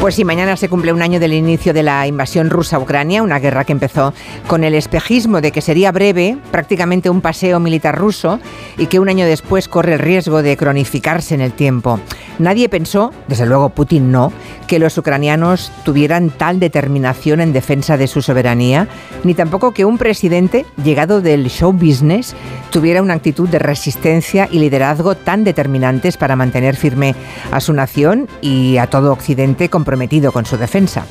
Pues sí, mañana se cumple un año del inicio de la invasión rusa a Ucrania, una guerra que empezó con el espejismo de que sería breve, prácticamente un paseo militar ruso, y que un año después corre el riesgo de cronificarse en el tiempo. Nadie pensó, desde luego Putin no, que los ucranianos tuvieran tal determinación en defensa de su soberanía, ni tampoco que un presidente llegado del show business tuviera una actitud de resistencia y liderazgo tan determinantes para mantener firme a su nación y a todo Occidente comprometido con su defensa.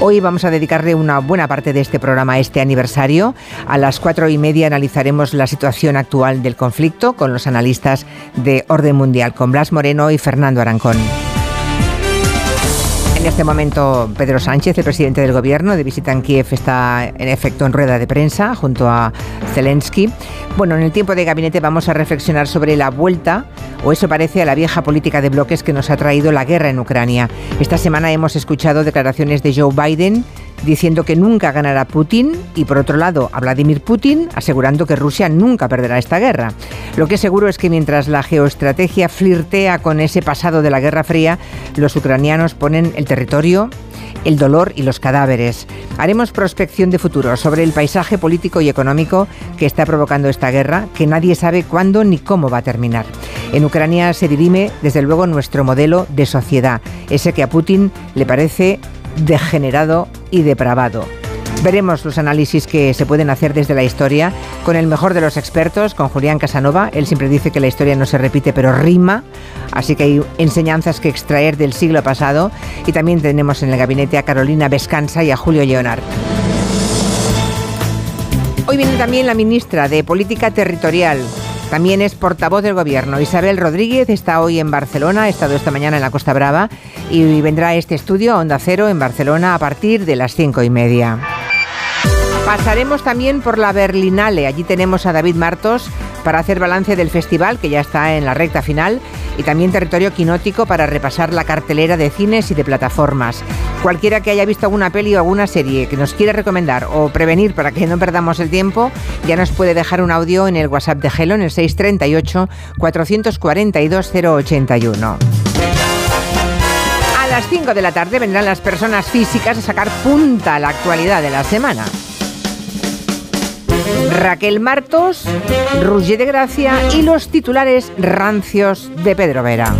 Hoy vamos a dedicarle una buena parte de este programa a este aniversario. A las cuatro y media analizaremos la situación actual del conflicto con los analistas de Orden Mundial, con Blas Moreno y Fernando Arancón. En este momento, Pedro Sánchez, el presidente del gobierno, de visita en Kiev, está en efecto en rueda de prensa junto a Zelensky. Bueno, en el tiempo de gabinete vamos a reflexionar sobre la vuelta, o eso parece, a la vieja política de bloques que nos ha traído la guerra en Ucrania. Esta semana hemos escuchado declaraciones de Joe Biden diciendo que nunca ganará Putin y por otro lado a Vladimir Putin asegurando que Rusia nunca perderá esta guerra. Lo que es seguro es que mientras la geoestrategia flirtea con ese pasado de la Guerra Fría, los ucranianos ponen el territorio el dolor y los cadáveres. Haremos prospección de futuro sobre el paisaje político y económico que está provocando esta guerra, que nadie sabe cuándo ni cómo va a terminar. En Ucrania se dirime, desde luego, nuestro modelo de sociedad, ese que a Putin le parece degenerado y depravado. Veremos los análisis que se pueden hacer desde la historia con el mejor de los expertos, con Julián Casanova. Él siempre dice que la historia no se repite, pero rima. Así que hay enseñanzas que extraer del siglo pasado. Y también tenemos en el gabinete a Carolina Vescanza y a Julio Leonard. Hoy viene también la ministra de Política Territorial, también es portavoz del gobierno. Isabel Rodríguez está hoy en Barcelona, ha estado esta mañana en la Costa Brava y vendrá a este estudio a Onda Cero en Barcelona a partir de las cinco y media. Pasaremos también por la Berlinale. Allí tenemos a David Martos para hacer balance del festival, que ya está en la recta final, y también territorio quinótico para repasar la cartelera de cines y de plataformas. Cualquiera que haya visto alguna peli o alguna serie que nos quiera recomendar o prevenir para que no perdamos el tiempo, ya nos puede dejar un audio en el WhatsApp de Gelo en el 638 442 081. A las 5 de la tarde vendrán las personas físicas a sacar punta a la actualidad de la semana. Raquel Martos, Roger de Gracia y los titulares rancios de Pedro Vera.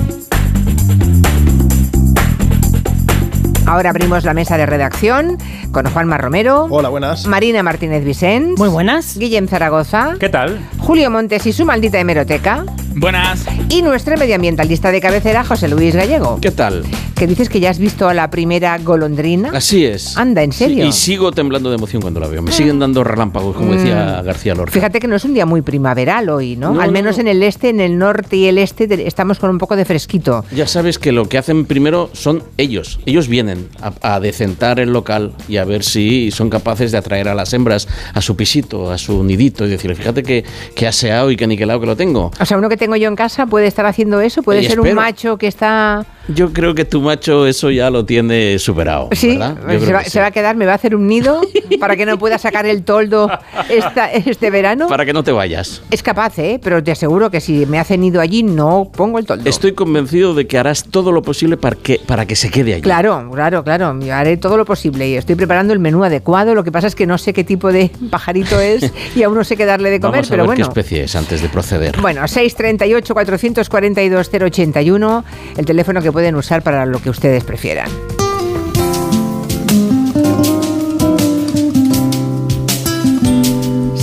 Ahora abrimos la mesa de redacción con Juanma Romero. Hola, buenas. Marina Martínez Vicens. Muy buenas. Guillem Zaragoza. ¿Qué tal? Julio Montes y su maldita hemeroteca. Buenas. Y nuestro medioambientalista de cabecera, José Luis Gallego. ¿Qué tal? Que dices que ya has visto a la primera golondrina. Así es. Anda, ¿en serio? Sí, y sigo temblando de emoción cuando la veo. Me siguen dando relámpagos, como decía García Lorca. Fíjate que no es un día muy primaveral hoy, ¿no? No, Al no, menos no. en el este, en el norte y el este te- estamos con un poco de fresquito. Ya sabes que lo que hacen primero son ellos. Ellos vienen a, a decentar el local y a ver si son capaces de atraer a las hembras a su pisito, a su nidito y decirle, fíjate que, que aseado y que niquelado que lo tengo. O sea, uno que tengo yo en casa puede estar haciendo eso, puede Y ser un macho que está... Yo creo que tu macho eso ya lo tiene superado. Sí, creo se va, que se va a quedar, me va a hacer un nido para que no pueda sacar el toldo esta- este verano. Para que no te vayas. Es capaz, ¿eh? Pero te aseguro que si me hace nido allí, no pongo el toldo. Estoy convencido de que harás todo lo posible para que, para que se quede allí. Claro, claro, claro. Yo haré todo lo posible y estoy preparando el menú adecuado. Lo que pasa es que no sé qué tipo de pajarito es y aún no sé qué darle de comer, Vamos a pero ver bueno. qué especie es antes de proceder. Bueno, 638 442 081, el teléfono que pueden usar para lo que ustedes prefieran.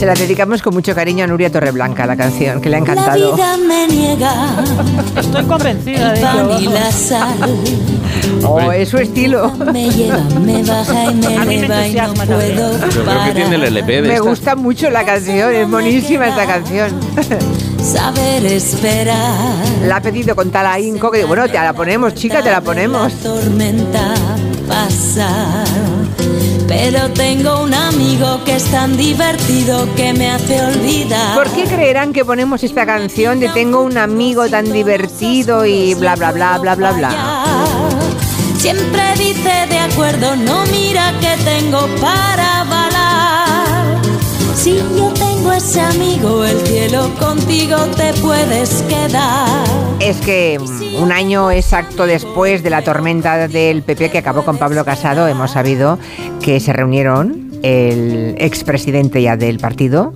Se la dedicamos con mucho cariño a Nuria Torreblanca, la canción, que le ha La encantado. vida me niega Estoy convencida de el pan y ello. la sal. Oh, es su estilo. Me lleva, me baja y me eleva y no puedo Yo creo que tiene el LP de Me esta. gusta mucho la canción, es buenísima esta canción. Saber esperar. La ha pedido con tal ahínco que bueno, te la ponemos, chica, te la ponemos. La tormenta pasar. Pero tengo un amigo que es tan divertido que me hace olvidar. ¿Por qué creerán que ponemos esta canción de Tengo un amigo tan divertido y bla, bla, bla, bla, bla, bla? Siempre dice de acuerdo, no mira que tengo para. Si yo tengo ese amigo, el cielo contigo te puedes quedar. Es que mm, un año exacto después de la tormenta del PP que acabó con Pablo Casado, hemos sabido que se reunieron el expresidente ya del partido,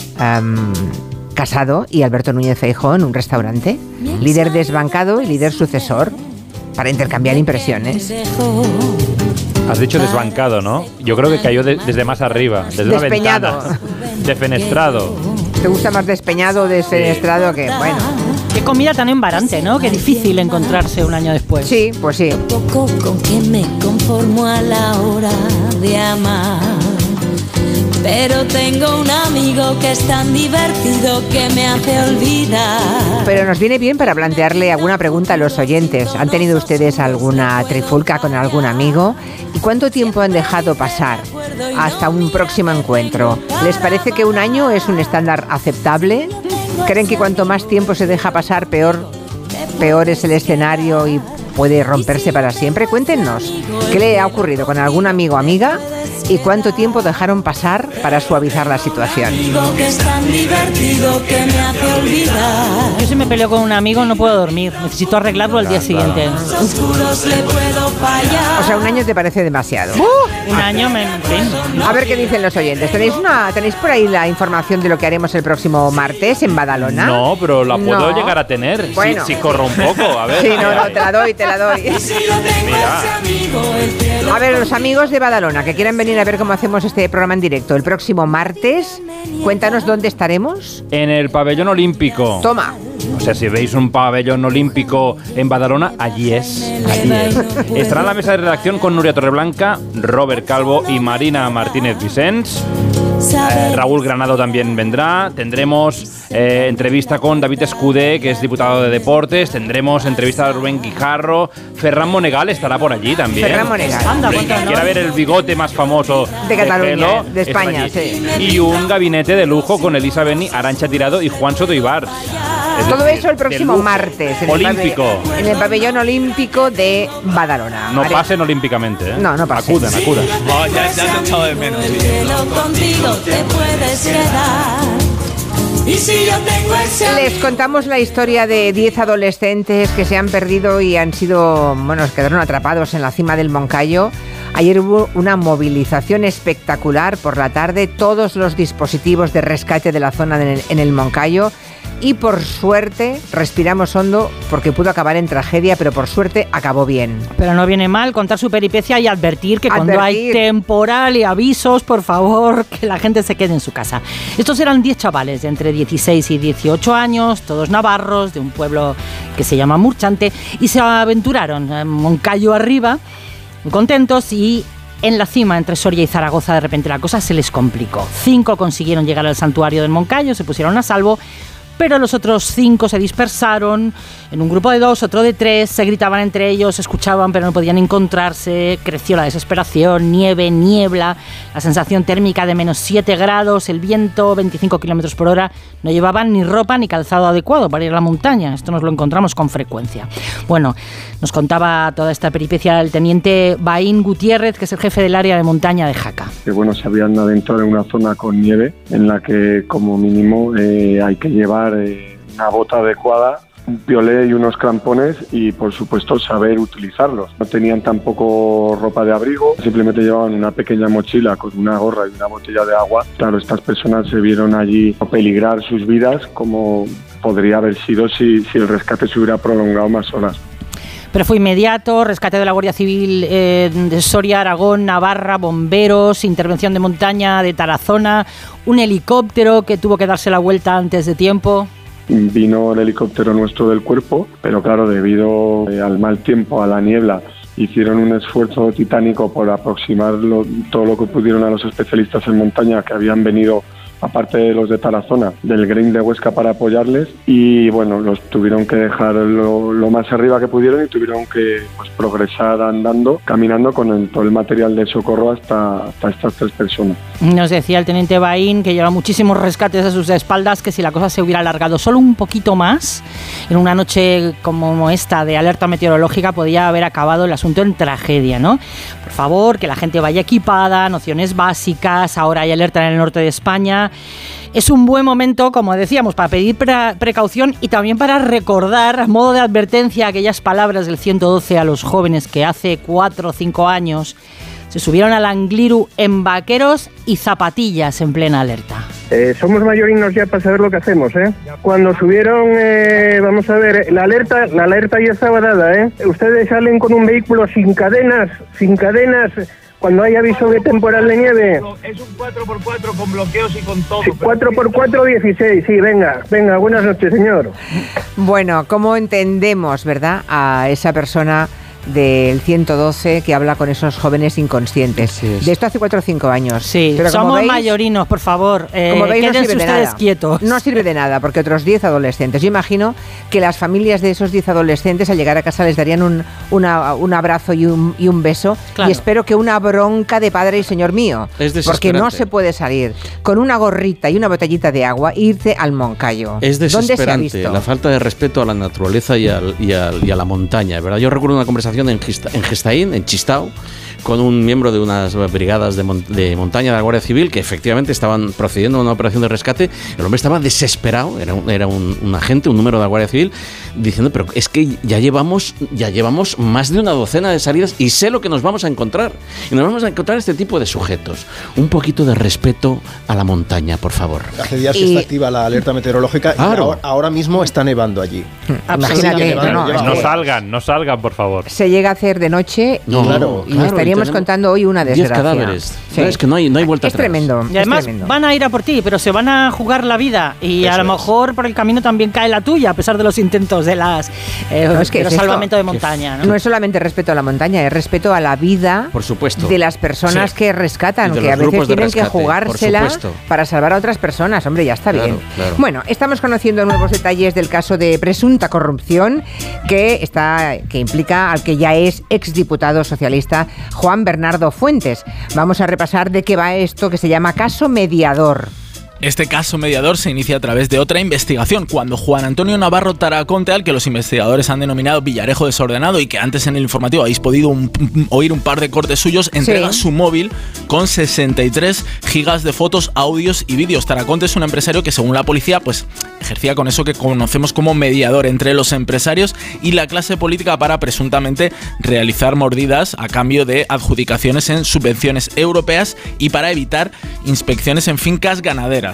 Casado, y Alberto Núñez Feijóo en un restaurante. Líder desbancado y líder sucesor, para intercambiar impresiones. Has dicho desbancado, ¿no? Yo creo que cayó de- desde más arriba, desde una Despeñado. ventana. Defenestrado. ¿Te gusta más despeñado o desfenestrado que, bueno, Qué comida tan embarante, ¿no? Qué difícil encontrarse un año después. sí, pues sí. Poco con que me conformo a la hora de amar. Pero tengo un amigo que es tan divertido que me hace olvidar. Pero nos viene bien para plantearle alguna pregunta a los oyentes. ¿Han tenido ustedes alguna trifulca con algún amigo? ¿Y cuánto tiempo han dejado pasar hasta un próximo encuentro? ¿Les parece que un año es un estándar aceptable? ¿Creen que cuanto más tiempo se deja pasar, peor, peor es el escenario y puede romperse para siempre? Cuéntenos, ¿qué le ha ocurrido con algún amigo o amiga? ¿Y cuánto tiempo dejaron pasar para suavizar la situación? Yo si me peleo con un amigo no puedo dormir. Necesito arreglarlo al día siguiente. O sea, un año te parece demasiado. Un año me... A ver qué dicen los oyentes. ¿Tenéis, una, ¿Tenéis por ahí la información de lo que haremos el próximo martes en Badalona? No, pero la puedo No. llegar a tener. si- Bueno. Si, corro un poco, a ver. Sí, no, no, te la doy, te la doy. Si Mira. A ver, los amigos de Badalona que quieran venir a ver cómo hacemos este programa en directo el próximo martes, cuéntanos dónde estaremos. En el pabellón olímpico. Toma. O sea, si veis un pabellón olímpico en Badalona, allí es. Allí es. Estará en la mesa de redacción con Nuria Torreblanca, Robert Calvo y Marina Martínez Vicens. Eh, Raúl Granado también vendrá. Tendremos eh, entrevista con David Escudé, que es diputado de Deportes. Tendremos entrevista a Rubén Guijarro. Ferran Monegal estará por allí también. Ferran Monegal. Anda, quiera ver el bigote más famoso De Cataluña, de España, sí. Y un gabinete de lujo con Elisa Beni, Arancha Tirado y Juan Soto Ibar. Es Todo decir, eso el próximo martes. En Olímpico. El pabe- en el pabellón olímpico de Badalona. No Haré- pasen olímpicamente, ¿eh? No, no pasen. Acudan, acudan. Oh, ya, ya te he echado de menos. el cielo contigo te puedes quedar. Y si yo tengo ese Les contamos la historia de 10 adolescentes que se han perdido y han sido, bueno, quedaron atrapados en la cima del Moncayo. Ayer hubo una movilización espectacular por la tarde, todos los dispositivos de rescate de la zona en el Moncayo y por suerte respiramos hondo porque pudo acabar en tragedia, pero por suerte acabó bien. Pero no viene mal contar su peripecia y advertir que cuando hay temporal y avisos, por favor, que la gente se quede en su casa. Estos eran 10 chavales de entre 16 y 18 años, todos navarros, de un pueblo que se llama Murchante, y se aventuraron a Moncayo arriba, contentos, y en la cima, entre Soria y Zaragoza, de repente la cosa se les complicó. Cinco consiguieron llegar al santuario del Moncayo, se pusieron a salvo, pero los otros cinco se dispersaron en un grupo de dos, otro de tres, se gritaban entre ellos, escuchaban pero no podían encontrarse, creció la desesperación, nieve, niebla, la sensación térmica de menos 7 grados, el viento 25 kilómetros por hora, no llevaban ni ropa ni calzado adecuado para ir a la montaña, esto nos lo encontramos con frecuencia. Bueno, nos contaba toda esta peripecia el teniente Baín Gutiérrez, que es el jefe del área de montaña de Jaca. que bueno, se habían adentrado en una zona con nieve en la que como mínimo eh, hay que llevar eh, una bota adecuada, un piolet y unos crampones y por supuesto saber utilizarlos. No tenían tampoco ropa de abrigo, simplemente llevaban una pequeña mochila con una gorra y una botella de agua. Claro, estas personas se vieron allí peligrar sus vidas como podría haber sido si, si el rescate se hubiera prolongado más horas. Pero fue inmediato, rescate de la Guardia Civil eh, de Soria, Aragón, Navarra, bomberos, intervención de montaña de Tarazona, un helicóptero que tuvo que darse la vuelta antes de tiempo. vino el helicóptero nuestro del cuerpo, pero claro, debido eh, al mal tiempo, a la niebla, hicieron un esfuerzo titánico por aproximar lo- todo lo que pudieron a los especialistas en montaña que habían venido aparte de los de Tarazona, del Green de Huesca para apoyarles y bueno, los tuvieron que dejar lo, más arriba que pudieron y tuvieron que pues, progresar andando, caminando con todo el material de socorro hasta, hasta estas tres personas. Nos decía el teniente Baín que lleva muchísimos rescates a sus espaldas, que si la cosa se hubiera alargado solo un poquito más, en una noche como esta de alerta meteorológica podía haber acabado el asunto en tragedia, ¿no? Por favor, que la gente vaya equipada, nociones básicas, ahora hay alerta en el norte de España. Es un buen momento, como decíamos, para pedir pre- precaución y también para recordar, a modo de advertencia, aquellas palabras del 112 a los jóvenes que hace 4 o 5 años se subieron al Angliru en vaqueros y zapatillas en plena alerta. Eh, somos mayorinos ya para saber lo que hacemos, ¿eh? Cuando subieron, eh, vamos a ver, la alerta, la alerta ya estaba dada, ¿eh? Ustedes salen con un vehículo sin cadenas, sin cadenas, cuando hay aviso de temporal de nieve. Es un 4x4 con bloqueos y con todo. Sí, 4x4, 16, sí, venga, venga, buenas noches, señor. Bueno, ¿cómo entendemos, verdad, a esa persona del 112 que habla con esos jóvenes inconscientes? Es. De esto hace 4 o 5 años. Sí, Pero como somos veis- mayorinos, por favor. eh, Como veis, no sirve de ustedes nada. quietos. No sirve de nada, porque otros 10 adolescentes. Yo imagino que las familias de esos 10 adolescentes al llegar a casa les darían un, una- un abrazo y un, y un beso. Claro. Y espero que una bronca de padre y señor mío. Es porque no se puede salir con una gorrita y una botellita de agua e irse al Moncayo. Es ¿Dónde se ha desesperante visto? la falta de respeto a la naturaleza y, al- y al- y a la montaña, ¿verdad? Yo recuerdo una conversación en, en Gestaín, en con un miembro de unas brigadas de, mon- de montaña de la Guardia Civil que efectivamente estaban procediendo a una operación de rescate. El hombre estaba desesperado, era un, era un, un agente, un número de la Guardia Civil, diciendo, pero es que ya llevamos, ya llevamos más de una docena de salidas y sé lo que nos vamos a encontrar. Y nos vamos a encontrar este tipo de sujetos. Un poquito de respeto a la montaña, por favor. Hace días Y- que está activa la alerta meteorológica y Claro. ahora, ahora mismo está nevando allí. Imagínate, Sí, no, no, salgan, no salgan, por favor. se llega a hacer de noche y, No, claro, y claro, estaríamos y tenemos contando hoy una 10 desgracia. cadáveres. Sí. No, es que no hay, no hay vuelta Es atrás. tremendo. Y además es tremendo. van a ir a por ti, pero se van a jugar la vida y a lo es. mejor por el camino también cae la tuya, a pesar de los intentos de las eh, No, es que de los es esto. salvamento de montaña. ¿no? No es solamente respeto a la montaña, es respeto a la vida Por supuesto. de las personas Sí. que rescatan, que a veces tienen que rescate, jugársela para salvar a otras personas. Hombre, ya está Claro, bien. claro. Bueno, estamos conociendo nuevos detalles del caso de presunta corrupción que está que implica al que ya es exdiputado socialista Juan Bernardo Fuentes. Vamos a repasar de qué va esto que se llama caso mediador. Este caso mediador se inicia a través de otra investigación, cuando Juan Antonio Navarro Taraconte, al que los investigadores han denominado Villarejo desordenado y que antes en el informativo habéis podido un- oír un par de cortes suyos, entrega Sí. su móvil con 63 gigas de fotos, audios y vídeos. Taraconte es un empresario que según la policía pues ejercía con eso que conocemos como mediador entre los empresarios y la clase política para presuntamente realizar mordidas a cambio de adjudicaciones en subvenciones europeas y para evitar inspecciones en fincas ganaderas.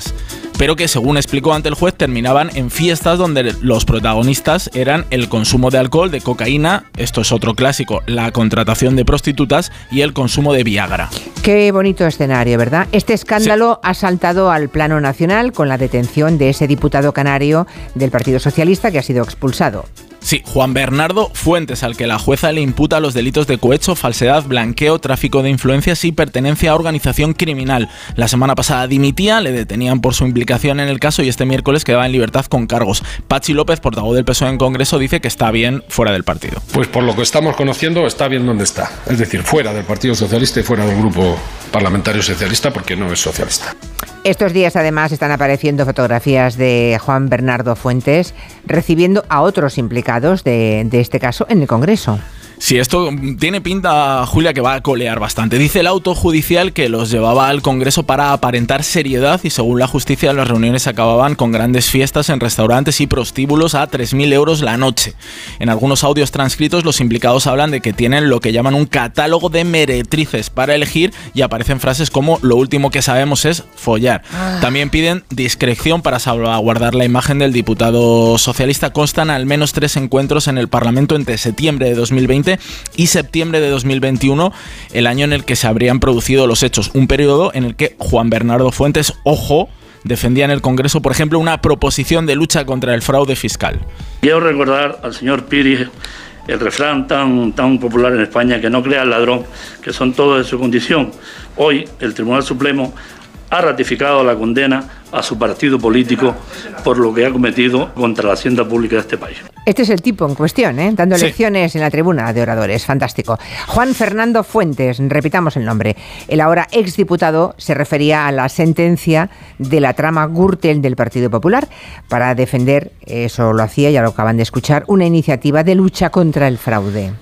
Pero que según explicó ante el juez terminaban en fiestas donde los protagonistas eran el consumo de alcohol, de cocaína, esto es otro clásico, la contratación de prostitutas y el consumo de Viagra. Qué bonito escenario, ¿verdad? Este escándalo ha saltado al plano nacional con la detención de ese diputado canario del Partido Socialista que ha sido expulsado. Sí, Juan Bernardo Fuentes, al que la jueza le imputa los delitos de cohecho, falsedad, blanqueo, tráfico de influencias y pertenencia a organización criminal. La semana pasada dimitía, le detenían por su implicación en el caso y este miércoles quedaba en libertad con cargos. Pachi López, portavoz del PSOE en Congreso, dice que está bien fuera del partido. Pues por lo que estamos conociendo está bien donde está, es decir, fuera del Partido Socialista y fuera del Grupo Parlamentario Socialista porque no es socialista. Estos días además están apareciendo fotografías de Juan Bernardo Fuentes recibiendo a otros implicados de, este caso en el Congreso. Sí, esto tiene pinta, Julia, que va a colear bastante. Dice el auto judicial que los llevaba al Congreso para aparentar seriedad y según la justicia las reuniones acababan con grandes fiestas en restaurantes y prostíbulos a 3.000 euros la noche. En algunos audios transcritos los implicados hablan de que tienen lo que llaman un catálogo de meretrices para elegir y aparecen frases como lo último que sabemos es follar. También piden discreción para salvaguardar la imagen del diputado socialista. Constan al menos tres encuentros en el Parlamento entre septiembre de 2020 y septiembre de 2021, el año en el que se habrían producido los hechos. Un periodo en el que Juan Bernardo Fuentes, ojo, defendía en el Congreso, por ejemplo, una proposición de lucha contra el fraude fiscal. Quiero recordar al señor Piri el refrán tan, tan popular en España, que no crea al ladrón, que son todos de su condición. Hoy el Tribunal Supremo ha ratificado la condena a su partido político por lo que ha cometido contra la hacienda pública de este país. Este es el tipo en cuestión, ¿eh? dando Sí. lecciones en la tribuna de oradores. Fantástico. Juan Fernando Fuentes, repitamos el nombre. El ahora exdiputado se refería a la sentencia de la trama Gürtel del Partido Popular para defender, eso lo hacía, ya lo acaban de escuchar, una iniciativa de lucha contra el fraude.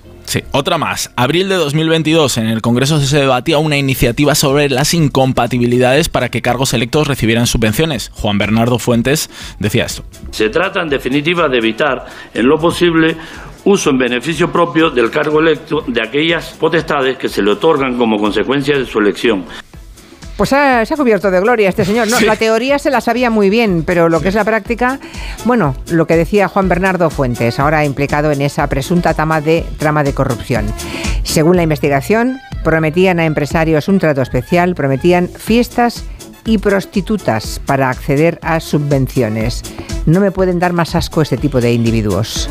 Otra más. Abril de 2022, en el Congreso se debatía una iniciativa sobre las incompatibilidades para que cargos electos recibieran subvenciones. Juan Bernardo Fuentes decía esto. Se trata, en definitiva, de evitar, en lo posible, uso en beneficio propio del cargo electo de aquellas potestades que se le otorgan como consecuencia de su elección. Pues se ha, se ha cubierto de gloria este señor. No, La teoría se la sabía muy bien, pero lo que es la práctica, bueno, lo que decía Juan Bernardo Fuentes, ahora implicado en esa presunta trama de, trama de corrupción. Según la investigación, prometían a empresarios un trato especial, prometían fiestas y prostitutas para acceder a subvenciones. No me pueden dar más asco este tipo de individuos.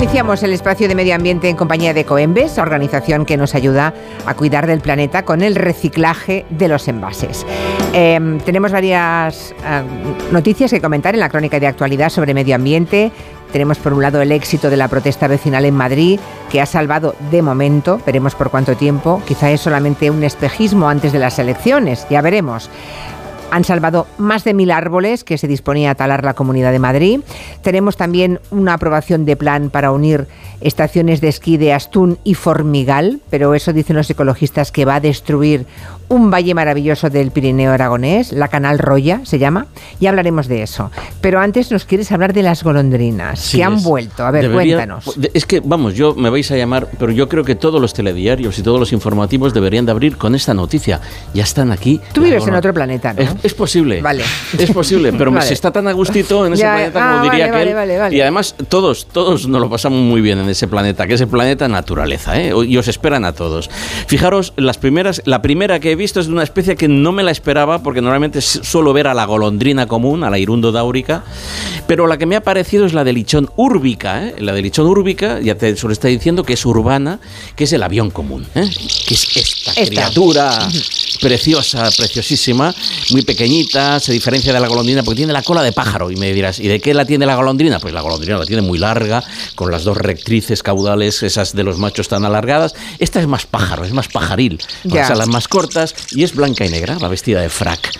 Iniciamos el espacio de medio ambiente en compañía de Coembes, organización que nos ayuda a cuidar del planeta con el reciclaje de los envases. Eh, tenemos varias eh, noticias que comentar en la crónica de actualidad sobre medio ambiente. Tenemos por un lado el éxito de la protesta vecinal en Madrid, que ha salvado de momento, veremos por cuánto tiempo, quizá es solamente un espejismo antes de las elecciones, ya veremos. Han salvado más de mil árboles que se disponía a talar la Comunidad de Madrid. Tenemos también una aprobación de plan para unir estaciones de esquí de Astún y Formigal, pero eso dicen los ecologistas que va a destruir un valle maravilloso del Pirineo Aragonés, la Canal Roya se llama, y hablaremos de eso. Pero antes nos quieres hablar de las golondrinas, Sí, que han es- vuelto. A ver, debería- cuéntanos. Es que, vamos, yo me vais a llamar, pero yo creo que todos los telediarios y todos los informativos deberían de abrir con esta noticia. Ya están aquí. Tú vives en otro planeta, ¿no? Es, es posible. Vale. Es posible, pero Vale. se está tan a gustito en ese Ya, planeta ah, como diría vale, vale, vale. Y además, todos, todos nos lo pasamos muy bien en ese planeta, que es el planeta naturaleza, ¿eh? Y os esperan a todos. Fijaros, las primeras, la primera que he visto es de una especie que no me la esperaba, porque normalmente suelo ver a la golondrina común, a la irundo dáurica, pero la que me ha parecido es la de lichón úrbica, ¿eh? La de lichón úrbica, ya te solo está diciendo que es urbana, que es el avión común, ¿eh? Que es esta, Esta. criatura preciosa, preciosísima, muy pequeñita, se diferencia de la golondrina porque tiene la cola de pájaro. Y me dirás, ¿y de qué la tiene la golondrina? Pues la golondrina la tiene muy larga, con las dos rectrices caudales, esas de los machos tan alargadas. Esta es más pájaro, es más pajaril, con Ya. las más cortas y es blanca y negra, va vestida de frac.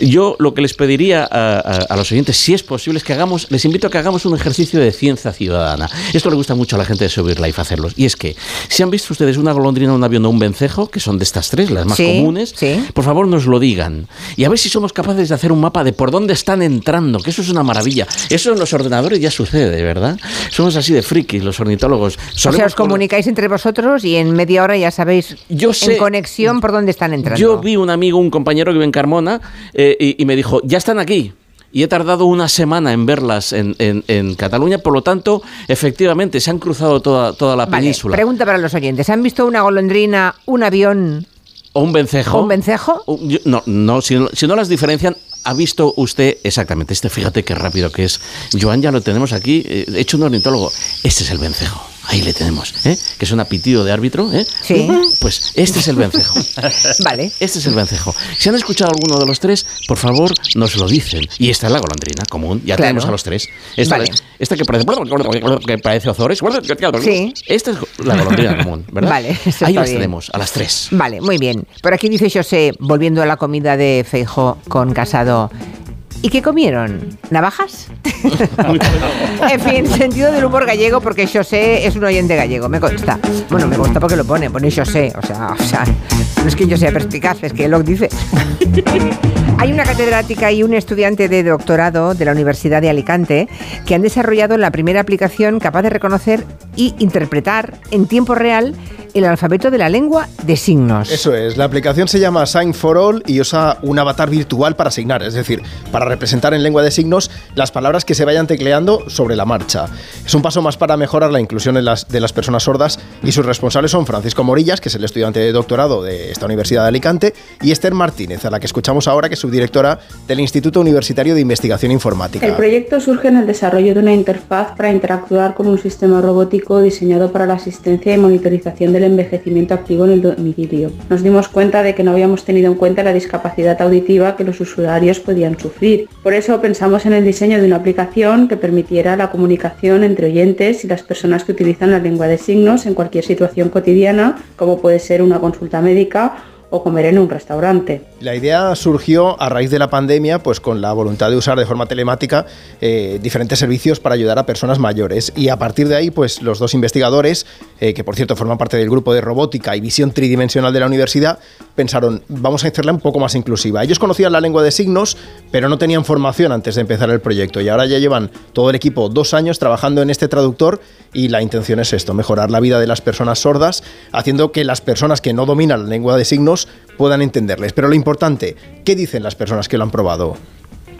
Yo lo que les pediría a, a- a los oyentes, si es posible, es que hagamos, les invito a que hagamos un ejercicio de ciencia ciudadana. Esto le gusta mucho a la gente de Subir Life hacerlos. Y es que, si han visto ustedes una golondrina, un avión o un vencejo, que son de estas tres, las más Sí, comunes, por favor nos lo digan. Y a ver si somos capaces de hacer un mapa de por dónde están entrando, que eso es una maravilla. Eso en los ordenadores ya sucede, ¿verdad? Somos así de frikis los ornitólogos. O sea, os comunicáis entre vosotros y en media hora ya sabéis sé- en conexión por dónde están entrando. Yo vi un amigo, un compañero que vive en Carmona, eh, y, y me dijo, ya están aquí. Y he tardado una semana en verlas en, en- en Cataluña, por lo tanto, efectivamente, se han cruzado toda, toda la Vale, península. pregunta para los oyentes. ¿Han visto una golondrina, un avión ¿O un vencejo? un vencejo? Uh, No, no si, no, si no las diferencian, ha visto usted exactamente este, fíjate qué rápido que es. Joan ya lo tenemos aquí, eh, hecho un ornitólogo. Este es el vencejo. Ahí le tenemos, ¿eh? que es un apitido de árbitro. ¿eh? Sí. Pues este es el vencejo. Vale. Este es el vencejo. Si han escuchado alguno de los tres, por favor, nos lo dicen. Y esta es la golondrina común. Ya Claro. tenemos a los tres. Esta, Vale. esta que parece, que parece Ozores. Sí. Esta es la golondrina común, ¿verdad? Vale, Ahí las bien. tenemos, a las tres. Vale, muy bien. Por aquí dice José, volviendo a la comida de Feijó con Casado. ¿Y qué comieron? ¿Navajas? en fin, sentido del humor gallego, porque José es un oyente gallego, me consta. Bueno, me consta porque lo pone, pone José, o sea, o sea, no es que yo sea perspicaz, es que él lo dice. Hay una catedrática y un estudiante de doctorado de la Universidad de Alicante que han desarrollado la primera aplicación capaz de reconocer y interpretar en tiempo real el alfabeto de la lengua de signos. Eso es, la aplicación se llama Sign for All y usa un avatar virtual para asignar, es decir, para representar en lengua de signos las palabras que se vayan tecleando sobre la marcha. Es un paso más para mejorar la inclusión en las- de las personas sordas y sus responsables son Francisco Morillas, que es el estudiante de doctorado de esta Universidad de Alicante, y Esther Martínez, a la que escuchamos ahora, que es subdirectora del Instituto Universitario de Investigación Informática. El proyecto surge en el desarrollo de una interfaz para interactuar con un sistema robótico diseñado para la asistencia y monitorización del envejecimiento activo en el domicilio. Nos dimos cuenta de que no habíamos tenido en cuenta la discapacidad auditiva que los usuarios podían sufrir. Por eso pensamos en el diseño de una aplicación que permitiera la comunicación entre oyentes y las personas que utilizan la lengua de signos en cualquier situación cotidiana, como puede ser una consulta médica o comer en un restaurante. La idea surgió a raíz de la pandemia, pues con la voluntad de usar de forma telemática eh, diferentes servicios para ayudar a personas mayores. Y a partir de ahí, pues los dos investigadores, eh, que por cierto forman parte del grupo de robótica y visión tridimensional de la universidad, pensaron, vamos a hacerla un poco más inclusiva. Ellos conocían la lengua de signos, pero no tenían formación antes de empezar el proyecto. Y ahora ya llevan todo el equipo dos años trabajando en este traductor y la intención es esto, mejorar la vida de las personas sordas, haciendo que las personas que no dominan la lengua de signos puedan entenderles. Pero lo importante, ¿qué dicen las personas que lo han probado?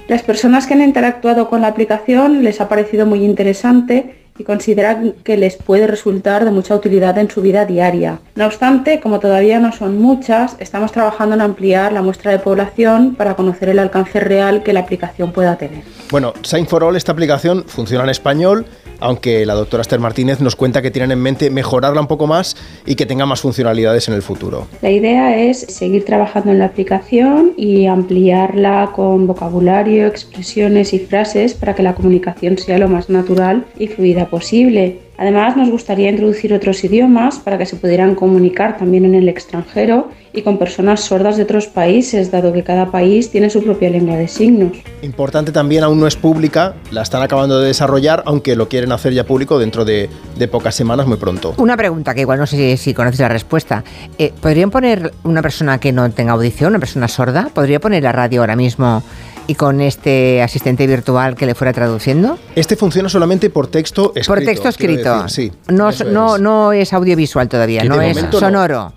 Las personas que han interactuado con la aplicación les ha parecido muy interesante y consideran que les puede resultar de mucha utilidad en su vida diaria. No obstante, como todavía no son muchas, estamos trabajando en ampliar la muestra de población para conocer el alcance real que la aplicación pueda tener. Bueno, Sign for All, esta aplicación funciona en español, aunque la doctora Esther Martínez nos cuenta que tienen en mente mejorarla un poco más y que tenga más funcionalidades en el futuro. La idea es seguir trabajando en la aplicación y ampliarla con vocabulario, expresiones y frases para que la comunicación sea lo más natural y fluida posible. Además, nos gustaría introducir otros idiomas para que se pudieran comunicar también en el extranjero y con personas sordas de otros países, dado que cada país tiene su propia lengua de signos. Importante también, aún no es pública, la están acabando de desarrollar, aunque lo quieren hacer ya público dentro de, de pocas semanas, muy pronto. Una pregunta que igual no sé si, si conoces la respuesta. Eh, ¿Podrían poner una persona que no tenga audición, una persona sorda? ¿Podría poner la radio ahora mismo y con este asistente virtual que le fuera traduciendo? Este funciona solamente por texto escrito. Por texto escrito. decir, sí, no, es. no es audiovisual todavía, no es momento no. sonoro.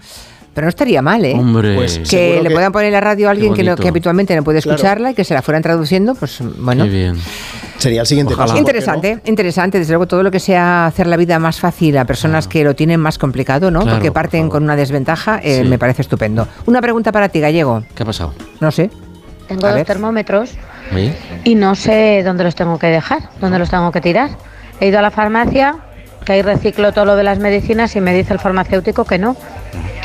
Pero no estaría mal, ¿eh? Hombre. Pues que le que- puedan poner la radio a alguien que, habitualmente no puede Claro. escucharla y que se la fueran traduciendo, pues bueno. Qué bien. Sería el siguiente Ojalá. paso. ¿por qué Interesante, interesante. Desde luego, todo lo que sea hacer la vida más fácil a personas que lo tienen más complicado, ¿no? Claro, Porque por parten con una desventaja, eh, Sí. me parece estupendo. Una pregunta para ti, Gallego. ¿Qué ha pasado? No sé. Tengo A dos ver. termómetros y no sé dónde los tengo que dejar, dónde los tengo que tirar. He ido a la farmacia, que ahí reciclo todo lo de las medicinas y me dice el farmacéutico que no.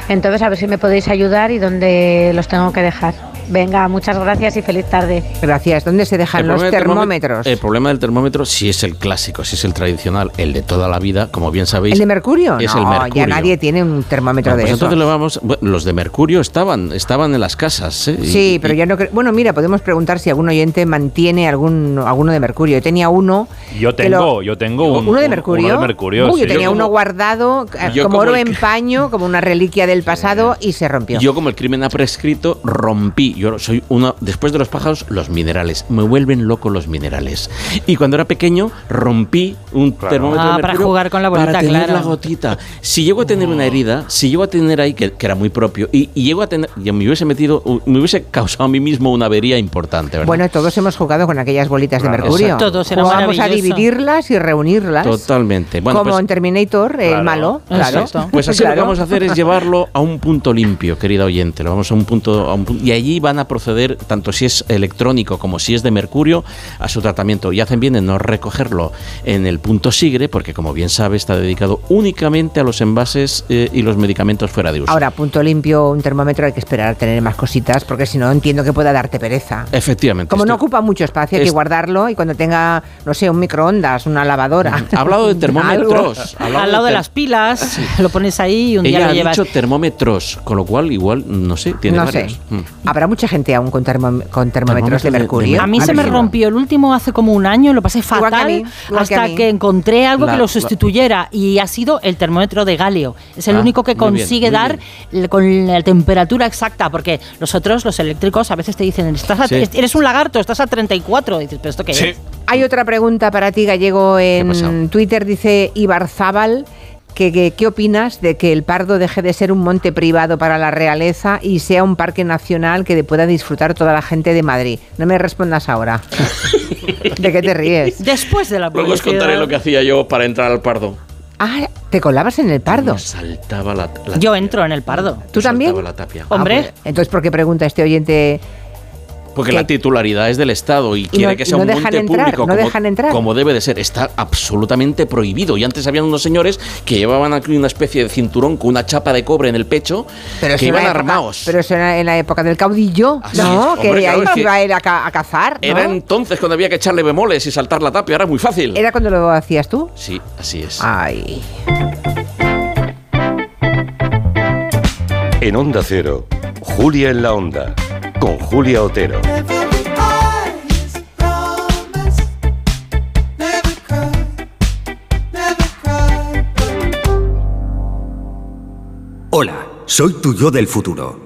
Entonces, a ver si me podéis ayudar y dónde los tengo que dejar. Venga, muchas gracias y feliz tarde. Gracias. ¿Dónde se dejan El los termómetros? El problema del termómetro si es el clásico, si es el tradicional, el de toda la vida, como bien sabéis. ¿El de mercurio? Es no, el mercurio. ya nadie tiene un termómetro Bueno, de pues eso. entonces lo vamos, bueno, los de mercurio estaban, estaban en las casas. ¿eh? Y- Sí, pero y- ya no creo. Bueno, mira, podemos preguntar si algún oyente mantiene algún alguno de mercurio. Yo tenía uno. Yo tengo, lo- yo tengo un, ¿Uno de mercurio? Uno de mercurio, Uy, yo tenía Yo uno como- guardado eh, como como oro el en paño, como una reliquia del pasado y se rompió. Yo como el crimen ha prescrito, rompí. Yo soy uno, después de los pájaros, los minerales. Me vuelven loco los minerales. Y cuando era pequeño, rompí un termómetro Ah, de para jugar con la bolita, Para tener claro. la gotita. Si llego a tener una herida, si llego a tener ahí, que, que era muy propio, y, y llego a tener, y me hubiese metido, me hubiese causado a mí mismo una avería importante, ¿verdad? Bueno, todos hemos jugado con aquellas bolitas de mercurio. Exacto. Todos, era Vamos a dividirlas y reunirlas. Totalmente. Bueno, como pues- en Terminator, el malo. Claro. Exacto. Pues así lo que vamos a hacer es llevarlo a un punto limpio, querida oyente. Lo vamos a un punto, a un punto y allí van a proceder, tanto si es electrónico como si es de mercurio, a su tratamiento. Y hacen bien en no recogerlo en el punto Sigre, porque como bien sabe, está dedicado únicamente a los envases eh, y los medicamentos fuera de uso. Ahora, punto limpio, un termómetro, hay que esperar a tener más cositas, porque si no entiendo que pueda darte pereza. Efectivamente. Como no ocupa mucho espacio, hay que guardarlo y cuando tenga, no sé, un microondas, una lavadora. Ha hablado de termómetros. hablado Al lado de ter- las pilas, lo pones ahí y un día Ella lo ha llevas. dicho termómetros, con lo cual igual, no sé, tiene no sé. varios. Mm. Habrá mucha gente aún con, termo- con termómetros de Termómetros de- de mercurio. A mí se me rompió el último hace como un año, lo pasé que fatal mí, que hasta que, encontré algo La- que lo la- sustituyera y ha sido el termómetro de galio. Es el Ah, único que bien, consigue dar con la temperatura exacta, porque los otros, los eléctricos, a veces te dicen, Estás a- Sí. eres un lagarto, estás a 34. Y dices, ¿pero esto qué Sí. es? Hay otra pregunta para ti, Gallego, en Twitter, dice Ibarzábal. Que, que- ¿Qué opinas de que el Pardo deje de ser un monte privado para la realeza y sea un parque nacional que pueda disfrutar toda la gente de Madrid? No me respondas ahora. ¿De qué te ríes? Después de la Luego os publicidad. contaré lo que hacía yo para entrar al pardo. Ah, te colabas en el Pardo. Me saltaba la, la Yo entro en el pardo. ¿Tú me también? saltaba la tapia. Hombre. Ah, pues, entonces, ¿por qué pregunta este oyente? Porque ¿Qué? la titularidad es del Estado y, Y quiere no- que sea no un dejan monte entrar, público no como, dejan entrar. como debe de ser. Está absolutamente prohibido. Y antes habían unos señores que llevaban aquí una especie de cinturón con una chapa de cobre en el pecho Pero eso que iban época- armados. Pero eso era en la época del caudillo, Así ¿no? es, que hombre, claro, ahí que iba a ir a, ca- a cazar, ¿no? Era entonces cuando había que echarle bemoles y saltar la tapia. Era muy fácil. ¿Era cuando lo hacías tú? Sí, así es. Ay. En Onda Cero, Julia en la Onda, con Julia Otero. Hola, soy tu yo del futuro.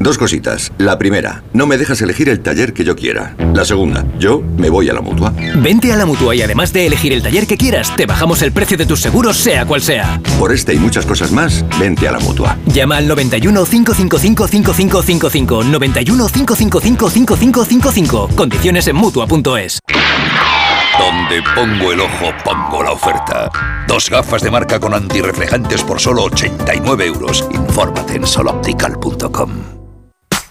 Dos cositas. La primera, no me dejas elegir el taller que yo quiera. La segunda, yo me voy a la mutua. Vente a la mutua y además de elegir el taller que quieras, te bajamos el precio de tus seguros, sea cual sea. Por este y muchas cosas más, vente a la mutua. Llama al 91 555 5555. 91 555 5555. Condiciones en mutua.es. Donde pongo el ojo, pongo la oferta. Dos gafas de marca con antirreflejantes por solo 89 euros. Infórmate en soloptical.com.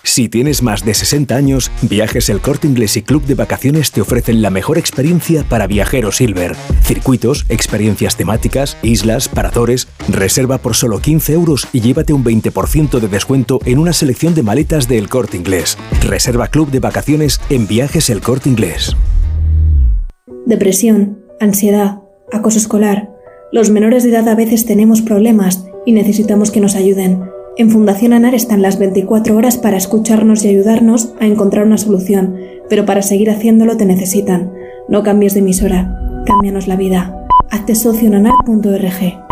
Si tienes más de 60 años, Viajes El Corte Inglés y Club de Vacaciones te ofrecen la mejor experiencia para viajeros Silver. Circuitos, experiencias temáticas, islas, paradores. Reserva por solo 15 euros y llévate un 20% de descuento en una selección de maletas de El Corte Inglés. Reserva Club de Vacaciones en Viajes El Corte Inglés. Depresión, ansiedad, acoso escolar. Los menores de edad a veces tenemos problemas y necesitamos que nos ayuden. En Fundación ANAR están las 24 horas para escucharnos y ayudarnos a encontrar una solución, pero para seguir haciéndolo te necesitan. No cambies de emisora, cámbianos la vida. Hazte socio en.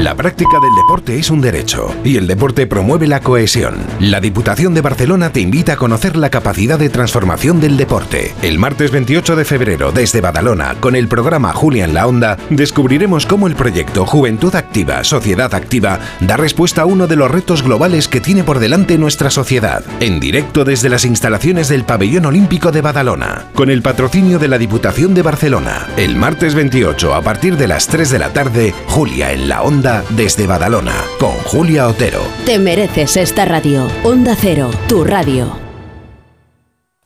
La práctica del deporte es un derecho y el deporte promueve la cohesión. La Diputación de Barcelona te invita a conocer la capacidad de transformación del deporte. El martes 28 de febrero, desde Badalona, con el programa Julia en la Onda, descubriremos cómo el proyecto Juventud Activa, Sociedad Activa da respuesta a uno de los retos globales que tiene por delante nuestra sociedad. En directo desde las instalaciones del Pabellón Olímpico de Badalona, con el patrocinio de la Diputación de Barcelona. El martes 28, a partir de las 3 de la tarde, Julia en la Onda desde Badalona, con Julia Otero. Te mereces esta radio. Onda Cero, tu radio.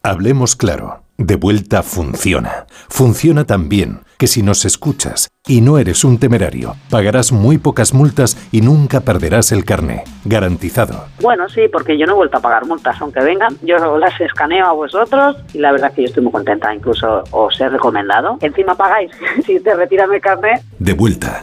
Hablemos claro. De vuelta funciona. Funciona tan bien que si nos escuchas y no eres un temerario, pagarás muy pocas multas y nunca perderás el carné. Garantizado. Bueno, sí, porque yo no he vuelto a pagar multas, aunque vengan. Yo las escaneo a vosotros y la verdad que yo estoy muy contenta. Incluso os he recomendado. Encima pagáis. si te retiran el carné. De vuelta.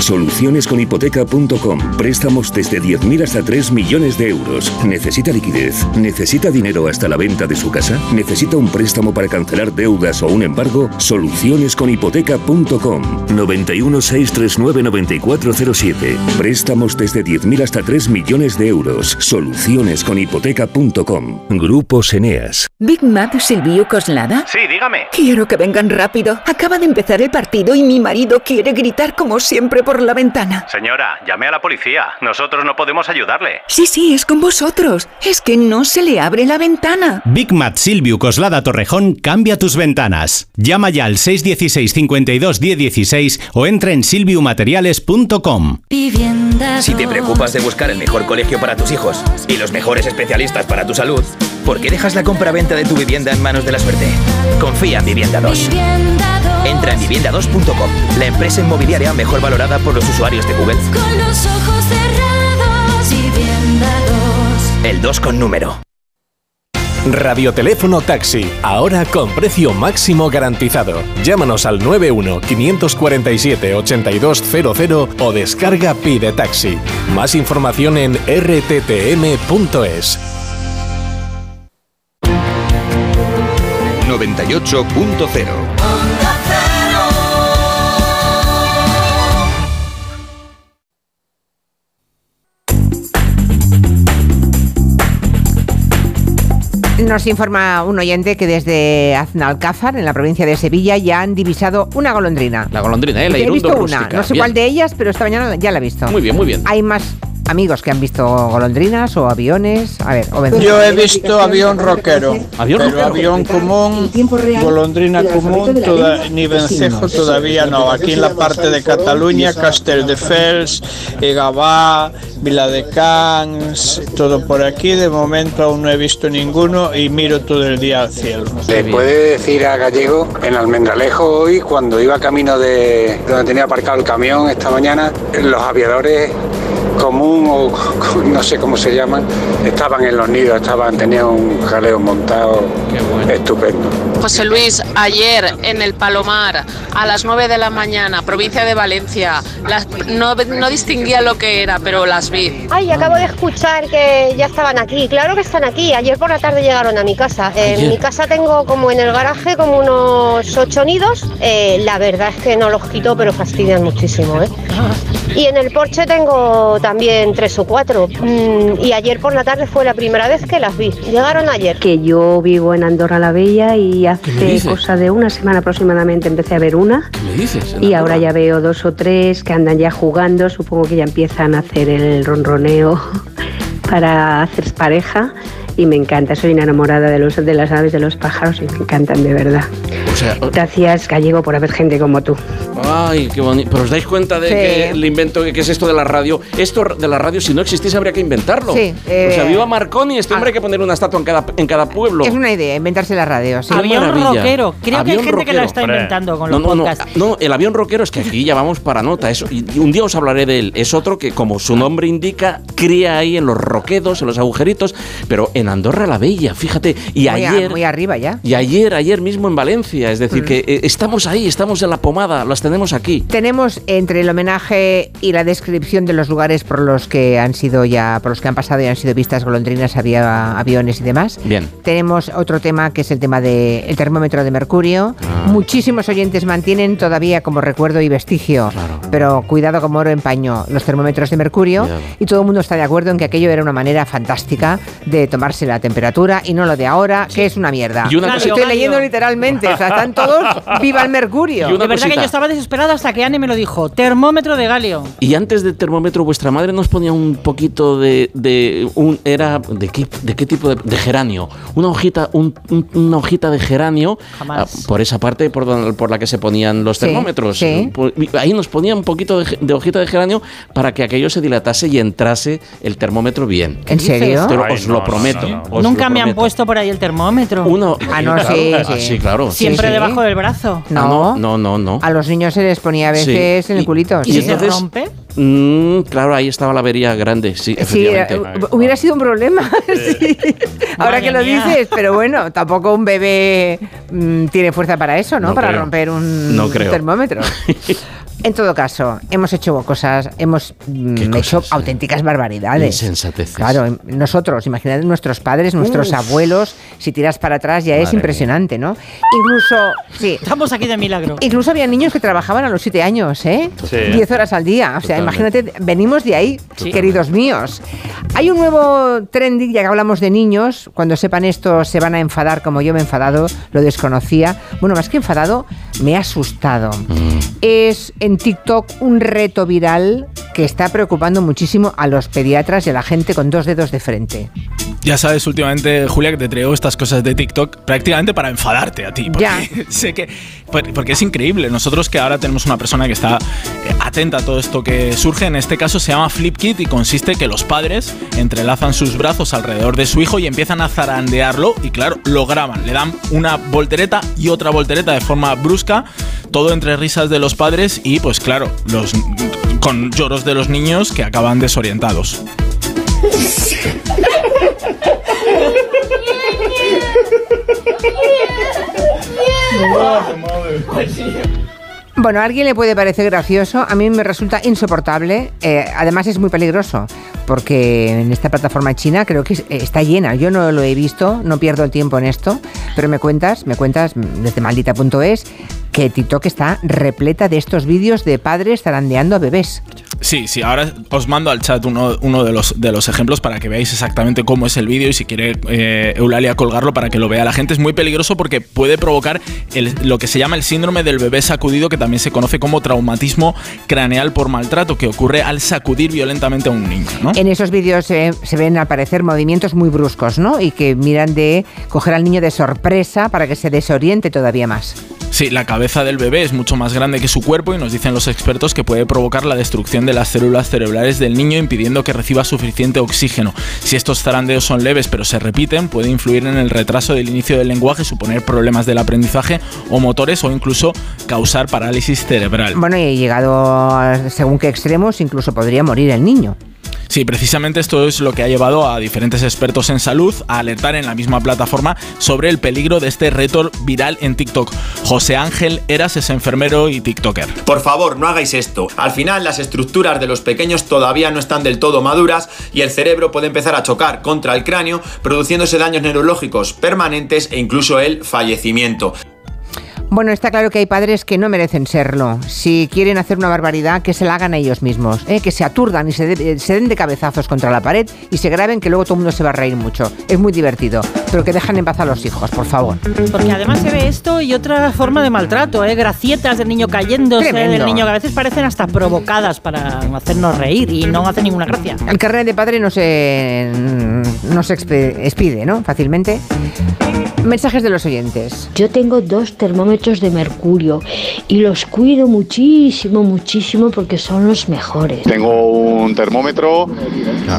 Solucionesconhipoteca.com. Préstamos desde 10.000 hasta 3 millones de euros. ¿Necesita liquidez? ¿Necesita dinero hasta la venta de su casa? ¿Necesita un préstamo para cancelar deudas o un embargo? Solucionesconhipoteca.com. 91 639 9407. Préstamos desde 10.000 hasta 3 millones de euros. Solucionesconhipoteca.com. Grupos Eneas. Big Mac Silvio Coslada. Sí, dígame. Quiero que vengan rápido. Acaba de empezar el partido y mi marido quiere gritar como siempre por la ventana. Señora, llame a la policía. Nosotros no podemos ayudarle. Sí, sí, es con vosotros. Es que no se le abre la ventana. Big Mac Silvio Coslada Torrejón cambia tus ventanas. Llama ya al 616 52 1016 o entra en silviumateriales.com. Si te preocupas de buscar el mejor colegio para tus hijos y los mejores especialistas para tu salud, ¿por qué dejas la compra-venta de tu vivienda en manos de la suerte? Confía en Vivienda 2. Entra en vivienda2.com, la empresa inmobiliaria mejor valorada por los usuarios de Google. Con los ojos cerrados, vivienda 2. El 2 con número. Radioteléfono Taxi, ahora con precio máximo garantizado. Llámanos al 91 547 8200 o descarga Pide Taxi. Más información en rttm.es. 98.0 Nos informa un oyente que desde Aznalcázar, en la provincia de Sevilla, ya han divisado una golondrina. La golondrina, ¿eh? La Yo he visto una, rústica. no sé Bien. cuál de ellas, pero esta mañana ya la he visto. Muy bien, muy bien. Hay más amigos que han visto golondrinas o aviones. A ver, o Yo he visto avión rockero, ¿Avión pero rockero? avión común, golondrina común, toda- ni vencejo todavía no. Aquí en la parte de Cataluña, Castelldefels, Gavà, Viladecans, todo por aquí. De momento aún no he visto ninguno y miro todo el día al cielo. Le puede decir a Gallego, en Almendralejo hoy, cuando iba camino de donde tenía aparcado el camión esta mañana, los aviadores común o no sé cómo se llaman, estaban en los nidos, estaban, tenían un jaleo montado estupendo. José Luis, ayer en el Palomar, a las 9 de la mañana, provincia de Valencia, las- no, no distinguía lo que era, pero las vi. Ay, acabo de escuchar que ya estaban aquí. Claro que están aquí. Ayer por la tarde llegaron a mi casa. En Ayer. mi casa tengo como en el garaje como unos ocho nidos. Eh, la verdad es que no los quito, pero fastidian muchísimo. ¿eh? Y en el porche tengo también tres o cuatro. Mm, y ayer por la tarde fue la primera vez que las vi. Llegaron ayer. Que yo vivo en Andorra la Bella y hace cosa de una semana aproximadamente empecé a ver una. ¿Qué me dices? Y ahora ya veo dos o tres que andan ya jugando, supongo que ya empiezan a hacer el ronroneo para hacer pareja y me encanta, soy una enamorada de, los, de las aves, de los pájaros y me encantan de verdad. O sea, Gracias Gallego por haber gente como tú. Ay, qué bonito. Pero os dais cuenta de Sí. que el invento que es esto de la radio. Esto de la radio, si no existiese, habría que inventarlo. Sí, o sea, eh, viva Marconi, este hombre hay que poner una estatua en cada, en cada pueblo. Es una idea, inventarse la radio. sí. Avión maravilla. rockero. Creo que hay gente que la está inventando con No, los no, no, podcasts. no, el avión rockero es que aquí ya vamos para nota. Eso, y y un día os hablaré de él. Es otro que, como su nombre indica, cría ahí en los roquedos, en los agujeritos, pero en Andorra la Bella, fíjate. Y Muy a- ayer. muy arriba ya. Y ayer, ayer mismo en Valencia. Es decir, Mm. que eh, estamos ahí, estamos en la pomada, las tenemos aquí. Tenemos entre el homenaje y la descripción de los lugares por los que han sido ya, por los que han pasado y han sido vistas golondrinas, había aviones y demás. Bien. Tenemos otro tema que es el tema del termómetro de mercurio. Ah. Muchísimos oyentes mantienen todavía como recuerdo y vestigio, pero cuidado como oro en paño, los termómetros de mercurio. Y todo el mundo está de acuerdo en que aquello era una manera fantástica de tomarse la temperatura y no lo de ahora, que es una mierda. Y una Lo cosa- Estoy leyendo literalmente, o sea, están todos viva el mercurio. de verdad que yo estaba desesperada hasta que Anne me lo dijo. Termómetro de galio. Y antes del termómetro, vuestra madre nos ponía un poquito de. de un, era. ¿De qué, de qué tipo de, de geranio? Una hojita, un- un- una hojita de geranio. Jamás. ah, por esa parte por, don- por la que se ponían los Sí, termómetros. sí. Y Ahí nos ponía un poquito de, hojita de geranio para que aquello se dilatase y entrase el termómetro bien. ¿En serio? Te lo- Ay, os no, lo prometo. No, no. Nunca me han puesto por ahí el termómetro. Uno. Ah, no, claro, sí, ah, sí. sí, claro. Siempre sí. debajo del brazo. No. Ah, no, no, no. A los niños se les ponía a Sí. veces en el Y- culito. y sí. entonces- rompe? Mm, claro, ahí estaba la avería grande, sí, Sí, efectivamente. eh, hubiera sido un problema. sí. Ahora que lo mía. dices, pero bueno, tampoco un bebé mm, tiene fuerza para eso, ¿no? No para creo. romper un No creo. termómetro. En todo caso, hemos hecho cosas, hemos mm, hecho auténticas barbaridades. Insensateces. Claro, nosotros, imaginad nuestros padres, nuestros Uf. abuelos, si tiras para atrás ya es impresionante, ¿no? Incluso, sí. Estamos aquí de milagro. Incluso había niños que trabajaban a los siete años, ¿eh? Sí. Diez horas al día. O sea, Totalmente. imagínate, venimos de ahí, queridos míos. Hay un nuevo trending, ya que hablamos de niños. Cuando sepan esto, se van a enfadar como yo me he enfadado, lo desconocía. Bueno, más que enfadado, me ha asustado. Es en TikTok un reto viral que está preocupando muchísimo a los pediatras y a la gente con dos dedos de frente. Ya sabes, últimamente, Julia, que te traigo estas cosas de TikTok prácticamente para enfadarte a ti. Porque Ya. sé que. por- Porque es increíble. Nosotros que ahora tenemos una persona que está eh, atenta a todo esto que surge, en este caso se llama Flip Kit y consiste que los padres entrelazan sus brazos alrededor de su hijo y empiezan a zarandearlo y, claro, lo graban. Le dan una voltereta y otra voltereta de forma brusca, todo entre risas de los padres y, pues, claro, los con lloros de los niños que acaban desorientados. Bueno, a alguien le puede parecer gracioso, a mí me resulta insoportable, eh, además es muy peligroso, porque en esta plataforma china creo que eh, está llena, yo no lo he visto, no pierdo el tiempo en esto, pero me cuentas, me cuentas desde maldita.es que TikTok está repleta de estos vídeos de padres zarandeando a bebés. Sí, sí, ahora os mando al chat uno, uno de, los, de los ejemplos para que veáis exactamente cómo es el vídeo y si quiere eh, Eulalia colgarlo para que lo vea la gente. Es muy peligroso porque puede provocar el- lo que se llama el síndrome del bebé sacudido, que también se conoce como traumatismo craneal por maltrato, que ocurre al sacudir violentamente a un niño. ¿no? En esos vídeos eh, se ven al parecer movimientos muy bruscos, ¿no? Y que miran de coger al niño de sorpresa para que se desoriente todavía más. Sí, la cabeza del bebé es mucho más grande que su cuerpo y nos dicen los expertos que puede provocar la destrucción de las células cerebrales del niño impidiendo que reciba suficiente oxígeno. Si estos zarandeos son leves pero se repiten, puede influir en el retraso del inicio del lenguaje, suponer problemas del aprendizaje o motores o incluso causar parálisis cerebral. Bueno, y llegado según qué extremos, incluso podría morir el niño. Sí, precisamente esto es lo que ha llevado a diferentes expertos en salud a alertar en la misma plataforma sobre el peligro de este reto viral en TikTok. José Ángel Eras es enfermero y TikToker. Por favor, no hagáis esto. Al final, las estructuras de los pequeños todavía no están del todo maduras y el cerebro puede empezar a chocar contra el cráneo, produciéndose daños neurológicos permanentes e incluso el fallecimiento. Bueno, está claro que hay padres que no merecen serlo. Si quieren hacer una barbaridad, que se la hagan ellos mismos, ¿eh? que se aturdan y se, de- se den de cabezazos contra la pared y se graben que luego todo el mundo se va a reír mucho. Es muy divertido, pero que dejan en paz a los hijos, por favor. Porque además se ve esto y otra forma de maltrato, ¿eh? Gracietas del niño cayéndose, Tremendo. del niño que a veces parecen hasta provocadas para hacernos reír y no hace ninguna gracia. El carnet de padre no se, no se expe- expide, ¿no? Fácilmente. Mensajes de los oyentes. Yo tengo dos termómetros de mercurio y los cuido muchísimo, muchísimo porque son los mejores. Tengo un termómetro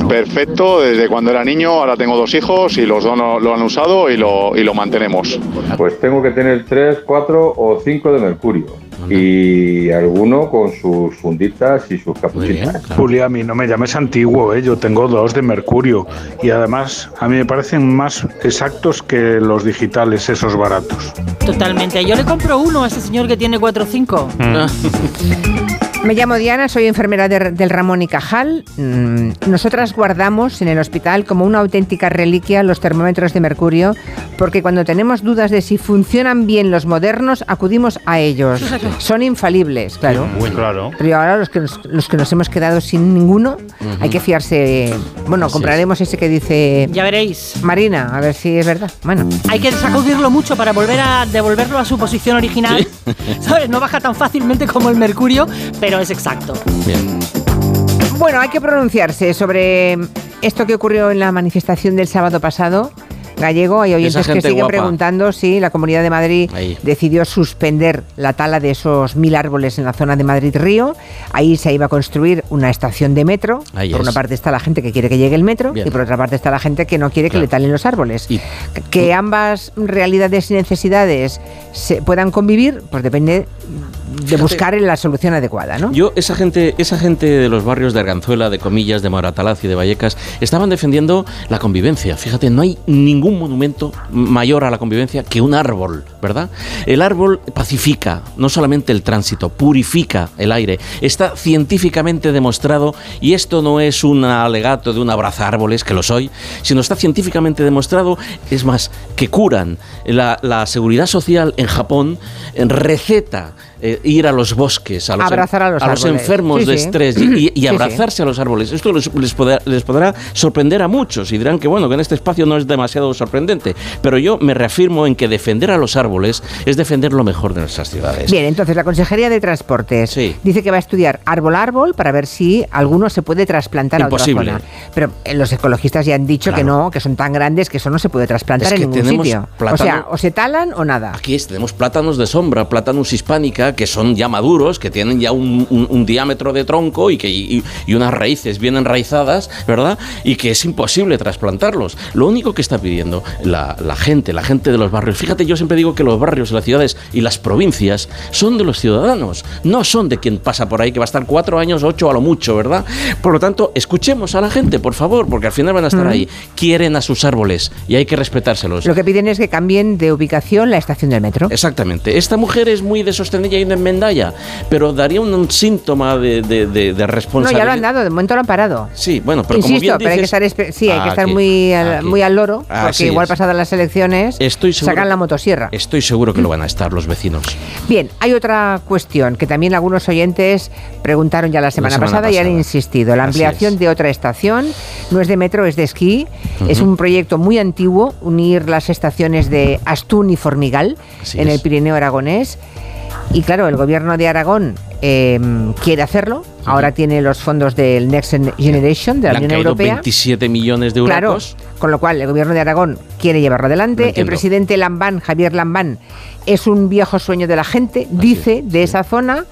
perfecto desde cuando era niño, ahora tengo dos hijos y los dos no- lo han usado y lo, y lo mantenemos. Pues tengo que tener 3, 4 o 5 de mercurio. Y alguno con sus funditas y sus capuchitas. Julia, a mí no me llames antiguo, ¿eh? yo tengo dos de mercurio y además a mí me parecen más exactos que los digitales, esos baratos. Totalmente. Yo le compro uno a ese señor que tiene 4 o 5. Me llamo Diana, soy enfermera de- del Ramón y Cajal. Mm, Nosotras guardamos en el hospital como una auténtica reliquia los termómetros de mercurio porque cuando tenemos dudas de si funcionan bien los modernos, acudimos a ellos. Son infalibles, claro. Muy claro. Pero ahora los que nos, los que nos hemos quedado sin ninguno, hay que fiarse. Bueno, Así compraremos ese que dice Ya veréis. Marina, a ver si es verdad. Bueno. Hay que sacudirlo mucho para volver a devolverlo a su posición original. ¿Sabes? No baja tan fácilmente como el mercurio, pero es exacto. Bueno, hay que pronunciarse sobre esto que ocurrió en la manifestación del sábado pasado. Gallego, hay oyentes que siguen guapa. preguntando si la Comunidad de Madrid Ahí. decidió suspender la tala de esos mil árboles en la zona de Madrid-Río. Ahí se iba a construir una estación de metro. Ahí por es. una parte está la gente que quiere que llegue el metro Bien. y por otra parte está la gente que no quiere que le talen los árboles. Que ambas realidades y necesidades se puedan convivir, pues depende de buscar la solución adecuada, ¿no? Yo, esa gente, esa gente de los barrios de Arganzuela, de Comillas, de Moratalaz y de Vallecas, estaban defendiendo la convivencia. Fíjate, no hay ningún monumento mayor a la convivencia que un árbol, ¿verdad? El árbol pacifica no solamente el tránsito, purifica el aire. Está científicamente demostrado, y esto no es un alegato de un abrazar árboles, que lo soy, sino está científicamente demostrado, es más, que curan. La, la seguridad social en Japón receta eh, ir a los bosques, a los, Abrazar a los enfermos Sí, de sí. estrés y, y Sí, sí. abrazarse a los árboles. Esto les, les podrá, les podrá sorprender a muchos y dirán que bueno, que en este espacio no es demasiado sorprendente. Pero yo me reafirmo en que defender a los árboles es defender lo mejor de nuestras ciudades. Bien, entonces la Consejería de Transportes dice que va a estudiar árbol a árbol para ver si alguno se puede trasplantar Imposible. a otra zona. Pero eh, los ecologistas ya han dicho que no, que son tan grandes que eso no se puede trasplantar Es en ningún sitio. O sea, o se talan o nada. Aquí es, tenemos plátanos de sombra, plátanos hispánica, que son ya maduros, que tienen ya un, un- un diámetro de tronco y, que, y, y unas raíces bien enraizadas, ¿verdad? Y que es imposible trasplantarlos. Lo único que está pidiendo la, la gente, la gente de los barrios, fíjate, yo siempre digo que los barrios, las ciudades y las provincias son de los ciudadanos, no son de quien pasa por ahí, que va a estar cuatro años, ocho a lo mucho, ¿verdad? Por lo tanto, escuchemos a la gente, por favor, porque al final van a estar Ujú. ahí. Quieren a sus árboles y hay que respetárselos. Lo que piden es que cambien de ubicación la estación del metro. Exactamente. Esta mujer es muy de sostenella y de Mendaya, pero daría un, un síntoma de, de, de- de No, responsabilidad. ya lo han dado, de momento lo han parado. Sí, bueno, pero como Insisto, bien pero hay que estar, sí, hay que Ah, estar aquí, muy, al, aquí. muy al loro, porque igual es. pasadas las elecciones Estoy seguro, sacan la motosierra. Estoy seguro que lo van a estar los vecinos. Bien, hay otra cuestión que también algunos oyentes preguntaron ya la semana, semana pasada, y han pasada. insisto. La Así ampliación de otra estación no es de metro, es de esquí. Es Ujú. un proyecto muy antiguo, unir las estaciones de Astún y Formigal Así en es. el Pirineo aragonés. Y claro, el gobierno de Aragón eh, quiere hacerlo. Ahora tiene los fondos del Next Generation de la Le han Unión caído Europea. 27 millones de euros. Claro, con lo cual el gobierno de Aragón quiere llevarlo Lo adelante. El presidente Lambán, Javier Lambán, es un viejo sueño de la gente, dice, de esa zona.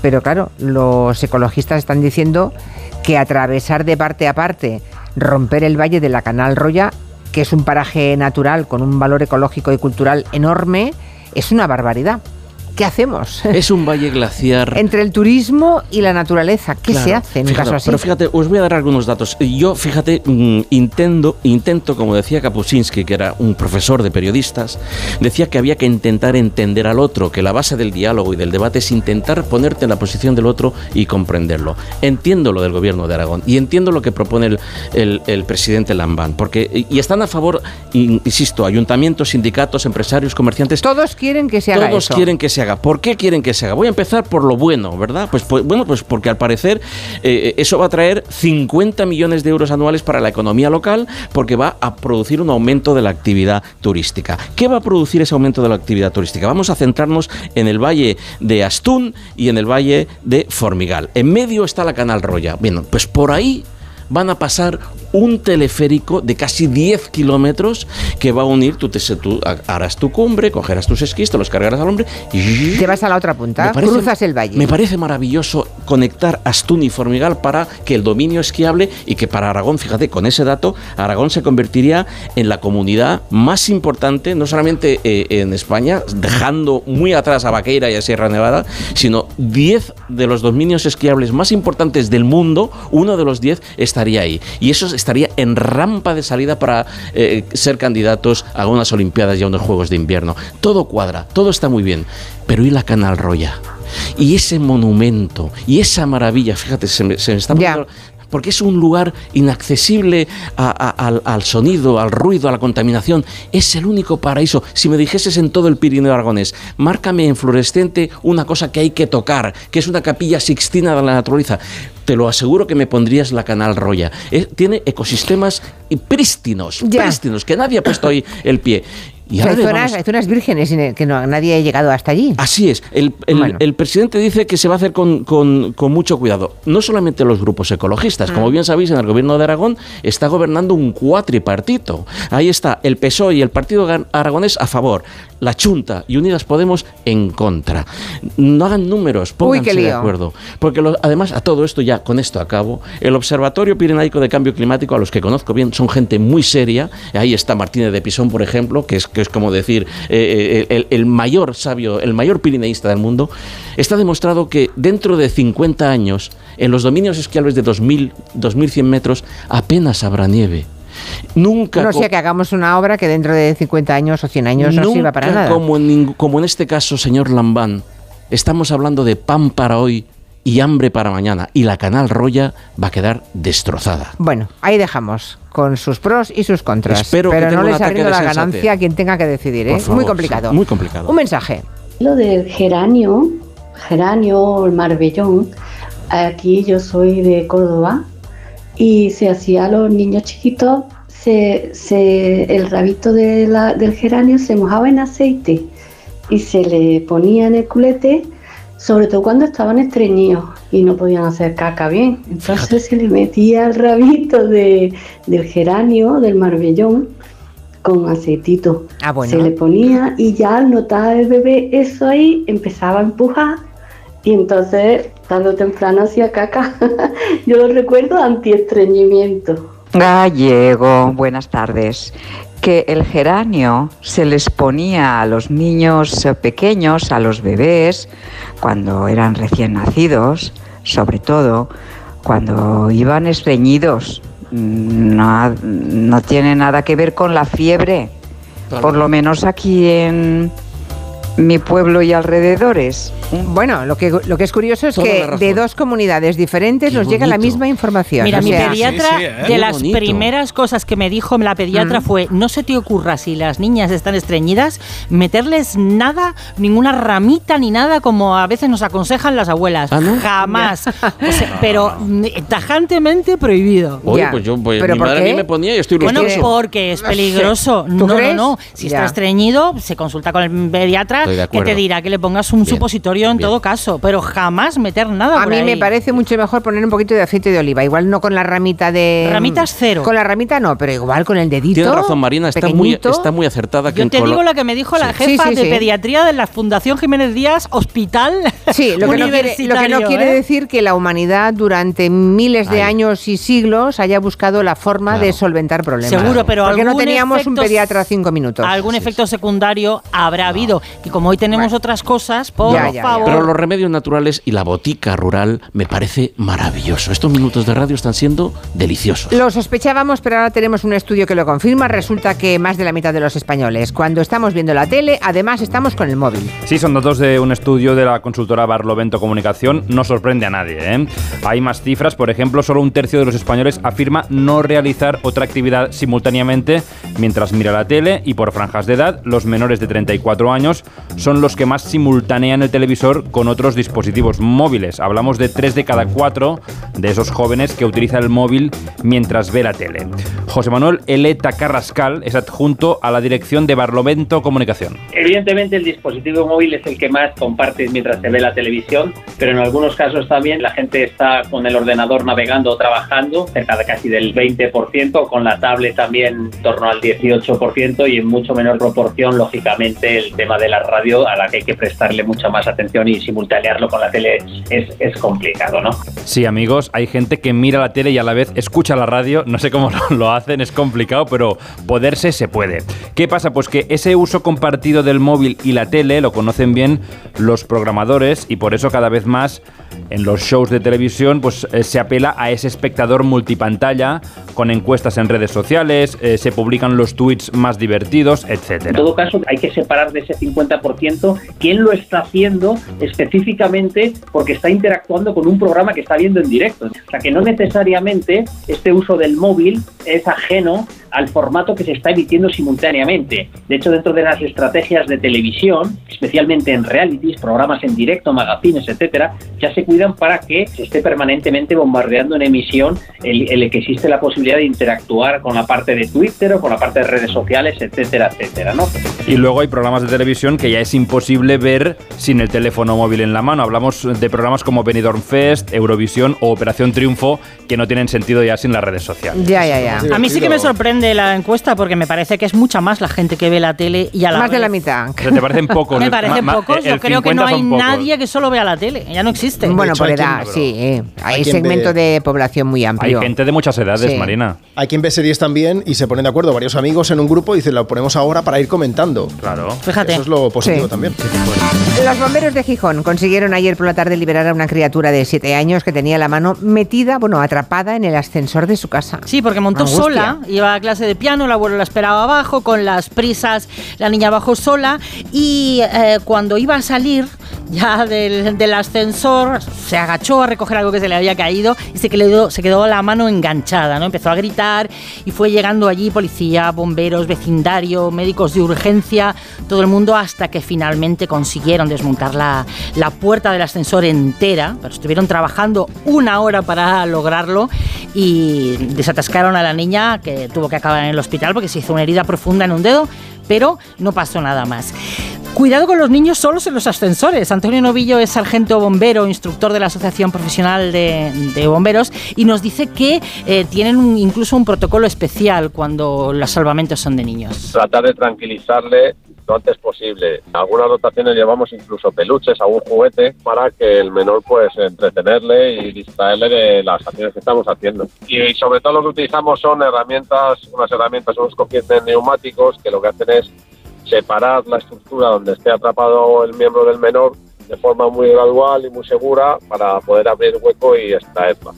Pero claro, los ecologistas están diciendo que atravesar de parte a parte, romper el valle de la Canal Roya, que es un paraje natural con un valor ecológico y cultural enorme, es una barbaridad. ¿Qué hacemos? Es un valle glaciar. Entre el turismo y la naturaleza, ¿qué se hace en un caso así? Pero fíjate, os voy a dar algunos datos. Yo, fíjate, mm, intento, intento, como decía Kapuscinski, que era un profesor de periodistas, decía que había que intentar entender al otro, que la base del diálogo y del debate es intentar ponerte en la posición del otro y comprenderlo. Entiendo lo del gobierno de Aragón y entiendo lo que propone el, el- el presidente Lambán, porque y están a favor, in- insisto, ayuntamientos, sindicatos, empresarios, comerciantes. Todos quieren que se haga Todos eso. quieren que se haga. ¿Por qué quieren que se haga? Voy a empezar por lo bueno, ¿verdad? Pues, pues, bueno, pues porque al parecer eh, eso va a traer 50 millones de euros anuales para la economía local porque va a producir un aumento de la actividad turística. ¿Qué va a producir ese aumento de la actividad turística? Vamos a centrarnos en el valle de Astún y en el valle de Formigal. En medio está la Canal Roya. Bien, pues por ahí van a pasar un teleférico de casi 10 kilómetros que va a unir, tú, te, tú harás tu cumbre, cogerás tus esquís, te los cargarás al hombre y... Te vas a la otra punta, parece- cruzas el valle. Me parece maravilloso conectar Astún y Formigal para que el dominio esquiable y que para Aragón, fíjate, con ese dato, Aragón se convertiría en la comunidad más importante, no solamente eh, en España, dejando muy atrás a Vaqueira y a Sierra Nevada, sino 10 de los dominios esquiables más importantes del mundo, uno de los 10 estaría ahí. Y eso estaría en rampa de salida para eh, ser candidatos a unas Olimpiadas y a unos Juegos de Invierno. Todo cuadra, todo está muy bien. Pero ¿y la Canal Roya? Y ese monumento, y esa maravilla, fíjate, se me, se me está poniendo- porque es un lugar inaccesible a- a- al, al sonido, al ruido, a la contaminación. Es el único paraíso. Si me dijeses en todo el Pirineo Aragonés, márcame en fluorescente una cosa que hay que tocar, que es una capilla sixtina de la naturaleza. Te lo aseguro que me pondrías la Canal Roya. Eh, tiene ecosistemas prístinos, Ya. prístinos, que nadie ha puesto ahí el pie. Y O sea, hay, zonas, hay zonas vírgenes que no, nadie ha llegado hasta allí. Así es. El, el- Bueno. el presidente dice que se va a hacer con, con- con mucho cuidado. No solamente los grupos ecologistas. Como bien sabéis, en el gobierno de Aragón está gobernando un cuatripartito. Ahí está el PSOE y el Partido Aragonés a favor. La Junta y Unidas Podemos en contra. No hagan números, pónganse qué de acuerdo. Porque lo- además, a todo esto, ya con esto acabo, el Observatorio Pirenaico de Cambio Climático, a los que conozco bien, son gente muy seria. Ahí está Martínez de Pisón, por ejemplo, que es que es como decir eh, el, el mayor sabio, el mayor pirineísta del mundo, está demostrado que dentro de 50 años, en los dominios esquiables de 2000, 2100 metros, apenas habrá nieve. Nunca No sea que hagamos una obra que dentro de 50 años o 100 años no sirva para nada. Como en, como en este caso, señor Lambán, estamos hablando de pan para hoy y hambre para mañana. Y la Canal Roya va a quedar destrozada. Bueno, ahí dejamos con sus pros y sus contras. Espero pero no les arriendo la ganancia a quien tenga que decidir, ¿eh? Favor, Muy complicado. sí, muy complicado. Un mensaje. Lo del geranio, geranio o el marbellón, aquí yo soy de Córdoba y se hacía a los niños chiquitos, se, se- el rabito de la- del geranio se mojaba en aceite y se le ponía en el culete, sobre todo cuando estaban estreñidos y no podían hacer caca bien. Entonces se le metía el rabito de, del geranio, del marbellón, con aceitito. Ah, bueno. Se le ponía y ya al notar el bebé eso ahí empezaba a empujar y entonces tarde o temprano hacía caca. Yo lo recuerdo antiestreñimiento. Gallego, buenas tardes. Que el geranio se les ponía a los niños pequeños, a los bebés, cuando eran recién nacidos, sobre todo cuando iban estreñidos. Mm, No, no tiene nada que ver con la fiebre, por lo menos aquí en mi pueblo y alrededores. Bueno, lo que, lo que es curioso es Toda que de dos comunidades diferentes nos llega la misma información. Mira, O mi sea, pediatra, ¿eh? de las primeras cosas que me dijo la pediatra Mm. fue, no se te ocurra si las niñas están estreñidas, meterles nada, ninguna ramita ni nada como a veces nos aconsejan las abuelas. Jamás. O sea, pero mm, tajantemente prohibido. Oye, pues yo, pues, mi madre a mí me ponía y estoy Bueno, porque es peligroso. ¿Tú No, no, no. Si Ya. está estreñido, se consulta con el pediatra que te dirá que le pongas un supositorio en todo caso, pero jamás meter nada A por mí me parece mucho mejor poner un poquito de aceite de oliva, igual no con la ramita de... Ramitas cero. Con la ramita no, pero igual con el dedito. Tiene razón, Marina, está muy, está muy acertada. que Yo te digo lo que me dijo la jefa Sí, sí, de sí. pediatría de la Fundación Jiménez Díaz Hospital Sí, lo que, no quiere, lo que no Universitario, quiere ¿eh? decir que la humanidad durante miles de Ay. años y siglos haya buscado la forma de solventar problemas. Seguro, pero Porque no algún teníamos un efecto- pediatra a cinco minutos. Algún efecto secundario habrá habido. Que como hoy tenemos otras cosas, por favor. Pero los remedios naturales y la botica rural me parece maravilloso. Estos minutos de radio están siendo deliciosos. Lo sospechábamos, pero ahora tenemos un estudio que lo confirma. Resulta que más de la mitad de los españoles, cuando estamos viendo la tele, además estamos con el móvil. Sí, son datos de un estudio de la consultora Barlovento Comunicación. No sorprende a nadie. ¿eh? Hay más cifras. Por ejemplo, solo un tercio de los españoles afirma no realizar otra actividad simultáneamente mientras mira la tele. Y por franjas de edad, los menores de 34 años son los que más simultanean el televisor con otros dispositivos móviles. Hablamos de 3 de cada 4 de esos jóvenes que utilizan el móvil mientras ve la tele. José Manuel Eleta Carrascal es adjunto a la dirección de Barlovento Comunicación. Evidentemente el dispositivo móvil es el que más comparte mientras se ve la televisión, pero en algunos casos también la gente está con el ordenador navegando o trabajando, cerca de casi del 20%, con la tablet también en torno al 18% y en mucho menor proporción, lógicamente, el tema de la radio a la que hay que prestarle mucha más atención y simultanearlo con la tele es, es complicado, ¿no? Sí, amigos, hay gente que mira la tele y a la vez escucha la radio. No sé cómo lo, hacen, es complicado, pero poderse se puede. ¿Qué pasa? Pues que ese uso compartido del móvil y la tele lo conocen bien los programadores y por eso cada vez más en los shows de televisión pues eh, se apela a ese espectador multipantalla con encuestas en redes sociales, eh, se publican los tweets más divertidos, En etcétera. todo caso, hay que separar de ese 50% quién lo está haciendo específicamente porque está interactuando con un programa que está viendo en directo. O sea, que no necesariamente este uso del móvil es ajeno al formato que se está emitiendo simultáneamente. De hecho, dentro de las estrategias de televisión, especialmente en realities, programas en directo, magazines, etcétera, ya se cuidan para que se esté permanentemente bombardeando en emisión el, el que existe la posibilidad de interactuar con la parte de Twitter o con la parte de redes sociales, etcétera, etcétera, ¿no? Y luego hay programas de televisión que ya ya es imposible ver sin el teléfono móvil en la mano. Hablamos de programas como Benidorm Fest, Eurovisión o Operación Triunfo que no tienen sentido ya sin las redes sociales. Ya, ya, ya. A mí sí que me sorprende la encuesta porque me parece que es mucha más la gente que ve la tele y a la Más de la mitad. Pero te parecen pocos. Me parecen pocos. Yo creo que 50 no hay nadie que solo vea la tele. Ya no existe. Bueno, hecho, por hay quien- edad, sí. eh. Hay, hay segmento ve- de población muy Hay amplio. gente de muchas edades, Sí. Marina. Hay quien ve series también y se ponen de acuerdo varios amigos en un grupo y dicen, lo ponemos ahora para ir comentando. Claro. Fíjate. Eso es lo positivo Sí. también. Los bomberos de Gijón consiguieron ayer por la tarde liberar a una criatura de 7 años que tenía la mano metida, bueno, atrapada en el ascensor de su casa. Sí, porque montó Angustia. sola, iba a clase de piano, el abuelo la esperaba abajo, con las prisas, la niña bajó sola y eh, cuando iba a salir ya del, ascensor, se agachó a recoger algo que se le había caído y se quedó, se quedó la mano enganchada, ¿no? Empezó a gritar y fue llegando allí policía, bomberos, vecindario, médicos de urgencia, todo el mundo hasta que finalmente consiguieron desmontar la, la puerta del ascensor entera, pero estuvieron trabajando una hora para lograrlo y desatascaron a la niña que tuvo que acabar en el hospital porque se hizo una herida profunda en un dedo, pero no pasó nada más. Cuidado con los niños solos en los ascensores. Antonio Novillo es sargento bombero, instructor de la Asociación Profesional de, de Bomberos y nos dice que eh, tienen un- incluso un protocolo especial cuando los salvamentos son de niños. tratar de tranquilizarle lo antes posible. En algunas dotaciones llevamos incluso peluches, algún juguete para que el menor pues entretenerle y distraerle de las acciones que estamos haciendo. Y sobre todo lo que utilizamos son herramientas, unas herramientas, unos cojientes neumáticos que lo que hacen es separar la estructura donde esté atrapado el miembro del menor de forma muy gradual y muy segura para poder abrir hueco y extraerla.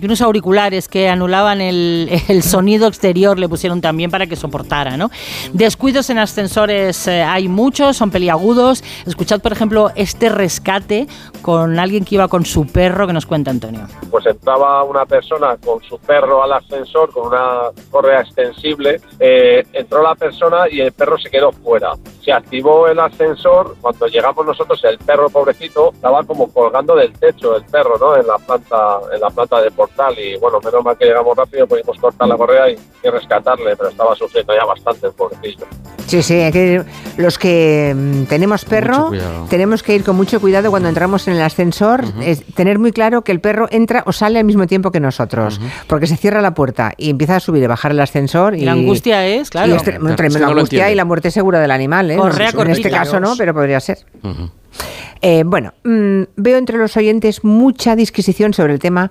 Y unos auriculares que anulaban el, el sonido exterior le pusieron también para que soportara, ¿no? Descuidos en ascensores eh, hay muchos, son peliagudos. Escuchad, por ejemplo, este rescate con alguien que iba con su perro que nos cuenta Antonio. pues entraba una persona con su perro al ascensor con una correa extensible, eh, entró la persona y el perro se quedó fuera. Se activó el ascensor, cuando llegamos nosotros el perro pobrecito estaba como colgando del techo el perro, ¿no? En la planta, en la planta de portal y bueno, menos mal que llegamos rápido, pudimos cortar la correa y, y rescatarle, pero estaba sufriendo ya bastante el pobrecillo. Sí, sí, hay que- los que mm, tenemos perro tenemos que ir con mucho cuidado cuando entramos en el ascensor, es tener muy claro que el perro entra o sale al mismo tiempo que nosotros, porque se cierra la puerta y empieza a subir y bajar el ascensor. Y, La angustia es, claro. y es tre- bueno, Es tremenda no angustia y la muerte segura del animal, ¿eh? Correa en este caso no, pero podría ser. Eh, bueno, mm, veo entre los oyentes mucha disquisición sobre el tema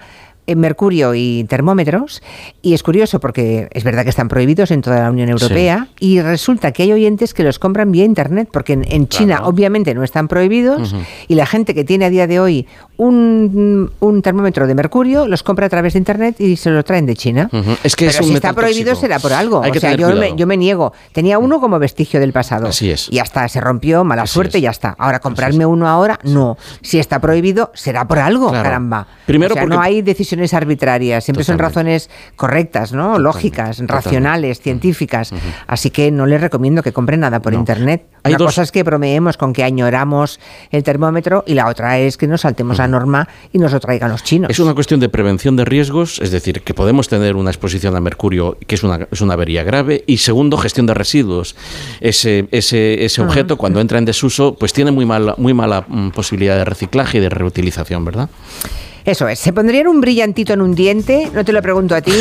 mercurio y termómetros y es curioso porque es verdad que están prohibidos en toda la Unión Europea y resulta que hay oyentes que los compran vía internet porque en, en China obviamente no están prohibidos y la gente que tiene a día de hoy un, un termómetro de mercurio los compra a través de internet y se lo traen de China. Es que Pero es si está prohibido tóxico. será por algo. Hay o sea, yo me, yo me niego. Tenía uno como vestigio del pasado. Así es. Y hasta se rompió, mala suerte, y ya está. Ahora, comprarme uno ahora, no. Si está prohibido, será por algo, Claro. caramba. Primero o sea, porque- no hay decisiones arbitrarias, siempre son razones correctas, ¿no? Lógicas, racionales, científicas. Así que no les recomiendo que compren nada por internet. Hay Una dos- cosa es que bromeemos con que añoramos el termómetro y la otra es que nos saltemos la norma y nos lo traigan los chinos. Es una cuestión de prevención de riesgos, es decir, que podemos tener una exposición a mercurio que es una, es una avería grave. Y segundo, gestión de residuos. Ese, ese, ese objeto, cuando entra en desuso, pues tiene muy mala, muy mala mm, posibilidad de reciclaje y de reutilización, ¿verdad? Eso es. ¿Se pondrían un brillantito en un diente? No te lo pregunto a ti,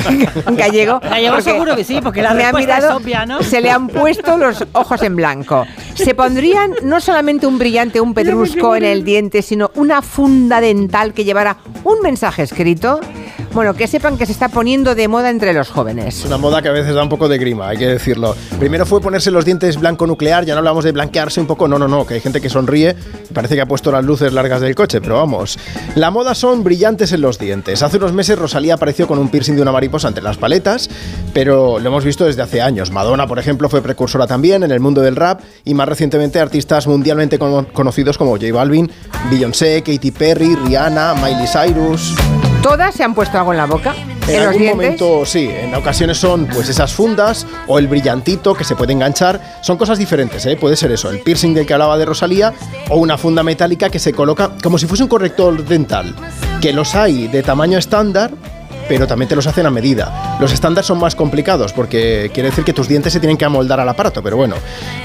Gallego. Gallego seguro que sí, porque la respuesta es mirado, obvia, ¿no? Se le han puesto los ojos en blanco. ¿Se pondrían no solamente un brillante, un pedrusco en el diente, sino una funda dental que llevara un mensaje escrito? Bueno, que sepan que se está poniendo de moda entre los jóvenes. Es una moda que a veces da un poco de grima, hay que decirlo. Primero fue ponerse los dientes blanco nuclear, ya no hablamos de blanquearse un poco, no, no, no, que hay gente que sonríe parece que ha puesto las luces largas del coche, pero vamos. La moda son brillantes en los dientes. Hace unos meses Rosalía apareció con un piercing de una mariposa entre las paletas, pero lo hemos visto desde hace años. Madonna, por ejemplo, fue precursora también en el mundo del rap y más recientemente artistas mundialmente cono- conocidos como J Balvin, Beyoncé, Katy Perry, Rihanna, Miley Cyrus. ¿Todas se han puesto algo en la boca? En, ¿En, los algún dientes? momento sí, en ocasiones son pues esas fundas o el brillantito que se puede enganchar. Son cosas diferentes, ¿eh? puede ser eso, el piercing del que hablaba de Rosalía o una funda metálica que se coloca como si fuese un corrector dental. Que los hay de tamaño estándar, pero también te los hacen a medida. Los estándares son más complicados porque quiere decir que tus dientes se tienen que amoldar al aparato, pero bueno.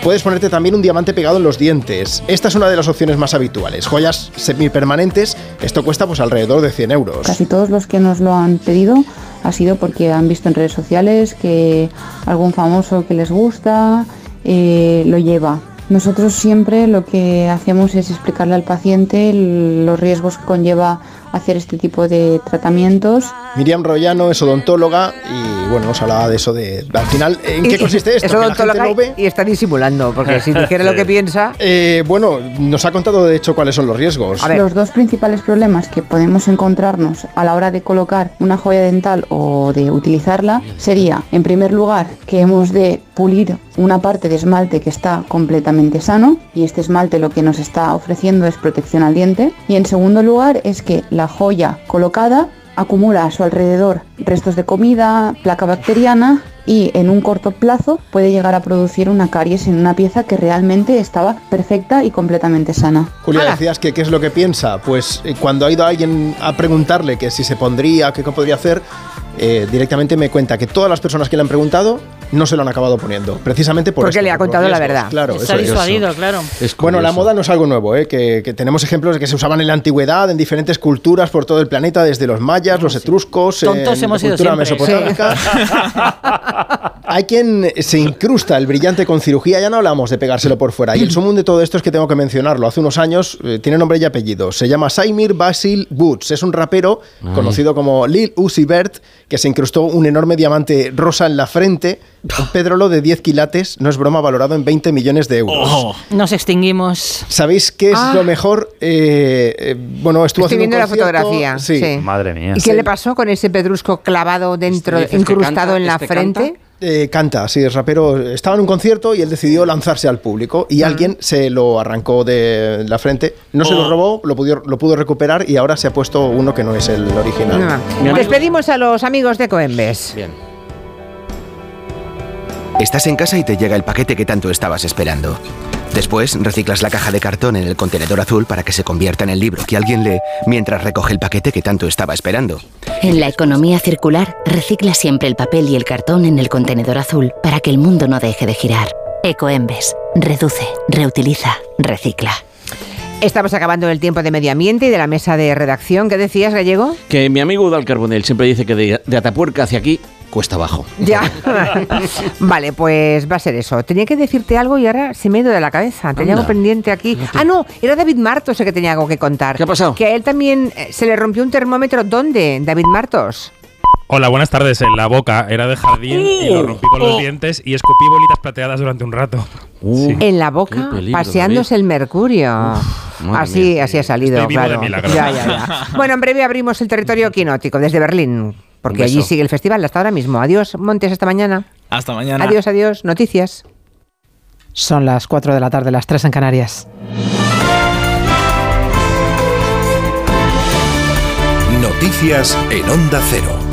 Puedes ponerte también un diamante pegado en los dientes. Esta es una de las opciones más habituales. Joyas semipermanentes, esto cuesta pues alrededor de 100 euros. Casi todos los que nos lo han pedido ha sido porque han visto en redes sociales que algún famoso que les gusta eh, lo lleva. Nosotros siempre lo que hacemos es explicarle al paciente los riesgos que conlleva hacer este tipo de tratamientos. Miriam Royano es odontóloga y bueno, nos hablaba de eso de al final ¿en qué consiste esto? Es odontóloga y está disimulando, porque si dijera lo que piensa. Eh, bueno, nos ha contado de hecho cuáles son los riesgos. Los dos principales problemas que podemos encontrarnos a la hora de colocar una joya dental o de utilizarla sería, en primer lugar, que hemos de pulir una parte de esmalte que está completamente sano y este esmalte lo que nos está ofreciendo es protección al diente y en segundo lugar es que la joya colocada acumula a su alrededor restos de comida, placa bacteriana y en un corto plazo puede llegar a producir una caries en una pieza que realmente estaba perfecta y completamente sana. Julia, decías que qué es lo que piensa. Pues eh, cuando ha ido alguien a preguntarle que si se pondría, qué podría hacer, eh, directamente me cuenta que todas las personas que le han preguntado no se lo han acabado poniendo, precisamente por Porque le ha contado la verdad. Claro, Está disuadido, claro. bueno, la moda no es algo nuevo, ¿eh? que, tenemos ejemplos de que se usaban en la antigüedad, en diferentes culturas por todo el planeta, desde los mayas, los etruscos, Tontos en hemos la cultura sido mesopotámica. Hay quien se incrusta el brillante con cirugía, ya no hablamos de pegárselo por fuera. Y el sumum de todo esto es que tengo que mencionarlo. Hace unos años eh, tiene nombre y apellido. Se llama Saimir Basil Woods. Es un rapero conocido como Lil Uzi Vert que se incrustó un enorme diamante rosa en la frente. Un pedrolo de 10 quilates, no es broma, valorado en 20 millones de euros. Oh. Nos extinguimos. ¿Sabéis qué es Ah. lo mejor? Eh, eh, bueno, estuvo Estoy haciendo viendo la un concierto- fotografía. Sí. sí. Madre mía. ¿Y qué le pasó con ese pedrusco clavado dentro, ¿Este dices que incrustado canta? en la ¿Este frente? canta? Eh, canta, sí, es rapero. Estaba en un concierto y él decidió lanzarse al público y alguien se lo arrancó de la frente. No se lo robó, lo pudo, lo pudo recuperar y ahora se ha puesto uno que no es el original. No. Despedimos a los amigos de Coembes. Bien. Estás en casa y te llega el paquete que tanto estabas esperando. Después reciclas la caja de cartón en el contenedor azul para que se convierta en el libro que alguien lee mientras recoge el paquete que tanto estaba esperando. En la economía circular, recicla siempre el papel y el cartón en el contenedor azul para que el mundo no deje de girar. Ecoembes. Reduce, reutiliza, recicla. Estamos acabando el tiempo de medio ambiente y de la mesa de redacción. ¿Qué decías, Gallego? Que mi amigo Udal Carbonell siempre dice que de, de Atapuerca hacia aquí cuesta abajo. Ya. vale, pues va a ser eso. Tenía que decirte algo y ahora se me ha ido de la cabeza. Tenía Anda. algo pendiente aquí. Ah, no, era David Martos el que tenía algo que contar. ¿Qué ha pasado? Que a él también eh, se le rompió un termómetro. ¿Dónde, David Martos? Hola, buenas tardes. En la boca era de jardín y lo rompí con los dientes y escupí bolitas plateadas durante un rato. Sí. En la boca, peligro, paseándose el mercurio. así, mía. así ha salido, Estoy vivo de claro. milagro. Ya, ya, ya. Bueno, en breve abrimos el territorio quinótico desde Berlín, porque allí sigue el festival hasta ahora mismo. Adiós, Montes, hasta mañana. Hasta mañana. Adiós, adiós. Noticias. Son las 4 de la tarde, las 3 en Canarias. Noticias en Onda Cero.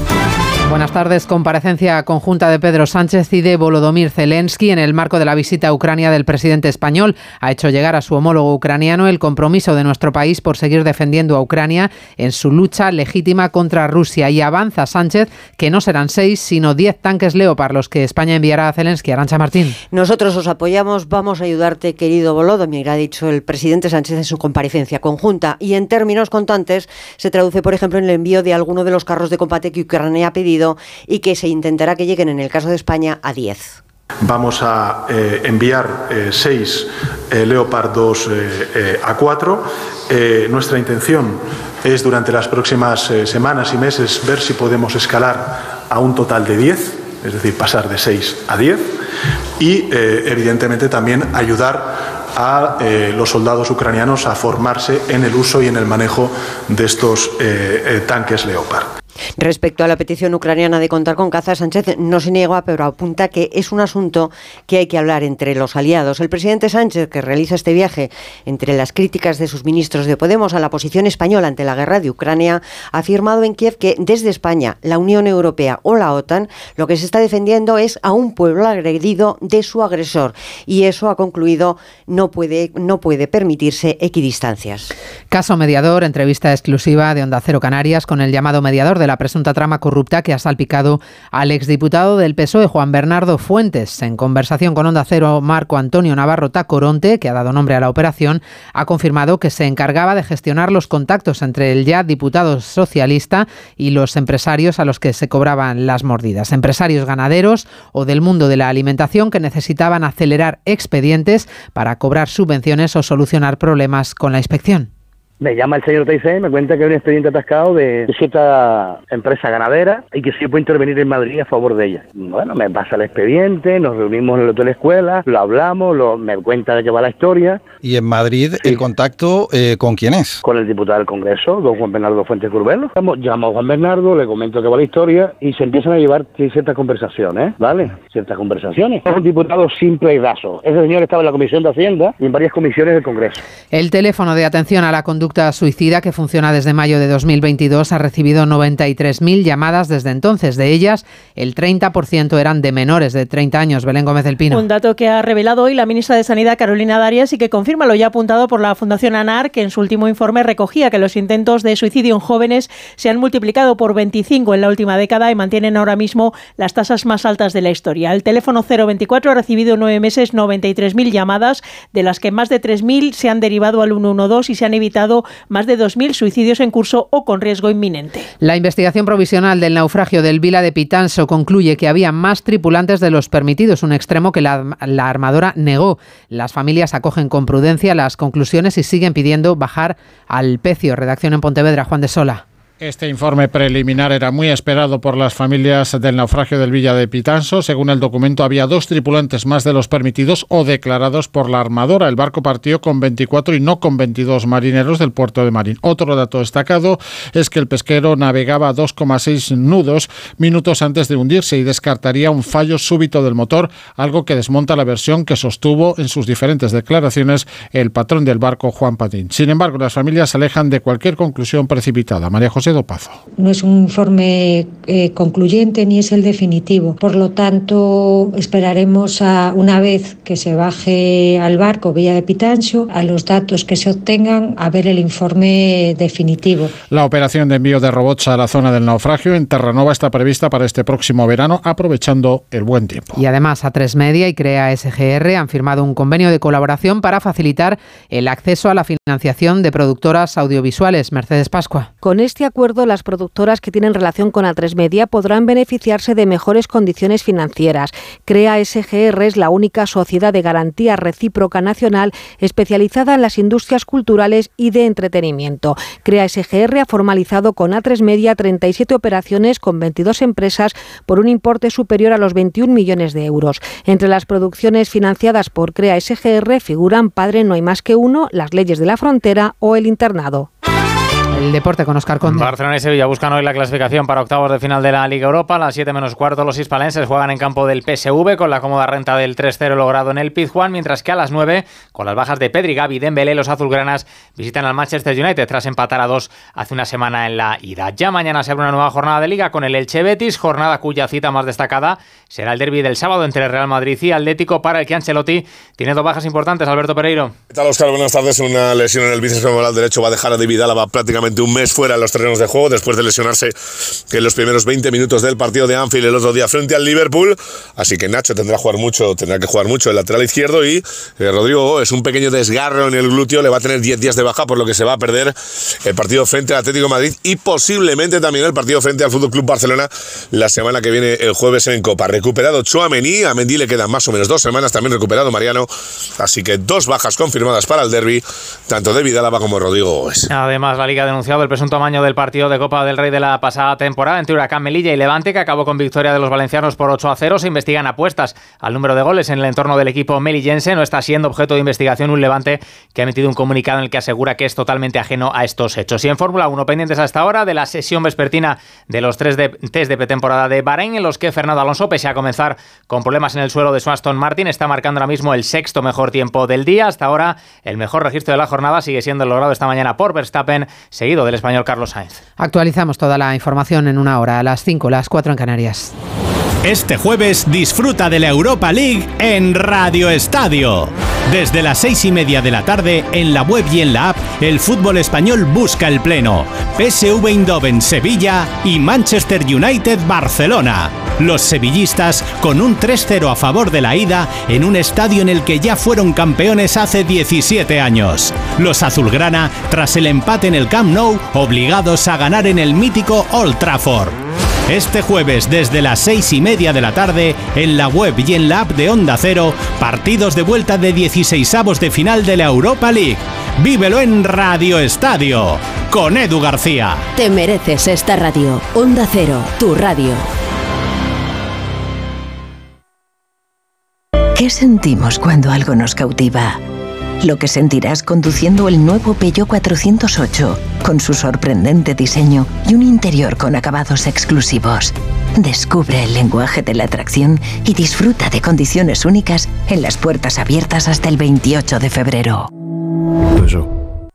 Buenas tardes. Comparecencia conjunta de Pedro Sánchez y de Volodymyr Zelensky en el marco de la visita a Ucrania del presidente español. Ha hecho llegar a su homólogo ucraniano el compromiso de nuestro país por seguir defendiendo a Ucrania en su lucha legítima contra Rusia. Y avanza Sánchez que no serán seis, sino diez tanques Leopard los que España enviará a Zelensky. Arancha Martín. Nosotros os apoyamos, vamos a ayudarte, querido Volodymyr, ha dicho el presidente Sánchez en su comparecencia conjunta. Y en términos contantes, se traduce, por ejemplo, en el envío de alguno de los carros de combate que Ucrania ha pedido y que se intentará que lleguen, en el caso de España, a 10. Vamos a eh, enviar eh, seis eh, Leopard 2 A4. Eh, nuestra intención es durante las próximas eh, semanas y meses ver si podemos escalar a un total de 10, es decir, pasar de 6 a 10 y eh, evidentemente también ayudar a eh, los soldados ucranianos a formarse en el uso y en el manejo de estos eh, eh, tanques Leopard. Respecto a la petición ucraniana de contar con cazas, Sánchez no se niega, pero apunta que es un asunto que hay que hablar entre los aliados. El presidente Sánchez, que realiza este viaje entre las críticas de sus ministros de Podemos a la posición española ante la guerra de Ucrania, ha afirmado en Kiev que desde España, la Unión Europea o la OTAN, lo que se está defendiendo es a un pueblo agredido de su agresor. Y eso, ha concluido, no puede, no puede permitirse equidistancias. Caso mediador, entrevista exclusiva de Onda Cero Canarias con el llamado mediador de de la presunta trama corrupta que ha salpicado al exdiputado del PSOE, Juan Bernardo Fuentes. En conversación con Onda Cero, Marco Antonio Navarro Tacoronte, que ha dado nombre a la operación, ha confirmado que se encargaba de gestionar los contactos entre el ya diputado socialista y los empresarios a los que se cobraban las mordidas. Empresarios ganaderos o del mundo de la alimentación que necesitaban acelerar expedientes para cobrar subvenciones o solucionar problemas con la inspección. Me llama el señor Teisén, me cuenta que hay un expediente atascado de cierta empresa ganadera y que si yo puedo intervenir en Madrid a favor de ella. Bueno, me pasa el expediente, nos reunimos en el hotel escuela, lo hablamos, lo, me cuenta de qué va la historia. ¿Y en Madrid el contacto eh, con quién es? Con el diputado del Congreso, don Juan Bernardo Fuentes Curbelo. Llamo a Juan Bernardo, le comento que va la historia y se empiezan a llevar ciertas conversaciones, ¿vale? Ciertas conversaciones. Es un diputado simple y raso. Ese señor estaba en la Comisión de Hacienda y en varias comisiones del Congreso. El teléfono de atención a la conducta suicida que funciona desde mayo de 2022 ha recibido 93.000 llamadas desde entonces. De ellas, el 30% eran de menores de 30 años. Belén Gómez del Pino. Un dato que ha revelado hoy la ministra de Sanidad, Carolina Darias, y que confirma lo ya apuntado por la Fundación ANAR, que en su último informe recogía que los intentos de suicidio en jóvenes se han multiplicado por 25 en la última década y mantienen ahora mismo las tasas más altas de la historia. El teléfono 024 ha recibido nueve meses 93.000 llamadas, de las que más de 3.000 se han derivado al 112 y se han evitado más de 2.000 suicidios en curso o con riesgo inminente. La investigación provisional del naufragio del Vila de Pitanso concluye que había más tripulantes de los permitidos, un extremo que la, la armadora negó. Las familias acogen con prudencia las conclusiones y siguen pidiendo bajar al pecio. Redacción en Pontevedra, Juan de Sola. Este informe preliminar era muy esperado por las familias del naufragio del Villa de Pitanso. Según el documento, había dos tripulantes más de los permitidos o declarados por la armadora. El barco partió con 24 y no con 22 marineros del puerto de Marín. Otro dato destacado es que el pesquero navegaba a 2,6 nudos minutos antes de hundirse y descartaría un fallo súbito del motor, algo que desmonta la versión que sostuvo en sus diferentes declaraciones el patrón del barco, Juan Patín. Sin embargo, las familias se alejan de cualquier conclusión precipitada. María José no es un informe eh, concluyente ni es el definitivo. Por lo tanto, esperaremos a una vez que se baje al barco Villa de Pitancho, a los datos que se obtengan, a ver el informe definitivo. La operación de envío de robots a la zona del naufragio en Terranova está prevista para este próximo verano, aprovechando el buen tiempo. Y además, A3 Media y Crea SGR han firmado un convenio de colaboración para facilitar el acceso a la financiación de productoras audiovisuales. Mercedes Pascua. Con este acuerdo, las productoras que tienen relación con A3 Media podrán beneficiarse de mejores condiciones financieras. Crea SGR es la única sociedad de garantía recíproca nacional especializada en las industrias culturales y de entretenimiento. Crea SGR ha formalizado con A3 Media 37 operaciones con 22 empresas por un importe superior a los 21 millones de euros. Entre las producciones financiadas por Crea SGR figuran Padre No hay más que uno, Las leyes de la frontera o El internado. El deporte con Oscar Conde. Barcelona y Sevilla buscan hoy la clasificación para octavos de final de la Liga Europa. A las 7 menos cuarto los hispalenses juegan en campo del PSV con la cómoda renta del 3-0 logrado en el Pizjuán, mientras que a las 9, con las bajas de Pedri, Gavi, Dembélé, los azulgranas visitan al Manchester United tras empatar a dos hace una semana en la ida. Ya mañana se abre una nueva jornada de Liga con el Elche Betis, jornada cuya cita más destacada será el derby del sábado entre Real Madrid y Atlético para el que Ancelotti tiene dos bajas importantes. Alberto Pereiro. ¿Qué tal, Oscar? Buenas tardes. Una lesión en el bíceps femoral derecho va a dejar a David Álava prácticamente un mes fuera en los terrenos de juego después de lesionarse en los primeros 20 minutos del partido de Anfield el otro día frente al Liverpool. Así que Nacho tendrá jugar mucho, tendrá que jugar mucho el lateral izquierdo y eh, Rodrigo es un pequeño desgarro en el glúteo, le va a tener 10 días de baja, por lo que se va a perder el partido frente al Atlético de Madrid y posiblemente también el partido frente al Fútbol Club Barcelona la semana que viene el jueves en Copa. Recuperado Chouameni, a Mendy le quedan más o menos dos semanas, también recuperado Mariano, así que dos bajas confirmadas para el derby, tanto David Álava como Rodrigo Además, la Liga ha denunciado el presunto amaño del partido de Copa del Rey de la pasada temporada entre Huracán Melilla y Levante, que acabó con victoria de los valencianos por 8 a 0. Se investigan apuestas al número de goles en el entorno del equipo melillense. No está siendo objeto de investigación un Levante que ha emitido un comunicado en el que asegura que es totalmente ajeno a estos hechos. Y en Fórmula 1, pendientes hasta ahora de la sesión vespertina de los tres de, test de pretemporada de Bahrein, en los que Fernando Alonso, pese a comenzar con problemas en el suelo de su Aston Martin, está marcando ahora mismo el sexto mejor tiempo del día. Hasta ahora, el mejor registro de la jornada sigue siendo logrado esta mañana por Verstappen, seguido del español Carlos Sainz. Actualizamos toda la información en una hora, a las 5, las 4 en Canarias. Este jueves disfruta de la Europa League en Radio Estadio. Desde las seis y media de la tarde, en la web y en la app, el fútbol español busca el pleno. PSV Eindhoven Sevilla y Manchester United Barcelona. Los sevillistas con un 3-0 a favor de la ida en un estadio en el que ya fueron campeones hace 17 años. Los azulgrana, tras el empate en el Camp Nou, obligados a ganar en el mítico Old Trafford. Este jueves desde las seis y media de la tarde, en la web y en la app de Onda Cero, partidos de vuelta de 17 16avos de final de la Europa League. Vívelo en Radio Estadio con Edu García. Te mereces esta radio. Onda Cero, tu radio. ¿Qué sentimos cuando algo nos cautiva? Lo que sentirás conduciendo el nuevo Peugeot 408, con su sorprendente diseño y un interior con acabados exclusivos. Descubre el lenguaje de la atracción y disfruta de condiciones únicas en las puertas abiertas hasta el 28 de febrero.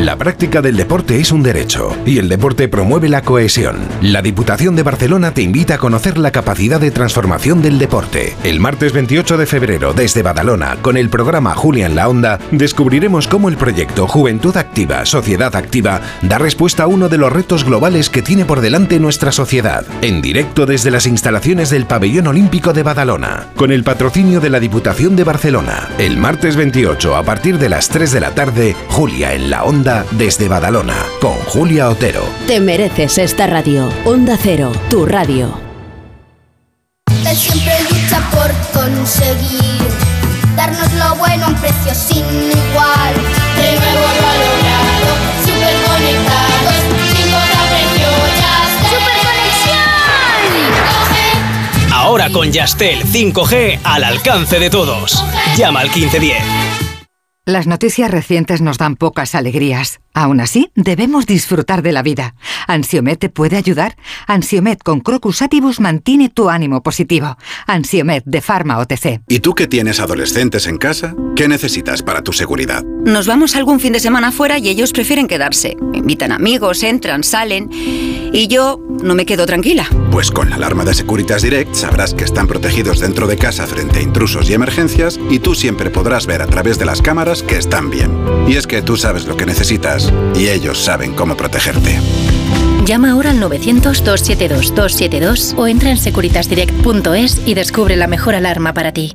La práctica del deporte es un derecho y el deporte promueve la cohesión. La Diputación de Barcelona te invita a conocer la capacidad de transformación del deporte. El martes 28 de febrero, desde Badalona, con el programa Julia en la Onda, descubriremos cómo el proyecto Juventud Activa, Sociedad Activa da respuesta a uno de los retos globales que tiene por delante nuestra sociedad. En directo desde las instalaciones del Pabellón Olímpico de Badalona, con el patrocinio de la Diputación de Barcelona. El martes 28, a partir de las 3 de la tarde, Julia en la Onda desde Badalona, con Julia Otero. Te mereces esta radio. Onda Cero, tu radio. Él siempre lucha por conseguir darnos lo bueno a un precio sin igual. De nuevo lo logrado, super conectados, sin precio ya está. Ahora con Yastel 5G al alcance de todos. Llama al 1510. Las noticias recientes nos dan pocas alegrías. Aún así, debemos disfrutar de la vida. ¿Ansiomet te puede ayudar? Ansiomet con Crocus Atibus mantiene tu ánimo positivo. Ansiomet de Pharma OTC. ¿Y tú que tienes adolescentes en casa? ¿Qué necesitas para tu seguridad? Nos vamos algún fin de semana fuera y ellos prefieren quedarse. Invitan amigos, entran, salen. Y yo no me quedo tranquila. Pues con la alarma de Securitas Direct sabrás que están protegidos dentro de casa frente a intrusos y emergencias y tú siempre podrás ver a través de las cámaras que están bien. Y es que tú sabes lo que necesitas y ellos saben cómo protegerte. Llama ahora al 900-272-272 o entra en securitasdirect.es y descubre la mejor alarma para ti.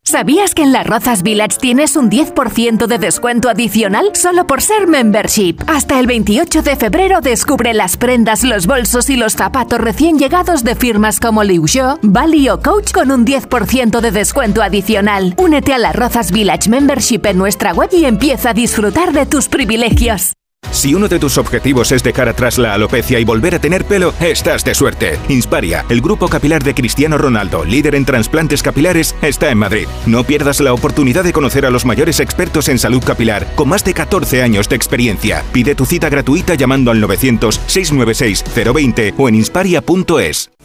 ¿Sabías que en las Rozas Village tienes un 10% de descuento adicional solo por ser membership? Hasta el 28 de febrero descubre las prendas, los bolsos y los zapatos recién llegados de firmas como Liu Xiu, Bali o Coach con un 10% de descuento adicional. Únete a la Rozas Village Membership en nuestra web y empieza a disfrutar de tus privilegios. Si uno de tus objetivos es dejar atrás la alopecia y volver a tener pelo, estás de suerte. Insparia, el grupo capilar de Cristiano Ronaldo, líder en trasplantes capilares, está en Madrid. No pierdas la oportunidad de conocer a los mayores expertos en salud capilar, con más de 14 años de experiencia. Pide tu cita gratuita llamando al 900 696 020 o en insparia.es.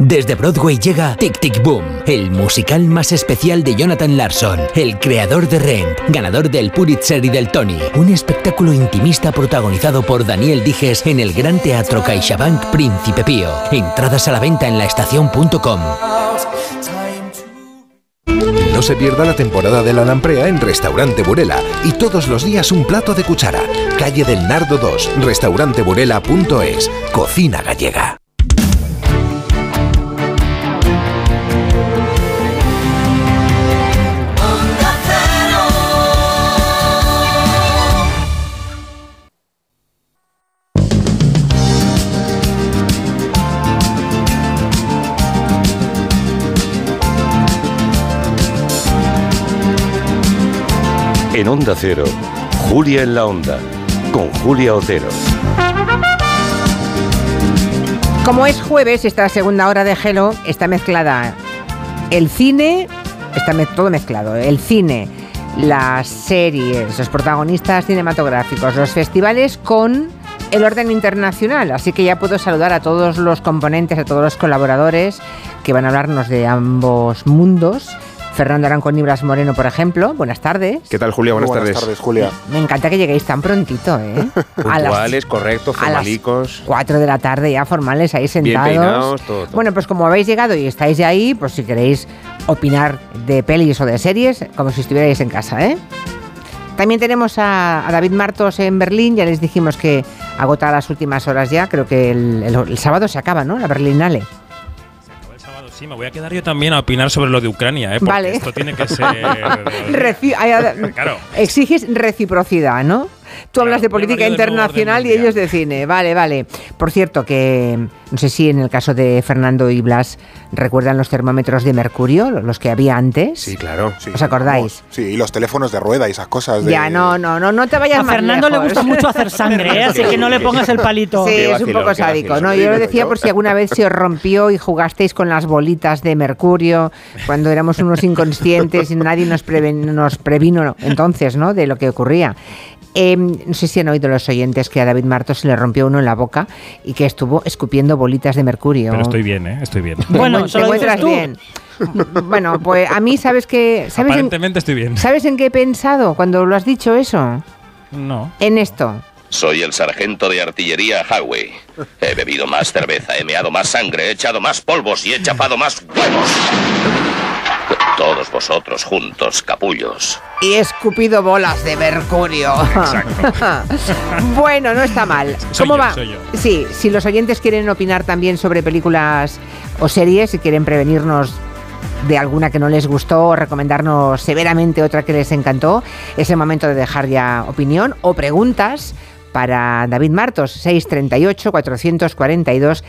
Desde Broadway llega Tic Tic Boom, el musical más especial de Jonathan Larson, el creador de Rent, ganador del Pulitzer y del Tony. Un espectáculo intimista protagonizado por Daniel Dijes en el Gran Teatro CaixaBank Príncipe Pío. Entradas a la venta en laestacion.com. No se pierda la temporada de la lamprea en Restaurante Burela y todos los días un plato de cuchara. Calle del Nardo 2, restauranteburela.es. Cocina gallega. En Onda Cero, Julia en la Onda, con Julia Otero. Como es jueves, esta segunda hora de Gelo está mezclada el cine, está todo mezclado, el cine, las series, los protagonistas cinematográficos, los festivales con el orden internacional. Así que ya puedo saludar a todos los componentes, a todos los colaboradores que van a hablarnos de ambos mundos. Fernando Aranco Nibras Moreno, por ejemplo. Buenas tardes. ¿Qué tal, Julia? Buenas, Buenas tardes. tardes, Julia. Me encanta que lleguéis tan prontito, ¿eh? Puntuales, correctos, a las formalicos. 4 de la tarde ya formales ahí sentados. peinados, todo, todo. Bueno, pues como habéis llegado y estáis ya ahí, pues si queréis opinar de pelis o de series, como si estuvierais en casa, ¿eh? También tenemos a, a David Martos en Berlín, ya les dijimos que agota las últimas horas ya, creo que el, el- el sábado se acaba, ¿no? La Berlinale. Sí, me voy a quedar yo también a opinar sobre lo de Ucrania, ¿eh? Porque Vale. esto tiene que ser... Claro. Exiges reciprocidad, ¿no? Tú hablas de política de internacional y ellos de cine. Vale, vale. Por cierto, que no sé si en el caso de Fernando y Blas recuerdan los termómetros de mercurio, los que había antes. Sí, claro. Sí, ¿Os acordáis? Sí, y los teléfonos de rueda y esas cosas. De... Ya, no, no, no, no te vayas A más Fernando le gusta mucho hacer sangre, ¿eh? así que no le pongas el palito. Sí, es un poco sádico. No, yo lo decía por si alguna vez se os rompió y jugasteis con las bolitas de mercurio cuando éramos unos inconscientes y nadie nos, preven- nos previno entonces, ¿no? De lo que ocurría. Eh, no sé si han oído los oyentes que a David Martos se le rompió uno en la boca y que estuvo escupiendo bolitas de mercurio. Pero estoy bien, ¿eh? Estoy bien. ¿Te Bueno, te encuentras tú. bien. Bueno, pues a mí, ¿sabes en, Aparentemente estoy bien. ¿Sabes en qué he pensado cuando lo has dicho eso? No. En esto. Soy el sargento de artillería Howie. He bebido más cerveza, he meado más sangre, he echado más polvos y he chapado más huevos. Todos vosotros juntos, capullos. Y he escupido bolas de mercurio. bueno, no está mal. Soy ¿Cómo yo, va? soy yo. Sí, si los oyentes quieren opinar también sobre películas o series, si quieren prevenirnos de alguna que no les gustó o recomendarnos severamente otra que les encantó, es el momento de dejar ya opinión o preguntas para David Martos, 638 442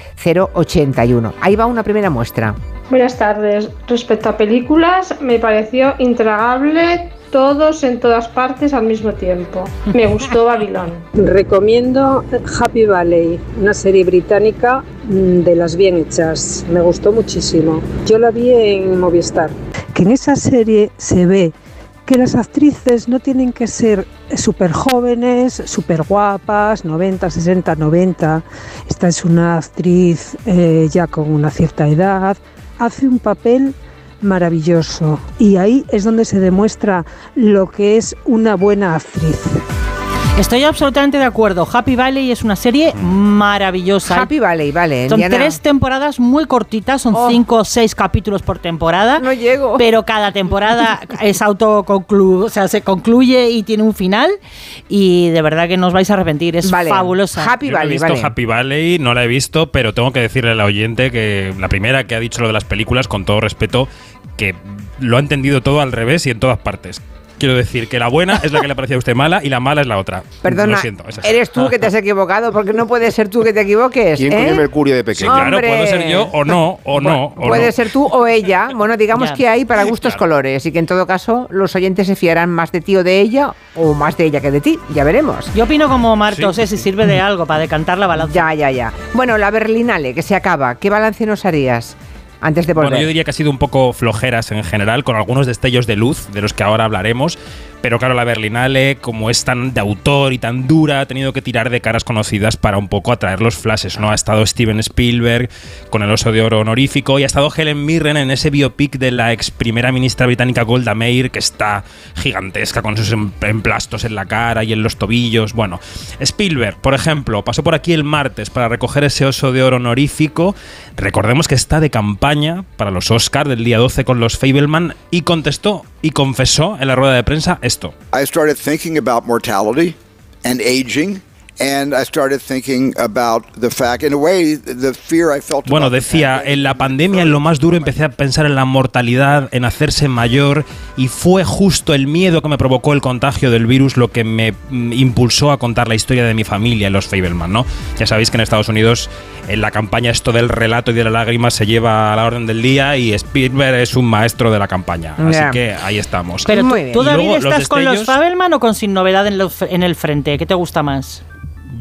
081. Ahí va una primera muestra. Buenas tardes. Respecto a películas, me pareció intragable todos en todas partes al mismo tiempo. Me gustó Babilón. Recomiendo Happy Valley, una serie británica mm, de las bien hechas. Me gustó muchísimo. Yo la vi en Movistar. que en esa serie se ve que las actrices no tienen que ser súper jóvenes, súper guapas, 90, 60, 90. Esta es una actriz eh, ya con una cierta edad. Hace un papel maravilloso y ahí es donde se demuestra lo que es una buena actriz. Estoy absolutamente de acuerdo. Happy Valley es una serie maravillosa. Happy Valley, vale. Son Diana. tres temporadas muy cortitas, son Oh. cinco o seis capítulos por temporada. No llego. Pero cada temporada es autoconclu, o sea, se concluye y tiene un final. Y de verdad que no os vais a arrepentir. Es Vale. fabulosa. Happy Yo no he Valley, visto vale. Happy Valley, no la he visto, pero tengo que decirle al oyente que la primera que ha dicho lo de las películas, con todo respeto, que lo ha entendido todo al revés y en todas partes. Quiero decir que la buena es la que le parecía a usted mala y la mala es la otra. Perdona, Lo siento. es eres tú que te has equivocado, porque no puede ser tú que te equivoques. ¿Quién ¿eh? Mercurio de Sí, pequeño? claro, Hombre. puedo ser yo o no, o no, o Puede no. ser tú o ella. Bueno, digamos Ya. que hay para gustos colores y que en todo caso los oyentes se fiarán más de ti o de ella o más de ella que de ti. Ya veremos. Yo opino como Martos, Sí. eh, si sirve de algo para decantar la balanza. Ya, ya, ya. Bueno, la Berlinale, que se acaba. ¿Qué balance nos harías antes de volver? Bueno, yo diría que ha sido un poco flojeras en general, con algunos destellos de luz, de los que ahora hablaremos. Pero claro, la Berlinale, como es tan de autor y tan dura, ha tenido que tirar de caras conocidas para un poco atraer los flashes, ¿no? Ha estado Steven Spielberg con el Oso de Oro honorífico y ha estado Helen Mirren en ese biopic de la ex primera ministra británica Golda Meir, que está gigantesca con sus em- emplastos en la cara y en los tobillos. Bueno, Spielberg, por ejemplo, pasó por aquí el martes para recoger ese Oso de Oro honorífico. Recordemos que está de campaña para los Oscars del día 12 con los Fableman y contestó y confesó en la rueda de prensa esto. I started thinking about mortality and aging, and I started thinking about the fact, in a way, the fear I felt. Bueno, decía, en la pandemia, en lo más duro, empecé a pensar en la mortalidad, en hacerse mayor, y fue justo el miedo que me provocó el contagio del virus lo que me mm, impulsó a contar la historia de mi familia, los Fableman, ¿no? Ya sabéis que en Estados Unidos, en la campaña esto del relato y de la lágrima se lleva a la orden del día y Spielberg es un maestro de la campaña. Así que ahí estamos. Pero tú, Muy bien. ¿tú, Y David, luego, los estás con los Fabelman o con Sin Novedad en, lo- en el frente? ¿Qué te gusta más?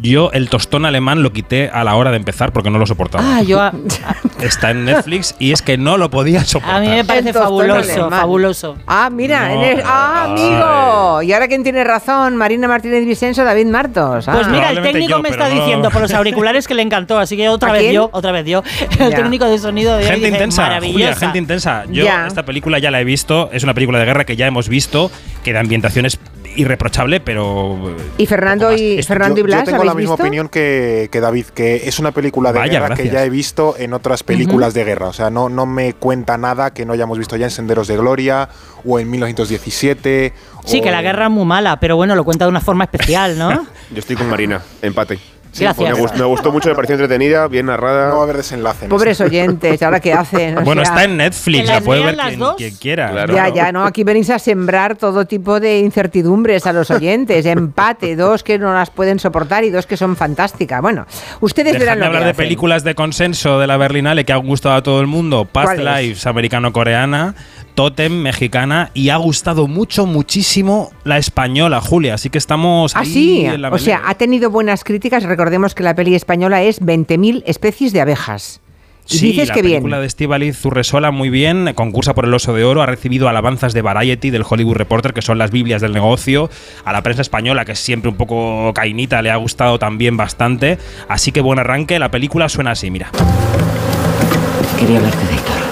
Yo el tostón alemán lo quité a la hora de empezar porque no lo soportaba. Ah, yo a, Está en Netflix y es que no lo podía soportar. a mí me parece fabuloso, alemán. fabuloso. Ah, mira, No, ah, ay. amigo. Y ahora quién tiene razón, Marina Martínez Vicenzo, David Martos. Ah. Pues mira, el Probablemente técnico yo, me pero está no- diciendo por los auriculares que le encantó, así que otra ¿A vez quién? yo, otra vez yo. El Ya. técnico de sonido de hoy Gente dice, intensa, maravillosa. Gente intensa. Yo Ya. esta película ya la he visto, es una película de guerra que ya hemos visto, que de ambientación es irreprochable, pero... y Fernando y Esto- Fernando yo, y Blas, yo tengo la ¿habéis misma visto? opinión que, que David, que es una película de Vaya, guerra gracias. que ya he visto en otras películas de guerra. O sea, no, no me cuenta nada que no hayamos visto ya en Senderos de Gloria o en 1917. Sí, o- que la guerra es muy mala, pero bueno, lo cuenta de una forma especial, ¿no? Yo estoy con Marina, empate. Gracias. Me, gust- me gustó mucho, me pareció entretenida, bien narrada. No va a haber desenlace. en Pobres oyentes, ¿ahora qué hacen? O bueno, sea, está en Netflix, ¿que la puede ver quien, quien quiera. Claro. Ya, ya, no, aquí venís a sembrar todo tipo de incertidumbres a los oyentes. Empate, dos que no las pueden soportar y dos que son fantásticas. Bueno, ustedes Dejad verán de lo hablar que de hacen. películas de consenso de la Berlinale que han gustado a todo el mundo. Past. Lives, americano-coreana. Totem, mexicana. Y ha gustado mucho, muchísimo la española, Julia. Así que estamos Ah, ahí sí. en la O sea, ha tenido buenas críticas. Recordemos que la peli española es 20.000 especies de abejas. Y Sí, dices la que bien. película de Estíbaliz Zurresola muy bien, concursa por el Oso de Oro, ha recibido alabanzas de Variety, del Hollywood Reporter, que son las Biblias del negocio, a la prensa española, que es siempre un poco cainita, le ha gustado también bastante, así que buen arranque, la película suena así, mira. Quería hablarte de Héctor.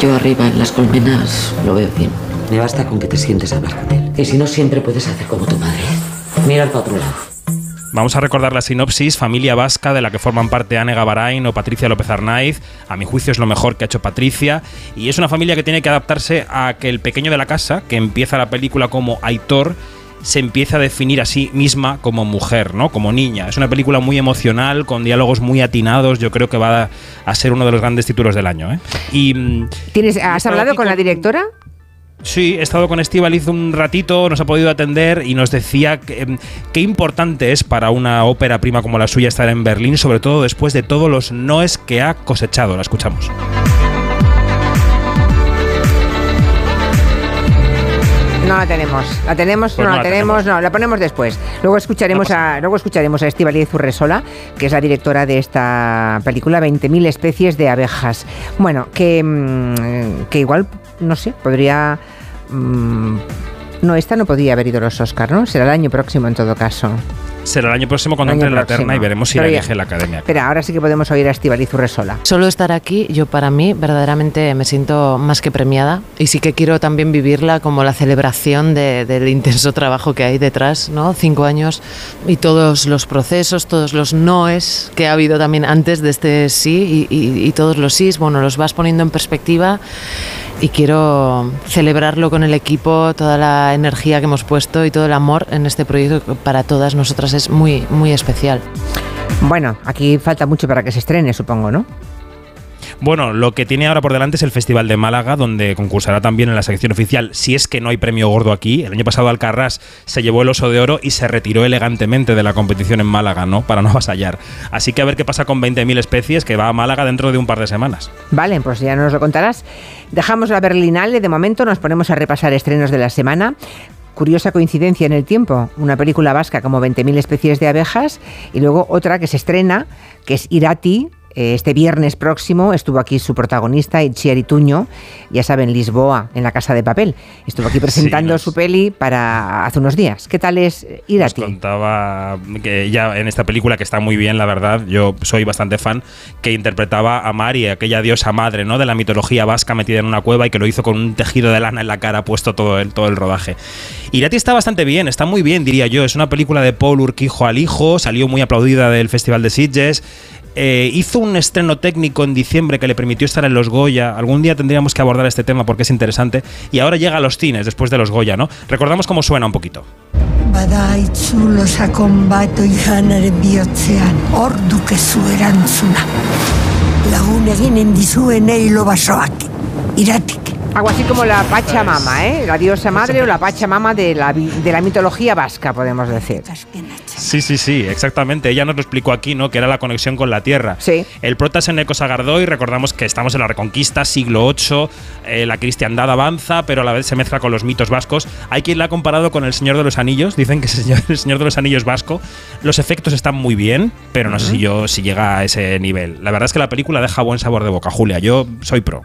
Yo arriba en las colmenas lo veo bien. Me basta con que te sientes a hablar con él. Y si no, siempre puedes hacer como tu madre. Mira para otro lado. Vamos a recordar la sinopsis, familia vasca de la que forman parte Anne Gabarain o Patricia López Arnaiz. A mi juicio es lo mejor que ha hecho Patricia. Y es una familia que tiene que adaptarse a que el pequeño de la casa, que empieza la película como Aitor, se empieza a definir a sí misma como mujer, ¿no? Como niña. Es una película muy emocional, con diálogos muy atinados. Yo creo que va a, a ser uno de los grandes títulos del año, ¿eh? Y mm, ¿Tienes, ¿Has hablado con la directora? Sí, he estado con Estíbaliz un ratito, nos ha podido atender y nos decía que, em, qué importante es para una ópera prima como la suya estar en Berlín, sobre todo después de todos los noes que ha cosechado. La escuchamos. No la tenemos. ¿La tenemos? Pues no, no la tenemos, tenemos. no. La ponemos después. Luego escucharemos a luego escucharemos a Estíbaliz Urresola, que es la directora de esta película 20.000 especies de abejas. Bueno, que, mm, que igual, no sé, podría mm, No, esta no podía haber ido a los Oscar, ¿no? Será el año próximo en todo caso. Será el año próximo cuando entre en la terna y veremos si Pero la ya- elige la academia. Espera, ahora sí que podemos oír a Estivaliz Urresola. Solo estar aquí, yo para mí verdaderamente me siento más que premiada y sí que quiero también vivirla como la celebración de- del intenso trabajo que hay detrás, ¿no? Cinco años y todos los procesos, todos los noes que ha habido también antes de este sí y, y- y todos los sís, bueno, los vas poniendo en perspectiva y quiero celebrarlo con el equipo, toda la energía que hemos puesto y todo el amor en este proyecto que para todas nosotras es muy, muy especial. Bueno, aquí falta mucho para que se estrene, supongo, ¿no? Bueno, lo que tiene ahora por delante es el Festival de Málaga, donde concursará también en la sección oficial, si es que no hay premio gordo aquí. El año pasado Alcarrás se llevó el oso de oro y se retiró elegantemente de la competición en Málaga, ¿no? Para no avasallar. Así que a ver qué pasa con 20.000 especies, que va a Málaga dentro de un par de semanas. Vale, pues ya nos lo contarás. Dejamos la Berlinale, de momento nos ponemos a repasar estrenos de la semana. Curiosa coincidencia en el tiempo, una película vasca como 20.000 especies de abejas y luego otra que se estrena, que es Irati. Eh, Este viernes próximo estuvo aquí su protagonista, Itziar Ituño, ya saben, Lisboa, en la Casa de Papel. Estuvo aquí presentando su peli para hace unos días. ¿Qué tal es Irati? Contaba que ya en esta película, que está muy bien, la verdad, yo soy bastante fan, que interpretaba a Mari, aquella diosa madre, ¿no? De la mitología vasca metida en una cueva y que lo hizo con un tejido de lana en la cara puesto todo el, todo el rodaje. Irati está bastante bien, está muy bien, diría yo. Es una película de Paul Urquijo al hijo, salió muy aplaudida del Festival de Sitges. Eh, hizo un estreno técnico en diciembre que le permitió estar en los Goya. Algún día tendríamos que abordar este tema porque es interesante. Y ahora llega a los cines después de los Goya, ¿no? Recordamos cómo suena un poquito. Algo así como la Pachamama, ¿eh? La diosa madre o la Pachamama de la, de la mitología vasca, podemos decir. Sí, sí, sí, exactamente. Ella nos lo explicó aquí, ¿no? Que era la conexión con la Tierra. Sí. El prota es Eneco Sagardoy, recordamos que estamos en la Reconquista, siglo VIII, eh, la cristiandad avanza, pero a la vez se mezcla con los mitos vascos. Hay quien la ha comparado con El Señor de los Anillos, dicen que es el Señor- el Señor de los Anillos vasco. Los efectos están muy bien, pero no sé si yo si llega a ese nivel. La verdad es que la película deja buen sabor de boca, Julia. Yo soy pro.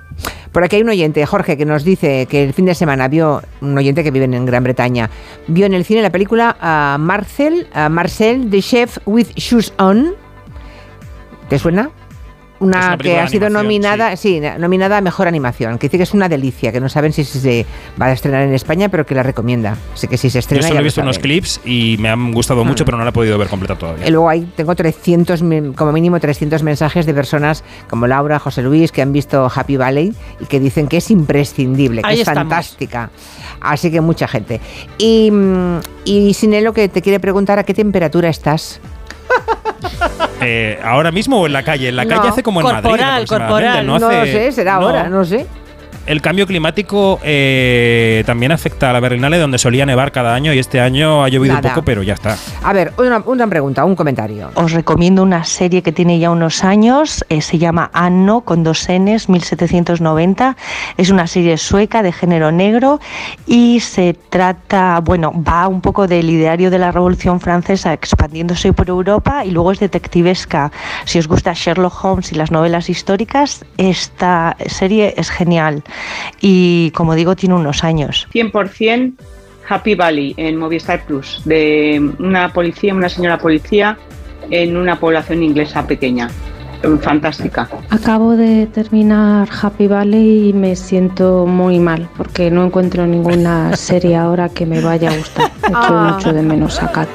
Por aquí hay un oyente, Jorge, que nos dice que el fin de semana vio, un oyente que vive en Gran Bretaña, vio en el cine la película a Marcel, a Marcel, The Chef with Shoes On. ¿Te suena? Una, que ha sido nominada, sí. nominada a mejor animación, que dice que es una delicia, que no saben si se va a estrenar en España, pero que la recomienda. Así que si se Yo estrena. solo ya he visto unos clips y me han gustado mucho, pero no la he podido ver completa todavía. Y luego ahí tengo 300, men- como mínimo 300 mensajes de personas como Laura, José Luis, que han visto Happy Valley y que dicen que es imprescindible, que Ahí es estamos. fantástica. Así que mucha gente. Y, mm, y Sinelo, que te quiere preguntar a qué temperatura estás. Eh, ¿Ahora mismo o en la calle? En la calle No, hace como en Madrid. corporal, aproximadamente, corporal. No, No hace- lo sé, será no. ahora, no sé. El cambio climático eh, también afecta a la Berlinale, donde solía nevar cada año y este año ha llovido Nada. un poco, pero ya está. A ver, una, una pregunta, un comentario. Os recomiendo una serie que tiene ya unos años, eh, se llama Anno con dos Ns, 1790. Es una serie sueca de género negro y se trata, bueno, va un poco del ideario de la Revolución Francesa expandiéndose por Europa y luego es detectivesca. Si os gusta Sherlock Holmes y las novelas históricas, esta serie es genial y como digo, tiene unos años. 100% Happy Valley en Movistar Plus, de una policía, una señora policía en una población inglesa pequeña. Fantástica. Acabo de terminar Happy Valley y me siento muy mal porque no encuentro ninguna serie ahora que me vaya a gustar. Echo Ah. mucho de menos a Kat.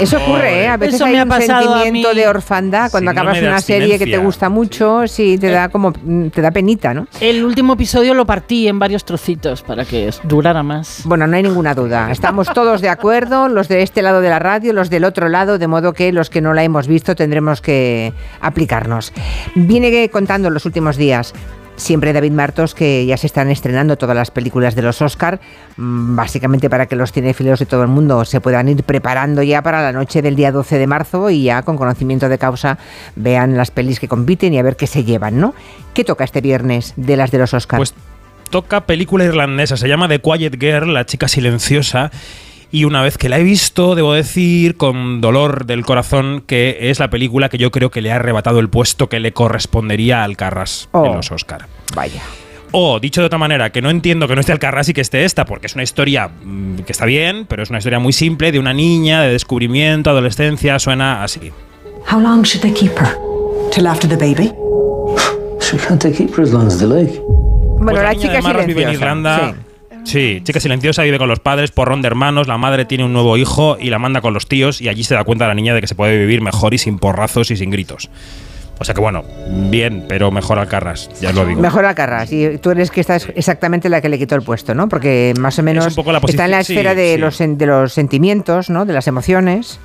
Eso ocurre, ¿eh? A veces Eso hay me ha un sentimiento de orfandad cuando acabas una serie que te gusta mucho, sí, te da como mm, te da penita, ¿no? El último episodio lo partí en varios trocitos para que durara más. Bueno, no hay ninguna duda. Estamos todos de acuerdo, los de este lado de la radio, los del otro lado, de modo que los que no la hemos visto tendremos que aplicarnos. Viene contando en los últimos días. Siempre David Martos que ya se están estrenando todas las películas de los Oscar, mm, básicamente para que los cinéfilos de todo el mundo se puedan ir preparando ya para la noche del día 12 de marzo y ya con conocimiento de causa vean las pelis que compiten y a ver qué se llevan, ¿no? ¿Qué toca este viernes de las de los Oscar? Pues toca película irlandesa, se llama The Quiet Girl, la chica silenciosa. Y una vez que la he visto, debo decir con dolor del corazón que es la película que yo creo que le ha arrebatado el puesto que le correspondería al Carras Oh. en los Oscar. Vaya. O, dicho de otra manera, que no entiendo que no esté Alcarrás y que esté esta, porque es una historia mm, que está bien, pero es una historia muy simple de una niña, de descubrimiento, adolescencia, suena así. How long should they keep her? Till after the baby? She can't keep her as long as they like. Bueno, Pues la chica de Marras vive en silenciosa. Irlanda. Sí, chica silenciosa, vive con los padres, porrón de hermanos, la madre tiene un nuevo hijo y la manda con los tíos y allí se da cuenta la niña de que se puede vivir mejor y sin porrazos y sin gritos. O sea que bueno, bien, pero mejor Alcarras, ya os lo digo. Mejor Alcarrás. Y tú eres que estás exactamente la que le quitó el puesto, ¿no? Porque más o menos un poco la está en la sí, esfera de, sí. Los, de los sentimientos, ¿no? De las emociones.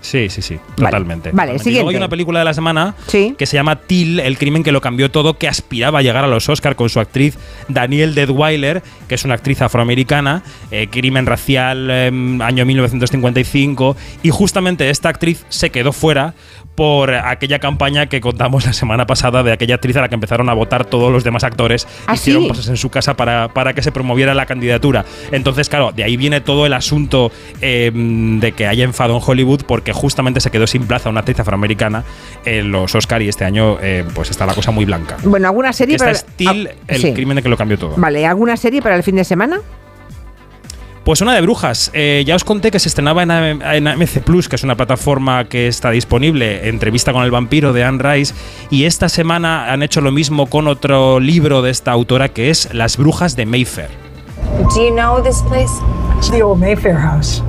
Sí, sí, sí, totalmente. Vale, totalmente. Y luego hay siguiente. una película de la semana que se llama Till, el crimen que lo cambió todo, que aspiraba a llegar a los Oscar con su actriz Danielle Deadweiler, que es una actriz afroamericana, eh, crimen racial, em, año 1955, y justamente esta actriz se quedó fuera por aquella campaña que contamos la semana pasada de aquella actriz a la que empezaron a votar todos los demás actores, ¿Ah, hicieron sí? cosas en su casa para, para que se promoviera la candidatura. Entonces, claro, de ahí viene todo el asunto eh, de que haya enfado en Hollywood porque justamente se quedó sin plaza una actriz afroamericana en los Oscar y este año eh, pues está la cosa muy blanca. Bueno, ¿alguna serie Esta para es Till, ah, el sí. crimen de que lo cambió todo. Vale, ¿alguna serie para el fin de semana? Pues una de brujas. Eh, ya os conté que se estrenaba en, AM en AMC Plus, que es una plataforma que está disponible, Entrevista con el vampiro de Anne Rice. Y esta semana han hecho lo mismo con otro libro de esta autora que es Las brujas de Mayfair. Do you know this place? It's the old Mayfair house.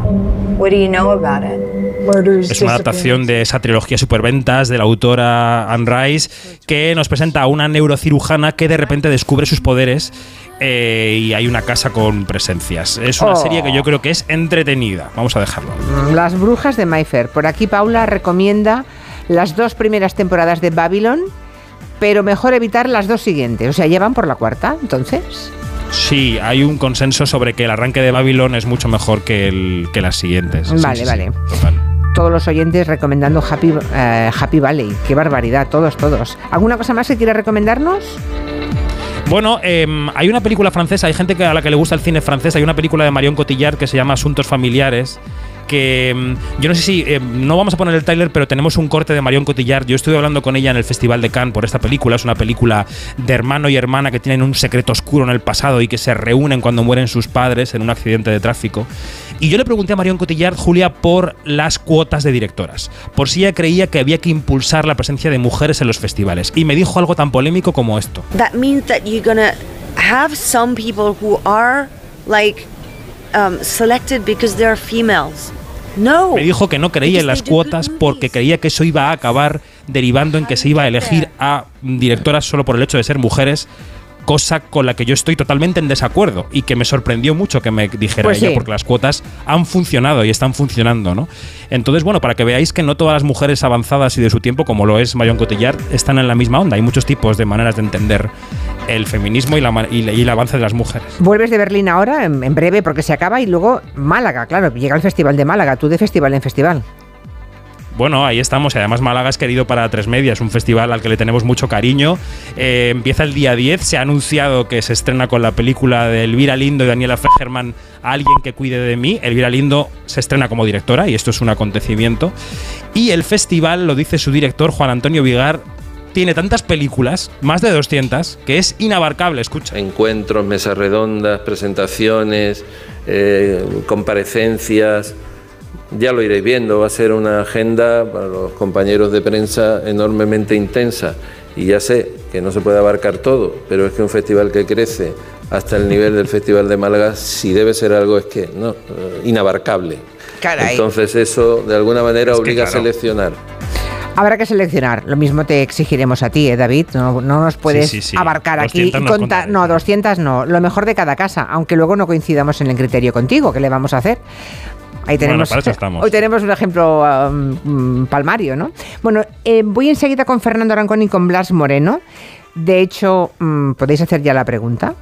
What do you know about it? Murders, Es una adaptación de esa trilogía superventas de la autora Anne Rice que nos presenta a una neurocirujana que de repente descubre sus poderes eh, y hay una casa con presencias. Es una Oh. serie que yo creo que es entretenida. Vamos a dejarlo. Las brujas de Mayfair. Por aquí Paula recomienda las dos primeras temporadas de Babylon, pero mejor evitar las dos siguientes. O sea, llevan por la cuarta, entonces. Sí, hay un consenso sobre que el arranque de Babylon es mucho mejor que, el, que las siguientes. Vale, sí, sí, vale. total. Todos los oyentes recomendando Happy, eh, Happy Valley. Qué barbaridad, todos, todos. ¿Alguna cosa más que quiera recomendarnos? Bueno, em, hay una película francesa, hay gente que, a la que le gusta el cine francés, hay una película de Marion Cotillard que se llama Asuntos Familiares, que em, yo no sé si, em, no vamos a poner el trailer, pero tenemos un corte de Marion Cotillard. Yo estuve hablando con ella en el Festival de Cannes por esta película, es una película de hermano y hermana que tienen un secreto oscuro en el pasado y que se reúnen cuando mueren sus padres en un accidente de tráfico. Y yo le pregunté a Marion Cotillard, Julia, por las cuotas de directoras, por si ella creía que había que impulsar la presencia de mujeres en los festivales. Y me dijo algo tan polémico como esto. That means that you're gonna have some people who are like um, selected because they're females. No. Me dijo que no creía en las cuotas porque creía que eso iba a acabar derivando en que se iba a elegir a directoras solo por el hecho de ser mujeres, cosa con la que yo estoy totalmente en desacuerdo y que me sorprendió mucho que me dijera Pues ella sí. porque las cuotas han funcionado y están funcionando, ¿no? Entonces, bueno, para que veáis que no todas las mujeres avanzadas y de su tiempo, como lo es Marion Cotillard, están en la misma onda. Hay muchos tipos de maneras de entender el feminismo y, la ma- y la- y el avance de las mujeres. Vuelves de Berlín ahora, en, en breve, porque se acaba, y luego Málaga, claro, llega el Festival de Málaga, tú de festival en festival. Bueno, ahí estamos. Además Málaga es querido para tres media. Es un festival al que le tenemos mucho cariño. Eh, empieza el día 10. Se ha anunciado que se estrena con la película de Elvira Lindo y Daniela Fegerman, Alguien que cuide de mí. Elvira Lindo se estrena como directora y esto es un acontecimiento. Y el festival, lo dice su director, Juan Antonio Vigar, tiene tantas películas, más de 200, que es inabarcable. Escucha. Encuentros, mesas redondas, presentaciones, eh, comparecencias. Ya lo iréis viendo, va a ser una agenda para los compañeros de prensa enormemente intensa. Y ya sé que no se puede abarcar todo, pero es que un festival que crece hasta el nivel del Festival de Málaga, si debe ser algo, es que no, eh, inabarcable. Caray. Entonces eso de alguna manera Es obliga claro. a seleccionar. Habrá que seleccionar. Lo mismo te exigiremos a ti, ¿eh, David? No, no nos puedes sí, sí. abarcar aquí 200 y nos contar. No, 200 no. Lo mejor de cada casa, aunque luego no coincidamos en el criterio contigo. ¿Qué le vamos a hacer? Ahí tenemos, para eso estamos. Hoy tenemos un ejemplo um, mm, palmario, ¿no? Bueno, eh, voy enseguida con Fernando Arancón y con Blas Moreno. De hecho, mm, podéis hacer ya la pregunta.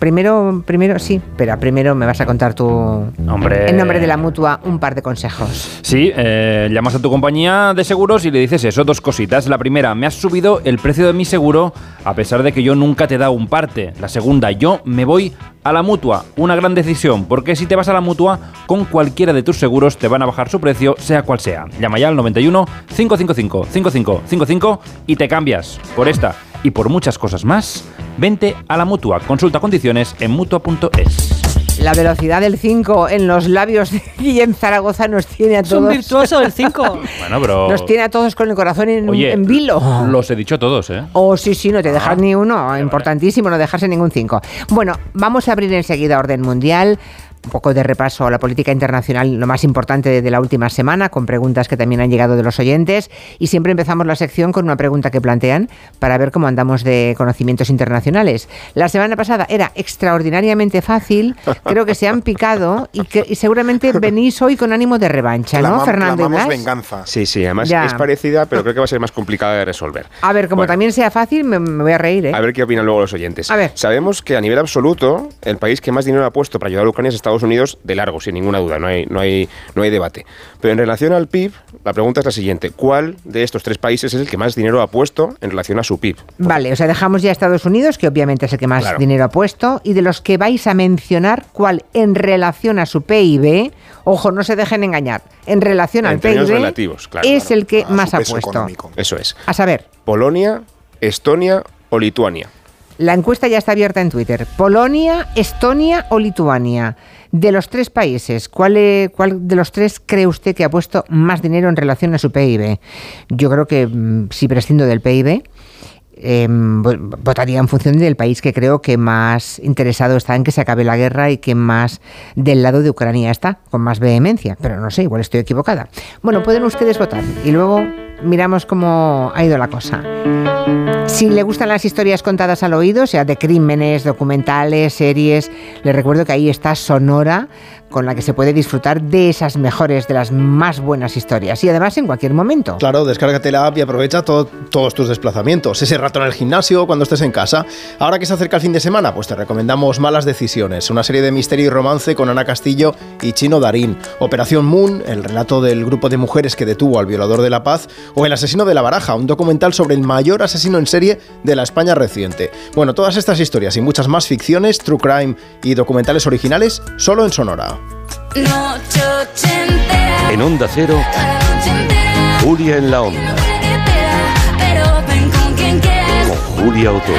Primero, primero, sí, espera, primero me vas a contar tú, Hombre. en nombre de la mutua, un par de consejos. Sí, eh, llamas a tu compañía de seguros y le dices eso, dos cositas. La primera, me has subido el precio de mi seguro a pesar de que yo nunca te he dado un parte. La segunda, yo me voy a la mutua. Una gran decisión, porque si te vas a la mutua, con cualquiera de tus seguros te van a bajar su precio, sea cual sea. Llama ya al 91 555 5555 y te cambias por esta y por muchas cosas más. Vente a la mutua. Consulta condiciones en mutua.es. La velocidad del 5 en los labios de Guillem Zaragoza nos tiene a Es un todos. virtuoso el 5. Bueno, pero. Nos tiene a todos con el corazón en, Oye, en vilo. Los he dicho todos, ¿eh? Oh, sí, sí, no te dejas Ah, ni uno. Importantísimo no dejarse ningún 5. Bueno, vamos a abrir enseguida orden mundial. Un poco de repaso a la política internacional, lo más importante de, la última semana, con preguntas que también han llegado de los oyentes. Y siempre empezamos la sección con una pregunta que plantean para ver cómo andamos de conocimientos internacionales. La semana pasada era extraordinariamente fácil. Creo que se han picado y, que, y seguramente venís hoy con ánimo de revancha, ¿no, Clamam- Fernando? Blas? venganza. Sí, sí, además Ya. es parecida, pero creo que va a ser más complicada de resolver. A ver, como Bueno. también sea fácil, me, me voy a reír, ¿eh? A ver qué opinan luego los oyentes. A ver. Sabemos que a nivel absoluto, el país que más dinero ha puesto para ayudar a Ucrania es Estados Unidos, de largo, sin ninguna duda, no hay, no hay, no hay debate. Pero en relación al PIB, la pregunta es la siguiente: ¿cuál de estos tres países es el que más dinero ha puesto en relación a su PIB? Vale, o sea, dejamos ya Estados Unidos, que obviamente es el que más Claro. dinero ha puesto, y de los que vais a mencionar, ¿cuál en relación a su PIB? Ojo, no se dejen engañar. En relación al En términos PIB relativos, claro. es el que más ha puesto. económico. Eso es. A saber, Polonia, Estonia o Lituania. La encuesta ya está abierta en Twitter. Polonia, Estonia o Lituania. De los tres países, ¿cuál, ¿cuál de los tres cree usted que ha puesto más dinero en relación a su PIB? Yo creo que mm, si prescindo del PIB, vo- votaría en función del país que creo que más interesado está en que se acabe la guerra y que más del lado de Ucrania está, con más vehemencia. Pero no sé, igual estoy equivocada. Bueno, pueden ustedes votar y luego miramos cómo ha ido la cosa. Si le gustan las historias contadas al oído, sea de crímenes, documentales, series, le recuerdo que ahí está Sonora, con la que se puede disfrutar de esas mejores, de las más buenas historias. Y además en cualquier momento. Claro, descárgate la app y aprovecha to- todos tus desplazamientos. Ese rato en el gimnasio, cuando estés en casa. Ahora que se acerca el fin de semana, pues te recomendamos Malas Decisiones, una serie de misterio y romance con Ana Castillo y Chino Darín. Operación Moon, el relato del grupo de mujeres que detuvo al violador de la paz. O El asesino de la baraja, un documental sobre el mayor asesino en serie de la España reciente. Bueno, todas estas historias y muchas más ficciones, true crime y documentales originales, solo en Sonora. En Onda Cero, Julia en la Onda, con Julia Otero.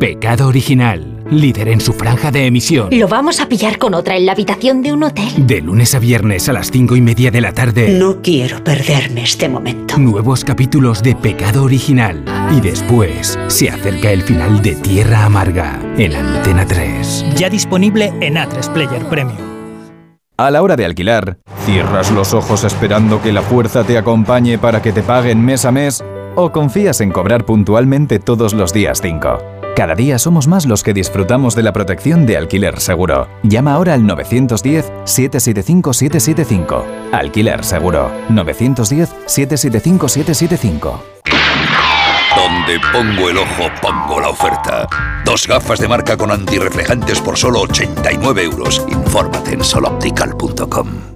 Pecado Original, líder en su franja de emisión. Lo vamos a pillar con otra en la habitación de un hotel. De lunes a viernes a las cinco y media de la tarde. No quiero perderme este momento. Nuevos capítulos de Pecado Original. Y después se acerca el final de Tierra Amarga en Antena 3. Ya disponible en A3 Player Premium. A la hora de alquilar, ¿cierras los ojos esperando que la fuerza te acompañe para que te paguen mes a mes? ¿O confías en cobrar puntualmente todos los días 5? Cada día somos más los que disfrutamos de la protección de alquiler seguro. Llama ahora al 910-775-775. Alquiler seguro. 910-775-775. Donde pongo el ojo, pongo la oferta. Dos gafas de marca con antirreflejantes por solo 89 euros. Infórmate en soloptical.com.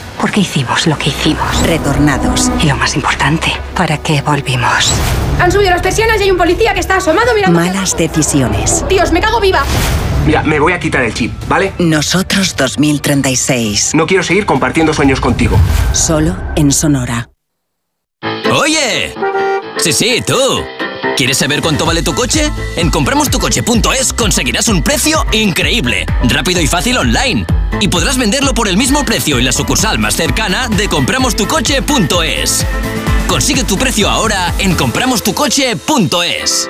¿Por qué hicimos lo que hicimos? Retornados. Y lo más importante, ¿para qué volvimos? Han subido las persianas y hay un policía que está asomado mirando. Malas decisiones. Dios, me cago viva. Mira, me voy a quitar el chip, ¿vale? Nosotros 2036. No quiero seguir compartiendo sueños contigo. Solo en Sonora. ¡Oye! Sí, sí, tú. ¿Quieres saber cuánto vale tu coche? En compramostucoche.es conseguirás un precio increíble, rápido y fácil online. Y podrás venderlo por el mismo precio en la sucursal más cercana de compramostucoche.es. Consigue tu precio ahora en compramostucoche.es.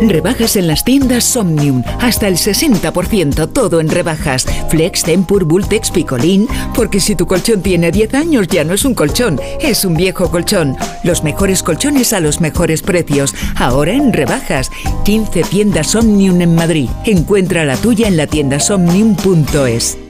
Rebajas en las tiendas Somnium. Hasta el 60%, todo en rebajas. Flex, Tempur, Bultex, Picolín. Porque si tu colchón tiene 10 años ya no es un colchón, es un viejo colchón. Los mejores colchones a los mejores precios. Ahora en rebajas. 15 tiendas Somnium en Madrid. Encuentra la tuya en la tienda somnium.es.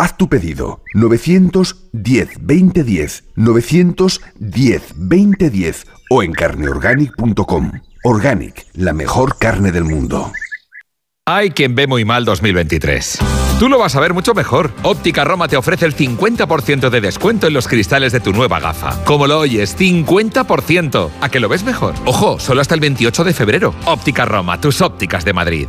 Haz tu pedido 910 2010 910 2010 o en carneorganic.com. Organic, la mejor carne del mundo. Hay quien ve muy mal 2023. Tú lo vas a ver mucho mejor. Óptica Roma te ofrece el 50% de descuento en los cristales de tu nueva gafa. Como lo oyes, 50%. ¿A que lo ves mejor? Ojo, solo hasta el 28 de febrero. Óptica Roma, tus ópticas de Madrid.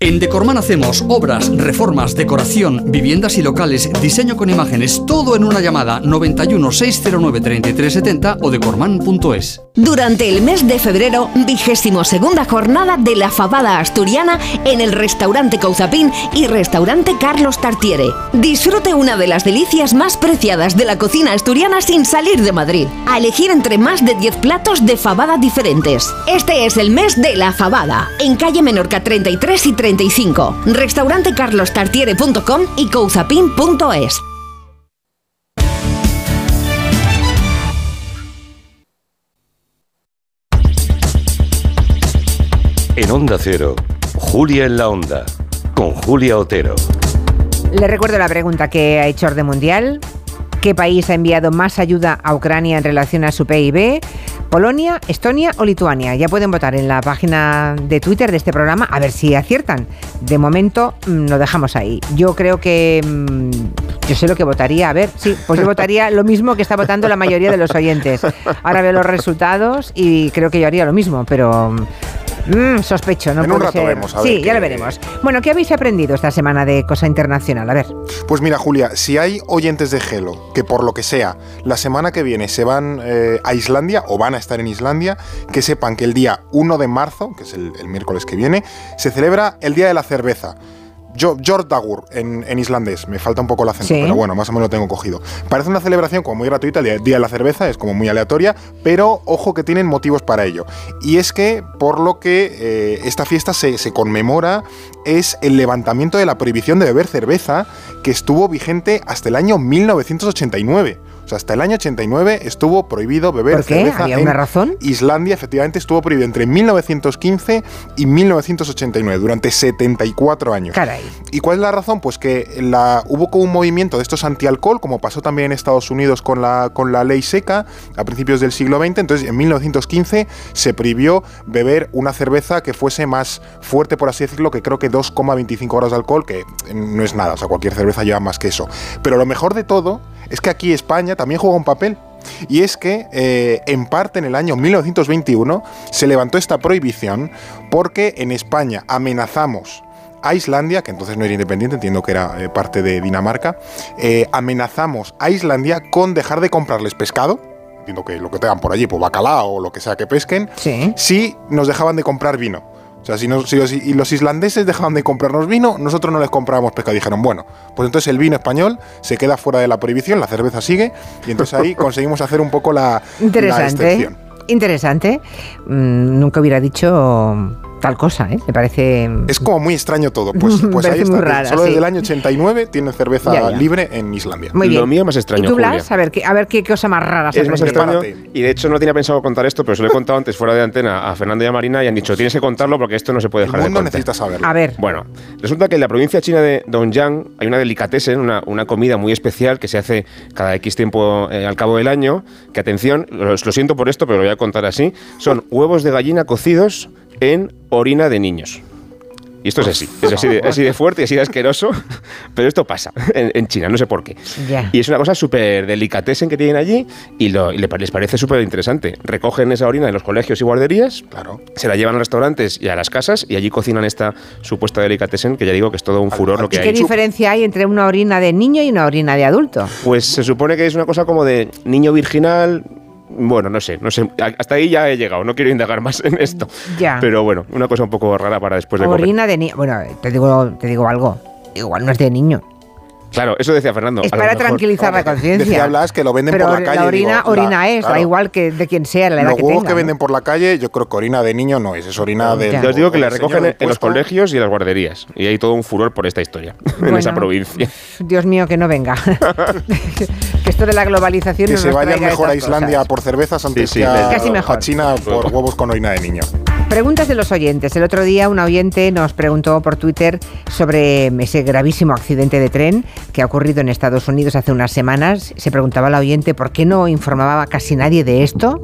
En Decorman hacemos obras, reformas, decoración, viviendas y locales, diseño con imágenes, todo en una llamada 91 609 3370 o decorman.es. Durante el mes de febrero, vigésimo segunda jornada de la fabada asturiana en el restaurante Cauzapín y restaurante Carlos Tartiere. Disfrute una de las delicias más preciadas de la cocina asturiana sin salir de Madrid. A elegir entre más de 10 platos de fabada diferentes. Este es el mes de la fabada, en calle Menorca 33 y 35. Restaurantecarlostartiere.com y couzapin.es. En Onda Cero, Julia en la Onda, con Julia Otero. Le recuerdo la pregunta que ha hecho Orden Mundial. ¿Qué país ha enviado más ayuda a Ucrania en relación a su PIB? ¿Polonia, Estonia o Lituania? Ya pueden votar en la página de Twitter de este programa a ver si aciertan. De momento mm, lo dejamos ahí. Yo creo que... mm, yo sé lo que votaría. A ver, sí, pues yo votaría lo mismo que está votando la mayoría de los oyentes. Ahora veo los resultados y creo que yo haría lo mismo, pero... mm, sospecho, no En un rato ser. vemos, a ver sí, qué- ya lo veremos. Bueno, ¿qué habéis aprendido esta semana de cosa internacional? A ver. Pues mira, Julia, si hay oyentes de Gelo que por lo que sea la semana que viene se van eh, a Islandia o van a estar en Islandia, que sepan que el día 1 de marzo, que es el, el miércoles que viene, se celebra el Día de la Cerveza. Jo- Jordagur en, en islandés, me falta un poco el acento, Sí. pero bueno, más o menos lo tengo cogido. Parece una celebración como muy gratuita, el Día- Día de la Cerveza, es como muy aleatoria, pero ojo que tienen motivos para ello. Y es que, por lo que eh, esta fiesta se, se conmemora, es el levantamiento de la prohibición de beber cerveza que estuvo vigente hasta el año 1989. O sea, hasta el año 89 estuvo prohibido beber ¿Por qué? cerveza ¿Había en una razón? Islandia efectivamente estuvo prohibido entre 1915 y 1989, durante 74 años. Caray. ¿Y cuál es la razón? Pues que la, hubo como un movimiento de estos antialcohol, como pasó también en Estados Unidos con la, con la ley seca a principios del siglo XX. Entonces, en 1915 se prohibió beber una cerveza que fuese más fuerte, por así decirlo, que creo que 2,25 horas de alcohol, que no es nada, o sea, cualquier cerveza lleva más que eso. Pero lo mejor de todo es que aquí España también juega un papel. Y es que, eh, en parte, en el año 1921 se levantó esta prohibición porque en España amenazamos a Islandia, que entonces no era independiente, entiendo que era eh, parte de Dinamarca, eh, amenazamos a Islandia con dejar de comprarles pescado, entiendo que lo que tengan por allí, pues bacalao o lo que sea que pesquen, si nos dejaban de comprar vino. O sea, si, no- si los, y los islandeses dejaban de comprarnos vino, nosotros no les comprábamos pescado. Dijeron, bueno, pues entonces el vino español se queda fuera de la prohibición, la cerveza sigue, y entonces ahí conseguimos hacer un poco la, la Interesante. excepción. Interesante. Mm, nunca hubiera dicho tal cosa, ¿eh? Me parece. Es como muy extraño todo. Pues, pues ahí está. muy que rara, Solo sí. desde el año 89 tienen cerveza Ya, ya. libre en Islandia. Muy bien. Lo mío más ¿Y extraño, tú, Julia. Blas? A ver, qué, a ver qué cosa más rara Es más extraño y de hecho no tenía pensado contar esto, pero se lo he contado antes fuera de antena a Fernando y a Marina y han dicho tienes que contarlo porque esto no se puede dejar de mundo contar. necesita saberlo. A ver. Bueno, resulta que en la provincia china de Dongjiang hay una delicatessen, una, una comida muy especial que se hace cada X tiempo eh, al cabo del año, que atención, lo, lo siento por esto, pero lo voy a contar así, son huevos de gallina cocidos en orina de niños. Y esto es así, es así de, así de fuerte y así de asqueroso, pero esto pasa en, en China, no sé por qué. Y es una cosa súper delicatessen que tienen allí y, lo, les parece súper interesante. Recogen esa orina en los colegios y guarderías, claro. se la llevan a restaurantes y a las casas y allí cocinan esta supuesta delicatessen que ya digo que es todo un furor lo que ¿Y qué hay. diferencia hay entre una orina de niño y una orina de adulto? Pues se supone que es una cosa como de niño virginal. Bueno, no sé, no sé. Hasta ahí ya he llegado, no quiero indagar más en esto. Ya. Pero bueno, una cosa un poco rara para después de comer. orina de niño. Bueno, te digo, te digo algo. Igual no es de niño. Claro, eso decía Fernando. Es para tranquilizar la conciencia. Decía Blas que lo venden Pero por la calle. la orina, digo, orina la- es, da claro. igual que de quien sea, la edad Los que huevos tenga. que venden por la calle, yo creo que orina de niño no es, es orina de. Ya os digo que la recogen en, en los colegios y en las guarderías. Y hay todo un furor por esta historia en Bueno. esa provincia. Dios mío, que no venga. que esto de la globalización Que no se vayan mejor a Islandia cosas. por cervezas antes Sí, sí, que a, Casi mejor. a China por huevos con orina de niño. Preguntas de los oyentes. El otro día un oyente nos preguntó por Twitter sobre ese gravísimo accidente de tren que ha ocurrido en Estados Unidos hace unas semanas. Se preguntaba la oyente por qué no informaba casi nadie de esto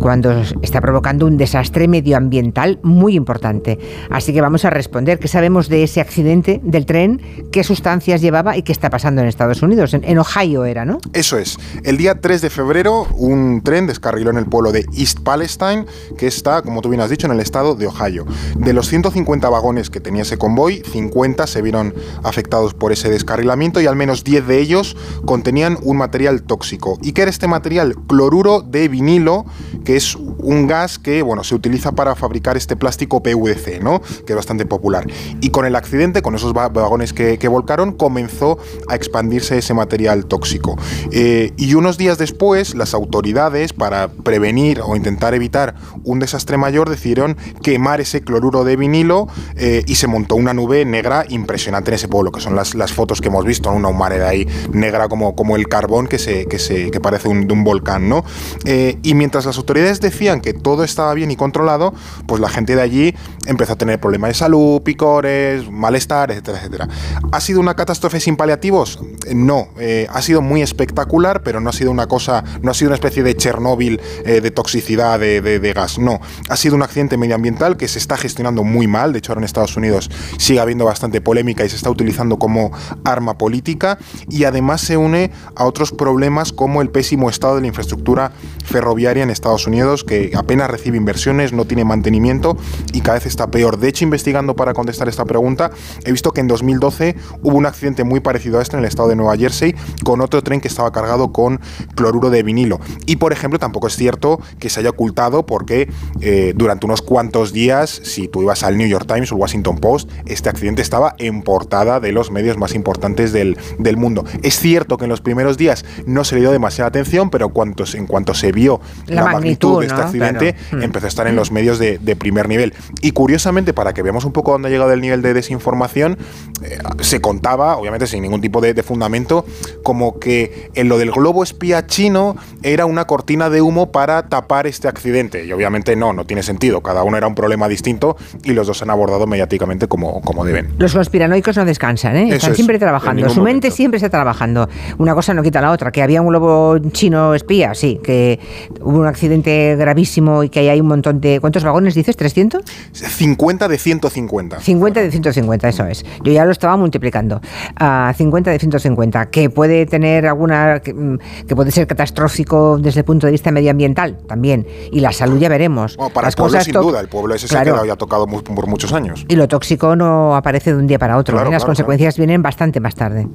cuando está provocando un desastre medioambiental muy importante. Así que vamos a responder. ¿Qué sabemos de ese accidente del tren? ¿Qué sustancias llevaba y qué está pasando en Estados Unidos? En, en Ohio era, ¿no? Eso es. El día 3 de febrero, un tren descarriló en el pueblo de East Palestine, que está, como tú bien has dicho, en el estado de Ohio. De los 150 vagones que tenía ese convoy, 50 se vieron afectados por ese descarrilamiento y al menos 10 de ellos contenían un material tóxico. ¿Y qué era este material? Cloruro de vinilo, que es un gas que, bueno, se utiliza para fabricar este plástico PVC, ¿no? Que es bastante popular. Y con el accidente, con esos va- vagones que, que volcaron, comenzó a expandirse ese material tóxico. Eh, y unos días después, las autoridades, para prevenir o intentar evitar un desastre mayor, decidieron quemar ese cloruro de vinilo eh, y se montó una nube negra impresionante en ese pueblo, que son las, las fotos que hemos visto, una humareda ahí negra como, como el carbón que, se, que, se, que parece un, de un volcán. ¿no? Eh, y mientras las autoridades decían que todo estaba bien y controlado, pues la gente de allí empezó a tener problemas de salud, picores, malestar, etcétera, etcétera. ¿Ha sido una catástrofe sin paliativos? No, eh, ha sido muy espectacular, pero no ha sido una cosa, no ha sido una especie de Chernóbil de toxicidad de, de- de gas, no. Ha sido un accidente medioambiental que se está gestionando muy mal, de hecho ahora en Estados Unidos sigue habiendo bastante polémica y se está utilizando como arma política y además se une a otros problemas como el pésimo estado de la infraestructura ferroviaria en Estados Unidos, que apenas recibe inversiones, no tiene mantenimiento y cada vez está peor. De hecho, investigando para contestar esta pregunta, he visto que en 2012 hubo un accidente muy parecido a este en el estado de Nueva Jersey con otro tren que estaba cargado con cloruro de vinilo. Y, por ejemplo, tampoco es cierto que se haya ocultado porque eh, durante unos cuantos días, si tú ibas al New York Times o Washington Post, este accidente estaba en portada de los medios más importantes del, del mundo. Es cierto que en los primeros días no se le dio demasiada atención, pero cuantos, en cuanto se vio la, magnitud, de este accidente, Mm. empezó a estar en los medios de, de primer nivel. Y curiosamente, para que veamos un poco dónde ha llegado el nivel de desinformación, eh, se contaba, obviamente sin ningún tipo de, de fundamento, como que en lo del globo espía chino era una cortina de humo para tapar este accidente. Y obviamente no, no tiene sentido. Cada uno era un problema distinto y los dos se han abordado mediáticamente como, como deben. Los conspiranoicos no descansan, ¿eh? Están es, siempre trabajando. Su mente siempre está trabajando. Una cosa no quita la otra. Que había un globo chino espía, sí. Que hubo un accidente gravísimo y que ahí hay un montón de... ¿Cuántos vagones dices? ¿300? 50 de 150. 50 de 150, eso es. Yo ya lo estaba multiplicando. a 50 de 150. Que puede tener alguna... Que, mm, que puede ser catastrófico desde el punto de vista medioambiental también. Y la salud ya veremos. Bueno, para Las cosas duda. El pueblo ese se Claro. ha quedado ya tocado por muchos años. Y lo tóxico no aparece de un día para otro. Claro, ¿eh? Las claro, consecuencias vienen bastante más tarde.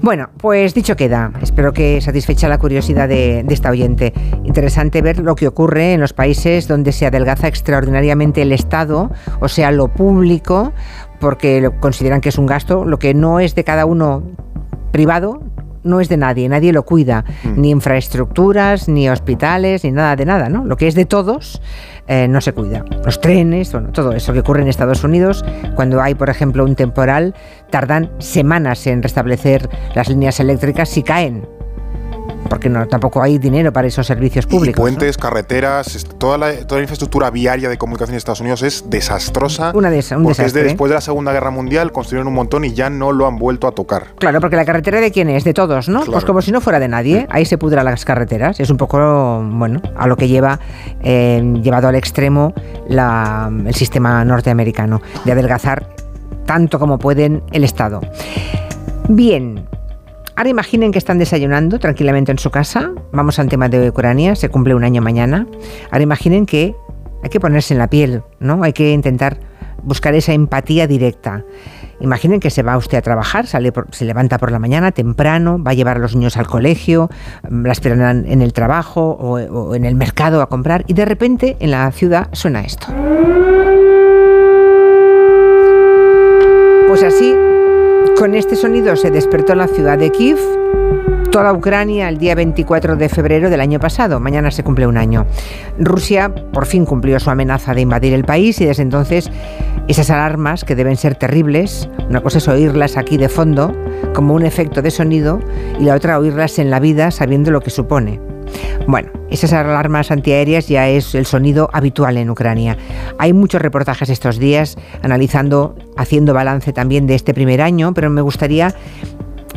Bueno, pues dicho queda. Espero que satisfecha la curiosidad de, de esta oyente. Interesante ver lo que ocurre en los países donde se adelgaza extraordinariamente el Estado, o sea, lo público, porque consideran que es un gasto, lo que no es de cada uno privado. No es de nadie, nadie lo cuida, ni infraestructuras, ni hospitales, ni nada de nada, ¿no? Lo que es de todos eh, no se cuida. Los trenes, bueno, todo eso que ocurre en Estados Unidos, cuando hay, por ejemplo, un temporal, tardan semanas en restablecer las líneas eléctricas si caen. Porque no, tampoco hay dinero para esos servicios Y públicos. ¿no? puentes, carreteras, toda la, toda la infraestructura viaria de comunicación de Estados Unidos es desastrosa. Una des- un porque es de desastre. después de la Segunda Guerra Mundial, construyeron un montón y ya no lo han vuelto a tocar. Claro, porque la carretera de quién es, de todos, ¿no? Pues como si no fuera de nadie, ahí se pudran las carreteras. Es un poco, bueno, a lo que lleva, eh, llevado al extremo la- el sistema norteamericano, de adelgazar tanto como pueden el Estado. Bien. Ahora imaginen que están desayunando tranquilamente en su casa. Vamos al tema de Ucrania, se cumple un año mañana. Ahora imaginen que hay que ponerse en la piel, ¿no? Hay que intentar buscar esa empatía directa. Imaginen que se va usted a trabajar, sale se levanta por la mañana temprano, va a llevar a los niños al colegio, mm, la esperan en el trabajo o, o en el mercado a comprar y de repente en la ciudad suena esto. Pues así, con este sonido se despertó la ciudad de Kiev, toda Ucrania el día 24 de febrero del año pasado. Mañana se cumple un año. Rusia por fin cumplió su amenaza de invadir el país y desde entonces esas alarmas que deben ser terribles, una cosa es oírlas aquí de fondo como un efecto de sonido y la otra oírlas en la vida sabiendo lo que supone. Bueno, esas alarmas antiaéreas ya es el sonido habitual en Ucrania. Hay muchos reportajes estos días analizando, haciendo balance también de este primer año, pero me gustaría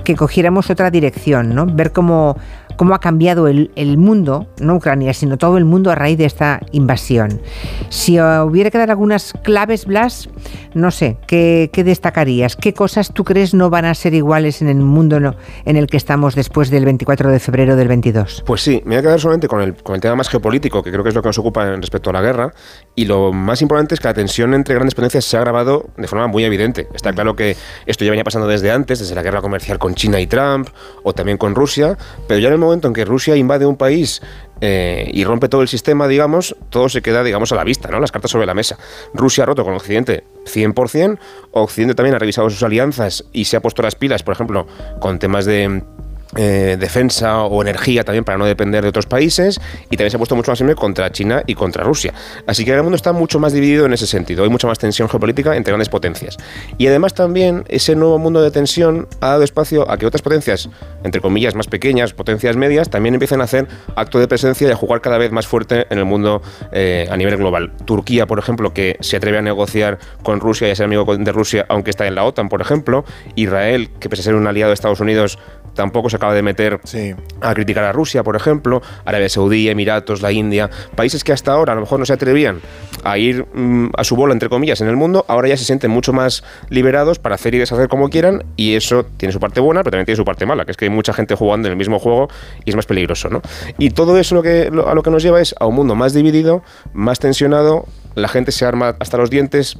que cogiéramos otra dirección, ¿no? Ver cómo, cómo ha cambiado el, el mundo, no Ucrania, sino todo el mundo a raíz de esta invasión. Si hubiera que dar algunas claves, Blas, no sé, ¿qué, qué destacarías? ¿Qué cosas tú crees no van a ser iguales en el mundo en el que estamos después del 24 de febrero del 22? Pues sí, me voy a quedar solamente con el, con el tema más geopolítico, que creo que es lo que nos ocupa respecto a la guerra. Y lo más importante es que la tensión entre grandes potencias se ha agravado de forma muy evidente. Está claro que esto ya venía pasando desde antes, desde la guerra comercial con China y Trump, o también con Rusia, pero ya en el momento en que Rusia invade un país eh, y rompe todo el sistema, digamos, todo se queda, digamos, a la vista, ¿no? Las cartas sobre la mesa. Rusia ha roto con Occidente 100%, Occidente también ha revisado sus alianzas y se ha puesto las pilas, por ejemplo, con temas de eh, defensa o energía también para no depender de otros países y también se ha puesto mucho más firme contra China y contra Rusia. Así que el mundo está mucho más dividido en ese sentido, hay mucha más tensión geopolítica entre grandes potencias. Y además también ese nuevo mundo de tensión ha dado espacio a que otras potencias, entre comillas más pequeñas, potencias medias, también empiecen a hacer acto de presencia y a jugar cada vez más fuerte en el mundo eh, a nivel global. Turquía, por ejemplo, que se atreve a negociar con Rusia y a ser amigo de Rusia, aunque está en la OTAN, por ejemplo. Israel, que pese a ser un aliado de Estados Unidos, tampoco se acaba de meter a criticar a Rusia, por ejemplo, Arabia Saudí, Emiratos, la India, países que hasta ahora a lo mejor no se atrevían a ir mm, a su bola, entre comillas, en el mundo, ahora ya se sienten mucho más liberados para hacer y deshacer como quieran y eso tiene su parte buena, pero también tiene su parte mala, que es que hay mucha gente jugando en el mismo juego y es más peligroso, ¿no? Y todo eso lo que, a lo que nos lleva es a un mundo más dividido, más tensionado, la gente se arma hasta los dientes,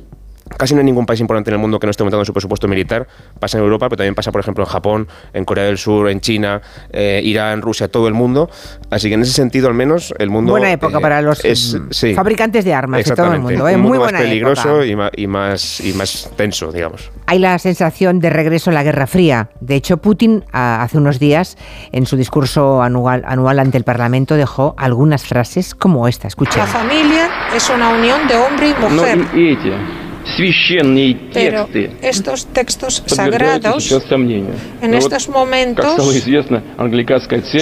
Casi no hay ningún país importante en el mundo que no esté aumentando su presupuesto militar. Pasa en Europa, pero también pasa, por ejemplo, en Japón, en Corea del Sur, en China, eh, Irán, Rusia, todo el mundo. Así que en ese sentido, al menos, el mundo. Buena época eh, para los mm, fabricantes de armas de todo el ¿eh? mundo. Muy más peligroso época. Y, más, y, más, y más tenso, digamos. Hay la sensación de regreso a la Guerra Fría. De hecho, Putin ah, hace unos días, en su discurso anual, anual ante el Parlamento, dejó algunas frases como esta. Escucha. La familia es una unión de hombre y mujer. Y. Pero estos textos sagrados en estos momentos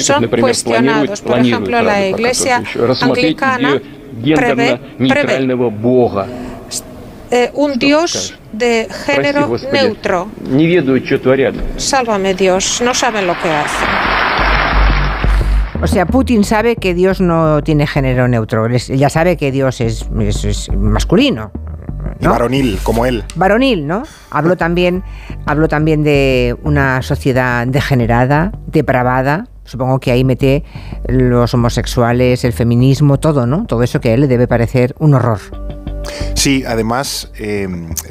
son cuestionados. Por ejemplo, la Iglesia anglicana prevé, prevé eh, un Dios de género neutro. Sálvame Dios, no saben lo que hacen. O sea, Putin sabe que Dios no tiene género neutro. Ya sabe que Dios es masculino. Y varonil, como él. Varonil, ¿no? Habló también, habló también de una sociedad degenerada, depravada. Supongo que ahí mete los homosexuales, el feminismo, todo, ¿no? Todo eso que a él le debe parecer un horror. Sí, además, eh,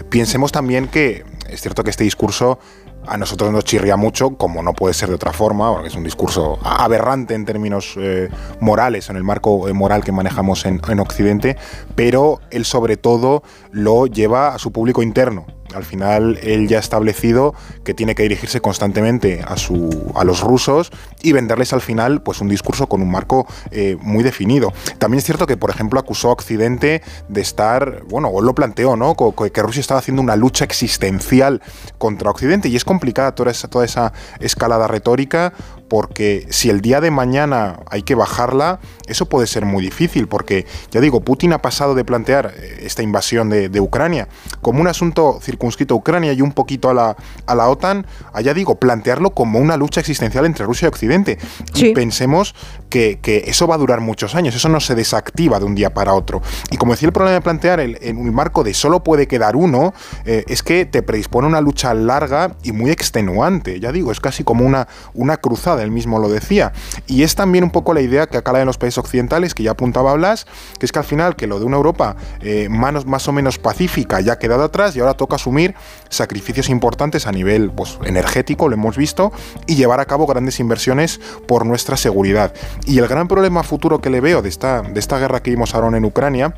piensemos también que es cierto que este discurso a nosotros nos chirría mucho, como no puede ser de otra forma, porque es un discurso aberrante en términos eh, morales, en el marco eh, moral que manejamos en, en Occidente, pero él sobre todo lo lleva a su público interno. Al final él ya ha establecido que tiene que dirigirse constantemente a, su, a los rusos y venderles al final pues un discurso con un marco eh, muy definido. También es cierto que, por ejemplo, acusó a Occidente de estar, bueno, o lo planteó, ¿no? Que Rusia estaba haciendo una lucha existencial contra Occidente y es complicada toda esa, toda esa escalada retórica porque si el día de mañana hay que bajarla, eso puede ser muy difícil, porque ya digo, Putin ha pasado de plantear eh, esta invasión de, de Ucrania como un asunto circunscrito a Ucrania y un poquito a la, a la OTAN, a ya digo, plantearlo como una lucha existencial entre Rusia y Occidente. Y pensemos que, que eso va a durar muchos años, eso no se desactiva de un día para otro. Y como decía, el problema de plantear el, en un marco de solo puede quedar uno, eh, es que te predispone a una lucha larga y muy extenuante. Ya digo, es casi como una, una cruzada, él mismo lo decía. Y es también un poco la idea que acala en los países occidentales, que ya apuntaba Blas, que es que al final que lo de una Europa eh, más o menos pacífica ya ha quedado atrás y ahora toca asumir sacrificios importantes a nivel pues, energético, lo hemos visto, y llevar a cabo grandes inversiones por nuestra seguridad. Y el gran problema futuro que le veo de esta, de esta guerra que vimos ahora en Ucrania,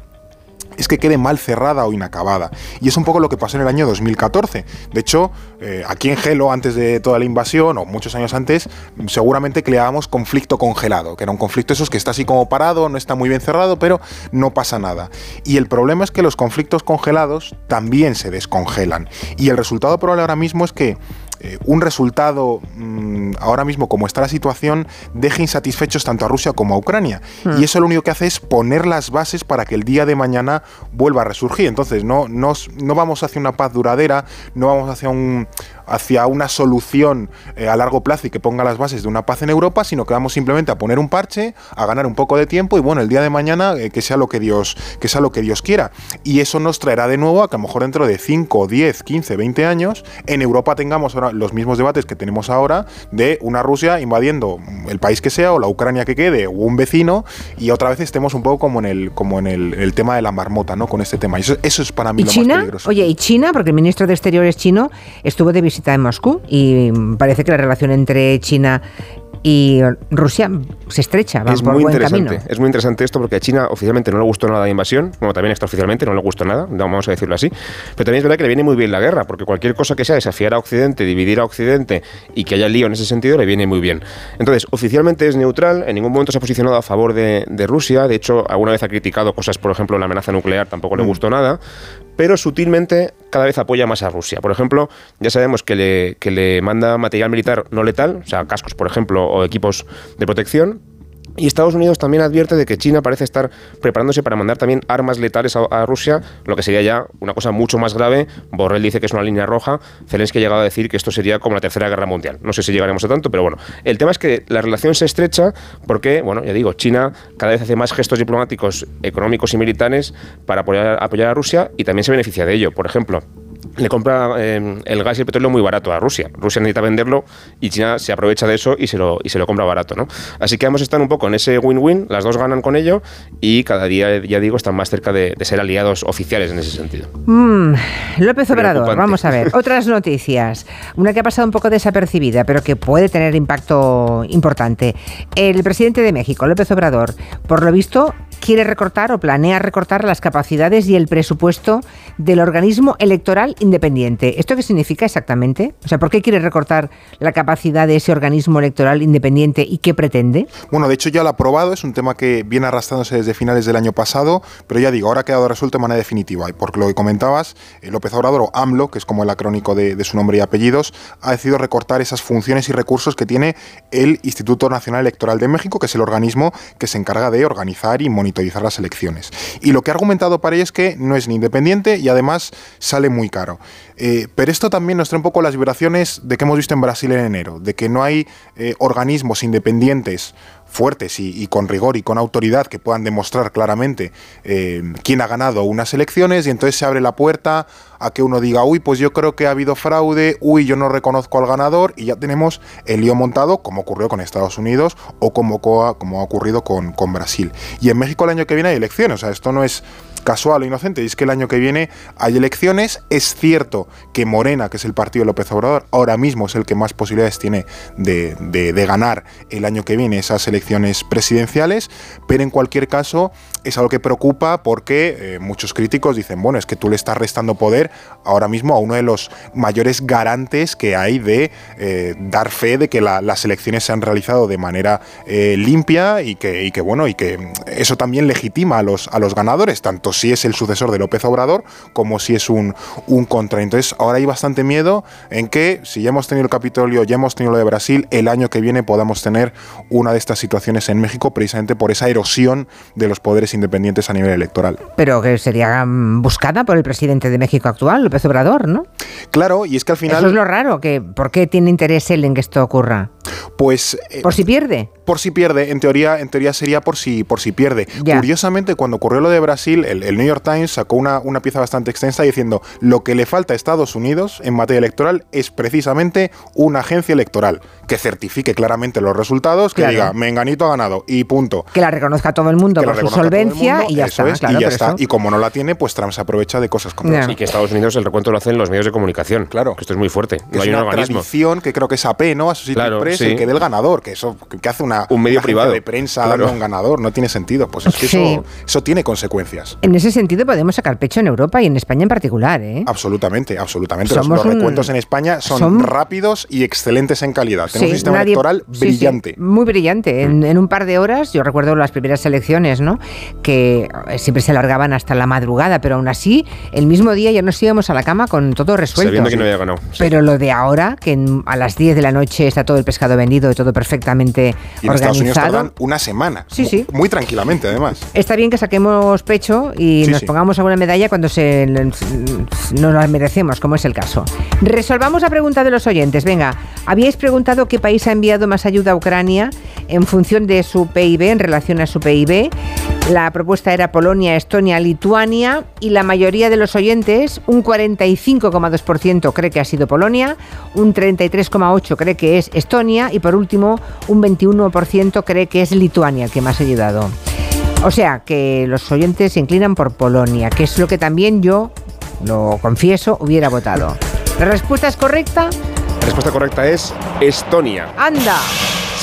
es que quede mal cerrada o inacabada. Y es un poco lo que pasó en el año 2014. De hecho, eh, aquí en Gelo, antes de toda la invasión, o muchos años antes, seguramente creábamos conflicto congelado, que era un conflicto esos que está así como parado, no está muy bien cerrado, pero no pasa nada. Y el problema es que los conflictos congelados también se descongelan. Y el resultado probable ahora mismo es que eh, un resultado mm, ahora mismo como está la situación deje insatisfechos tanto a Rusia como a Ucrania Hmm. y eso lo único que hace es poner las bases para que el día de mañana vuelva a resurgir entonces no, no, no vamos hacia una paz duradera no vamos hacia un hacia una solución eh, a largo plazo y que ponga las bases de una paz en Europa sino que vamos simplemente a poner un parche a ganar un poco de tiempo y bueno el día de mañana eh, que sea lo que Dios que sea lo que Dios quiera y eso nos traerá de nuevo a que a lo mejor dentro de 5, 10, 15, 20 años en Europa tengamos ahora los mismos debates que tenemos ahora de una Rusia invadiendo el país que sea o la Ucrania que quede o un vecino y otra vez estemos un poco como en el como en el, el tema de la marmota, ¿no? Con este tema. Y eso, eso es para mí ¿Y lo más China? peligroso. Oye, ¿y China? Porque el ministro de Exteriores chino estuvo de visita en Moscú y parece que la relación entre China y Rusia se estrecha, va es por muy buen interesante. camino. Es muy interesante esto porque a China oficialmente no le gustó nada la invasión, como también extraoficialmente no le gustó nada, vamos a decirlo así. Pero también es verdad que le viene muy bien la guerra, porque cualquier cosa que sea desafiar a Occidente, dividir a Occidente y que haya lío en ese sentido le viene muy bien. Entonces, oficialmente es neutral, en ningún momento se ha posicionado a favor de, de Rusia, de hecho, alguna vez ha criticado cosas, por ejemplo, la amenaza nuclear, tampoco le Mm. gustó nada, pero sutilmente cada vez apoya más a Rusia. Por ejemplo, ya sabemos que le, que le manda material militar no letal, o sea, cascos, por ejemplo, o equipos de protección, Y Estados Unidos también advierte de que China parece estar preparándose para mandar también armas letales a, Rusia, lo que sería ya una cosa mucho más grave. Borrell dice que es una línea roja. Zelensky ha llegado a decir que esto sería como la Tercera Guerra Mundial. No sé si llegaremos a tanto, pero bueno. El tema es que la relación se estrecha porque, bueno, ya digo, China cada vez hace más gestos diplomáticos, económicos y militares para apoyar a Rusia y también se beneficia de ello. Por ejemplo, le compra eh, el gas y el petróleo muy barato a Rusia. Rusia necesita venderlo y China se aprovecha de eso y se lo, y se lo compra barato. ¿no? Así que ambos están un poco en ese win-win, las dos ganan con ello y cada día, ya digo, están más cerca de, de ser aliados oficiales en ese sentido. Mm, López Obrador, vamos a ver. Otras noticias. Una que ha pasado un poco desapercibida, pero que puede tener impacto importante. El presidente de México, López Obrador, por lo visto, quiere recortar o planea recortar las capacidades y el presupuesto del organismo electoral independiente. ¿Esto qué significa exactamente? O sea, ¿por qué quiere recortar la capacidad de ese organismo electoral independiente y qué pretende? Bueno, de hecho ya lo ha aprobado, es un tema que viene arrastrándose desde finales del año pasado, pero ya digo, ahora ha quedado resuelto de manera definitiva. Y por lo que comentabas, eh, López Obrador, o AMLO, que es como el acrónico de, de su nombre y apellidos, ha decidido recortar esas funciones y recursos que tiene el Instituto Nacional Electoral de México, que es el organismo que se encarga de organizar y monitorizar las elecciones. Y lo que ha argumentado para ello es que no es ni independiente y además sale muy caro. Eh, pero esto también nos trae un poco las vibraciones de que hemos visto en Brasil en enero, de que no hay eh, organismos independientes fuertes y, con rigor y con autoridad que puedan demostrar claramente eh, quién ha ganado unas elecciones y entonces se abre la puerta a que uno diga, uy, pues yo creo que ha habido fraude, uy, yo no reconozco al ganador y ya tenemos el lío montado como ocurrió con Estados Unidos o como, como ha ocurrido con, con Brasil. Y en México el año que viene hay elecciones, o sea, esto no es casual o inocente, y es que el año que viene hay elecciones. Es cierto que Morena, que es el partido de López Obrador, ahora mismo es el que más posibilidades tiene de, de, de ganar el año que viene esas elecciones presidenciales, pero en cualquier caso es algo que preocupa porque eh, muchos críticos dicen, bueno, es que tú le estás restando poder ahora mismo a uno de los mayores garantes que hay de eh, dar fe de que la, las elecciones se han realizado de manera eh, limpia y que, y que, bueno, y que eso también legitima a los, a los ganadores, tanto si es el sucesor de López Obrador como si es un, un contra. Entonces ahora hay bastante miedo en que si ya hemos tenido el Capitolio, ya hemos tenido lo de Brasil, el año que viene podamos tener una de estas situaciones en México precisamente por esa erosión de los poderes independientes a nivel electoral. Pero que sería buscada por el presidente de México actual, López Obrador, ¿no? Claro, y es que al final... Eso es lo raro, que ¿por qué tiene interés él en que esto ocurra? Pues... Eh, ¿Por si pierde? Por si pierde, en teoría, en teoría sería por si, por si pierde. Ya. Curiosamente, cuando ocurrió lo de Brasil, el, el New York Times sacó una, una, pieza bastante extensa diciendo lo que le falta a Estados Unidos en materia electoral es precisamente una agencia electoral que certifique claramente los resultados, que claro. diga, Menganito ha ganado y punto. Que la reconozca todo el mundo que por su solvencia mundo, y ya está. Es, claro, y ya está. Eso... Y como no la tiene, pues Trump se aprovecha de cosas como esa. Y que Estados Unidos el recuento lo hacen los medios de comunicación. Claro. Que esto es muy fuerte. Que no es hay una un organismo. tradición que creo que es AP, ¿no? Associated Claro, Press, sí. el que dé el ganador, que eso que hace una, Un medio privado. de prensa Claro. dando a un ganador, no tiene sentido. Pues es que Sí. eso, eso tiene consecuencias. En ese sentido podemos sacar pecho en Europa y en España en particular, ¿eh? Absolutamente, absolutamente. Los, Somos los un- recuentos en España son son- rápidos y excelentes en calidad. Tenemos un sistema nadie- electoral sí, sí, brillante. muy brillante. En, en un par de horas, yo recuerdo las primeras elecciones, ¿no? Que eh, siempre se alargaban hasta la madrugada, pero aún así, el mismo día ya nos íbamos a la cama con todo resuelto. Sabiendo que no había ganado. Sí. Pero lo de ahora, que a las 10 de la noche está todo el pescado vendido y todo perfectamente Y en Estados Unidos organizado. tardan una semana. Sí, sí. Muy tranquilamente, además. Está bien que saquemos pecho y Sí, nos sí. pongamos alguna medalla cuando se no las merecemos, como es el caso. Resolvamos la pregunta de los oyentes. Venga, habíais preguntado qué país ha enviado más ayuda a Ucrania en función de su PIB, en relación a su PIB. La propuesta era Polonia, Estonia, Lituania y la mayoría de los oyentes, un 45,2% cree que ha sido Polonia, un 33,8% cree que es Estonia y por último un 21% cree que es Lituania el que más ha ayudado. O sea, que los oyentes se inclinan por Polonia, que es lo que también yo, lo confieso, hubiera votado. ¿La respuesta es correcta? La respuesta correcta es Estonia. ¡Anda!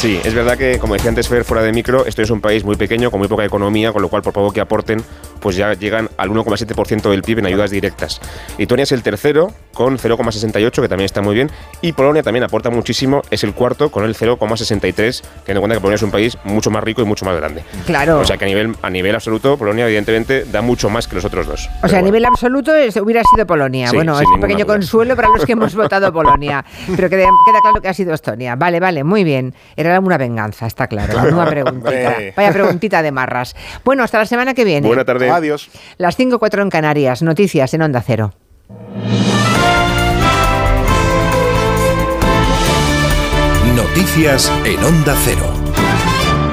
Sí, es verdad que, como decía antes Fer, fuera de micro, esto es un país muy pequeño, con muy poca economía, con lo cual, por poco que aporten, pues ya llegan al 1,7% del PIB en ayudas directas. Lituania es el tercero, con 0,68, que también está muy bien, y Polonia también aporta muchísimo, es el cuarto, con el 0,63, teniendo en cuenta que Polonia es un país mucho más rico y mucho más grande. Claro. O sea que a nivel, a nivel absoluto, Polonia, evidentemente, da mucho más que los otros dos. O sea, a nivel absoluto es- hubiera sido Polonia. Sí, bueno, es un pequeño duda. consuelo para los que hemos votado Polonia. Pero queda, queda claro que ha sido Estonia. Vale, vale, muy bien. Era será una venganza, está claro. Una preguntita. Vaya preguntita de marras. Bueno, hasta la semana que viene. Buena tarde. Adiós. Las 5.4 en Canarias. Noticias en Onda Cero. Noticias en Onda Cero.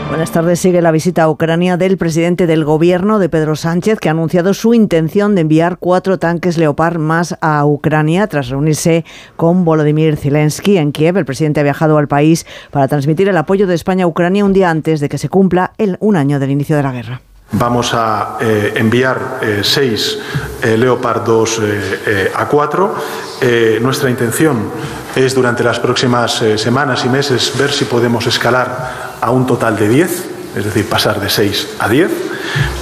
Buenas tardes. Sigue la visita a Ucrania del presidente del gobierno de Pedro Sánchez, que ha anunciado su intención de enviar cuatro tanques Leopard más a Ucrania tras reunirse con Volodymyr Zelensky en Kiev. El presidente ha viajado al país para transmitir el apoyo de España a Ucrania un día antes de que se cumpla el un año del inicio de la guerra. Vamos a eh, enviar eh, seis eh, Leopard 2 A4. nuestra intención es durante las próximas semanas y meses ver si podemos escalar a un total de 10, es decir, pasar de 6 a 10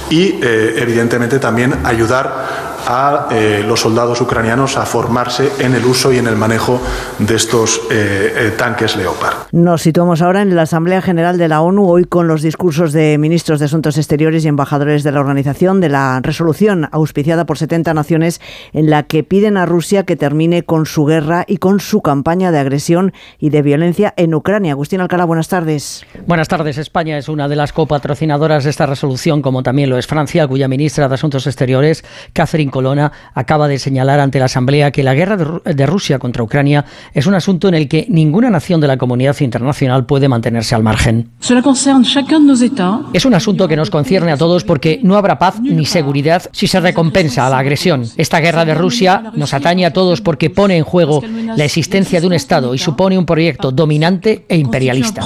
y evidentemente también ayudar a eh, los soldados ucranianos a formarse en el uso y en el manejo de estos eh, eh, tanques Leopard. Nos situamos ahora en la Asamblea General de la ONU, hoy con los discursos de ministros de Asuntos Exteriores y embajadores de la organización de la resolución auspiciada por 70 naciones en la que piden a Rusia que termine con su guerra y con su campaña de agresión y de violencia en Ucrania. Agustín Alcalá, buenas tardes. Buenas tardes. España es una de las copatrocinadoras de esta resolución, como también lo es Francia, cuya ministra de Asuntos Exteriores, Catherine Colonna acaba de señalar ante la Asamblea que la guerra de Rusia contra Ucrania es un asunto en el que ninguna nación de la comunidad internacional puede mantenerse al margen. Es un asunto que nos concierne a todos porque no habrá paz ni seguridad si se recompensa a la agresión. Esta guerra de Rusia nos atañe a todos porque pone en juego la existencia de un Estado y supone un proyecto dominante e imperialista.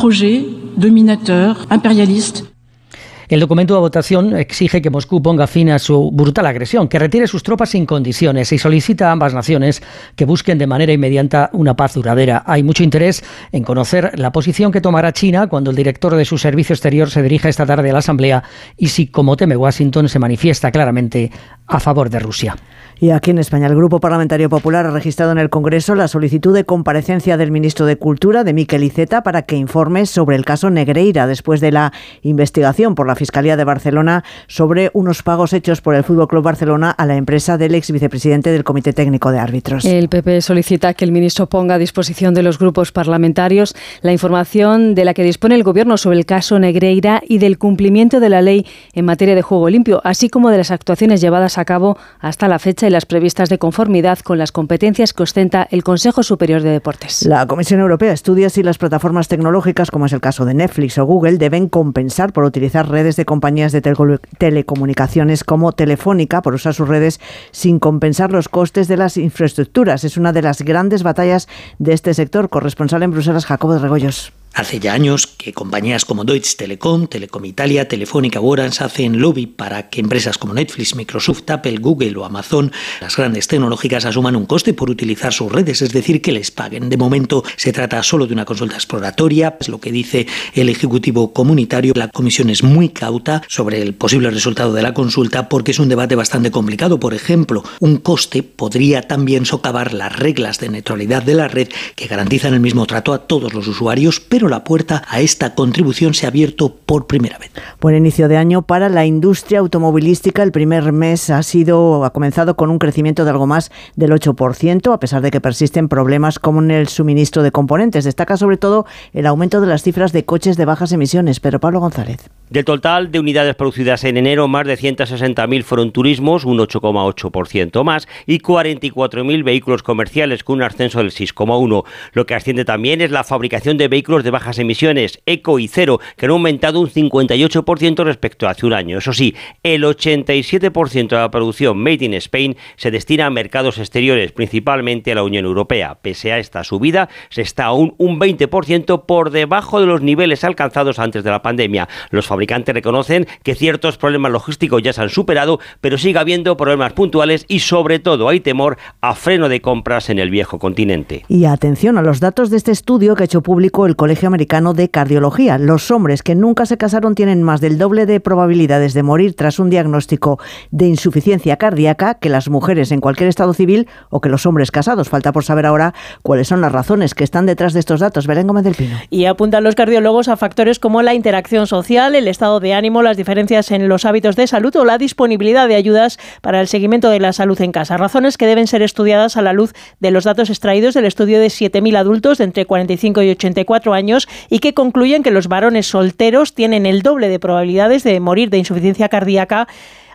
El documento de votación exige que Moscú ponga fin a su brutal agresión, que retire sus tropas sin condiciones y solicita a ambas naciones que busquen de manera inmediata una paz duradera. Hay mucho interés en conocer la posición que tomará China cuando el director de su servicio exterior se dirija esta tarde a la Asamblea y si, como teme Washington, se manifiesta claramente a favor de Rusia. Y aquí en España, el Grupo Parlamentario Popular ha registrado en el Congreso la solicitud de comparecencia del ministro de Cultura, de Miquel Iceta, para que informe sobre el caso Negreira, después de la investigación por la Fiscalía de Barcelona sobre unos pagos hechos por el Fútbol Club Barcelona a la empresa del ex vicepresidente del Comité Técnico de Árbitros. El PP solicita que el ministro ponga a disposición de los grupos parlamentarios la información de la que dispone el Gobierno sobre el caso Negreira y del cumplimiento de la ley en materia de juego limpio, así como de las actuaciones llevadas a cabo hasta la fecha las previstas de conformidad con las competencias que ostenta el Consejo Superior de Deportes. La Comisión Europea estudia si las plataformas tecnológicas, como es el caso de Netflix o Google, deben compensar por utilizar redes de compañías de telecomunicaciones como Telefónica, por usar sus redes sin compensar los costes de las infraestructuras. Es una de las grandes batallas de este sector. Corresponsal en Bruselas, Jacobo de Regoyos. Hace ya años que compañías como Deutsche Telekom, Telecom Italia, Telefónica o Orange hacen lobby para que empresas como Netflix, Microsoft, Apple, Google o Amazon, las grandes tecnológicas, asuman un coste por utilizar sus redes, es decir, que les paguen. De momento se trata solo de una consulta exploratoria, es lo que dice el Ejecutivo Comunitario. La Comisión es muy cauta sobre el posible resultado de la consulta porque es un debate bastante complicado. Por ejemplo, un coste podría también socavar las reglas de neutralidad de la red que garantizan el mismo trato a todos los usuarios, pero la puerta a esta contribución se ha abierto por primera vez. Buen inicio de año para la industria automovilística. El primer mes ha sido ha comenzado con un crecimiento de algo más del 8%, a pesar de que persisten problemas como en el suministro de componentes. Destaca sobre todo el aumento de las cifras de coches de bajas emisiones. Pero Pablo González. Del total de unidades producidas en enero, más de 160.000 fueron turismos, un 8,8% más, y 44.000 vehículos comerciales, con un ascenso del 6,1%. Lo que asciende también es la fabricación de vehículos de bajas emisiones, eco y cero, que han aumentado un 58% respecto a hace un año. Eso sí, el 87% de la producción made in Spain se destina a mercados exteriores, principalmente a la Unión Europea. Pese a esta subida, se está aún un 20% por debajo de los niveles alcanzados antes de la pandemia. Los fabricantes reconocen que ciertos problemas logísticos ya se han superado, pero sigue habiendo problemas puntuales y sobre todo hay temor a freno de compras en el viejo continente. Y atención a los datos de este estudio que ha hecho público el Colegio Americano de Cardiología. Los hombres que nunca se casaron tienen más del doble de probabilidades de morir tras un diagnóstico de insuficiencia cardíaca que las mujeres en cualquier estado civil o que los hombres casados. Falta por saber ahora cuáles son las razones que están detrás de estos datos. Belén Gómez del Pino. Y apuntan los cardiólogos a factores como la interacción social, el estado de ánimo, las diferencias en los hábitos de salud o la disponibilidad de ayudas para el seguimiento de la salud en casa. Razones que deben ser estudiadas a la luz de los datos extraídos del estudio de 7.000 adultos de entre 45 y 84 años y que concluyen que los varones solteros tienen el doble de probabilidades de morir de insuficiencia cardíaca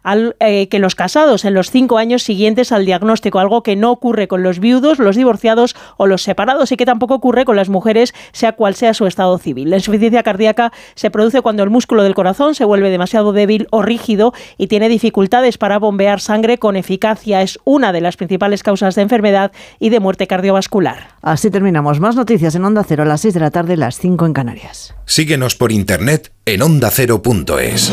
al, eh, que los casados en los cinco años siguientes al diagnóstico, algo que no ocurre con los viudos, los divorciados o los separados y que tampoco ocurre con las mujeres, sea cual sea su estado civil. La insuficiencia cardíaca se produce cuando el músculo del corazón se vuelve demasiado débil o rígido y tiene dificultades para bombear sangre con eficacia. Es una de las principales causas de enfermedad y de muerte cardiovascular. Así terminamos. Más noticias en Onda Cero a las 6 de la tarde, las 5 en Canarias. Síguenos por internet en ondacero.es.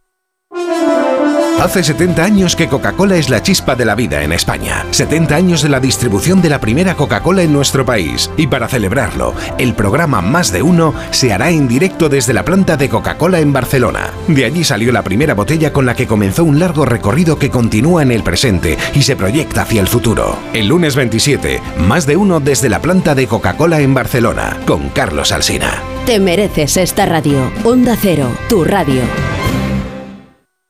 Hace 70 años que Coca-Cola es la chispa de la vida en España. 70 años de la distribución de la primera Coca-Cola en nuestro país. Y para celebrarlo, el programa Más de Uno se hará en directo desde la planta de Coca-Cola en Barcelona. De allí salió la primera botella con la que comenzó un largo recorrido que continúa en el presente y se proyecta hacia el futuro. El lunes 27, Más de Uno desde la planta de Coca-Cola en Barcelona, con Carlos Alsina. Te mereces esta radio. Onda Cero, tu radio.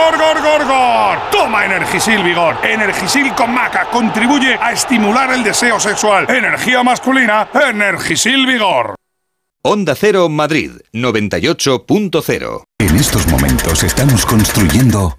¡Vigor, gor, gor, gor, gor, gor, gor! Toma Energisil Vigor. Energisil con maca contribuye a estimular el deseo sexual. Energía masculina, Energisil Vigor. Onda Cero Madrid 98.0. En estos momentos estamos construyendo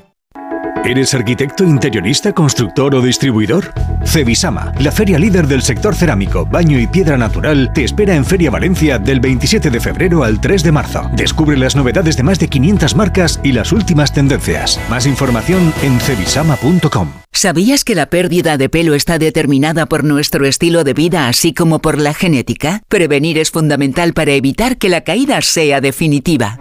¿Eres arquitecto, interionista, constructor o distribuidor? Cevisama, la feria líder del sector cerámico, baño y piedra natural, te espera en Feria Valencia del 27 de febrero al 3 de marzo. Descubre las novedades de más de 500 marcas y las últimas tendencias. Más información en cevisama.com. ¿Sabías que la pérdida de pelo está determinada por nuestro estilo de vida así como por la genética? Prevenir es fundamental para evitar que la caída sea definitiva.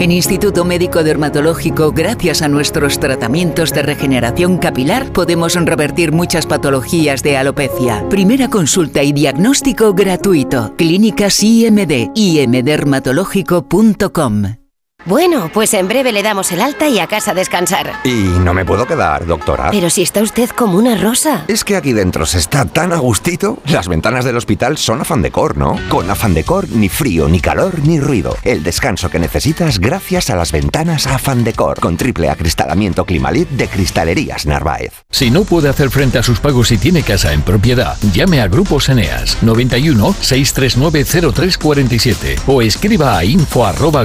En Instituto Médico Dermatológico, gracias a nuestros tratamientos de regeneración capilar, podemos revertir muchas patologías de alopecia. Primera consulta y diagnóstico gratuito. Clínicas IMD, imdermatológico.com. Bueno, pues en breve le damos el alta y a casa a descansar. Y no me puedo quedar, doctora. Pero si está usted como una rosa. Es que aquí dentro se está tan a gustito. Las ventanas del hospital son afán decor, ¿no? Con afán decor, ni frío, ni calor, ni ruido. El descanso que necesitas gracias a las ventanas afán decor. Con triple acristalamiento Climalit de Cristalerías Narváez. Si no puede hacer frente a sus pagos y tiene casa en propiedad, llame a Grupos Eneas 91 639 0347 o escriba a info arroba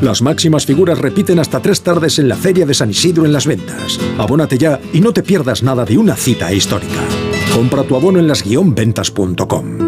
Las máximas figuras repiten hasta tres tardes en la Feria de San Isidro en las ventas. Abónate ya y no te pierdas nada de una cita histórica. Compra tu abono en las-ventas.com.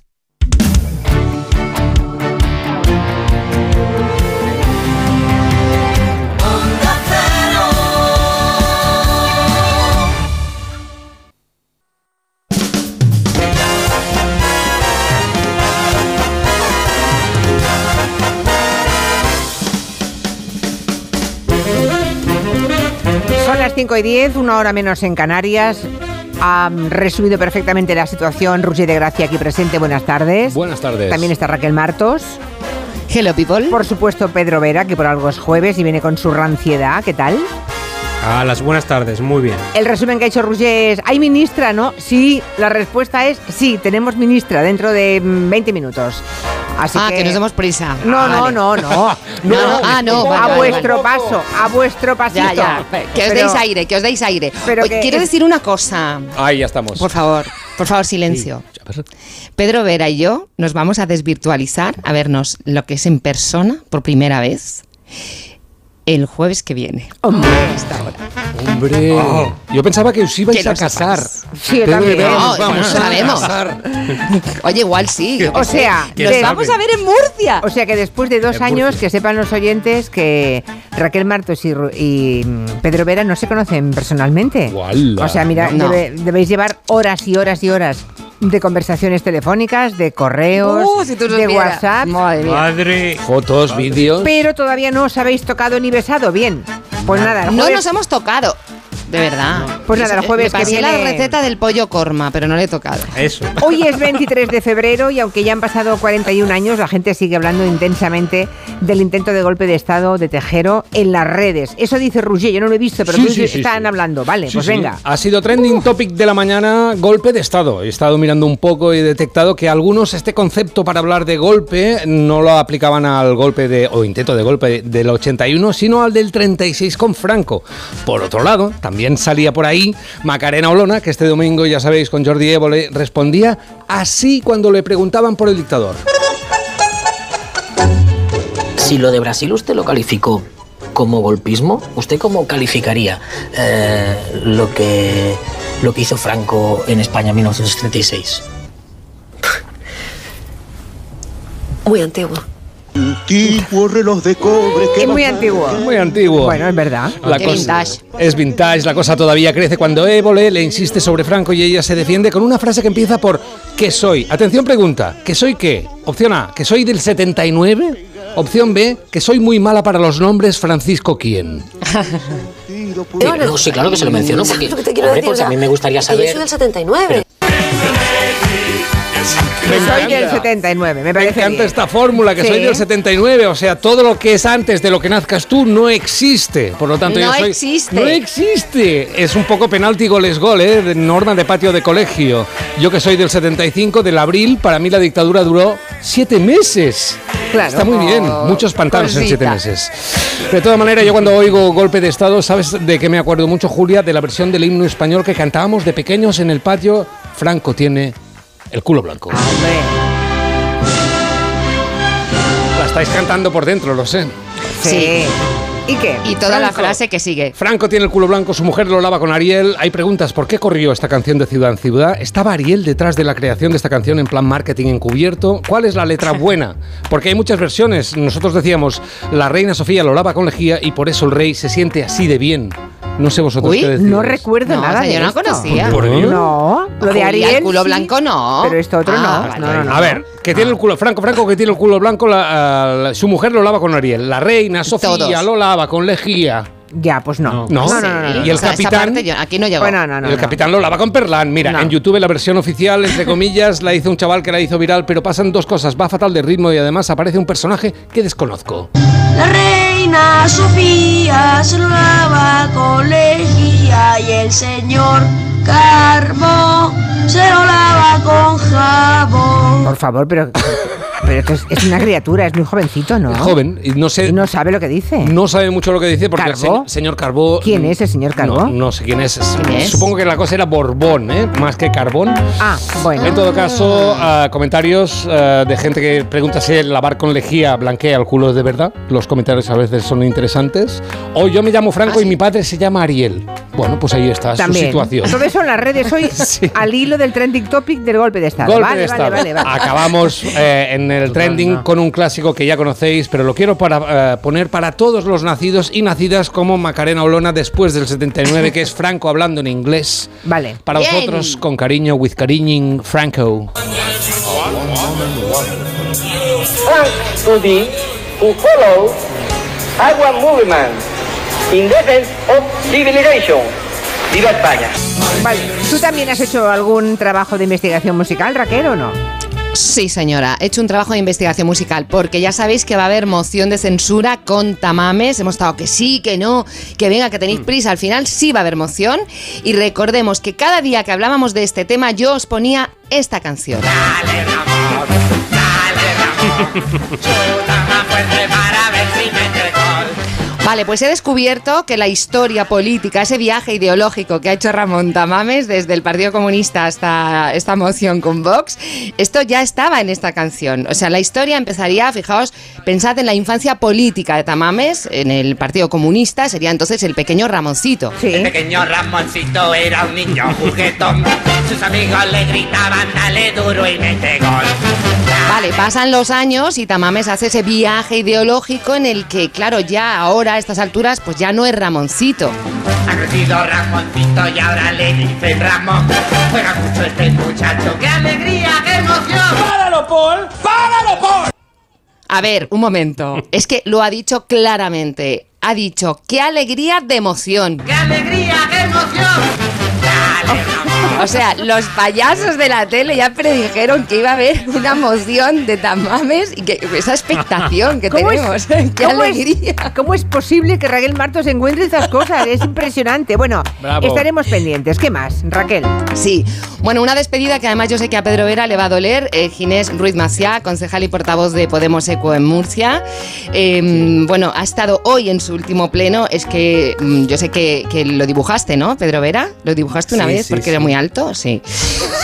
Son las 5 y 10, una hora menos en Canarias. Ha resumido perfectamente la situación Roger de Gracia aquí presente. Buenas tardes. Buenas tardes. También está Raquel Martos. Hello, people. Por supuesto, Pedro Vera, que por algo es jueves y viene con su ranciedad. ¿Qué tal? A las buenas tardes, muy bien. El resumen que ha hecho Roger es, ¿hay ministra, no? Sí, la respuesta es sí, tenemos ministra dentro de mm, 20e minutos. Así ah, que... que... nos demos prisa. No, Ah, no, vale. no, no, No, ah, no, vale, a vale, vuestro vale. paso, a vuestro pasito. Ya, ya. Que os Pero- deis aire, que os deis aire. Pero Oye, que quiero es- decir una cosa. Ahí ya estamos. Por favor, por favor, silencio. Pedro Vera y yo nos vamos a desvirtualizar, a vernos lo que es en persona por primera vez el jueves que viene. Hombre, Hombre, yo pensaba que os ibais Que a casar. Sí, también. No, vamos no a sabemos. casar. Oye, igual sí. O sea, nos vamos a ver en Murcia. O sea que después de dos En años, Murcia. que sepan los oyentes que Raquel Martos y, mm, Pedro Vera no se conocen personalmente. O sea, mira, No. debe- debéis llevar horas y horas y horas de conversaciones telefónicas, de correos, Uh, si tú de. WhatsApp. Madre mía. Madre. Fotos, vídeos. Pero todavía no os habéis tocado ni besado. Bien. Pues nada, el No nos hemos tocado. De verdad. Pues nada, el Es- jueves que pasé la viene- receta del pollo corma, pero no le he tocado. Eso. Hoy es 23 de febrero y aunque ya han pasado 41 años, la gente sigue hablando intensamente del intento de golpe de Estado de Tejero en las redes. Eso dice Rouget, yo no lo he visto, pero Sí, sí, sí, están sí. hablando. Vale, Sí, pues sí. venga. Ha sido trending topic de la mañana, golpe de Estado. He estado mirando un poco y he detectado que algunos este concepto para hablar de golpe no lo aplicaban al golpe de, o intento de golpe del 81, sino al del 36 con Franco. Por otro lado, también salía por ahí Macarena Olona, que este domingo, ya sabéis, con Jordi Évole, respondía así cuando le preguntaban por el dictador. Si lo de Brasil usted lo calificó como golpismo, ¿usted cómo calificaría eh, lo, que, lo que hizo Franco en España en 1936? Muy antiguo. Antiguo reloj de cobre Es muy antiguo. Muy antiguo. Bueno, es verdad. La cosa- vintage. Es vintage, la cosa todavía crece cuando Évole le insiste sobre Franco y ella se defiende con una frase que empieza por ¿qué soy? Atención pregunta, ¿qué soy qué? Opción A, ¿que soy del 79? Opción B, que soy muy mala para los nombres, Francisco quién. No, sí, claro que se lo menciono, porque, ¿Sabes lo que hombre, sea, a mí me gustaría que Yo saber... soy del 79. Que soy del 79, me Me parece encanta bien. esta fórmula, que Sí. soy del 79, o sea, todo lo que es antes de lo que nazcas tú no existe. Por lo tanto, No yo soy... existe. No existe. Es un poco penalti goles gol, ¿eh? de norma de patio de colegio. Yo que soy del 75, del abril, para mí la dictadura duró siete meses. Claro. Está muy bien, Oh, muchos pantanos en siete meses. De todas maneras, yo cuando oigo golpe de Estado, ¿sabes de qué me acuerdo mucho, Julia? De la versión del himno español que cantábamos de pequeños en el patio. Franco tiene el culo blanco. La estáis cantando por dentro, lo sé. Sí. ¿Y qué? Y toda la Franco. frase que sigue. Franco tiene el culo blanco, su mujer lo lava con Ariel. Hay preguntas, ¿por qué corrió esta canción de Ciudad en Ciudad? ¿Estaba Ariel detrás de la creación de esta canción en plan marketing encubierto? ¿Cuál es la letra buena? Porque hay muchas versiones. Nosotros decíamos, la reina Sofía lo lava con lejía y por eso el rey se siente así de bien. No sé vosotros Uy, qué decís. No recuerdo No, nada o sea, yo no esto. conocía. ¿Por qué? No, lo de Ariel. el culo sí, blanco no. Pero esto otro Ah, no. vale. no, no, no. A ver, que tiene el culo, Franco, Franco que tiene el culo blanco, la- la- su mujer lo lava con Ariel, la reina Sofía Todos. lo lava con lejía. Ya, pues no. No. no, no, no, no. Y el O sea, capitán. parte yo- aquí no llegó. Bueno, no, no, el no. capitán lo lava con Perlán. Mira, No. en YouTube la versión oficial, entre comillas, la hizo un chaval que la hizo viral, pero pasan dos cosas. Va fatal de ritmo y además aparece un personaje que desconozco. La reina Sofía se lo lava con lejía y el señor Carbo se lo lava con jabón. Por favor, pero, pero esto es, es una criatura, es muy jovencito, ¿no? Es joven y no sé. Y no sabe lo que dice. No sabe mucho lo que dice porque el ¿Carbó? se- señor Carbó. ¿Quién es el señor Carbó? No, no sé quién es. ¿Quién es? Supongo que la cosa era Borbón, ¿eh? Más que carbón. Ah, bueno. En todo caso, ah, comentarios ah, de gente que pregunta si el lavar con lejía blanquea el culo de verdad. Los comentarios a veces son interesantes. O yo me llamo Franco y mi padre se llama Ariel. Bueno, pues ahí está También. su situación. Todo eso en las redes hoy al hilo del trending topic del golpe de Estado. Golpe vale, de vale, Estado. vale, vale. Acabamos eh, en el trending con un clásico que ya conocéis, pero lo quiero para, eh, poner para todos los nacidos y nacidas como Macarena Olona después del 79, que es Franco hablando en inglés. Vale. Para Bien. vosotros, con cariño, with cariñing, Franco. thanks to the who follow our movement in defense of civilization. ¡Viva España! Vale. ¿Tú también has hecho algún trabajo de investigación musical, Raquel, o no? Sí, señora, he hecho un trabajo de investigación musical porque ya sabéis que va a haber moción de censura con tamames. Hemos estado que sí, que no, que venga, que tenéis prisa. Al final sí va a haber moción. Y recordemos que cada día que hablábamos de este tema yo os ponía esta canción. Vale, pues he descubierto que la historia política, ese viaje ideológico que ha hecho Ramón Tamames desde el Partido Comunista hasta esta moción con Vox, esto ya estaba en esta canción. O sea, la historia empezaría, fijaos, pensad en la infancia política de Tamames en el Partido Comunista, sería entonces el pequeño Ramoncito. El pequeño Ramoncito era un niño juguetón. Sus amigos le gritaban, dale duro y mete gol. Vale, pasan los años y Tamames hace ese viaje ideológico en el que, claro, ya ahora a estas alturas, pues ya no es Ramoncito. Ha crecido Ramoncito y ahora le dicen Ramón. Juega mucho este muchacho, qué alegría, qué emoción. ¡Páralo, Paul! ¡Páralo, Paul! A ver, un momento. Es que lo ha dicho claramente. Ha dicho, qué alegría de emoción. ¡Qué alegría, qué emoción! O sea, los payasos de la tele ya predijeron que iba a haber una moción de tamames y que esa expectación que ¿Cómo es- tenemos. ¡Qué cómo es- alegría! ¿Cómo es posible que Raquel Martos encuentre estas cosas? Es impresionante. Bueno, Bravo. estaremos pendientes. ¿Qué más, Raquel? Sí, bueno, una despedida que además yo sé que a Pedro Vera le va a doler. Eh, Ginés Ruiz Maciá, concejal y portavoz de Podemos Eco en Murcia. Eh, bueno, ha estado hoy en su último pleno. Es que mm, yo sé que, que lo dibujaste, ¿no, Pedro Vera? ¿Lo dibujaste una Sí, vez sí, porque era sí. Muy alto? Sí.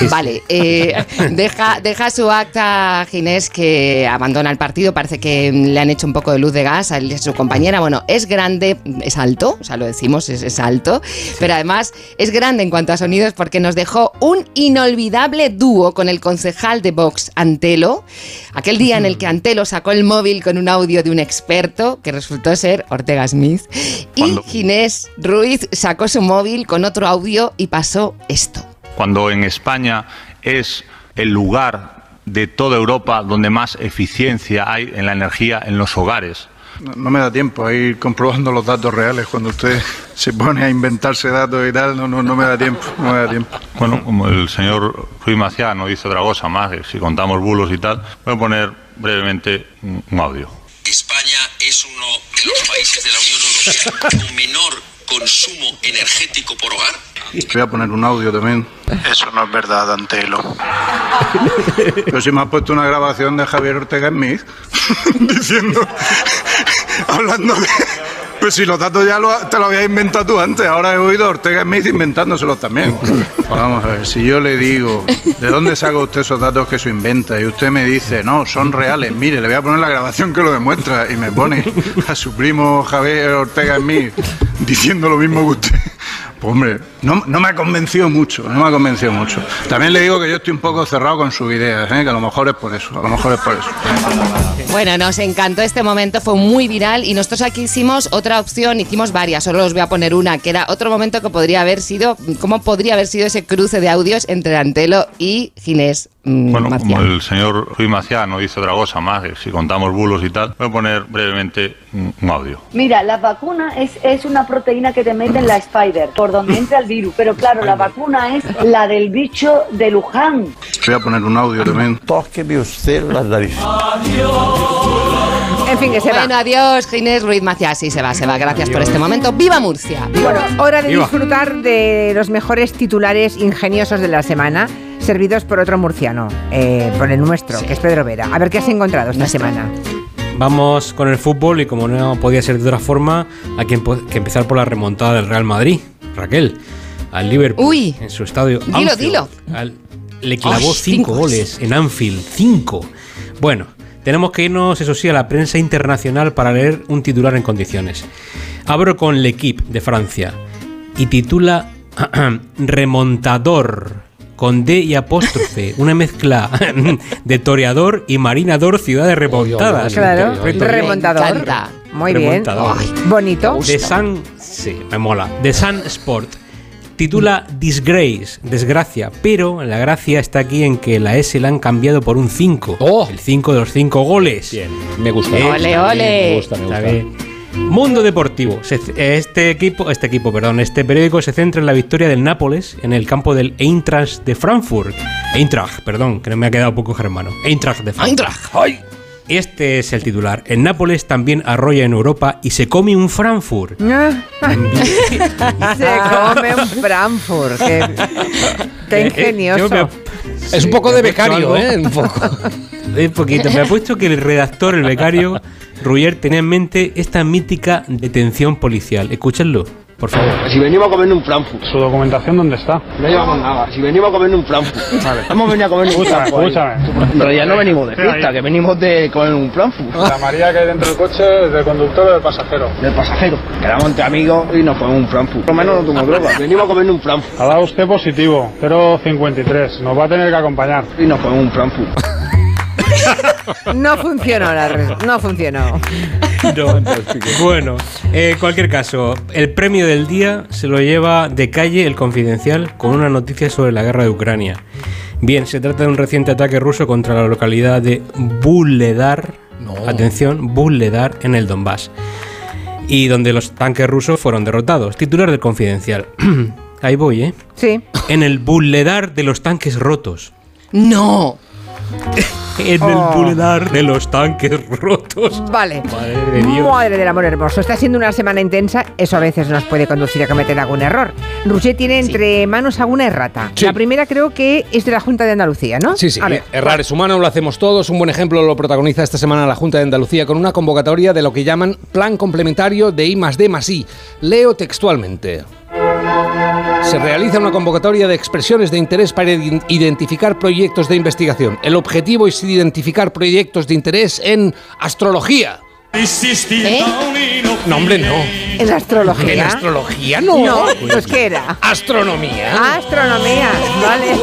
vale, eh, deja, deja su acta Ginés que abandona el partido. Parece que le han hecho un poco de luz de gas a su compañera. Bueno, es grande, es alto, o sea, lo decimos, es, es alto. Pero además es grande en cuanto a sonidos porque nos dejó un inolvidable dúo con el concejal de Vox, Antelo. Aquel día en el que Antelo sacó el móvil con un audio de un experto que resultó ser Ortega Smith. Y Ginés Ruiz sacó su móvil con otro audio y pasó esto. Cuando en España es el lugar de toda Europa donde más eficiencia hay en la energía en los hogares. No, me da tiempo a ir comprobando los datos reales. Cuando usted se pone a inventarse datos y tal, no, no, no me da tiempo. No me da tiempo. Bueno, como el señor Ruiz Maciá no dice otra cosa más, que si contamos bulos y tal, voy a poner brevemente un audio. España es uno de los países de la Unión Europea con menor consumo energético por hogar. Voy a poner un audio también. Eso no es verdad, Antelo. Pero si me has puesto una grabación de Javier Ortega Smith diciendo, hablando de... Pues si los datos ya lo- te los habías inventado tú antes, ahora he oído a Ortega Smith inventándoselos también. Vamos a ver, si yo le digo, ¿de dónde saca usted esos datos que se inventa? Y usted me dice, no, son reales. Mire, le voy a poner la grabación que lo demuestra. Y me pone a su primo Javier Ortega Smith diciendo lo mismo que usted. Pues hombre, no, no me ha convencido mucho, no me ha convencido mucho. También le digo que yo estoy un poco cerrado con sus ideas, ¿eh? que a lo mejor es por eso, a lo mejor es por eso. Bueno, nos encantó este momento, fue muy viral y nosotros aquí hicimos otra opción, hicimos varias, solo os voy a poner una, que era otro momento que podría haber sido, ¿cómo podría haber sido ese cruce de audios entre Antelo y Ginés mm, Bueno, como el señor Ruiz Maciá no dice otra cosa más, que si contamos bulos y tal, voy a poner brevemente un, audio. Mira, la vacuna es, es una proteína que te meten la Spider, por donde entra el virus. Pero claro, la vacuna es la del bicho de Luján. Voy a poner un audio también. Tóqueme usted las narices. En fin, que se Bueno, va. adiós, Ginés Ruiz Maciá. Sí, se va, se va. Gracias por este momento. ¡Viva Murcia! Bueno, hora de Viva. disfrutar de los mejores titulares ingeniosos de la semana, servidos por otro murciano, eh, por el nuestro, que es Pedro Vera. A ver qué has encontrado esta semana. Vamos con el fútbol y como no podía ser de otra forma, hay que empezar por la remontada del Real Madrid. Raquel, al Liverpool Uy. en su estadio. Dilo, Anfield, dilo. al- le clavó cinco cinco. goles en Anfield. Cinco. Bueno, tenemos que irnos, eso sí, a la prensa internacional para leer un titular en condiciones. Abro con L'Equipe de Francia y titula Remontador con D y apóstrofe, una mezcla de toreador y marinador ciudad de remontadas. Claro, remontador. Muy bien. Remontador. Bonito. De Sun, sí, me mola. De Sun Sport. Titula Disgrace, desgracia, pero la gracia está aquí en que la S la han cambiado por un 5. El 5 de los 5 goles. Bien, me gusta. Ole, ole. Me gusta, me gusta. Mundo Deportivo. Este equipo, este equipo, perdón, este periódico se centra en la victoria del Nápoles en el campo del Eintracht de Frankfurt. Eintracht, perdón, que no me ha quedado poco germano. Eintracht de Frankfurt. Este es el titular. El Nápoles también arrolla en Europa y se come un Frankfurt. Se come un Frankfurt. Qué, qué Eh, ingenioso. yo me- Es un poco de becario. ¿eh? Un poco. Un poquito. Me ha puesto que el redactor, el becario, Ruyer, tenía en mente esta mítica detención policial. Escúchenlo, por favor. Si venimos a comer un Frankfurt. ¿Su documentación dónde está? No llevamos nada. Si venimos a comer un Frankfurt. Vale. Hemos venido a comer un Escúchame, Frankfurt. escúchame. En realidad no venimos de fiesta, que venimos de comer un Frankfurt. La María que hay dentro del coche es del conductor o del pasajero. Del pasajero. Quedamos entre amigos y nos comemos un Frankfurt. Por lo menos no tomo droga. Venimos a comer un Frankfurt. Ha dado usted positivo, 053. Nos va a tener que acompañar. Y nos comemos un Frankfurt. No funcionó la red. No funcionó. No. Bueno, eh, en cualquier caso, el premio del día se lo lleva de calle el confidencial con una noticia sobre la guerra de Ucrania. Bien, se trata de un reciente ataque ruso contra la localidad de Buledar. Atención, Buledar en el Donbass. Y donde los tanques rusos fueron derrotados. Titular del confidencial. Ahí voy, ¿eh? Sí. En el Buledar de los tanques rotos. ¡No! En Oh. el Buledar de los tanques rotos. Vale. Madre de Dios. Madre del amor hermoso. Está siendo una semana intensa. Eso a veces nos puede conducir a cometer algún error. Roger tiene entre manos alguna errata. Sí. La primera creo que es de la Junta de Andalucía, ¿no? Sí, sí, A ver, errar es humano, lo hacemos todos. Un buen ejemplo lo protagoniza esta semana la Junta de Andalucía con una convocatoria de lo que llaman Plan Complementario de I más D más I. Leo textualmente. Se realiza una convocatoria de expresiones de interés para iden- identificar proyectos de investigación. El objetivo es identificar proyectos de interés en astrología. ¿Eh? No, hombre, no. ¿En astrología? ¿En astrología no? No, pues ¿qué era? Astronomía. Astronomía, vale.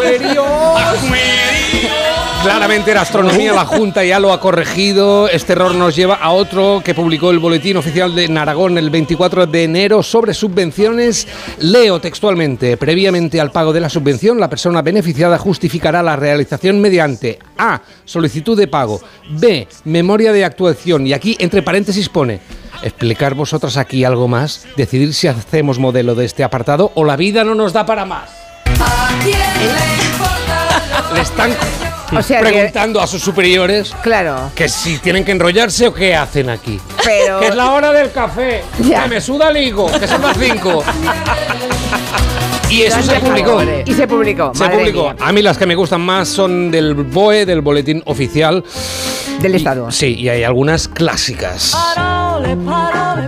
Claramente era astronomía, la Junta ya lo ha corregido. Este error nos lleva a otro que publicó el Boletín Oficial de Aragón el 24 de enero sobre subvenciones. Leo textualmente, previamente al pago de la subvención, la persona beneficiada justificará la realización mediante A. Solicitud de pago. B. Memoria de actuación. Y aquí, entre paréntesis, pone... Explicar vosotras aquí algo más, decidir si hacemos modelo de este apartado o la vida no nos da para más. Le están O sea que- preguntando a sus superiores Claro. que si tienen que enrollarse o qué hacen aquí. Pero- Que es la hora del café. Ya. Que me suda el higo, que son las 5. y eso se publicó. Y se publicó. Se madre publicó. mía. A mí las que me gustan más son del BOE, del Boletín Oficial. Del Estado. Sí, y hay algunas clásicas.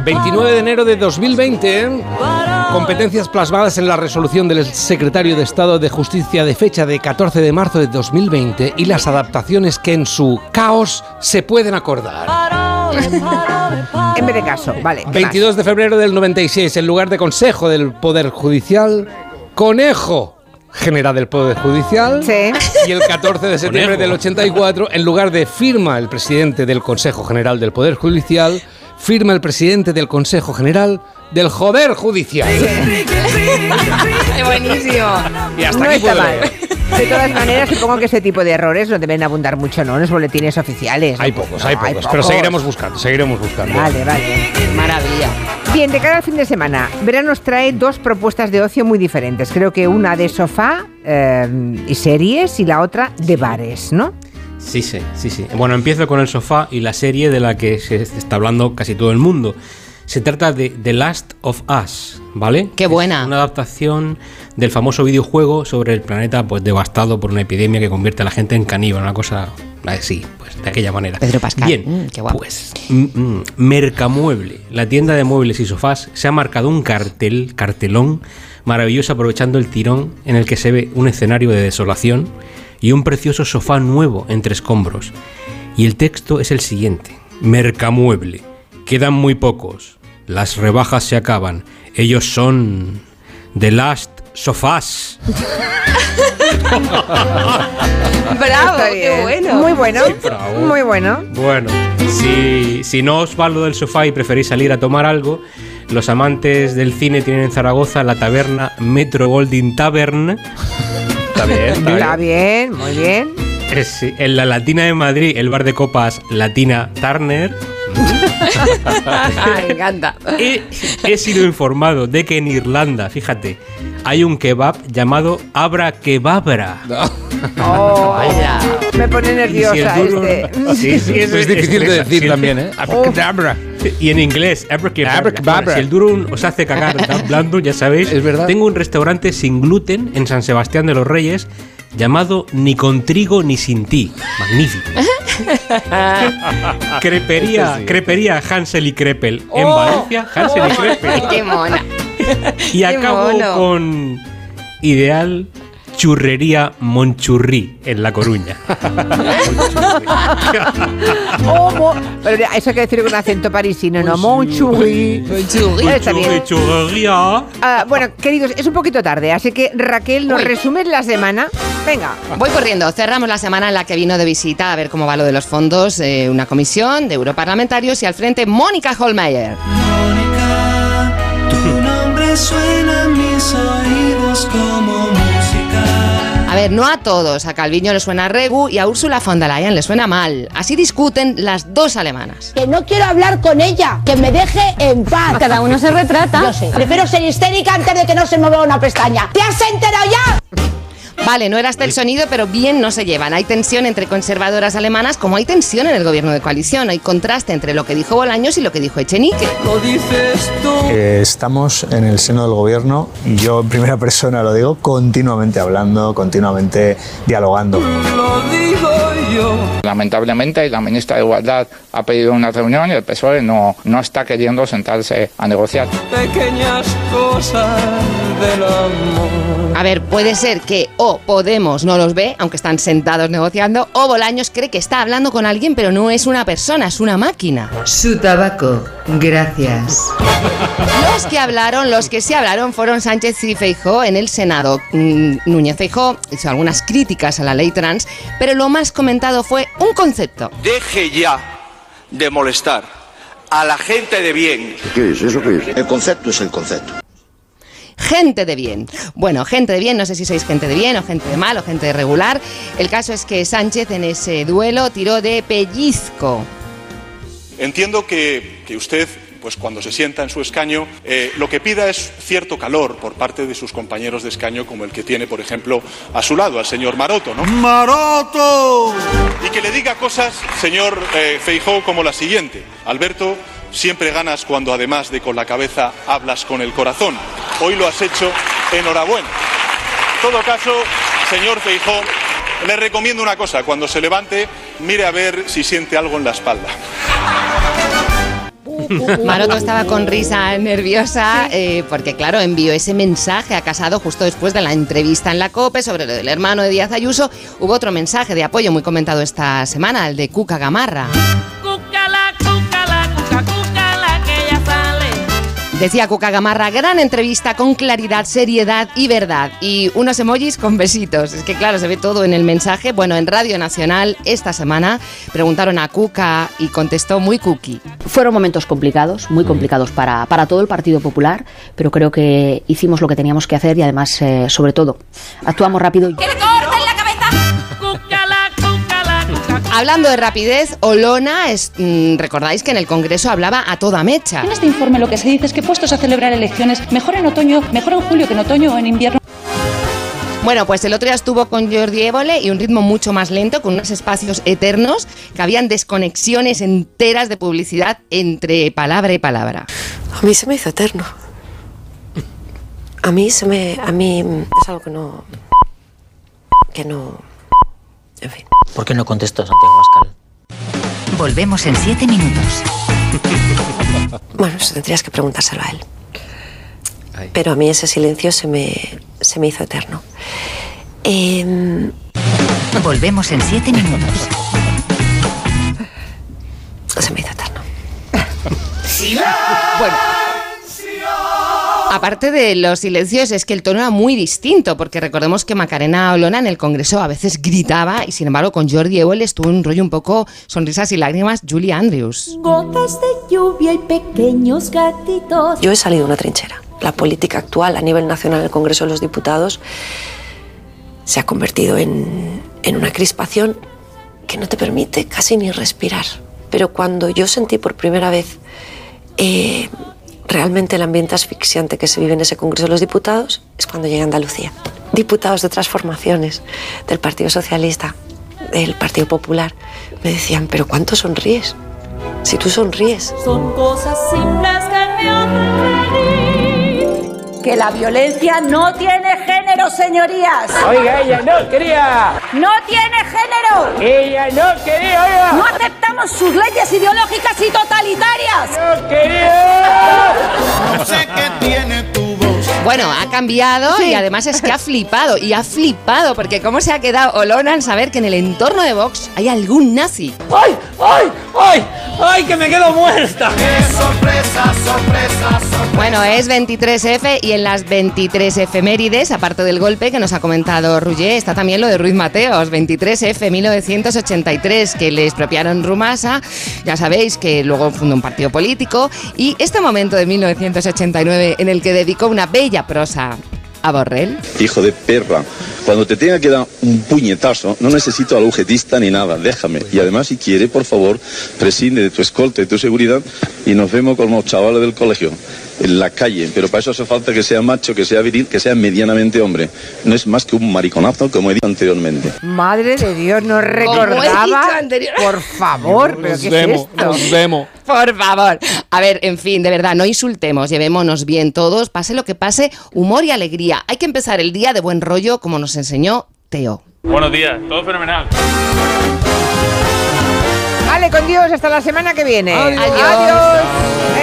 29 de enero de 2020, ¿eh? competencias plasmadas en la resolución del secretario de Estado de Justicia de fecha de 14 de marzo de 2020 y las adaptaciones que en su caos se pueden acordar. En vez de caso, vale. ¿qué más? 22 de febrero del 96, en lugar de Consejo del Poder Judicial, Conejo General del Poder Judicial. Y el 14 de septiembre Conejo. del 84, en lugar de firma el presidente del Consejo General del Poder Judicial, firma el presidente del Consejo General del Joder Judicial. Buenísimo. Y hasta no aquí está mal. De todas maneras, supongo que ese tipo de errores no deben abundar mucho, ¿no? En los boletines oficiales. Hay pocos, No, hay pocos, pero seguiremos buscando, seguiremos buscando. Vale, vale. Maravilla. Bien, de cara al fin de semana, Verano nos trae dos propuestas de ocio muy diferentes. Creo que una de sofá eh, y series y la otra de bares, ¿no? Sí, sí, sí, sí. Bueno, empiezo con el sofá y la serie de la que se está hablando casi todo el mundo. Se trata de The Last of Us, ¿vale? Qué buena. Es una adaptación del famoso videojuego sobre el planeta pues devastado por una epidemia que convierte a la gente en caníbal, una cosa así, pues de aquella manera. Pedro Pascal. Bien, Mm, qué guapo. pues mm, mm, Mercamueble, la tienda de muebles y sofás, se ha marcado un cartel, cartelón maravilloso aprovechando el tirón en el que se ve un escenario de desolación y un precioso sofá nuevo entre escombros. Y el texto es el siguiente: Mercamueble, quedan muy pocos, las rebajas se acaban, ellos son The Last Sofás. Bravo, qué bueno. Muy bueno. Sí, bravo. Muy bueno. Bueno, si, si no os va lo del sofá y preferís salir a tomar algo, los amantes del cine tienen en Zaragoza la taberna Metro Golding Tavern. Está bien, Está bien, muy bien. En la Latina de Madrid, el bar de copas Latina Turner. Me encanta. He, he sido informado de que en Irlanda, fíjate, hay un kebab llamado Abra Kebabra. Oh, Vaya. me pone nerviosa si duro- este. Sí, sí, Es difícil de decir también, ¿eh? Abracadabra. Y en inglés, abracadabra. Si el durum os hace cagar hablando, ya sabéis. Es verdad. Tengo un restaurante sin gluten en San Sebastián de los Reyes llamado Ni con trigo ni sin ti. Magnífico. crepería, Ese sí. crepería Hansel y Crepel en Oh. Valencia. Hansel y Crepel. Qué mona. Y Qué acabo mono. con Ideal Churrería Monchurrí en La Coruña. Oh, mo- Pero eso hay que decir con acento parisino, no Monchurri. Está bien. Churrería. Ah, bueno, queridos, es un poquito tarde, así que Raquel, ¿nos Uy. resumes la semana? Venga. Voy corriendo. Cerramos la semana en la que vino de visita a ver cómo va lo de los fondos eh, una comisión de europarlamentarios y al frente Mónica Holmeyer. Tu nombre suena en mis oídos como ver, no a todos. A Calviño le suena Regu y a Ursula von der Leyen le suena mal. Así discuten las dos alemanas. Que no quiero hablar con ella, que me deje en paz. Cada uno se retrata. Yo sé. Prefiero ser histérica antes de que no se me vea una pestaña. ¿Te has enterado ya? Vale, no era hasta el sonido, pero bien no se llevan. Hay tensión entre conservadoras alemanas, como hay tensión en el gobierno de coalición. Hay contraste entre lo que dijo Bolaños y lo que dijo Echenique. Lo dices tú. Eh, estamos en el seno del gobierno y yo en primera persona lo digo, continuamente hablando, continuamente dialogando. Lo digo yo. Lamentablemente, la ministra de Igualdad ha pedido una reunión y el PSOE no, no está queriendo sentarse a negociar. Pequeñas cosas del amor. A ver, puede ser que o Podemos no los ve, aunque están sentados negociando, o Bolaños cree que está hablando con alguien, pero no es una persona, es una máquina. Su tabaco, gracias. Los que hablaron, los que sí hablaron fueron Sánchez y Feijó en el Senado. Mm, Núñez Feijó hizo algunas críticas a la ley trans, pero lo más comentado fue un concepto. Deje ya de molestar a la gente de bien. ¿Qué es? ¿Eso qué es? El concepto es el concepto. Gente de bien. Bueno, gente de bien, no sé si sois gente de bien o gente de mal o gente de regular. El caso es que Sánchez en ese duelo tiró de pellizco. Entiendo que, que usted, pues cuando se sienta en su escaño, eh, lo que pida es cierto calor por parte de sus compañeros de escaño, como el que tiene, por ejemplo, a su lado, al señor Maroto, ¿no? ¡Maroto! Y que le diga cosas, señor eh, Feijó, como la siguiente. Alberto, siempre ganas cuando además de con la cabeza hablas con el corazón. Hoy lo has hecho, enhorabuena. En todo caso, señor Feijó, le recomiendo una cosa. Cuando se levante, mire a ver si siente algo en la espalda. Maroto estaba con risa nerviosa eh, porque, claro, envió ese mensaje a Casado justo después de la entrevista en la COPE sobre lo del hermano de Díaz Ayuso. Hubo otro mensaje de apoyo muy comentado esta semana, el de Cuca Gamarra. Cuca, Decía Cuca Gamarra, gran entrevista con claridad, seriedad y verdad. Y unos emojis con besitos. Es que claro, se ve todo en el mensaje. Bueno, en Radio Nacional esta semana preguntaron a Cuca y contestó muy cookie. Fueron momentos complicados, muy complicados para, para todo el Partido Popular, pero creo que hicimos lo que teníamos que hacer y además, eh, sobre todo, actuamos rápido. Hablando de rapidez, Olona, es, mm, recordáis que en el Congreso hablaba a toda mecha. En este informe lo que se dice es que puestos a celebrar elecciones, mejor en otoño, mejor en julio que en otoño o en invierno. Bueno, pues el otro día estuvo con Jordi Évole y un ritmo mucho más lento, con unos espacios eternos, que habían desconexiones enteras de publicidad entre palabra y palabra. A mí se me hizo eterno. A mí se me. A mí es algo que no. que no. En fin. ¿Por qué no contestó Santiago Pascal? Volvemos en siete minutos. Bueno, eso tendrías que preguntárselo a él. Pero a mí ese silencio se me, se me hizo eterno. Em, Volvemos en siete minutos. se me hizo eterno. Bueno. Aparte de los silencios, es que el tono era muy distinto, porque recordemos que Macarena Olona en el Congreso a veces gritaba, y sin embargo con Jordi Évole estuvo un rollo un poco sonrisas y lágrimas Julie Andrews. Gotas de lluvia y pequeños gatitos. Yo he salido de una trinchera. La política actual a nivel nacional en el Congreso de los Diputados se ha convertido en, en una crispación que no te permite casi ni respirar. Pero cuando yo sentí por primera vez eh, realmente el ambiente asfixiante que se vive en ese Congreso de los Diputados es cuando llegué a Andalucía. Diputados de otras formaciones, del Partido Socialista, del Partido Popular, me decían, pero ¿cuánto sonríes? Si tú sonríes. Son cosas simples que. Que la violencia no tiene género, señorías. Oiga, ella no quería. No tiene género. Ella no quería, oiga. No aceptamos sus leyes ideológicas y totalitarias. No quería. No sé qué tiene. Bueno, ha cambiado y además es que ha flipado, y ha flipado, porque cómo se ha quedado Olona al saber que en el entorno de Vox hay algún nazi. ¡Ay, ay, ay! ¡Ay, que me quedo muerta! ¡Qué sorpresa, sorpresa, sorpresa! Bueno, es 23F y en las 23 efemérides, aparte del golpe que nos ha comentado Ruller, está también lo de Ruiz Mateos, 23F 1983, que le expropiaron Rumasa, ya sabéis que luego fundó un partido político, y este momento de 1989 en el que dedicó una bella prosa a. Hijo de perra, cuando te tenga que dar un puñetazo, no necesito al ujetista ni nada, déjame. Y además, si quiere, por favor, prescinde de tu escolta y tu seguridad y nos vemos como chavales del colegio, en la calle. Pero para eso hace falta que sea macho, que sea viril, que sea medianamente hombre. No es más que un mariconazo, como he dicho anteriormente. Madre de Dios, no dicho recordaba. anterior- Por favor, pero ¿qué es esto? vemos. Por favor. A ver, en fin, de verdad, no insultemos, llevémonos bien todos, pase lo que pase, humor y alegría. Hay que empezar el día de buen rollo, como nos enseñó Teo. Buenos días, todo fenomenal. Vale, con Dios, hasta la semana que viene. Adiós. Adiós.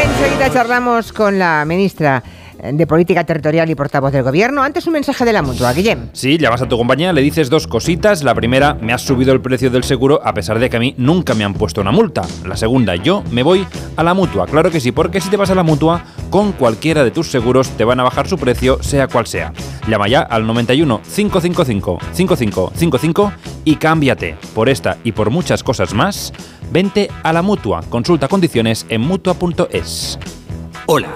Enseguida charlamos con la ministra de Política Territorial y portavoz del Gobierno. Antes un mensaje de la mutua, Guillem. Sí, llamas a tu compañía, le dices dos cositas. La primera, me has subido el precio del seguro a pesar de que a mí nunca me han puesto una multa. La segunda, yo me voy a la mutua. Claro que sí, porque si te vas a la mutua, con cualquiera de tus seguros te van a bajar su precio, sea cual sea. Llama ya al 91 555 5555 y cámbiate. Por esta y por muchas cosas más, vente a la mutua. Consulta condiciones en mutua.es. Hola,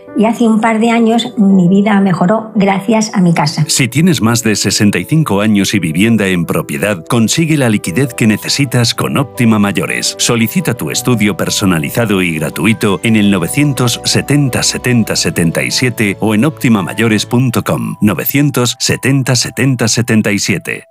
y hace un par de años mi vida mejoró gracias a mi casa. Si tienes más de 65 años y vivienda en propiedad, consigue la liquidez que necesitas con Óptima Mayores. Solicita tu estudio personalizado y gratuito en el 970 70 77 o en optimamayores.com 970 70 77.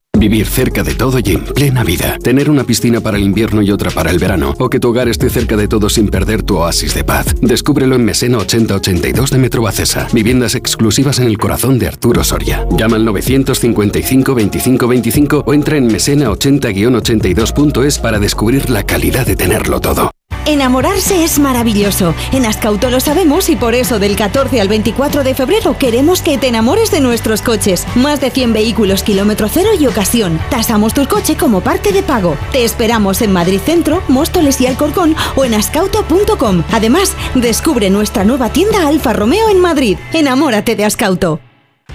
Vivir cerca de todo y en plena vida. Tener una piscina para el invierno y otra para el verano. O que tu hogar esté cerca de todo sin perder tu oasis de paz. Descúbrelo en Mesena 8082 de Metro Bacesa. Viviendas exclusivas en el corazón de Arturo Soria. Llama al 955 25 25 o entra en mesena80-82.es para descubrir la calidad de tenerlo todo. Enamorarse es maravilloso. En Ascauto lo sabemos y por eso del 14 al 24 de febrero queremos que te enamores de nuestros coches. Más de 100 vehículos kilómetro cero y ocasión. Tasamos tu coche como parte de pago. Te esperamos en Madrid Centro, Móstoles y Alcorcón o en ascauto.com. Además, descubre nuestra nueva tienda Alfa Romeo en Madrid. Enamórate de Ascauto.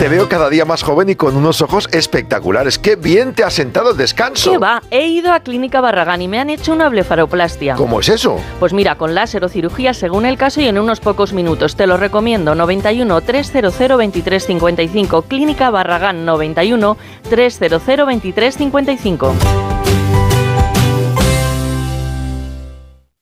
Te veo cada día más joven y con unos ojos espectaculares. ¡Qué bien te ha sentado el descanso! ¿Qué va? He ido a Clínica Barragán y me han hecho una blefaroplastia. ¿Cómo es eso? Pues mira, con láser o cirugía según el caso y en unos pocos minutos. Te lo recomiendo. 91 300 2355. Clínica Barragán 91 300 2355.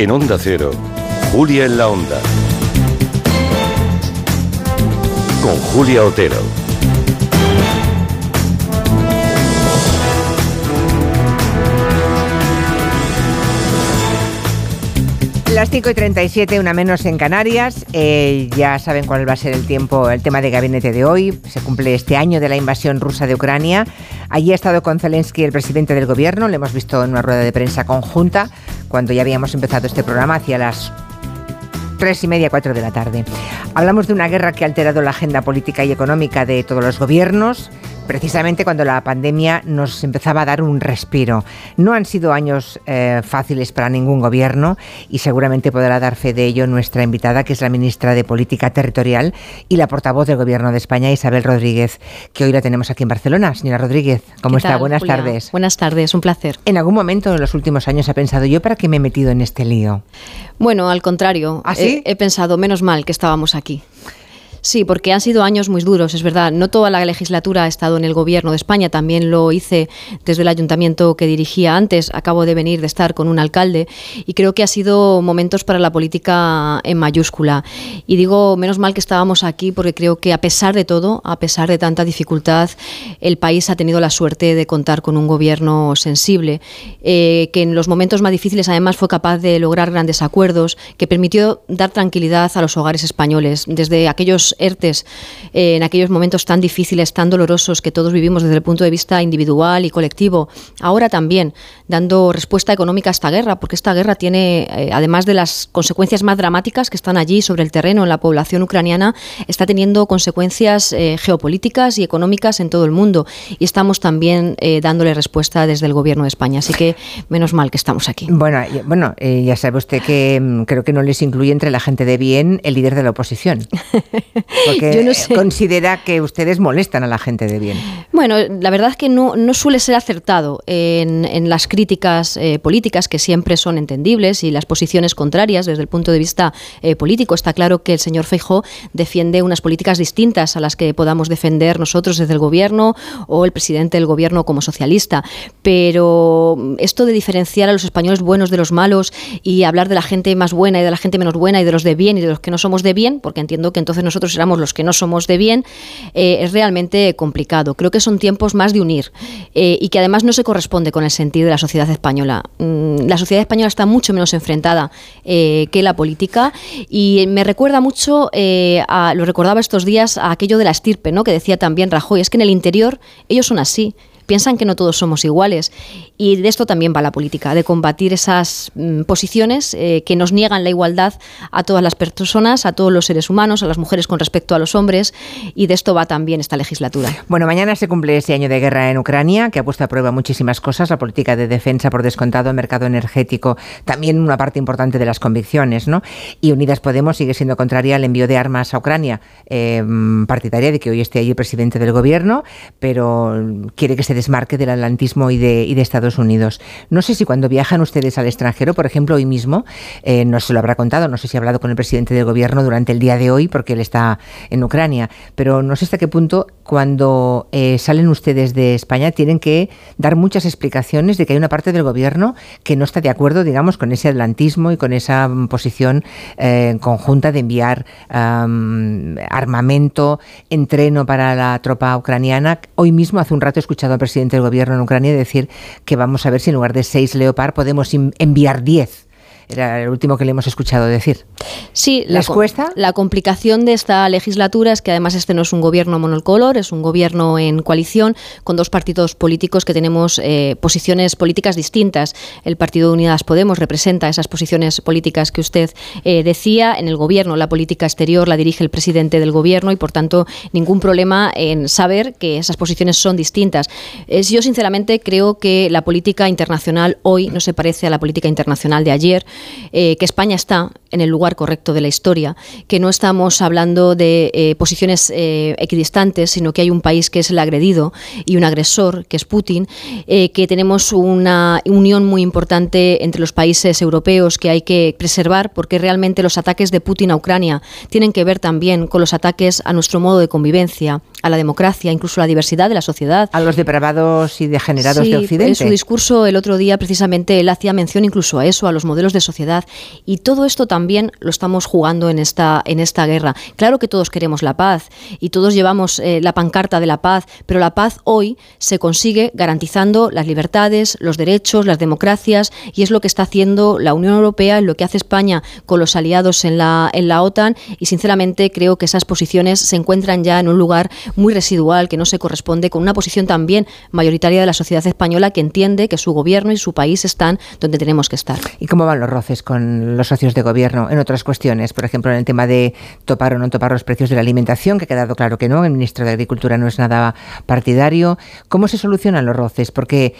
En Onda Cero, Julia en la Onda. Con Julia Otero. Las 5 y 37, una menos en Canarias. Eh, ya saben cuál va a ser el tiempo, el tema de gabinete de hoy. Se cumple este año de la invasión rusa de Ucrania. Allí ha estado con Zelensky, el presidente del gobierno. Le hemos visto en una rueda de prensa conjunta cuando ya habíamos empezado este programa hacia las tres y media, cuatro de la tarde. Hablamos de una guerra que ha alterado la agenda política y económica de todos los gobiernos, precisamente cuando la pandemia nos empezaba a dar un respiro. No han sido años eh, fáciles para ningún gobierno y seguramente podrá dar fe de ello nuestra invitada, que es la ministra de Política Territorial y la portavoz del Gobierno de España, Isabel Rodríguez, que hoy la tenemos aquí en Barcelona. Señora Rodríguez, ¿cómo ¿Qué está? tal, Buenas Julia? tardes. Buenas tardes, un placer. ¿En algún momento en los últimos años ha pensado yo para qué me he metido en este lío? Bueno, al contrario, ¿Ah, sí? he, he pensado, menos mal que estábamos aquí. Sí, porque han sido años muy duros, es verdad. No toda la legislatura ha estado en el gobierno de España, también lo hice desde el ayuntamiento que dirigía antes. Acabo de venir de estar con un alcalde y creo que ha sido momentos para la política en mayúscula. Y digo, menos mal que estábamos aquí porque creo que a pesar de todo, a pesar de tanta dificultad, el país ha tenido la suerte de contar con un gobierno sensible, eh, que en los momentos más difíciles además fue capaz de lograr grandes acuerdos, que permitió dar tranquilidad a los hogares españoles, desde aquellos ERTES, eh, en aquellos momentos tan difíciles, tan dolorosos que todos vivimos desde el punto de vista individual y colectivo, ahora también dando respuesta económica a esta guerra, porque esta guerra tiene, eh, además de las consecuencias más dramáticas que están allí sobre el terreno en la población ucraniana, está teniendo consecuencias eh, geopolíticas y económicas en todo el mundo. Y estamos también dándole respuesta desde el gobierno de España. Así que menos mal que estamos aquí. Bueno, bueno ya sabe usted que mm, creo que no les incluye entre la gente de bien el líder de la oposición. Porque Yo no sé. considera que ustedes molestan a la gente de bien. Bueno, la verdad es que no, no suele ser acertado en, en las críticas eh, políticas, que siempre son entendibles, y las posiciones contrarias desde el punto de vista eh, político. Está claro que el señor Feijó defiende unas políticas distintas a las que podamos defender nosotros desde el gobierno o el presidente del gobierno como socialista. Pero esto de diferenciar a los españoles buenos de los malos y hablar de la gente más buena y de la gente menos buena y de los de bien y de los que no somos de bien, porque entiendo que entonces nosotros éramos los que no somos de bien, eh, es realmente complicado. Creo que son tiempos más de unir eh, y que además no se corresponde con el sentido de la sociedad española. Mm, la sociedad española está mucho menos enfrentada eh, que la política y me recuerda mucho, a, lo recordaba estos días, a aquello de la estirpe, ¿no? que decía también Rajoy, es que en el interior ellos son así piensan que no todos somos iguales. Y de esto también va la política, de combatir esas mm, posiciones eh, que nos niegan la igualdad a todas las personas, a todos los seres humanos, a las mujeres con respecto a los hombres. Y de esto va también esta legislatura. Bueno, mañana se cumple ese año de guerra en Ucrania, que ha puesto a prueba muchísimas cosas, la política de defensa por descontado, el mercado energético, también una parte importante de las convicciones, ¿no? Y Unidas Podemos sigue siendo contraria al envío de armas a Ucrania, eh, partidaria de que hoy esté allí el presidente del gobierno, pero quiere que se desmarque del atlantismo y de, Estados Unidos. No sé si cuando viajan ustedes al extranjero, por ejemplo, hoy mismo, eh, no se lo habrá contado, no sé si ha hablado con el presidente del gobierno durante el día de hoy, porque él está en Ucrania, pero no sé hasta qué punto cuando eh, salen ustedes de España tienen que dar muchas explicaciones de que hay una parte del gobierno que no está de acuerdo, digamos, con ese atlantismo y con esa mm, posición eh, conjunta de enviar armamento, entreno para la tropa ucraniana. Hoy mismo, hace un rato, he escuchado al presidente del gobierno en Ucrania decir que vamos a ver si en lugar de seis Leopard podemos enviar diez era el último que le hemos escuchado decir. Sí, ¿les la, cuesta? La complicación de esta legislatura es que además este no es un gobierno monocolor, es un gobierno en coalición con dos partidos políticos que tenemos eh, posiciones políticas distintas. El Partido de Unidas Podemos representa esas posiciones políticas que usted eh, decía. En el gobierno la política exterior la dirige el presidente del gobierno y por tanto ningún problema en saber que esas posiciones son distintas. yo sinceramente creo que la política internacional hoy no se parece a la política internacional de ayer. Eh, que España está en el lugar correcto de la historia, que no estamos hablando de eh, posiciones eh, equidistantes, sino que hay un país que es el agredido y un agresor, que es Putin, que tenemos una unión muy importante entre los países europeos que hay que preservar, porque realmente los ataques de Putin a Ucrania tienen que ver también con los ataques a nuestro modo de convivencia, a la democracia, incluso a la diversidad de la sociedad. A los depravados y degenerados de Occidente. En su discurso el otro día, precisamente, él hacía mención incluso a eso, a los modelos de Y todo esto también lo estamos jugando en esta, en esta guerra. Claro que todos queremos la paz y todos llevamos eh, la pancarta de la paz, pero la paz hoy se consigue garantizando las libertades, los derechos, las democracias, y es lo que está haciendo la Unión Europea, lo que hace España con los aliados en la, en la OTAN, y sinceramente creo que esas posiciones se encuentran ya en un lugar muy residual, que no se corresponde con una posición también mayoritaria de la sociedad española que entiende que su gobierno y su país están donde tenemos que estar. ¿Y cómo van los roces con los socios de gobierno en otras cuestiones? Por ejemplo, en el tema de topar o no topar los precios de la alimentación, que ha quedado claro que no, el ministro de Agricultura no es nada partidario. ¿Cómo se solucionan los roces? Porque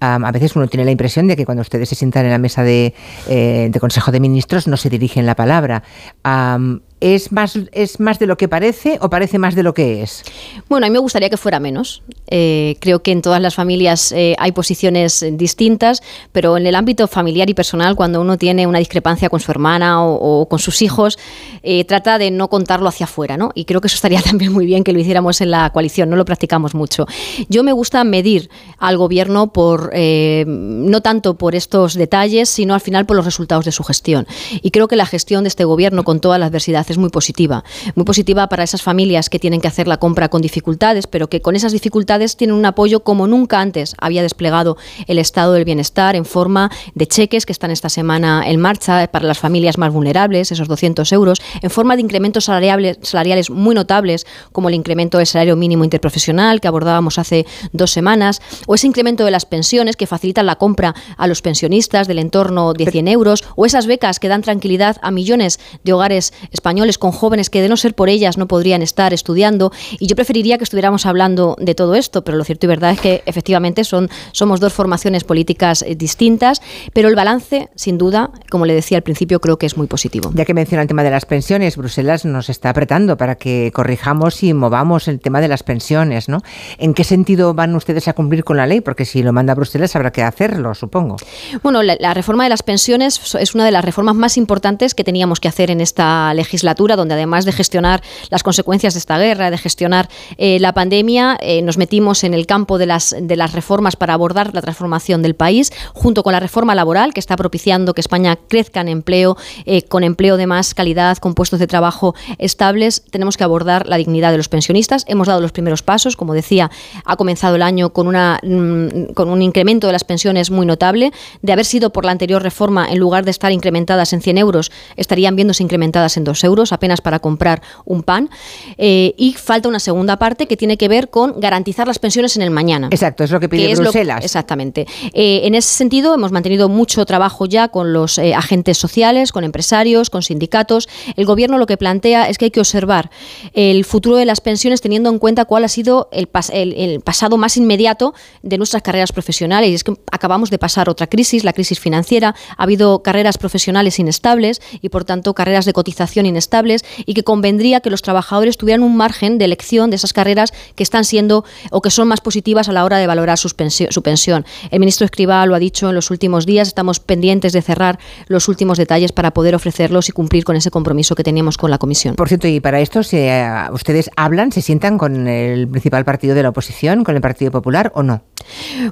a veces uno tiene la impresión de que cuando ustedes se sientan en la mesa de, eh, Consejo de Ministros no se dirigen la palabra. ¿Es más, ¿Es más de lo que parece o parece más de lo que es? Bueno, a mí me gustaría que fuera menos. Eh, creo que en todas las familias eh, hay posiciones distintas, pero en el ámbito familiar y personal, cuando uno tiene una discrepancia con su hermana o, con sus hijos, trata de no contarlo hacia afuera, ¿no? Y creo que eso estaría también muy bien que lo hiciéramos en la coalición, no lo practicamos mucho. Yo me gusta medir al gobierno por no tanto por estos detalles, sino al final por los resultados de su gestión. Y creo que la gestión de este gobierno, con toda la adversidad, es muy positiva. Muy positiva para esas familias que tienen que hacer la compra con dificultades, pero que con esas dificultades tienen un apoyo como nunca antes había desplegado el Estado del Bienestar en forma de cheques que están esta semana en marcha para las familias más vulnerables, esos 200 euros, en forma de incrementos salariales, salariales muy notables, como el incremento del salario mínimo interprofesional que abordábamos hace dos semanas, o ese incremento de las pensiones que facilitan la compra a los pensionistas del entorno de 100 euros, o esas becas que dan tranquilidad a millones de hogares españoles con jóvenes que de no ser por ellas no podrían estar estudiando. Y yo preferiría que estuviéramos hablando de todo esto, pero lo cierto y verdad es que efectivamente son, somos dos formaciones políticas eh, distintas, pero el balance, sin duda, como le decía al principio, creo que es muy positivo. Ya que menciona el tema de las pensiones, Bruselas nos está apretando para que corrijamos y movamos el tema de las pensiones, ¿no? ¿En qué sentido van ustedes a cumplir con la ley? Porque si lo manda Bruselas habrá que hacerlo, supongo. Bueno, la, la reforma de las pensiones es una de las reformas más importantes que teníamos que hacer en esta legislatura donde además de gestionar las consecuencias de esta guerra, de gestionar eh, la pandemia, eh, nos metimos en el campo de las, de las reformas para abordar la transformación del país, junto con la reforma laboral que está propiciando que España crezca en empleo, eh, con empleo de más calidad, con puestos de trabajo estables. Tenemos que abordar la dignidad de los pensionistas. Hemos dado los primeros pasos, como decía, ha comenzado el año con, una, mm, con un incremento de las pensiones muy notable. De haber sido por la anterior reforma, en lugar de estar incrementadas en 100 euros, estarían viéndose incrementadas en 2 euros apenas para comprar un pan. Eh, y falta una segunda parte que tiene que ver con garantizar las pensiones en el mañana. Exacto, es lo que pide Bruselas. exactamente. Eh, en ese sentido, hemos mantenido mucho trabajo ya con los eh, agentes sociales, con empresarios, con sindicatos. El gobierno lo que plantea es que hay que observar el futuro de las pensiones teniendo en cuenta cuál ha sido el, el pasado más inmediato de nuestras carreras profesionales. Y es que acabamos de pasar otra crisis, la crisis financiera. Ha habido carreras profesionales inestables y, por tanto, carreras de cotización inestables estables y que convendría que los trabajadores tuvieran un margen de elección de esas carreras que están siendo o que son más positivas a la hora de valorar su pensión. El ministro Escribá lo ha dicho en los últimos días, estamos pendientes de cerrar los últimos detalles para poder ofrecerlos y cumplir con ese compromiso que teníamos con la Comisión. Por cierto, y para esto, si eh, ustedes hablan, se sientan con el principal partido de la oposición, con el Partido Popular o no?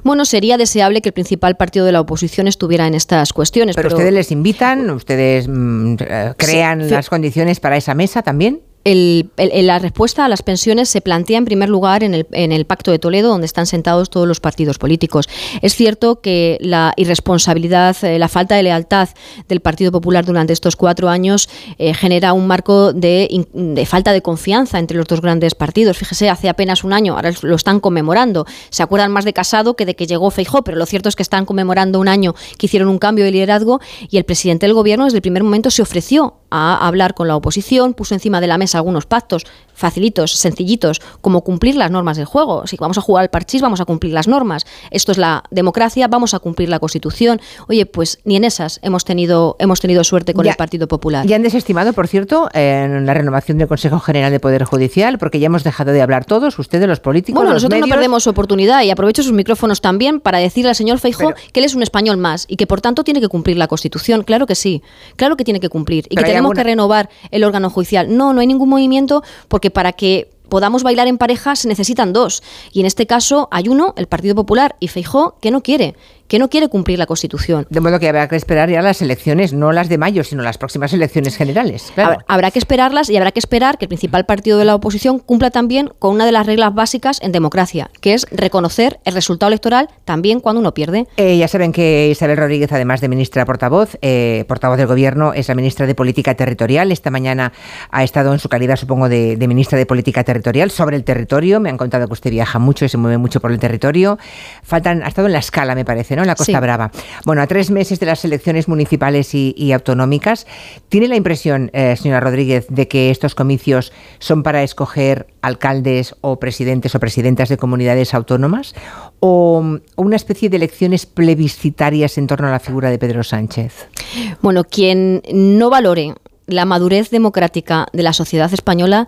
Bueno, sería deseable que el principal partido de la oposición estuviera en estas cuestiones. Pero, ustedes les invitan, ustedes mm, crean las condiciones para esa mesa también la respuesta a las pensiones se plantea en primer lugar en el, en el, Pacto de Toledo, donde están sentados todos los partidos políticos. Es cierto que la irresponsabilidad, eh, la falta de lealtad del Partido Popular durante estos cuatro años eh, genera un marco de, de, falta de confianza entre los dos grandes partidos. Fíjese, hace apenas un año, ahora lo están conmemorando. Se acuerdan más de Casado que de que llegó Feijó, pero lo cierto es que están conmemorando un año que hicieron un cambio de liderazgo y el presidente del gobierno desde el primer momento se ofreció a hablar con la oposición, puso encima de la mesa algunos pactos facilitos, sencillitos, como cumplir las normas del juego. Si vamos a jugar al parchís, vamos a cumplir las normas. Esto es la democracia, vamos a cumplir la Constitución. Oye, pues ni en esas hemos tenido, hemos tenido suerte con el Partido Popular. Ya han desestimado, por cierto, en la renovación del Consejo General de Poder Judicial, porque ya hemos dejado de hablar todos, ustedes, los políticos. Bueno, los nosotros no perdemos oportunidad y aprovecho sus micrófonos también para decirle al señor Feijóo que él es un español más y que por tanto tiene que cumplir la Constitución. Claro que sí, claro que tiene que cumplir y que tenemos que renovar el órgano judicial. No, no hay ningún movimiento porque para que podamos bailar en pareja se necesitan dos. Y en este caso hay uno, el Partido Popular y Feijó, que no quiere que no quiere cumplir la Constitución. De modo que habrá que esperar ya las elecciones, no las de mayo, sino las próximas elecciones generales. Habrá que esperarlas y habrá que esperar que el principal partido de la oposición cumpla también con una de las reglas básicas en democracia, que es reconocer el resultado electoral también cuando uno pierde. Eh, ya saben que Isabel Rodríguez, además de ministra portavoz, eh, portavoz del Gobierno, es la ministra de Política Territorial. Esta mañana ha estado en su calidad, supongo, de, de ministra de Política Territorial sobre el territorio. Me han contado que usted viaja mucho y se mueve mucho por el territorio. Faltan, ha estado en la escala, me parece dice, ¿no? En la Costa Brava. Bueno, a tres meses de las elecciones municipales y, autonómicas, ¿tiene la impresión, eh, señora Rodríguez, de que estos comicios son para escoger alcaldes o presidentes o presidentas de comunidades autónomas? ¿O una especie de elecciones plebiscitarias en torno a la figura de Pedro Sánchez? Bueno, quien no valore la madurez democrática de la sociedad española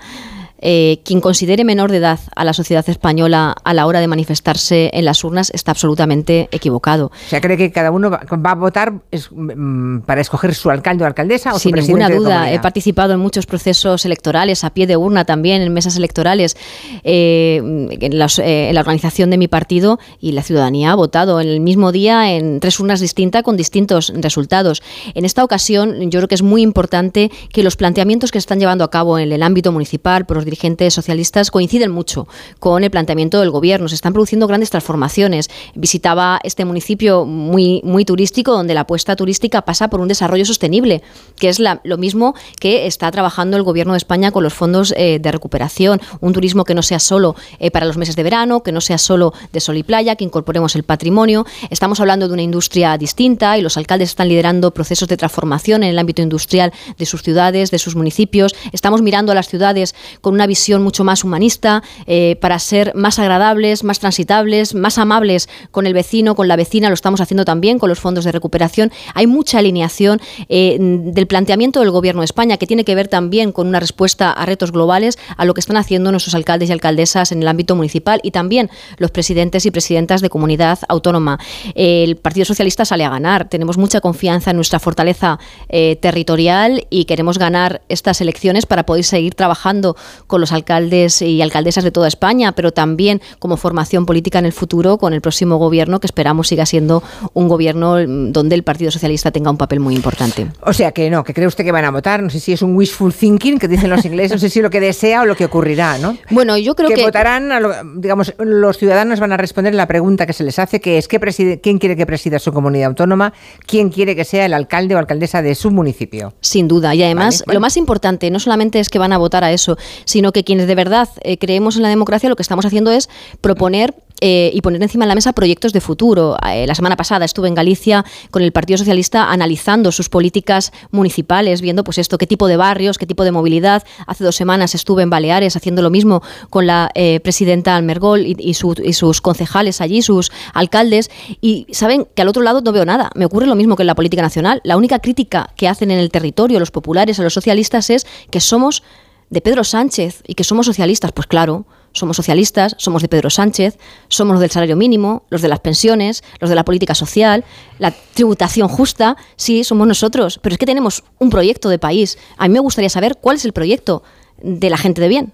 eh, quien considere menor de edad a la sociedad española a la hora de manifestarse en las urnas está absolutamente equivocado. O sea, cree que cada uno va, a votar mm, para escoger su alcalde o alcaldesa o Sin su ninguna duda. He participado en muchos procesos electorales, a pie de urna también, en mesas electorales, eh, en, eh, en, la organización de mi partido y la ciudadanía ha votado en el mismo día en tres urnas distintas con distintos resultados. En esta ocasión, yo creo que es muy importante que los planteamientos que se están llevando a cabo en el ámbito municipal por los dirigentes socialistas coinciden mucho con el planteamiento del gobierno. Se están produciendo grandes transformaciones. Visitaba este municipio muy, muy turístico, donde la apuesta turística pasa por un desarrollo sostenible, que es lo mismo que está trabajando el gobierno de España con los fondos eh, de recuperación. Un turismo que no sea solo eh, para los meses de verano, que no sea solo de sol y playa, que incorporemos el patrimonio. Estamos hablando de una industria distinta y los alcaldes están liderando procesos de transformación en el ámbito industrial de sus ciudades, de sus municipios. Estamos mirando a las ciudades con una visión mucho más humanista, eh, para ser más agradables, más transitables, más amables con el vecino, con la vecina, lo estamos haciendo también con los fondos de recuperación. Hay mucha alineación eh, del planteamiento del Gobierno de España que tiene que ver también con una respuesta a retos globales, a lo que están haciendo nuestros alcaldes y alcaldesas en el ámbito municipal y también los presidentes y presidentas de comunidad autónoma. El Partido Socialista sale a ganar. Tenemos mucha confianza en nuestra fortaleza eh, territorial y queremos ganar estas elecciones para poder seguir trabajando con los alcaldes y alcaldesas de toda España, pero también como formación política en el futuro con el próximo gobierno que esperamos siga siendo un gobierno mm, donde el Partido Socialista tenga un papel muy importante. O sea que no, que cree usted que van a votar, no sé si es un wishful thinking que dicen los ingleses, no sé si lo que desea o lo que ocurrirá, ¿no? Bueno, yo creo que, que votarán, digamos, los ciudadanos van a responder la pregunta que se les hace, que es ¿qué quién quiere que presida su comunidad autónoma, quién quiere que sea el alcalde o alcaldesa de su municipio. Sin duda, y además lo más importante no solamente es que van a votar a eso, sino que quienes de verdad eh, creemos en la democracia, lo que estamos haciendo es proponer eh, y poner encima de la mesa proyectos de futuro. Eh, la semana pasada estuve en Galicia con el Partido Socialista analizando sus políticas municipales, viendo pues esto, qué tipo de barrios, qué tipo de movilidad. Hace dos semanas estuve en Baleares haciendo lo mismo con la presidenta Almergol y, y, sus concejales allí, sus alcaldes. Y saben que al otro lado no veo nada. Me ocurre lo mismo que en la política nacional. La única crítica que hacen en el territorio los populares a los socialistas es que somos de Pedro Sánchez y que somos socialistas, pues claro, somos socialistas, somos de Pedro Sánchez, somos los del salario mínimo, los de las pensiones, los de la política social, la tributación justa, sí, somos nosotros, pero es que tenemos un proyecto de país. A mí me gustaría saber cuál es el proyecto de la gente de bien.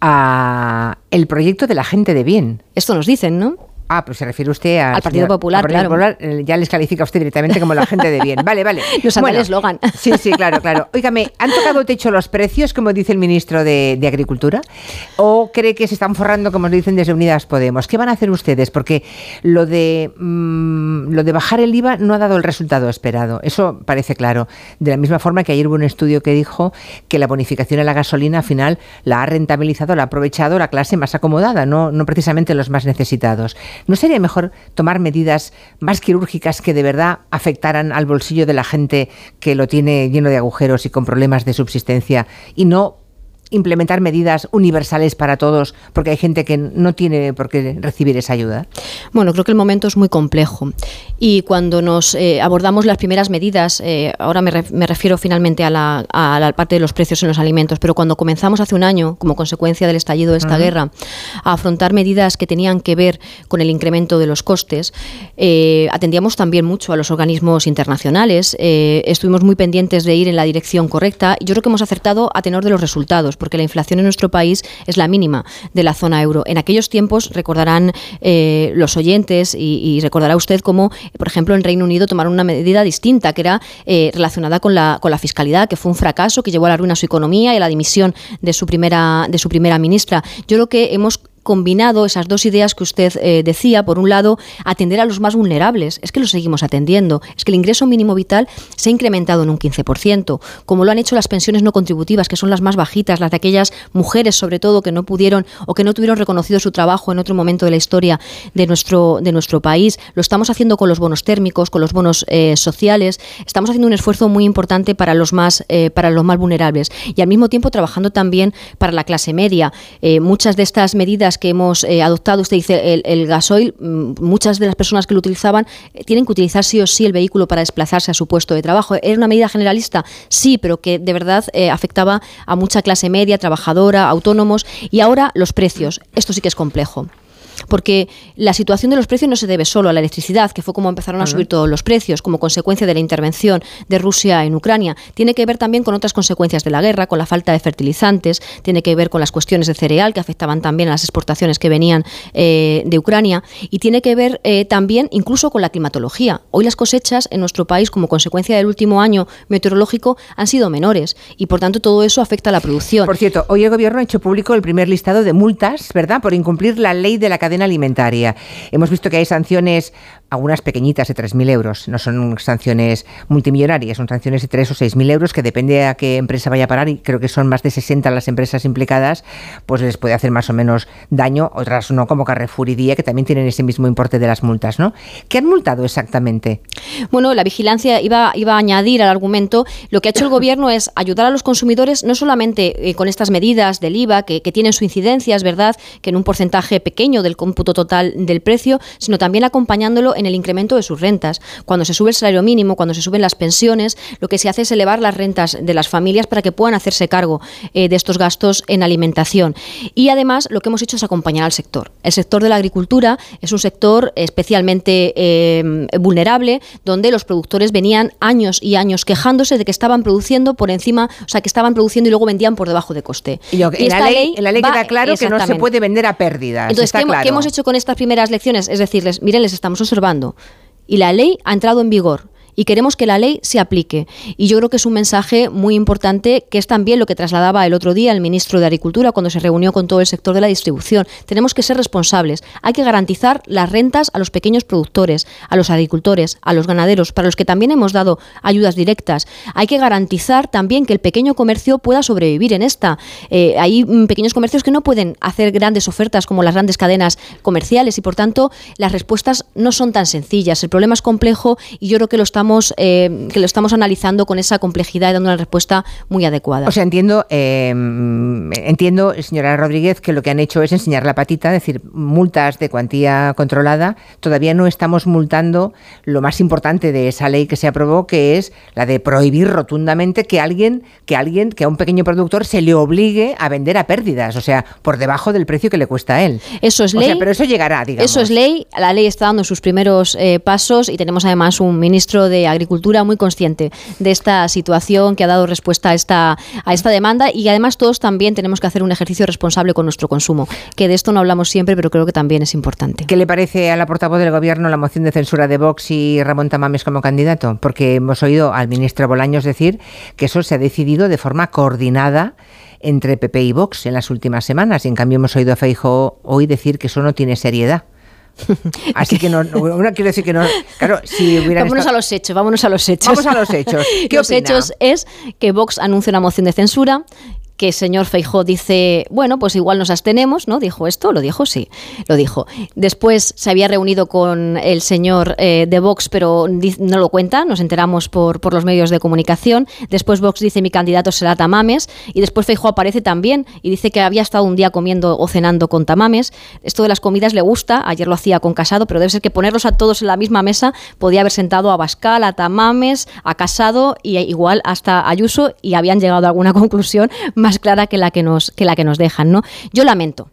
Ah, el proyecto de la gente de bien. Esto nos dicen, ¿no? Ah, pues se refiere usted al Partido Popular, claro. Eh, ya les califica usted directamente como la gente de bien. Vale, vale. Nos bueno, el eslogan. Sí, sí, claro, claro. Óigame, ¿han tocado techo los precios, como dice el ministro de, Agricultura? ¿O cree que se están forrando, como dicen desde Unidas Podemos? ¿Qué van a hacer ustedes? Porque lo de, mm, lo de bajar el IVA no ha dado el resultado esperado. Eso parece claro. De la misma forma que ayer hubo un estudio que dijo que la bonificación a la gasolina al final la ha rentabilizado, la ha aprovechado la clase más acomodada, no, no precisamente los más necesitados. ¿No sería mejor tomar medidas más quirúrgicas que de verdad afectaran al bolsillo de la gente que lo tiene lleno de agujeros y con problemas de subsistencia y no implementar medidas universales para todos, porque hay gente que no tiene por qué recibir esa ayuda? Bueno, creo que el momento es muy complejo. Y cuando nos eh, abordamos las primeras medidas, eh, ahora me, refiero finalmente a la, parte de los precios en los alimentos, pero cuando comenzamos hace un año, como consecuencia del estallido de esta guerra, a afrontar medidas que tenían que ver con el incremento de los costes, eh, atendíamos también mucho a los organismos internacionales, estuvimos muy pendientes de ir en la dirección correcta y yo creo que hemos acertado a tenor de los resultados porque la inflación en nuestro país es la mínima de la zona euro. En aquellos tiempos recordarán eh, los oyentes y, recordará usted cómo, por ejemplo, en Reino Unido tomaron una medida distinta que era eh, relacionada con la, con la fiscalidad, que fue un fracaso que llevó a la ruina su economía y a la dimisión de su primera, de su primera ministra. Yo creo que hemos combinado esas dos ideas que usted eh, decía. Por un lado, atender a los más vulnerables. Es que lo seguimos atendiendo. Es que el ingreso mínimo vital se ha incrementado en un 15%, como lo han hecho las pensiones no contributivas, que son las más bajitas, las de aquellas mujeres, sobre todo, que no pudieron o que no tuvieron reconocido su trabajo en otro momento de la historia de nuestro, de nuestro país. Lo estamos haciendo con los bonos térmicos, con los bonos eh, sociales. Estamos haciendo un esfuerzo muy importante para los más, eh, para los más vulnerables y al mismo tiempo trabajando también para la clase media. Muchas de estas medidas que hemos adoptado, usted dice el, gasoil, mm, muchas de las personas que lo utilizaban tienen que utilizar sí o sí el vehículo para desplazarse a su puesto de trabajo. ¿Era una medida generalista? Sí, pero que de verdad afectaba a mucha clase media, trabajadora, autónomos y ahora los precios. Esto sí que es complejo porque la situación de los precios no se debe solo a la electricidad, que fue como empezaron a subir todos los precios como consecuencia de la intervención de Rusia en Ucrania. Tiene que ver también con otras consecuencias de la guerra, con la falta de fertilizantes, tiene que ver con las cuestiones de cereal que afectaban también a las exportaciones que venían eh, de Ucrania y tiene que ver eh, también incluso con la climatología. Hoy las cosechas en nuestro país como consecuencia del último año meteorológico han sido menores y por tanto todo eso afecta a la producción. Por cierto, hoy el gobierno ha hecho público el primer listado de multas, ¿verdad?, por incumplir la ley de la cadena alimentaria. Hemos visto que hay sanciones algunas pequeñitas de 3.000 euros, no son sanciones multimillonarias, son sanciones de 3 o 6.000 euros que depende a qué empresa vaya a parar y creo que son más de 60 las empresas implicadas, pues les puede hacer más o menos daño, otras no, como Carrefour y Día, que también tienen ese mismo importe de las multas, ¿no? ¿Qué han multado exactamente? Bueno, la vigilancia iba, iba a añadir al argumento, lo que ha hecho el gobierno es ayudar a los consumidores no solamente eh, con estas medidas del IVA, que, que tienen su incidencia, es verdad, que en un porcentaje pequeño del cómputo total del precio, sino también acompañándolo en en el incremento de sus rentas. Cuando se sube el salario mínimo, cuando se suben las pensiones, lo que se hace es elevar las rentas de las familias para que puedan hacerse cargo eh, de estos gastos en alimentación. Y además lo que hemos hecho es acompañar al sector. El sector de la agricultura es un sector especialmente eh, vulnerable, donde los productores venían años y años quejándose de que estaban produciendo por encima, o sea, que estaban produciendo y luego vendían por debajo de coste. Y, lo en, la ley, en, la ley, queda claro que no se puede vender a pérdidas. Entonces, ¿qué, hemos hecho con estas primeras lecciones? Es decirles, miren, les estamos observando y la ley ha entrado en vigor y queremos que la ley se aplique. Y yo creo que es un mensaje muy importante que es también lo que trasladaba el otro día el ministro de Agricultura cuando se reunió con todo el sector de la distribución. Tenemos que ser responsables. Hay que garantizar las rentas a los pequeños productores, a los agricultores, a los ganaderos, para los que también hemos dado ayudas directas. Hay que garantizar también que el pequeño comercio pueda sobrevivir en esta. Eh, hay mm, pequeños comercios que no pueden hacer grandes ofertas como las grandes cadenas comerciales y por tanto las respuestas no son tan sencillas. El problema es complejo y yo creo que lo estamos eh, que lo estamos analizando con esa complejidad y dando una respuesta muy adecuada. O sea, entiendo, eh, entiendo, señora Rodríguez, que lo que han hecho es enseñar la patita, es decir, multas de cuantía controlada. Todavía no estamos multando lo más importante de esa ley que se aprobó, que es la de prohibir rotundamente que alguien, que alguien, que a un pequeño productor se le obligue a vender a pérdidas, o sea, por debajo del precio que le cuesta a él. Eso es ley. pero eso llegará, digamos. Eso es ley. La ley está dando sus primeros eh, pasos y tenemos además un ministro de de Agricultura muy consciente de esta situación que ha dado respuesta a esta, a esta demanda y además todos también tenemos que hacer un ejercicio responsable con nuestro consumo, que de esto no hablamos siempre, pero creo que también es importante. ¿Qué le parece a la portavoz del Gobierno la moción de censura de Vox y Ramón Tamames como candidato? Porque hemos oído al ministro Bolaños decir que eso se ha decidido de forma coordinada entre PP y Vox en las últimas semanas y en cambio hemos oído a Feijo hoy decir que eso no tiene seriedad. Así que no, quiero decir que no. Claro, si Vámonos a los hechos, vámonos a los hechos. Vamos a los hechos. ¿Qué los hechos es que Vox anuncia una moción de censura que el señor Feijó dice, bueno, pues igual nos abstenemos, ¿no? Dijo esto, lo dijo, sí, lo dijo. Después se había reunido con el señor eh, de Vox, pero no lo cuenta, nos enteramos por, por los medios de comunicación. Después Vox dice, mi candidato será Tamames, y después Feijó aparece también y dice que había estado un día comiendo o cenando con Tamames. Esto de las comidas le gusta, ayer lo hacía con Casado, pero debe ser que ponerlos a todos en la misma mesa podía haber sentado a Bascal, a Tamames, a Casado y igual hasta Ayuso y habían llegado a alguna conclusión más clara que la que nos, que la que nos dejan. ¿no? Yo lamento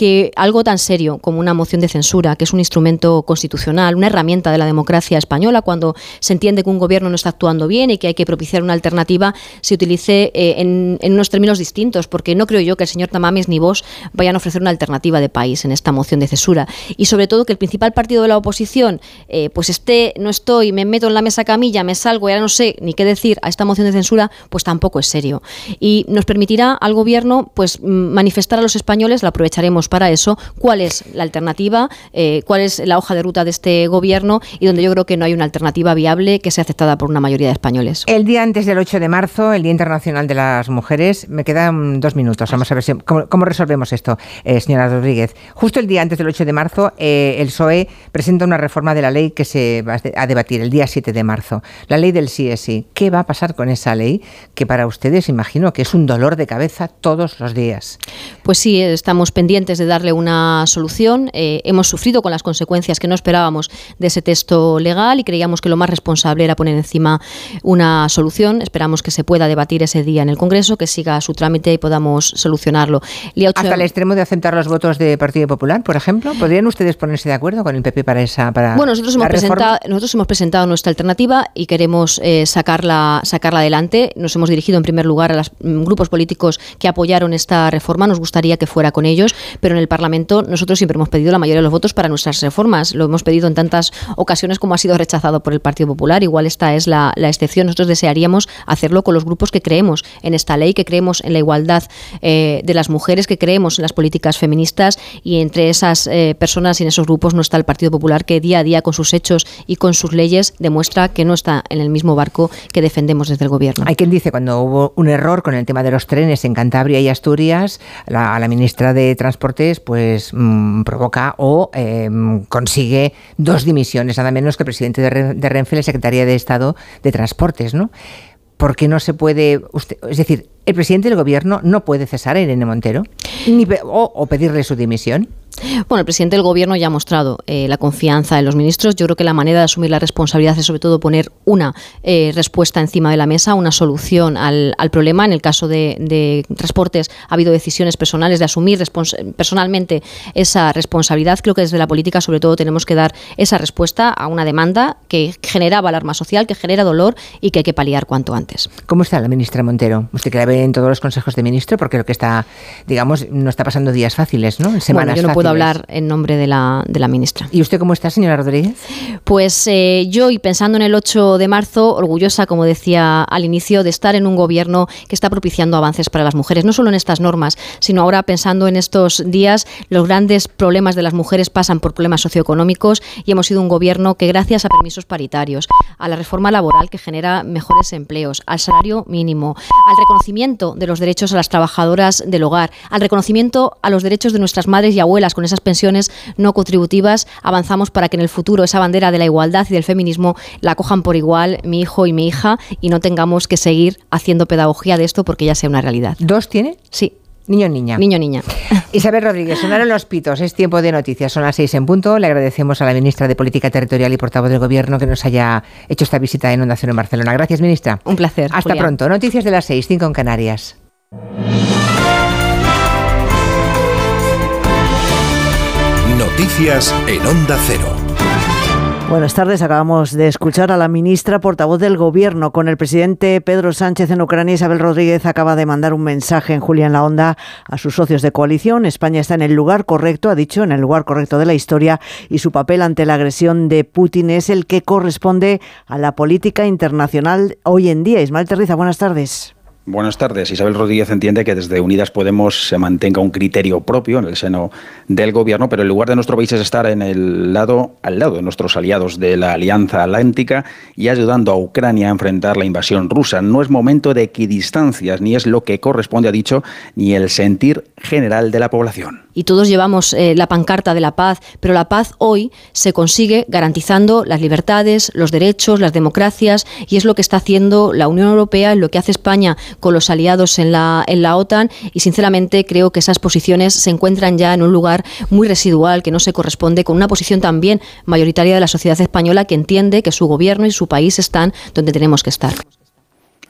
que algo tan serio como una moción de censura, que es un instrumento constitucional, una herramienta de la democracia española, cuando se entiende que un gobierno no está actuando bien y que hay que propiciar una alternativa, se utilice eh, en, unos términos distintos, porque no creo yo que el señor Tamames ni vos vayan a ofrecer una alternativa de país en esta moción de censura. Y sobre todo que el principal partido de la oposición, eh, pues esté, no estoy, me meto en la mesa camilla, me salgo, ya no sé ni qué decir a esta moción de censura, pues tampoco es serio. Y nos permitirá al gobierno pues manifestar a los españoles, la aprovecharemos para eso, cuál es la alternativa, eh, cuál es la hoja de ruta de este gobierno y donde yo creo que no hay una alternativa viable que sea aceptada por una mayoría de españoles. El día antes del 8 de marzo, el Día Internacional de las Mujeres, me quedan dos minutos. Vamos a ver si, cómo, resolvemos esto, eh, señora Rodríguez. Justo el día antes del 8 de marzo, eh, el PSOE presenta una reforma de la ley que se va a debatir el día 7 de marzo. La ley del sí es sí. ¿Qué va a pasar con esa ley? Que para ustedes imagino que es un dolor de cabeza todos los días. Pues sí, estamos pendientes de darle una solución. Eh, hemos sufrido con las consecuencias que no esperábamos de ese texto legal y creíamos que lo más responsable era poner encima una solución. Esperamos que se pueda debatir ese día en el Congreso, que siga su trámite y podamos solucionarlo. Hasta el extremo de aceptar los votos de Partido Popular, por ejemplo. ¿Podrían ustedes ponerse de acuerdo con el PP para esa para Bueno, nosotros hemos, presentado, nosotros hemos presentado nuestra alternativa y queremos eh, sacarla, sacarla adelante. Nos hemos dirigido en primer lugar a los mm, grupos políticos que apoyaron esta reforma. Nos gustaría que fuera con ellos, pero en el Parlamento nosotros siempre hemos pedido la mayoría de los votos para nuestras reformas. Lo hemos pedido en tantas ocasiones como ha sido rechazado por el Partido Popular. Igual esta es la, excepción. Nosotros desearíamos hacerlo con los grupos que creemos en esta ley, que creemos en la igualdad eh, de las mujeres, que creemos en las políticas feministas y entre esas eh, personas y en esos grupos no está el Partido Popular que día a día con sus hechos y con sus leyes demuestra que no está en el mismo barco que defendemos desde el gobierno. Hay quien dice cuando hubo un error con el tema de los trenes en Cantabria y Asturias, la, la ministra de Pues mm, provoca o em, consigue dos dimisiones, nada menos que el presidente de, Renfe, la Secretaría de Estado de Transportes, ¿no? ¿Por qué no se puede, usted, es decir, el presidente del gobierno no puede cesar a Irene Montero ni, o pedirle su dimisión? Bueno, el presidente del Gobierno ya ha mostrado eh, la confianza en los ministros. Yo creo que la manera de asumir la responsabilidad es sobre todo poner una eh, respuesta encima de la mesa, una solución al, problema. En el caso de, transportes ha habido decisiones personales de asumir personalmente esa responsabilidad. Creo que desde la política sobre todo tenemos que dar esa respuesta a una demanda que generaba alarma social, que genera dolor y que hay que paliar cuanto antes. ¿Cómo está la ministra Montero? Usted que la ve en todos los consejos de ministro, porque creo que está, digamos, no está pasando días fáciles, ¿no? Semanas puedo hablar en nombre de la, de la ministra. ¿Y usted cómo está, señora Rodríguez? Pues eh, yo, y pensando en el 8 de marzo, orgullosa, como decía al inicio, de estar en un gobierno que está propiciando avances para las mujeres, no solo en estas normas, sino ahora pensando en estos días, los grandes problemas de las mujeres pasan por problemas socioeconómicos y hemos sido un gobierno que gracias a permisos paritarios, a la reforma laboral que genera mejores empleos, al salario mínimo, al reconocimiento de los derechos a las trabajadoras del hogar, al reconocimiento a los derechos de nuestras madres y abuelas, con esas pensiones no contributivas, avanzamos para que en el futuro esa bandera de la igualdad y del feminismo la cojan por igual mi hijo y mi hija y no tengamos que seguir haciendo pedagogía de esto porque ya sea una realidad. ¿Dos tiene? Sí. Niño niña. Niño niña. Isabel Rodríguez, sonaron los pitos. Es tiempo de noticias. Son las seis en punto. Le agradecemos a la ministra de Política Territorial y portavoz del Gobierno que nos haya hecho esta visita en Nación en Barcelona. Gracias, ministra. Un placer. Hasta pronto. Noticias de las seis, cinco en Canarias. Noticias en Onda Cero. Buenas tardes. Acabamos de escuchar a la ministra portavoz del Gobierno con el presidente Pedro Sánchez en Ucrania. Isabel Rodríguez acaba de mandar un mensaje en Julia en la Onda a sus socios de coalición. España está en el lugar correcto, ha dicho, en el lugar correcto de la historia y su papel ante la agresión de Putin es el que corresponde a la política internacional hoy en día. Ismael Terriza, buenas tardes. Buenas tardes. Isabel Rodríguez entiende que desde Unidas Podemos se mantenga un criterio propio en el seno del gobierno, pero el lugar de nuestro país es estar en el lado, al lado de nuestros aliados de la Alianza Atlántica y ayudando a Ucrania a enfrentar la invasión rusa. No es momento de equidistancias, ni es lo que corresponde, ha dicho, ni el sentir general de la población y todos llevamos eh, la pancarta de la paz, pero la paz hoy se consigue garantizando las libertades, los derechos, las democracias y es lo que está haciendo la Unión Europea, lo que hace España con los aliados en la, en la OTAN y sinceramente creo que esas posiciones se encuentran ya en un lugar muy residual que no se corresponde con una posición también mayoritaria de la sociedad española que entiende que su gobierno y su país están donde tenemos que estar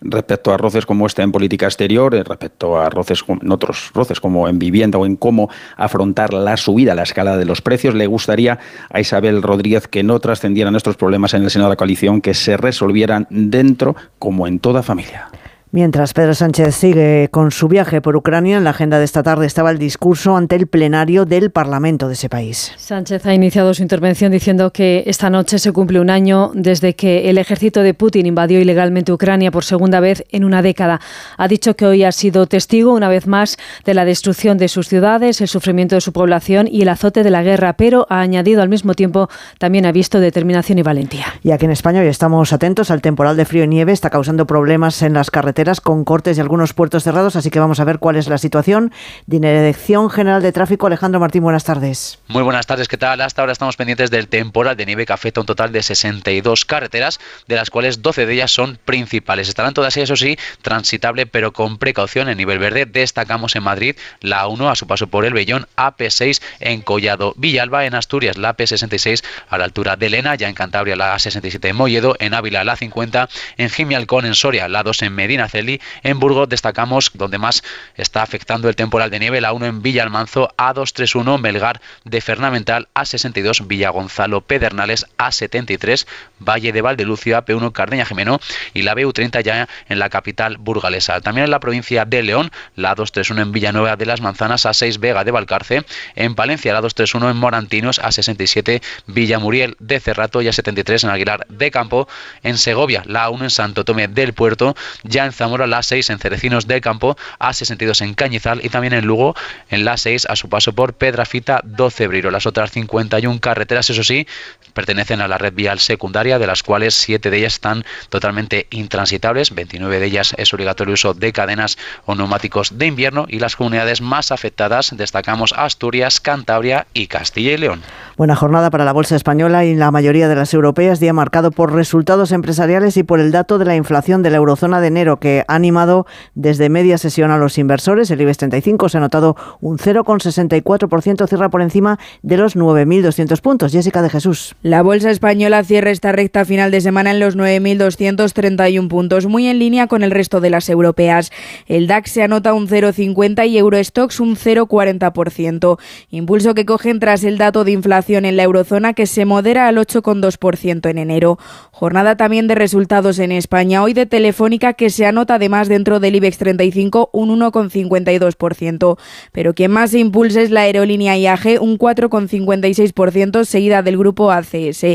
respecto a roces como este en política exterior, eh, respecto a roces en otros roces como en vivienda o en cómo afrontar la subida, la escala de los precios, le gustaría a Isabel Rodríguez que no trascendieran estos problemas en el seno de la coalición, que se resolvieran dentro como en toda familia. Mientras Pedro Sánchez sigue con su viaje por Ucrania, en la agenda de esta tarde estaba el discurso ante el plenario del Parlamento de ese país. Sánchez ha iniciado su intervención diciendo que esta noche se cumple un año desde que el ejército de Putin invadió ilegalmente Ucrania por segunda vez en una década. Ha dicho que hoy ha sido testigo una vez más de la destrucción de sus ciudades, el sufrimiento de su población y el azote de la guerra, pero ha añadido al mismo tiempo también ha visto determinación y valentía. Y aquí en España hoy estamos atentos al temporal de frío y nieve, está causando problemas en las carreteras con cortes y algunos puertos cerrados, así que vamos a ver cuál es la situación. Dirección General de Tráfico, Alejandro Martín, buenas tardes. Muy buenas tardes, ¿qué tal? Hasta ahora estamos pendientes del temporal de nieve que afecta un total de 62 carreteras, de las cuales 12 de ellas son principales. Estarán todas ellas, eso sí, transitable, pero con precaución en nivel verde. Destacamos en Madrid la 1 a su paso por el Bellón, AP6 en Collado, Villalba en Asturias, la AP66 a la altura de Lena, ya en Cantabria la A67 en Molledo, en Ávila la 50, en Gimialcón en Soria, la 2 en Medina en Burgos destacamos donde más está afectando el temporal de nieve, la 1 en Villa Almanzo, A231 Melgar de Fernamental, A62 Villa Gonzalo Pedernales, A73 Valle de Valdelucio, AP1 Cardeña Jimeno y la BU30 ya en la capital burgalesa. También en la provincia de León, la 231 en Villanueva de las Manzanas, A6 Vega de Valcarce, en Palencia la 231 en Morantinos, A67 Villamuriel de Cerrato y A73 en Aguilar de Campo, en Segovia la 1 en Santo Tomé del Puerto, ya en Zamora la 6 en Cerecinos del Campo, A62 en Cañizal y también en Lugo en la 6 a su paso por Pedrafita 12 Briro. Las otras 51 carreteras, eso sí, pertenecen a la red vial secundaria, de las cuales 7 de ellas están totalmente intransitables, 29 de ellas es obligatorio uso de cadenas o neumáticos de invierno y las comunidades más afectadas destacamos Asturias, Cantabria y Castilla y León. Buena jornada para la bolsa española y la mayoría de las europeas, día marcado por resultados empresariales y por el dato de la inflación de la eurozona de enero que ha animado desde media sesión a los inversores. El IBEX 35 se ha notado un 0,64%, cierra por encima de los 9.200 puntos. Jessica de Jesús. La bolsa española cierra esta recta final de semana en los 9.231 puntos, muy en línea con el resto de las europeas. El DAX se anota un 0,50 y Eurostox un 0,40%. Impulso que cogen tras el dato de inflación en la eurozona que se modera al 8,2% en enero. Jornada también de resultados en España, hoy de Telefónica que se anota además dentro del IBEX 35 un 1,52%. Pero quien más se impulsa es la aerolínea IAG, un 4,56%, seguida del grupo ACS.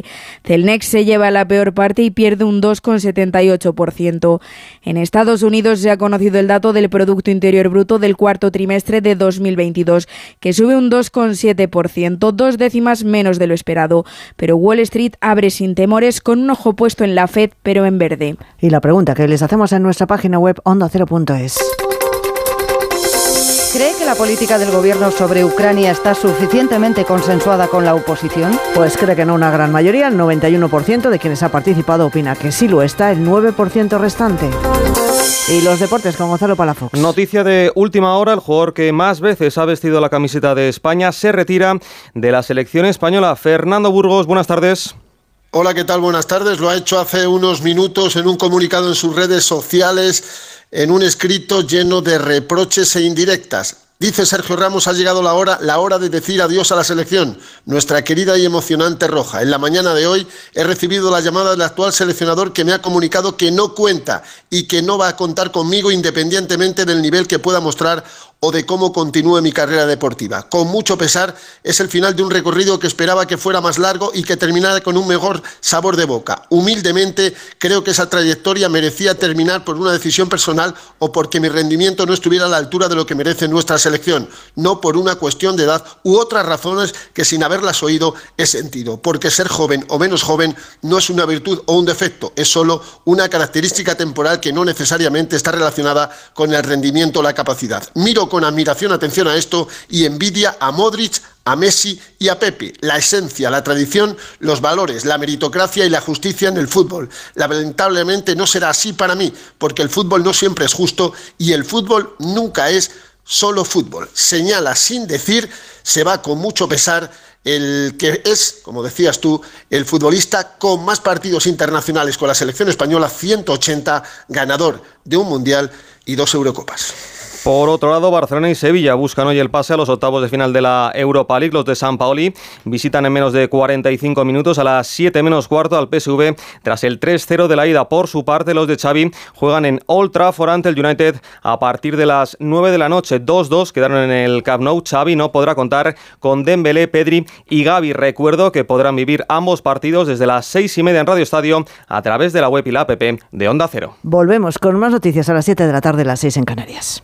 Celnex se lleva la peor parte y pierde un 2,78%. En Estados Unidos se ha conocido el dato del Producto Interior Bruto del cuarto trimestre de 2022, que sube un 2,7%, dos décimas menos de lo esperado. Pero Wall Street abre sin temores con un ojo puesto en la Fed, pero en verde. Y la pregunta que les hacemos en nuestra página web ondacero.es. ¿Cree que la política del gobierno sobre Ucrania está suficientemente consensuada con la oposición? Pues cree que no una gran mayoría, el 91% de quienes ha participado opina que sí lo está, el 9% restante. Y los deportes con Gonzalo Palafox. Noticia de última hora, el jugador que más veces ha vestido la camiseta de España se retira de la selección española. Fernando Burgos, buenas tardes. Hola, ¿qué tal? Buenas tardes. Lo ha hecho hace unos minutos en un comunicado en sus redes sociales, en un escrito lleno de reproches e indirectas. Dice Sergio Ramos, ha llegado la hora, la hora de decir adiós a la selección, nuestra querida y emocionante roja. En la mañana de hoy he recibido la llamada del actual seleccionador que me ha comunicado que no cuenta y que no va a contar conmigo independientemente del nivel que pueda mostrar o de cómo continúe mi carrera deportiva. Con mucho pesar, es el final de un recorrido que esperaba que fuera más largo y que terminara con un mejor sabor de boca. Humildemente, creo que esa trayectoria merecía terminar por una decisión personal o porque mi rendimiento no estuviera a la altura de lo que merece nuestra selección, no por una cuestión de edad u otras razones que sin haberlas oído he sentido. Porque ser joven o menos joven no es una virtud o un defecto, es solo una característica temporal que no necesariamente está relacionada con el rendimiento o la capacidad. Miro admiración, atención a esto, y envidia a Modric, a Messi y a Pepe. La esencia, la tradición, los valores, la meritocracia y la justicia en el fútbol. Lamentablemente no será así para mí, porque el fútbol no siempre es justo y el fútbol nunca es solo fútbol. Señala sin decir, se va con mucho pesar el que es, como decías tú, el futbolista con más partidos internacionales con la selección española, 180, ganador de un mundial y dos Eurocopas. Por otro lado, Barcelona y Sevilla buscan hoy el pase a los octavos de final de la Europa League. Los de San Paoli visitan en menos de 45 minutos a las 7 menos cuarto al PSV tras el 3-0 de la ida. Por su parte, los de Xavi juegan en Old Trafford ante el United a partir de las 9 de la noche. 2-2 quedaron en el Camp Nou. Xavi no podrá contar con Dembélé, Pedri y Gavi. Recuerdo que podrán vivir ambos partidos desde las 6 y media en Radio Estadio a través de la web y la app de Onda Cero. Volvemos con más noticias a las 7 de la tarde, las 6 en Canarias.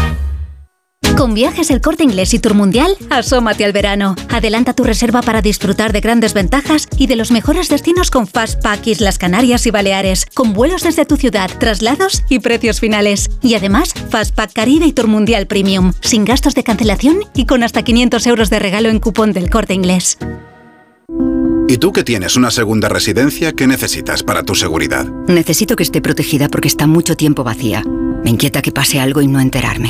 Con viajes el corte inglés y Tour Mundial, asómate al verano. Adelanta tu reserva para disfrutar de grandes ventajas y de los mejores destinos con Fastpack Islas Canarias y Baleares, con vuelos desde tu ciudad, traslados y precios finales. Y además, Fastpack Caribe y Tour Mundial Premium, sin gastos de cancelación y con hasta 500 euros de regalo en cupón del corte inglés. ¿Y tú que tienes una segunda residencia, qué necesitas para tu seguridad? Necesito que esté protegida porque está mucho tiempo vacía. Me inquieta que pase algo y no enterarme.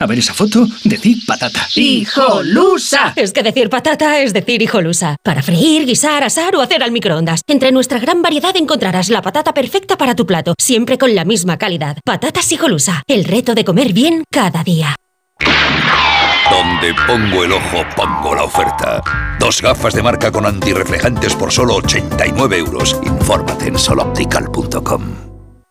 A ver esa foto, decir patata. ¡Hijolusa! Es que decir patata es decir hijolusa. Para freír, guisar, asar o hacer al microondas. Entre nuestra gran variedad encontrarás la patata perfecta para tu plato, siempre con la misma calidad. Patatas hijolusa, el reto de comer bien cada día. Donde pongo el ojo, pongo la oferta. Dos gafas de marca con antirreflejantes por solo 89 euros. Infórmate en soloptical.com.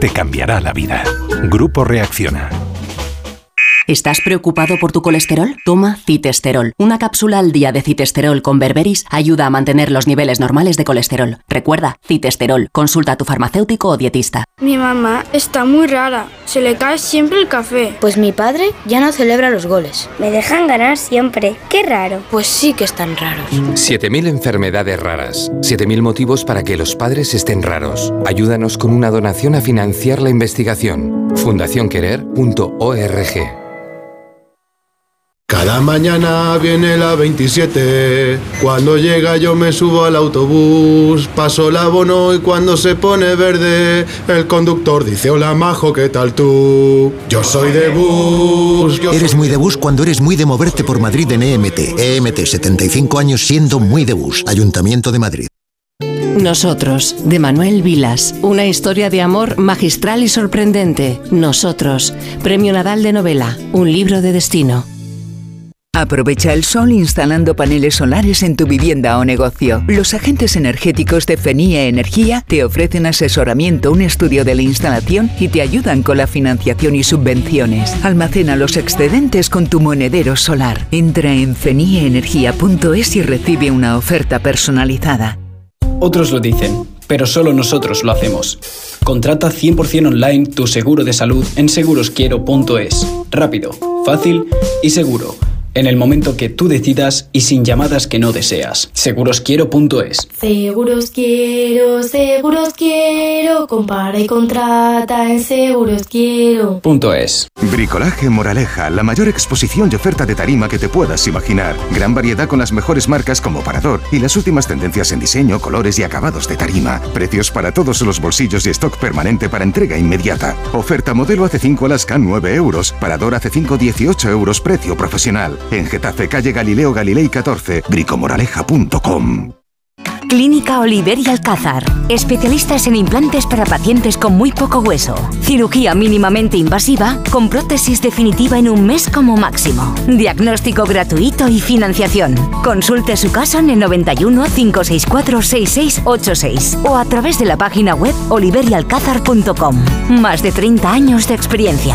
te cambiará la vida. Grupo Reacciona. ¿Estás preocupado por tu colesterol? Toma citesterol. Una cápsula al día de citesterol con berberis ayuda a mantener los niveles normales de colesterol. Recuerda, citesterol. Consulta a tu farmacéutico o dietista. Mi mamá está muy rara. Se le cae siempre el café. Pues mi padre ya no celebra los goles. Me dejan ganar siempre. Qué raro. Pues sí que están raros. 7.000 enfermedades raras. 7.000 motivos para que los padres estén raros. Ayúdanos con una donación a financiar la investigación. fundacionquerer.org cada mañana viene la 27, cuando llega yo me subo al autobús, paso el abono y cuando se pone verde, el conductor dice hola majo, ¿qué tal tú? Yo soy de bus. Eres muy de bus cuando eres muy de moverte por Madrid en EMT. EMT, 75 años siendo muy de bus. Ayuntamiento de Madrid. Nosotros, de Manuel Vilas. Una historia de amor magistral y sorprendente. Nosotros, Premio Nadal de Novela. Un libro de destino. Aprovecha el sol instalando paneles solares en tu vivienda o negocio. Los agentes energéticos de FENIE Energía te ofrecen asesoramiento, un estudio de la instalación y te ayudan con la financiación y subvenciones. Almacena los excedentes con tu monedero solar. Entra en fenieenergia.es y recibe una oferta personalizada. Otros lo dicen, pero solo nosotros lo hacemos. Contrata 100% online tu seguro de salud en segurosquiero.es. Rápido, fácil y seguro en el momento que tú decidas y sin llamadas que no deseas. Segurosquiero.es. Seguros quiero, seguros quiero, compara y contrata en Seguros Quiero. es. Bricolaje Moraleja, la mayor exposición y oferta de tarima que te puedas imaginar. Gran variedad con las mejores marcas como Parador y las últimas tendencias en diseño, colores y acabados de tarima. Precios para todos los bolsillos y stock permanente para entrega inmediata. Oferta modelo AC5 Alaska 9 euros, Parador AC5 18 euros precio profesional. En Getafe, calle Galileo Galilei 14, bricomoraleja.com. Clínica Oliver y Alcázar. Especialistas en implantes para pacientes con muy poco hueso. Cirugía mínimamente invasiva con prótesis definitiva en un mes como máximo. Diagnóstico gratuito y financiación. Consulte su caso en el 91 564 6686 o a través de la página web oliverialcázar.com. Más de 30 años de experiencia.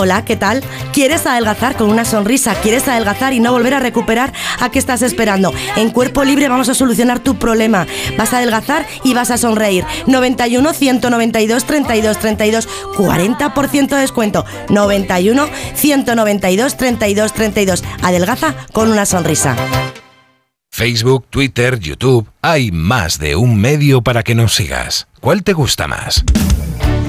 Hola, ¿qué tal? ¿Quieres adelgazar con una sonrisa? ¿Quieres adelgazar y no volver a recuperar? ¿A qué estás esperando? En Cuerpo Libre vamos a solucionar tu problema. Vas a adelgazar y vas a sonreír. 91 192 32 32 40% de descuento. 91 192 32 32. Adelgaza con una sonrisa. Facebook, Twitter, YouTube, hay más de un medio para que nos sigas. ¿Cuál te gusta más?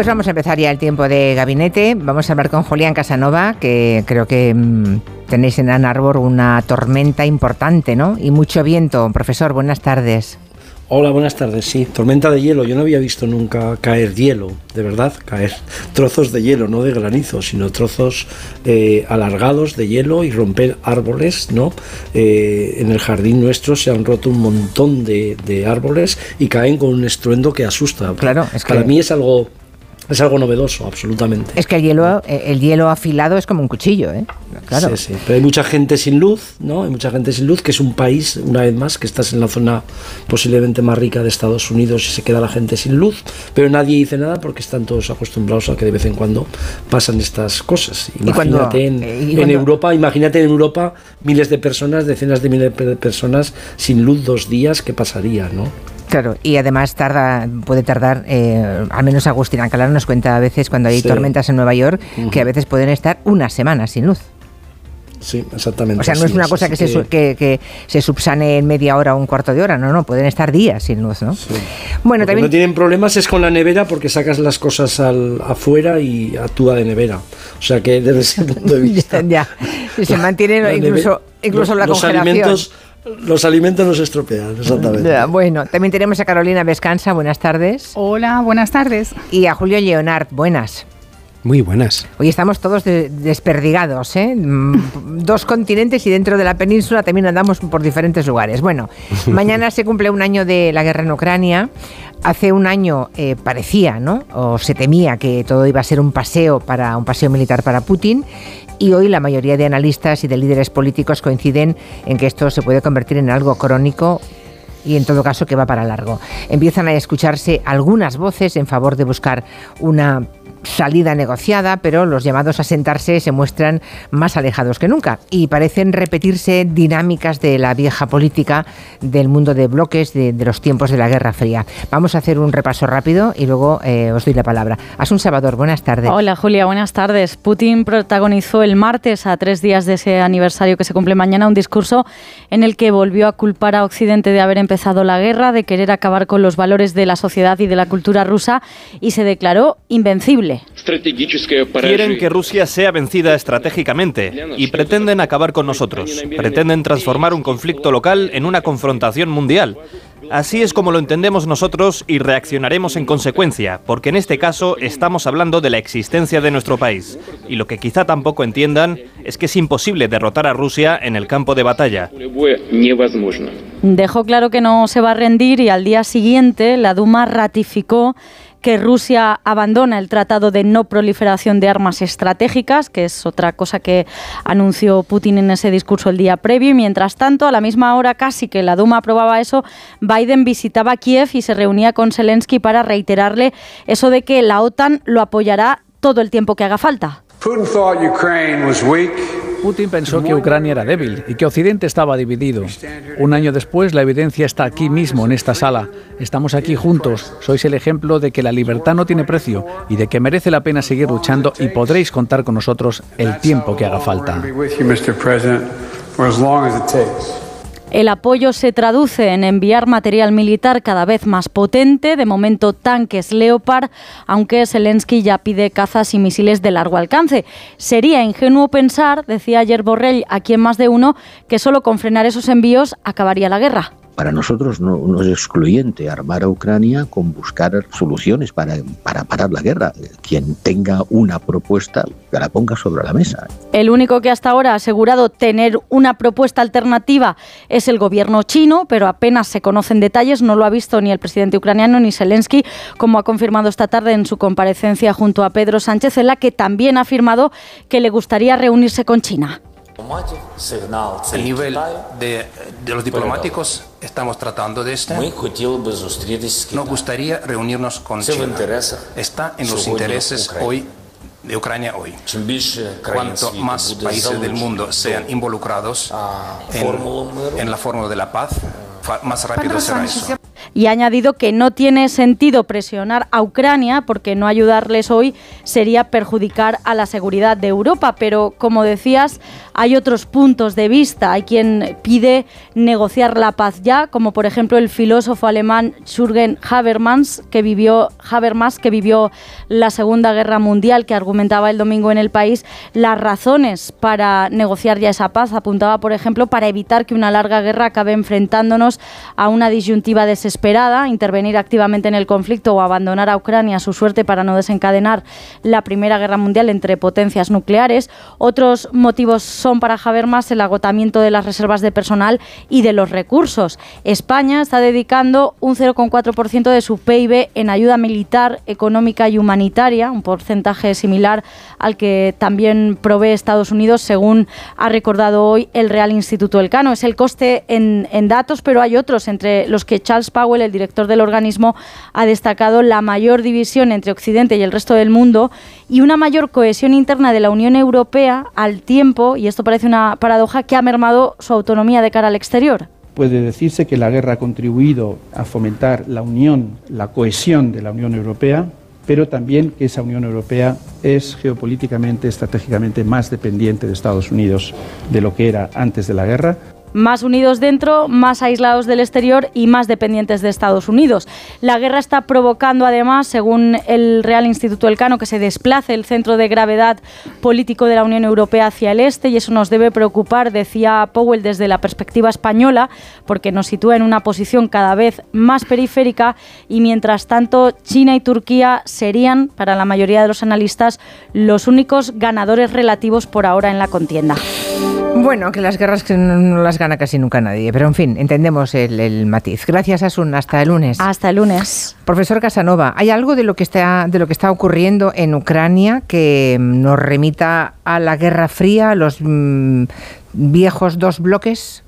Pues vamos a empezar ya el tiempo de gabinete. Vamos a hablar con Julián Casanova, que creo que mm, tenéis en Ann Arbor una tormenta importante, ¿no? Y mucho viento. Profesor, buenas tardes. Hola, buenas tardes. Sí, tormenta de hielo. Yo no había visto nunca caer hielo, de verdad, caer trozos de hielo, no de granizo, sino trozos eh, alargados de hielo y romper árboles, ¿no? Eh, en el jardín nuestro se han roto un montón de, de, árboles y caen con un estruendo que asusta. Claro, es Para mí es algo es algo novedoso, absolutamente. Es que el hielo, eh, el hielo afilado es como un cuchillo, ¿eh? Claro. Sí, sí. Pero hay mucha gente sin luz, ¿no? Hay mucha gente sin luz, que es un país, una vez más, que estás en la zona posiblemente más rica de Estados Unidos y se queda la gente sin luz, pero nadie dice nada porque están todos acostumbrados a que de vez en cuando pasan estas cosas. Imagínate en, eh, en Europa, imagínate en Europa miles de personas, decenas de miles de personas sin luz dos días, ¿qué pasaría, no? Claro, y además tarda, puede tardar, eh, al menos Agustín Alcalá nos cuenta a veces cuando hay tormentas en Nueva York, que a veces pueden estar una semana sin luz. Sí, exactamente. O sea, no es una cosa que, se, que, se subsane en media hora o un cuarto de hora, no, no, pueden estar días sin luz, ¿no? Bueno, también... no tienen problemas es con la nevera porque sacas las cosas al, afuera y actúa de nevera. O sea que desde ese punto de vista... ya, se mantienen incluso, incluso la los Alimentos, los alimentos nos estropean, exactamente. bueno, también tenemos a Carolina Vescansa, buenas tardes. Hola, buenas tardes. Y a Julio Leonard, buenas. Muy buenas. Hoy estamos todos desperdigados, ¿eh? Mm, dos continentes y dentro de la península también andamos por diferentes lugares. Bueno, mañana se cumple un año de la guerra en Ucrania. Hace un año eh, parecía, ¿no? O se temía que todo iba a ser un paseo para un paseo militar para Putin y hoy la mayoría de analistas y de líderes políticos coinciden en que esto se puede convertir en algo crónico y en todo caso que va para largo. Empiezan a escucharse algunas voces en favor de buscar una salida negociada, pero los llamados a sentarse se muestran más alejados que nunca y parecen repetirse dinámicas de la vieja política del mundo de bloques de, los tiempos de la Guerra Fría. Vamos a hacer un repaso rápido y luego eh, os doy la palabra. Asun Salvador, buenas tardes. Hola Julia, buenas tardes. Putin protagonizó el martes, a tres días de ese aniversario que se cumple mañana, un discurso en el que volvió a culpar a Occidente de haber empezado la guerra, de querer acabar con los valores de la sociedad y de la cultura rusa y se declaró invencible Quieren que Rusia sea vencida estratégicamente y pretenden acabar con nosotros. Pretenden transformar un conflicto local en una confrontación mundial. Así es como lo entendemos nosotros y reaccionaremos en consecuencia, porque en este caso estamos hablando de la existencia de nuestro país. Y lo que quizá tampoco entiendan es que es imposible derrotar a Rusia en el campo de batalla. Dejó claro que no se va a rendir y al día siguiente la Duma ratificó que Rusia abandona el Tratado de No Proliferación de Armas Estratégicas, que es otra cosa que anunció Putin en ese discurso el día previo. Y mientras tanto, a la misma hora casi que la Duma aprobaba eso, Biden visitaba Kiev y se reunía con Zelensky para reiterarle eso de que la OTAN lo apoyará todo el tiempo que haga falta. Putin pensó que Ucrania era débil y que Occidente estaba dividido. Un año después, la evidencia está aquí mismo, en esta sala. Estamos aquí juntos. Sois el ejemplo de que la libertad no tiene precio y de que merece la pena seguir luchando y podréis contar con nosotros el tiempo que haga falta. El apoyo se traduce en enviar material militar cada vez más potente, de momento tanques Leopard, aunque Zelensky ya pide cazas y misiles de largo alcance. Sería ingenuo pensar, decía ayer Borrell aquí en más de uno, que solo con frenar esos envíos acabaría la guerra. Para nosotros no, es excluyente armar a Ucrania con buscar soluciones para, para parar la guerra. Quien tenga una propuesta, la ponga sobre la mesa. El único que hasta ahora ha asegurado tener una propuesta alternativa es el gobierno chino, pero apenas se conocen detalles. No lo ha visto ni el presidente ucraniano ni Zelensky, como ha confirmado esta tarde en su comparecencia junto a Pedro Sánchez, en la que también ha afirmado que le gustaría reunirse con China. A nivel de, los diplomáticos estamos tratando de esto. Nos gustaría reunirnos con China. Está en los intereses hoy de Ucrania hoy. Cuanto más países del mundo sean involucrados en, en la fórmula de la paz, más rápido será eso y ha añadido que no tiene sentido presionar a Ucrania porque no ayudarles hoy sería perjudicar a la seguridad de Europa. Pero como decías, hay otros puntos de vista. Hay quien pide negociar la paz ya, como por ejemplo el filósofo alemán Jürgen Habermas, que vivió, Habermas, que vivió la Segunda Guerra Mundial, que argumentaba el domingo en el país las razones para negociar ya esa paz. Apuntaba, por ejemplo, para evitar que una larga guerra acabe enfrentándonos a una disyuntiva desesperada esperada, intervenir activamente en el conflicto o abandonar a Ucrania a su suerte para no desencadenar la Primera Guerra Mundial entre potencias nucleares. Otros motivos son para Habermas el agotamiento de las reservas de personal y de los recursos. España está dedicando un 0,4% de su PIB en ayuda militar, económica y humanitaria, un porcentaje similar al que también provee Estados Unidos, según ha recordado hoy el Real Instituto Elcano. Es el coste en, en datos, pero hay otros, entre los que Charles Powell el director del organismo, ha destacado la mayor división entre Occidente y el resto del mundo y una mayor cohesión interna de la Unión Europea al tiempo, y esto parece una paradoja, que ha mermado su autonomía de cara al exterior. Puede decirse que la guerra ha contribuido a fomentar la unión, la cohesión de la Unión Europea, pero también que esa Unión Europea es geopolíticamente, estratégicamente más dependiente de Estados Unidos de lo que era antes de la guerra más unidos dentro, más aislados del exterior y más dependientes de Estados Unidos. La guerra está provocando además, según el Real Instituto Elcano, que se desplace el centro de gravedad político de la Unión Europea hacia el este y eso nos debe preocupar, decía Powell, desde la perspectiva española, porque nos sitúa en una posición cada vez más periférica y mientras tanto China y Turquía serían, para la mayoría de los analistas, los únicos ganadores relativos por ahora en la contienda. Bueno, que las guerras que no, las gana casi nunca nadie, pero en fin, entendemos el, matiz. Gracias, Asun. Hasta el lunes. Hasta el lunes. Profesor Casanova, ¿hay algo de lo que está, de lo que está ocurriendo en Ucrania que nos remita a la Guerra Fría, a los mm, viejos dos bloques?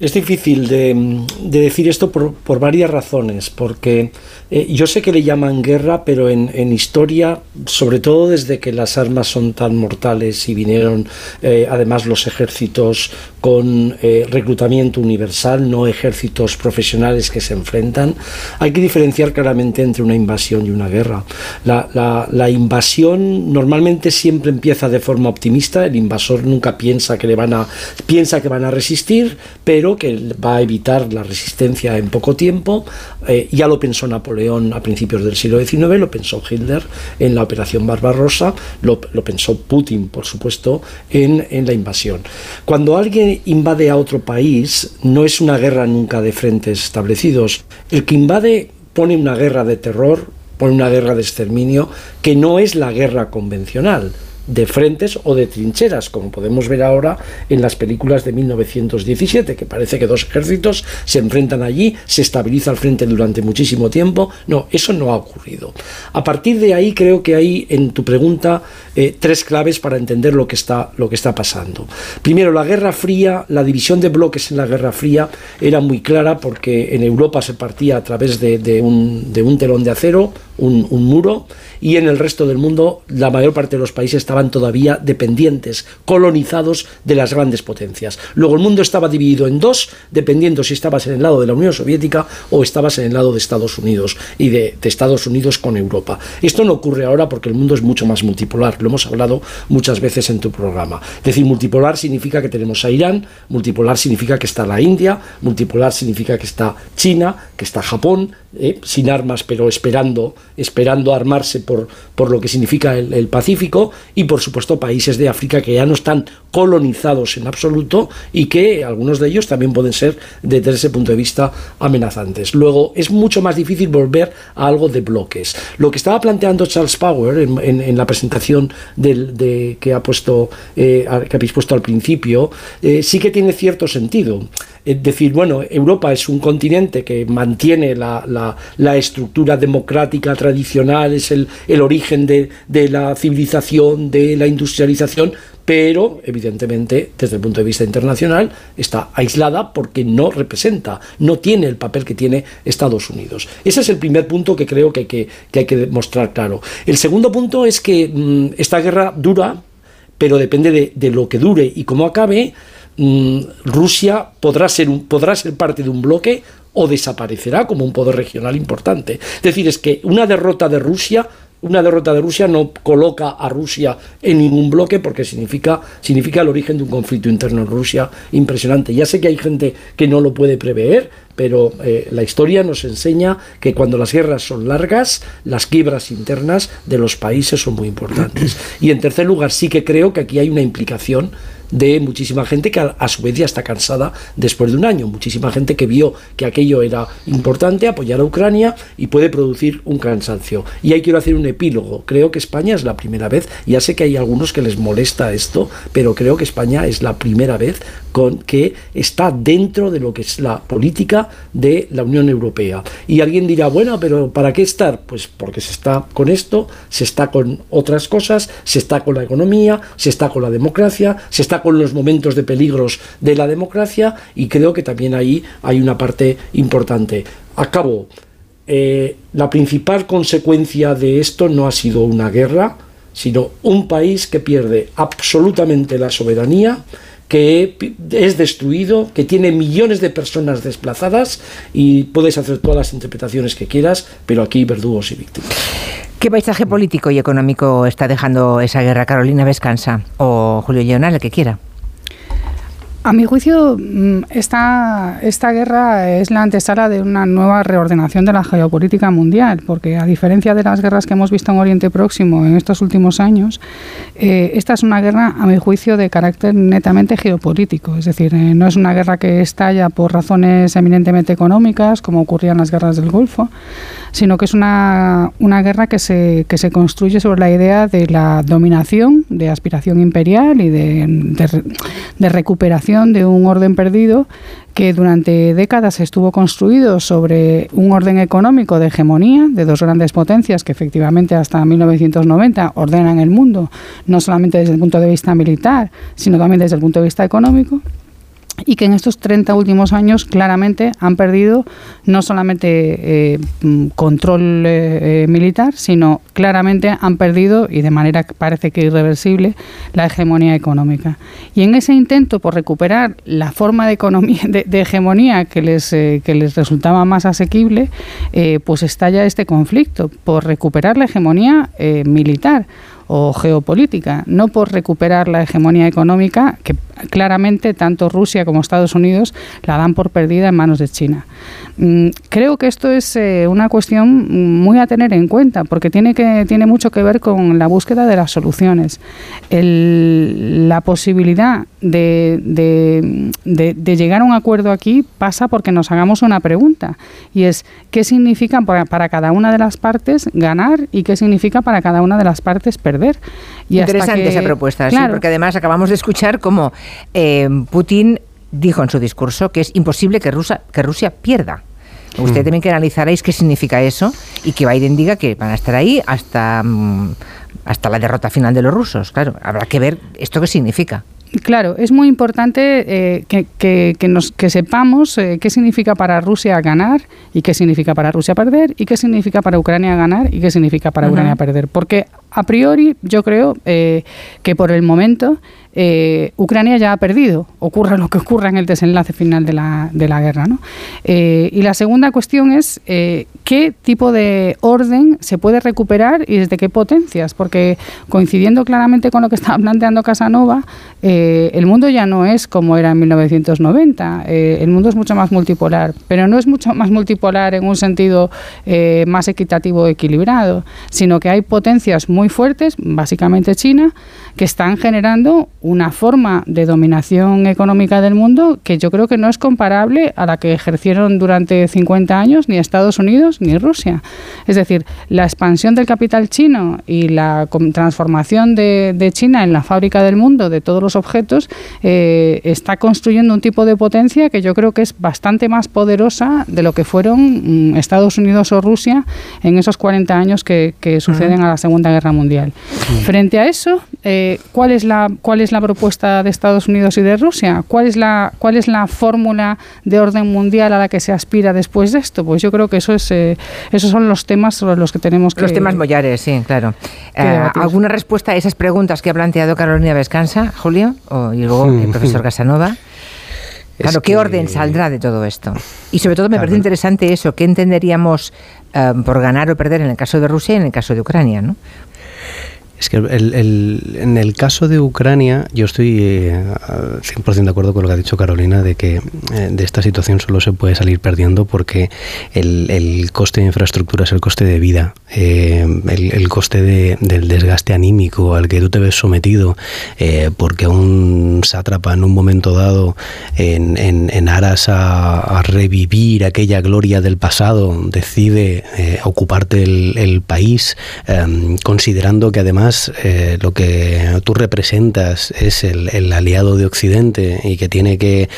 Es difícil de, decir esto por, varias razones, porque eh, yo sé que le llaman guerra, pero en, historia, sobre todo desde que las armas son tan mortales y vinieron eh, además los ejércitos con eh, reclutamiento universal, no ejércitos profesionales que se enfrentan, hay que diferenciar claramente entre una invasión y una guerra. La, la invasión normalmente siempre empieza de forma optimista, el invasor nunca piensa que le van a, piensa que van a resistir, pero pero que va a evitar la resistencia en poco tiempo. Eh, ya lo pensó Napoleón a principios del siglo XIX, lo pensó Hitler en la Operación Barbarossa, lo, lo pensó Putin, por supuesto, en, en la invasión. Cuando alguien invade a otro país, no es una guerra nunca de frentes establecidos. El que invade pone una guerra de terror, pone una guerra de exterminio, que no es la guerra convencional de frentes o de trincheras, como podemos ver ahora en las películas de 1917, que parece que dos ejércitos se enfrentan allí, se estabiliza el frente durante muchísimo tiempo. No, eso no ha ocurrido. A partir de ahí creo que hay en tu pregunta eh, tres claves para entender lo que, está, lo que está pasando. Primero, la Guerra Fría, la división de bloques en la Guerra Fría era muy clara porque en Europa se partía a través de, un, de un telón de acero, un, un muro, y en el resto del mundo la mayor parte de los países estaban todavía dependientes, colonizados de las grandes potencias. Luego el mundo estaba dividido en dos, dependiendo si estabas en el lado de la Unión Soviética o estabas en el lado de Estados Unidos y de, Estados Unidos con Europa. Esto no ocurre ahora porque el mundo es mucho más multipolar, hemos hablado muchas veces en tu programa. Es decir, multipolar significa que tenemos a Irán, multipolar significa que está la India, multipolar significa que está China, que está Japón, eh, sin armas pero esperando, esperando armarse por, por lo que significa el, Pacífico y por supuesto países de África que ya no están colonizados en absoluto y que algunos de ellos también pueden ser desde ese punto de vista amenazantes. Luego es mucho más difícil volver a algo de bloques. Lo que estaba planteando Charles Power en, la presentación de, que, ha puesto, eh, que habéis puesto al principio eh, sí que tiene cierto sentido. Es decir, bueno, Europa es un continente que mantiene la, la, estructura democrática tradicional, es el, el origen de, de la civilización, de la industrialización, pero evidentemente desde el punto de vista internacional está aislada porque no representa, no tiene el papel que tiene Estados Unidos. Ese es el primer punto que creo que hay que, que, mostrar claro. El segundo punto es que mm, esta guerra dura, pero depende de, lo que dure y cómo acabe, Mm, Rusia podrá ser, podrá ser parte de un bloque o desaparecerá como un poder regional importante. Es decir, es que una derrota de Rusia una derrota de Rusia no coloca a Rusia en ningún bloque porque significa, significa el origen de un conflicto interno en Rusia impresionante. Ya sé que hay gente que no lo puede prever, pero eh, la historia nos enseña que cuando las guerras son largas, las quiebras internas de los países son muy importantes. Y en tercer lugar, sí que creo que aquí hay una implicación de muchísima gente que a, su vez ya está cansada después de un año. Muchísima gente que vio que aquello era importante, apoyar a Ucrania y puede producir un cansancio. Y ahí quiero hacer un epílogo. Creo que España es la primera vez, ya sé que hay algunos que les molesta esto, pero creo que España es la primera vez que está dentro de lo que es la política de la Unión Europea. Y alguien dirá, bueno, pero ¿para qué estar? Pues porque se está con esto, se está con otras cosas, se está con la economía, se está con la democracia, se está con los momentos de peligros de la democracia y creo que también ahí hay una parte importante. Acabo. Eh, la principal consecuencia de esto no ha sido una guerra, sino un país que pierde absolutamente la soberanía, que es destruido, que tiene millones de personas desplazadas y puedes hacer todas las interpretaciones que quieras, pero aquí verdugos y víctimas. ¿Qué paisaje político y económico está dejando esa guerra Carolina Vescansa o Julio Leonel, el que quiera? A mi juicio, mm, esta, esta guerra es la antesala de una nueva reordenación de la geopolítica mundial, porque a diferencia de las guerras que hemos visto en Oriente Próximo en estos últimos años, eh, esta es una guerra, a mi juicio, de carácter netamente geopolítico. Es decir, eh, no es una guerra que estalla por razones eminentemente económicas, como ocurrían las guerras del Golfo, sino que es una, una guerra que se, que se construye sobre la idea de la dominación, de aspiración imperial y de, de recuperación de un orden perdido que durante décadas estuvo construido sobre un orden económico de hegemonía de dos grandes potencias que efectivamente hasta 1990 ordenan el mundo, no solamente desde el punto de vista militar, sino también desde el punto de vista económico y que en estos 30 últimos años claramente han perdido no solamente eh, control eh, eh, militar, sino claramente han perdido, y de manera que parece que irreversible, la hegemonía económica. Y en ese intento por recuperar la forma de, economía, de, hegemonía que les, que les resultaba más asequible, pues estalla este conflicto por recuperar la hegemonía militar o geopolítica, no por recuperar la hegemonía económica que claramente tanto Rusia como Estados Unidos la dan por perdida en manos de China. Mm, creo que esto es eh, una cuestión muy a tener en cuenta porque tiene, que, tiene mucho que ver con la búsqueda de las soluciones. la posibilidad de, de, llegar a un acuerdo aquí pasa porque nos hagamos una pregunta y es ¿qué significa para, para cada una de las partes ganar y qué significa para cada una de las partes perder? Y Interesante esa propuesta, sí, porque además acabamos de escuchar cómo eh, Putin dijo en su discurso que es imposible que Rusia, que Rusia pierda. Usted mm. también que analizaréis qué significa eso y que Biden diga que van a estar ahí hasta, mm, hasta la derrota final de los rusos. Claro, habrá que ver esto qué significa. Claro, es muy importante eh, que, nos, que sepamos eh, qué significa para Rusia ganar y qué significa para Rusia perder y qué significa para Ucrania ganar y qué significa para Ucrania perder. Porque a priori yo creo eh, que por el momento eh, Ucrania ya ha perdido, ocurra lo que ocurra en el desenlace final de la, guerra. ¿no? Eh, y la segunda cuestión es qué tipo de orden se puede recuperar y desde qué potencias, porque coincidiendo claramente con lo que estaba planteando Casanova, el mundo ya no es como era en 1990, el mundo es mucho más multipolar, pero no es mucho más multipolar en un sentido más equitativo equilibrado, sino que hay potencias muy fuertes, básicamente China, que están generando una forma de dominación económica del mundo que yo creo que no es comparable a la que ejercieron durante 50 años ni Estados Unidos ni Rusia. Es decir, la expansión del capital chino y la transformación de, China en la fábrica del mundo de todos los objetos eh, está construyendo un tipo de potencia que yo creo que es bastante más poderosa de lo que fueron mm, Estados Unidos o Rusia en esos 40 años que, suceden a la Segunda Guerra Mundial. Frente a eso, eh, ¿cuál, es la, ¿cuál es la propuesta de Estados Unidos y de Rusia? ¿Cuál es la, cuál es la fórmula de orden mundial a la que se aspira después de esto? Pues yo creo que eso es, eh, esos son los temas sobre los que tenemos que... Los temas mollares, sí, claro. Eh, ¿Alguna respuesta a esas preguntas que ha planteado Carolina Vescansa, Julio? y luego el profesor Casanova. Claro, ¿qué orden saldrá de todo esto? Y sobre todo me parece interesante eso, ¿qué entenderíamos por ganar o perder en el caso de Rusia y en el caso de Ucrania? ¿no? Es que en el caso de Ucrania, yo estoy 100% eh, de acuerdo con lo que ha dicho Carolina, de que eh, de esta situación solo se puede salir perdiendo porque el, coste de infraestructura es el coste de vida, eh, el, coste del desgaste anímico al que tú te ves sometido, porque un sátrapa en un momento dado, en, aras a, revivir aquella gloria del pasado, decide ocuparte el país, considerando que además eh, lo que tú representas es el, aliado de Occidente y que tiene que,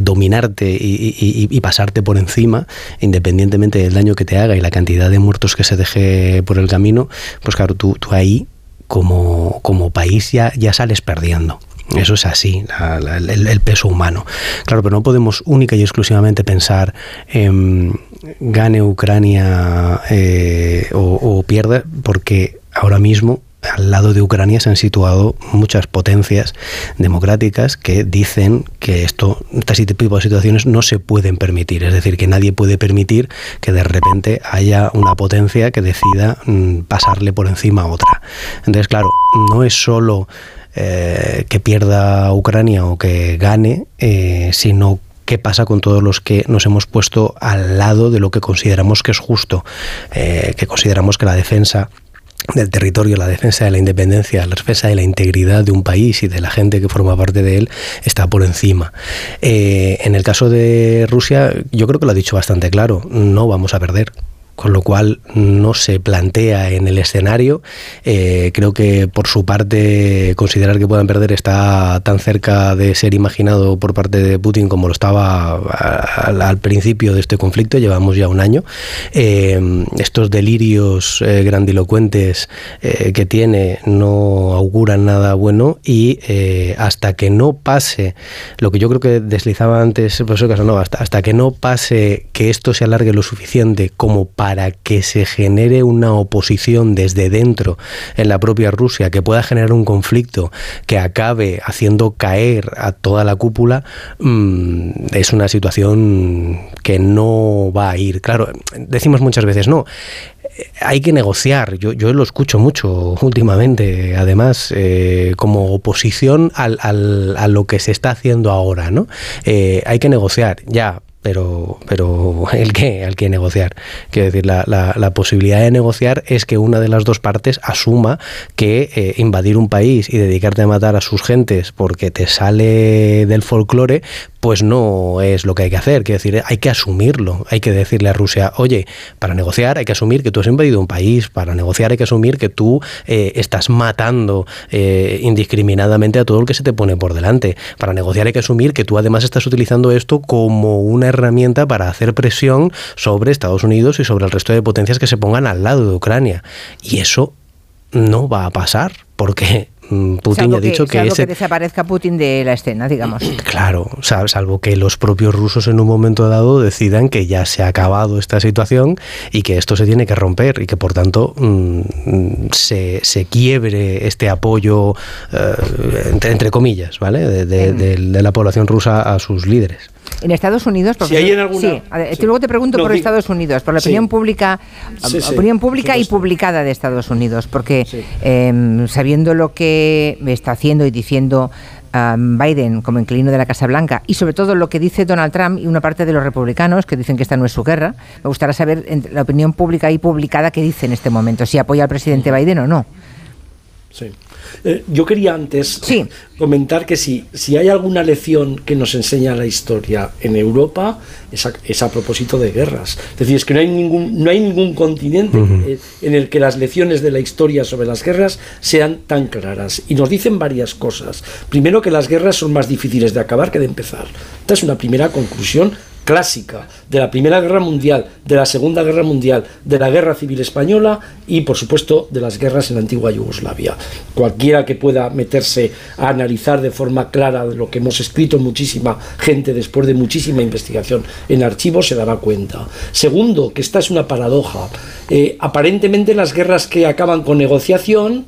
dominarte y, pasarte por encima, independientemente del daño que te haga y la cantidad de muertos que se deje por el camino, pues claro, tú, ahí como, como país ya, ya sales perdiendo. Eso es así, el, peso humano. Claro, pero no podemos única y exclusivamente pensar en gane Ucrania eh, o, o pierda, porque ahora mismo al lado de Ucrania se han situado muchas potencias democráticas que dicen que esto, este tipo de situaciones no se pueden permitir. Es decir, que nadie puede permitir que de repente haya una potencia que decida mm, pasarle por encima a otra. Entonces, claro, no es solo eh, que pierda Ucrania o que gane, eh, sino qué pasa con todos los que nos hemos puesto al lado de lo que consideramos que es justo, eh, que consideramos que la defensa del territorio, la defensa de la independencia, la defensa de la integridad de un país y de la gente que forma parte de él está por encima. Eh, en el caso de Rusia, yo creo que lo ha dicho bastante claro, no vamos a perder con lo cual no se plantea en el escenario. Eh, creo que por su parte considerar que puedan perder está tan cerca de ser imaginado por parte de Putin como lo estaba al, principio de este conflicto, llevamos ya un año. Eh, estos delirios eh, grandilocuentes que tiene no auguran nada bueno y hasta que no pase, lo que yo creo que deslizaba antes el profesor Casanova, hasta, hasta que no pase que esto se alargue lo suficiente como para para que se genere una oposición desde dentro en la propia Rusia que pueda generar un conflicto que acabe haciendo caer a toda la cúpula, mm, es una situación que no va a ir. Claro, decimos muchas veces, no, hay que negociar. Yo, yo lo escucho mucho últimamente, además, eh, como oposición al, al, a lo que se está haciendo ahora, ¿no? Eh, hay que negociar, ya, pero, pero ¿el qué? Al que negociar. Quiero decir, la, la, posibilidad de negociar es que una de las dos partes asuma que eh, invadir un país y dedicarte a matar a sus gentes porque te sale del folclore, pues no es lo que hay que hacer. Quiero decir, hay que asumirlo. Hay que decirle a Rusia, oye, para negociar hay que asumir que tú has invadido un país, para negociar hay que asumir que tú eh, estás matando eh, indiscriminadamente a todo el que se te pone por delante. Para negociar hay que asumir que tú además estás utilizando esto como una herramienta para hacer presión sobre Estados Unidos y sobre el resto de potencias que se pongan al lado de Ucrania. Y eso no va a pasar porque Putin ya ha dicho que, ese... que desaparezca Putin de la escena, digamos. Claro, salvo que los propios rusos en un momento dado decidan que ya se ha acabado esta situación y que esto se tiene que romper y que por tanto mm, se, se, quiebre este apoyo, eh, entre, comillas, ¿vale? de la población rusa a sus líderes. En Estados Unidos, porque sí, luego te pregunto por Estados Unidos, por la opinión pública, opinión pública y publicada de Estados Unidos, porque em, sabiendo lo que está haciendo y diciendo Biden como inquilino de la Casa Blanca y sobre todo lo que dice Donald Trump y una parte de los republicanos que dicen que esta no es su guerra, me gustaría saber la opinión pública y publicada que dice en este momento, si apoya al presidente Biden o no. Sí. Eh, yo quería antes comentar que si, si hay alguna lección que nos enseña la historia en Europa, es a, propósito de guerras. Es decir, es que no hay ningún, no hay ningún continente eh, en el que las lecciones de la historia sobre las guerras sean tan claras. Y nos dicen varias cosas. Primero, que las guerras son más difíciles de acabar que de empezar. Esta es una primera conclusión clásica de la Primera Guerra Mundial, de la Segunda Guerra Mundial, de la Guerra Civil Española y, por supuesto, de las guerras en la antigua Yugoslavia. Cualquiera que pueda meterse a analizar de forma clara lo que hemos escrito muchísima gente después de muchísima investigación en archivos se dará cuenta. Segundo, que esta es una paradoja. Eh, aparentemente las guerras que acaban con negociación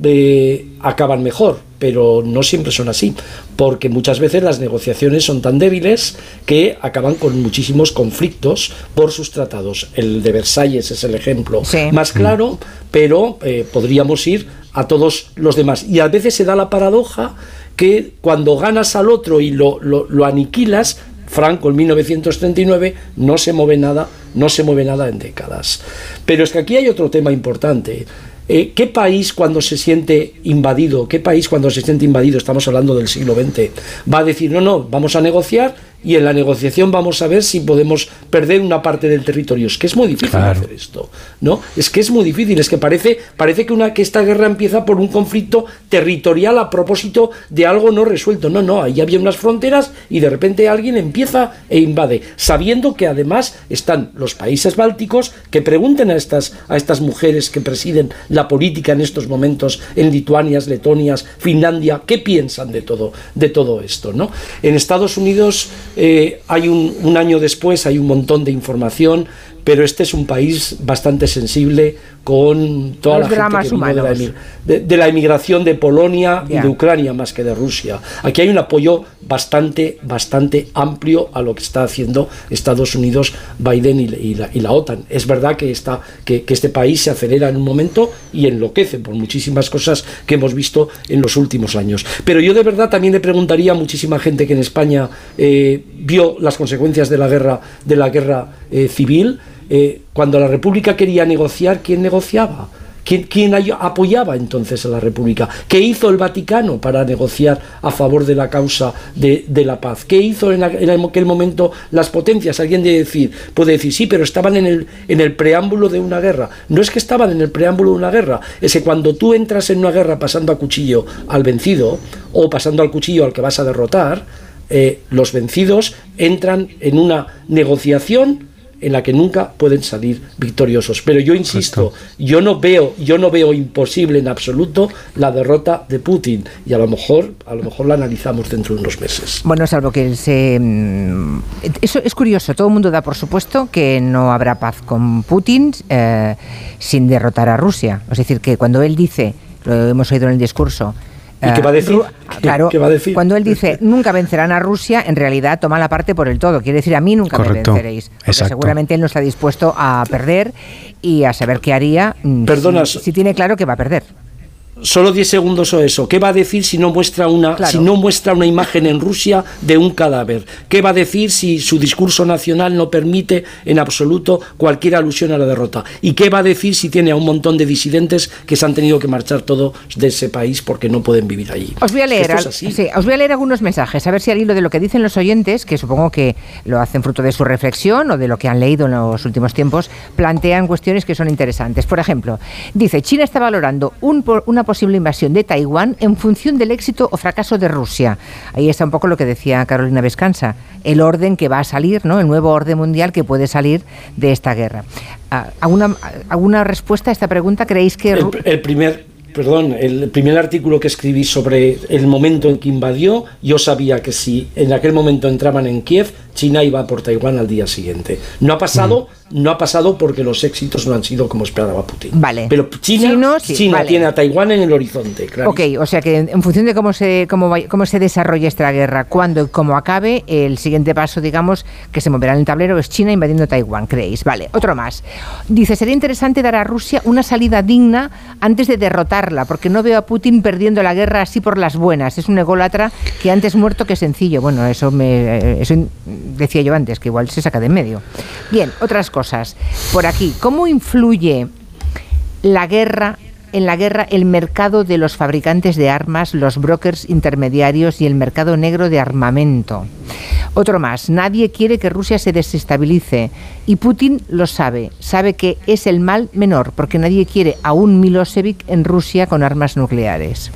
eh, acaban mejor pero no siempre son así, porque muchas veces las negociaciones son tan débiles que acaban con muchísimos conflictos por sus tratados. El de Versalles es el ejemplo más claro, pero eh, podríamos ir a todos los demás. Y a veces se da la paradoja que cuando ganas al otro y lo, lo, lo aniquilas, Franco en 1939 no se mueve nada, no se mueve nada en décadas. Pero es que aquí hay otro tema importante. Eh, ¿Qué país cuando se siente invadido, qué país cuando se siente invadido, estamos hablando del siglo XX, va a decir, no, no, vamos a negociar y en la negociación vamos a ver si podemos perder una parte del territorio. Es que es muy difícil hacer esto, ¿no? Es que es muy difícil, es que parece, parece que, una, que esta guerra empieza por un conflicto territorial a propósito de algo no resuelto. No, no, ahí había unas fronteras y de repente alguien empieza e invade, sabiendo que además están los países bálticos que pregunten a estas, a estas mujeres que presiden la política en estos momentos en Lituania, Letonia, Finlandia, ¿qué piensan de todo, de todo esto, ¿no? En Estados Unidos eh, hay un, un año después, hay un montón de información, pero este es un país bastante sensible con toda la gente que de, la, emigración de Polonia y de Ucrania más que de Rusia. Aquí hay un apoyo bastante, bastante amplio a lo que está haciendo Estados Unidos, Biden y, la, OTAN. Es verdad que, está, que, este país se acelera en un momento y enloquece por muchísimas cosas que hemos visto en los últimos años. Pero yo de verdad también le preguntaría a muchísima gente que en España eh, vio las consecuencias de la guerra, de la guerra eh, civil, eh, cuando la República quería negociar, ¿quién negociaba? ¿Quién, apoyaba entonces a la República? ¿Qué hizo el Vaticano para negociar a favor de la causa de, la paz? ¿Qué hizo en, aquel momento las potencias? Alguien de decir, puede decir, sí, pero estaban en el, en el preámbulo de una guerra. No es que estaban en el preámbulo de una guerra, es que cuando tú entras en una guerra pasando a cuchillo al vencido o pasando al cuchillo al que vas a derrotar, eh, los vencidos entran en una negociación en la que nunca pueden salir victoriosos. Pero yo insisto, yo no veo, yo no veo imposible en absoluto la derrota de Putin y a lo mejor, a lo mejor la analizamos dentro de unos meses. Bueno, salvo que se mm, eso es curioso. Todo el mundo da por supuesto que no habrá paz con Putin eh, sin derrotar a Rusia. Es decir, que cuando él dice, lo hemos oído en el discurso, ¿Y qué va a decir? claro, ¿Qué va a decir? cuando él dice nunca vencerán a Rusia, en realidad toma la parte por el todo. Quiere decir a mí nunca me venceréis. Porque seguramente él no está dispuesto a perder y a saber qué haría mm, Perdona, si tiene claro que va a perder solo 10 segundos o eso. ¿Qué va a decir si no muestra una si no muestra una imagen en Rusia de un cadáver? ¿Qué va a decir si su discurso nacional no permite en absoluto cualquier alusión a la derrota? ¿Y qué va a decir si tiene a un montón de disidentes que se han tenido que marchar todos de ese país porque no pueden vivir allí? Os voy a leer, os voy a leer algunos mensajes, a ver si al hilo de lo que dicen los oyentes, que supongo que lo hacen fruto de su reflexión o de lo que han leído en los últimos tiempos, plantean cuestiones que son interesantes. Por ejemplo, dice, China está valorando un, una posible invasión de Taiwán en función del éxito o fracaso de Rusia. Ahí está un poco lo que decía Carolina Vescanza, el orden que va a salir, ¿no? el nuevo orden mundial que puede salir de esta guerra. Ah, ¿Alguna, alguna respuesta a esta pregunta? ¿Creéis que... el primer perdón, el primer artículo que escribí sobre el momento en que invadió, yo sabía que si en aquel momento entraban en Kiev, China iba por Taiwán al día siguiente. No ha pasado, mm. no ha pasado porque los éxitos no han sido como esperaba Putin. Vale. Pero China, China tiene a Taiwán en el horizonte, claro. Ok, o sea que en función de cómo se, cómo, cómo se desarrolle esta guerra, cuándo y cómo acabe, el siguiente paso, digamos, que se moverá en el tablero es China invadiendo Taiwán, ¿creéis? Vale, otro más. Dice, sería interesante dar a Rusia una salida digna antes de derrotarla, porque no veo a Putin perdiendo la guerra así por las buenas. Es un ególatra que antes muerto que sencillo. Bueno, eso me... Eso decía yo antes, que igual se saca de en medio. Bien, otras cosas. Por aquí, ¿cómo influye la guerra en la guerra el mercado de los fabricantes de armas, los brokers intermediarios y el mercado negro de armamento. Otro más, nadie quiere que Rusia se desestabilice y Putin lo sabe, sabe que es el mal menor porque nadie quiere a un Milosevic en Rusia con armas nucleares.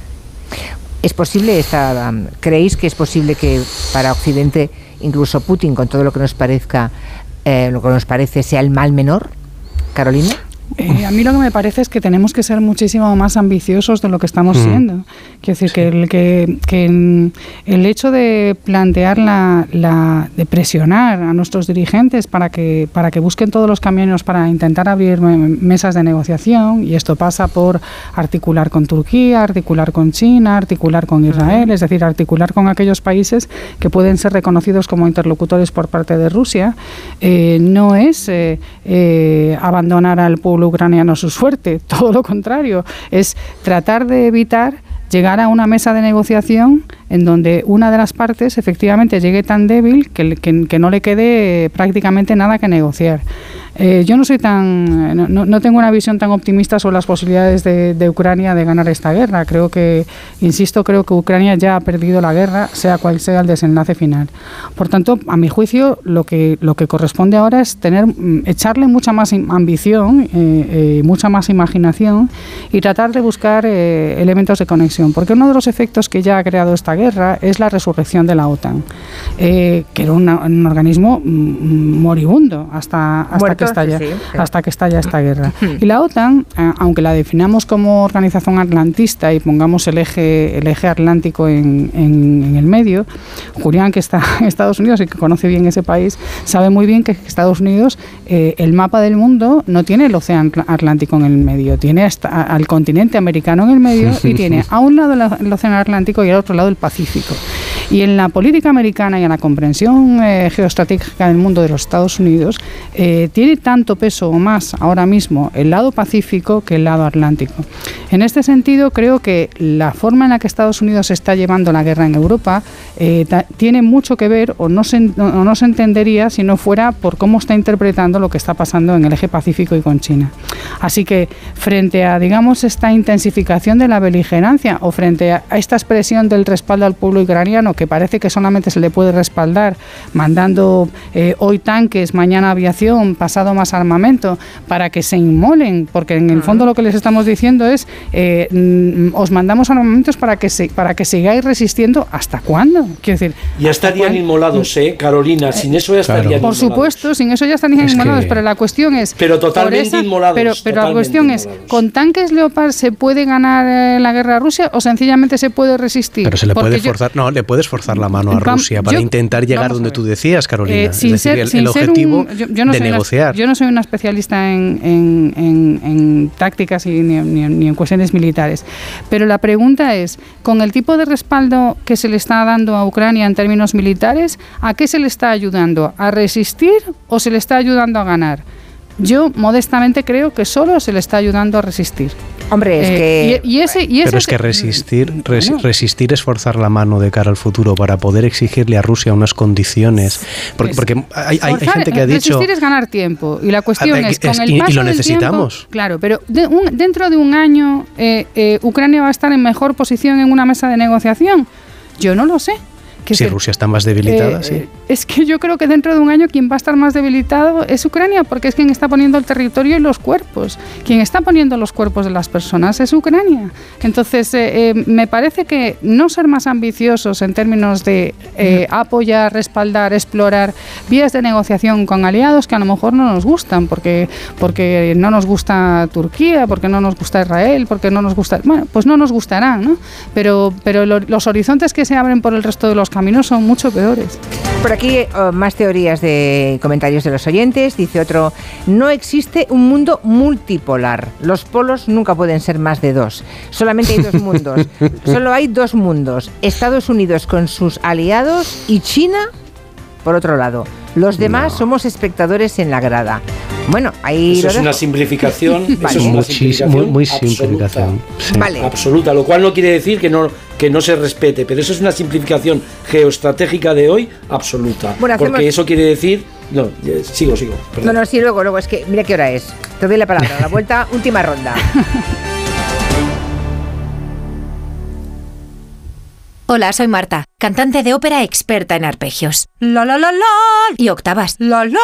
¿Es posible esta, creéis que es posible que para Occidente incluso Putin, con todo lo que nos parezca, eh, lo que nos parece, sea el mal menor? Carolina. Eh, a mí lo que me parece es que tenemos que ser muchísimo más ambiciosos de lo que estamos siendo. Quiero decir que el, que, el hecho de plantear la, de presionar a nuestros dirigentes para que para que busquen todos los caminos para intentar abrir mesas de negociación y esto pasa por articular con Turquía, articular con China, articular con Israel, es decir, articular con aquellos países que pueden ser reconocidos como interlocutores por parte de Rusia, eh, no es eh, abandonar al pueblo ucraniano su suerte, todo lo contrario, es tratar de evitar llegar a una mesa de negociación en donde una de las partes efectivamente llegue tan débil que, que, no le quede prácticamente nada que negociar. Eh, yo no soy tan, no, no, tengo una visión tan optimista sobre las posibilidades de, de, Ucrania de ganar esta guerra. Creo que, insisto, creo que Ucrania ya ha perdido la guerra, sea cual sea el desenlace final. Por tanto, a mi juicio, lo que lo que corresponde ahora es tener, mm, echarle mucha más ambición, eh, eh, mucha más imaginación y tratar de buscar elementos de conexión, porque uno de los efectos que ya ha creado esta guerra es la resurrección de la OTAN, que era un organismo mm, mm, moribundo hasta hasta que estalla, hasta que estalla esta guerra. Y la OTAN, eh, aunque la definamos como organización atlantista y pongamos el eje, el eje atlántico en, en, el medio, Julián, que está en Estados Unidos y que conoce bien ese país, sabe muy bien que Estados Unidos, eh, el mapa del mundo no tiene el océano Atlántico en el medio, tiene hasta, al continente americano en el medio y tiene a un lado el océano Atlántico y al otro lado el Pacífico. Y en la política americana y en la comprensión eh, geoestratégica del mundo de los Estados Unidos, tiene tanto peso o más ahora mismo el lado Pacífico que el lado Atlántico. En este sentido, creo que la forma en la que Estados Unidos está llevando la guerra en Europa eh, tiene mucho que ver o no, se, no se entendería si no fuera por cómo está interpretando lo que está pasando en el eje Pacífico y con China. Así que frente a, digamos, esta intensificación de la beligerancia o frente a esta expresión del respaldo al pueblo ucraniano, que parece que solamente se le puede respaldar mandando eh, hoy tanques, mañana aviación, pasado más armamento para que se inmolen, porque en el fondo lo que les estamos diciendo es eh, mm, os mandamos armamentos para que se, para que sigáis resistiendo hasta cuándo. Quiero decir, ya estarían inmolados, ¿eh, Carolina? Sin eso ya estarían Por supuesto, sin eso ya estarían inmolados, pero la cuestión es Pero totalmente inmolados. Pero, pero la cuestión es, ¿con tanques Leopard se puede ganar eh, la guerra a Rusia o sencillamente se puede resistir? Pero se le puede forzar, no, le puedes forzar la mano a Rusia para intentar llegar donde tú decías, Carolina. Eh, es decir, el, objetivo de negociar. Yo no soy una especialista en, tácticas y ni, en cuestiones militares, pero la pregunta es, con el tipo de respaldo que se le está dando a Ucrania en términos militares, ¿a qué se le está ayudando? ¿A resistir o se le está ayudando a ganar? Yo modestamente creo que solo se le está ayudando a resistir. Hombre, es eh, que... Y, ese, Pero es que resistir, resistir es forzar la mano de cara al futuro para poder exigirle a Rusia unas condiciones. Porque, porque hay, gente que ha dicho... Resistir es ganar tiempo. Y la cuestión es, con el paso y lo necesitamos. claro, pero dentro de un año eh, eh, Ucrania va a estar en mejor posición en una mesa de negociación. Yo no lo sé si Rusia está más debilitada, eh, sí. Es que yo creo que dentro de un año quien va a estar más debilitado es Ucrania, porque es quien está poniendo el territorio y los cuerpos. Quien está poniendo los cuerpos de las personas es Ucrania. Entonces, eh, eh, me parece que no ser más ambiciosos en términos de apoyar, respaldar, explorar vías de negociación con aliados que a lo mejor no nos gustan, porque, porque no nos gusta Turquía, porque no nos gusta Israel, porque no nos gusta... Bueno, pues no nos gustarán, ¿no? Pero, pero los horizontes que se abren por el resto de los caminos son mucho peores. Por aquí oh, más teorías de comentarios de los oyentes. Dice otro, no existe un mundo multipolar. Los polos nunca pueden ser más de dos. Solamente hay dos mundos. Solo hay dos mundos. Estados Unidos con sus aliados y China por otro lado. Los demás somos espectadores en la grada. Bueno, ahí eso es una simplificación, eso es una simplificación muy, simplificación. Vale. absoluta, lo cual no quiere decir que no que no se respete, pero eso es una simplificación geoestratégica de hoy absoluta, porque eso quiere decir no, sigo, sigo. No, no, sí, luego, luego, es que mira qué hora es. Te doy la palabra, la vuelta, última ronda. Hola, soy Marta, cantante de ópera experta en arpegios. La la la la y octavas. La la.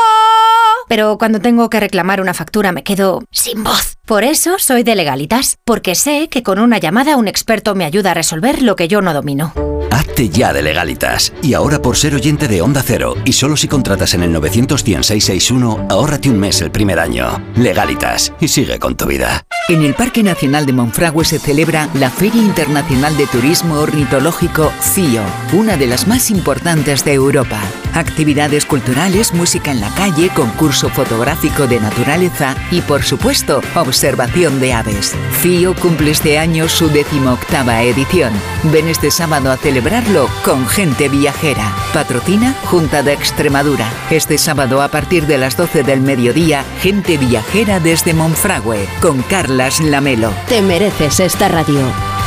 Pero cuando tengo que reclamar una factura me quedo sin voz. Por eso soy de legalitas, porque sé que con una llamada un experto me ayuda a resolver lo que yo no domino. Hazte ya de legalitas. Y ahora por ser oyente de Onda Cero y solo si contratas en el 91661, ahórrate un mes el primer año. Legalitas y sigue con tu vida. En el Parque Nacional de Monfragüe se celebra la Feria Internacional de Turismo Ornitológico FIO, una de las más importantes de Europa. Actividades culturales, música en la calle, concurso fotográfico de naturaleza y por supuesto, observación de aves. FIO cumple este año su decimoctava edición. Ven este sábado a celebrar celebrarlo con gente viajera. Patrocina Junta de Extremadura. Este sábado a partir de las 12 del mediodía, gente viajera desde Monfragüe con Carlas Lamelo. Te mereces esta radio.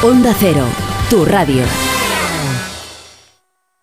Onda Cero, tu radio.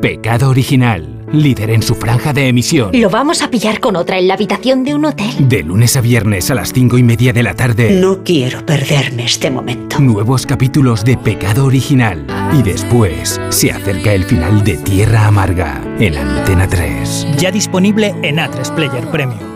Pecado original. Líder en su franja de emisión. Lo vamos a pillar con otra en la habitación de un hotel. De lunes a viernes a las 5 y media de la tarde. No quiero perderme este momento. Nuevos capítulos de Pecado original. Y después se acerca el final de Tierra Amarga en Antena 3. Ya disponible en A3 Player Premium.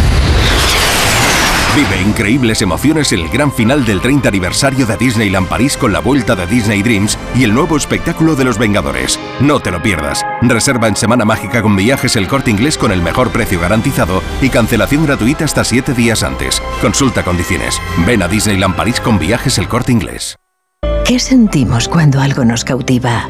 Vive increíbles emociones el gran final del 30 aniversario de Disneyland París con la vuelta de Disney Dreams y el nuevo espectáculo de los Vengadores. No te lo pierdas. Reserva en Semana Mágica con viajes el corte inglés con el mejor precio garantizado y cancelación gratuita hasta 7 días antes. Consulta condiciones. Ven a Disneyland París con viajes el corte inglés. ¿Qué sentimos cuando algo nos cautiva?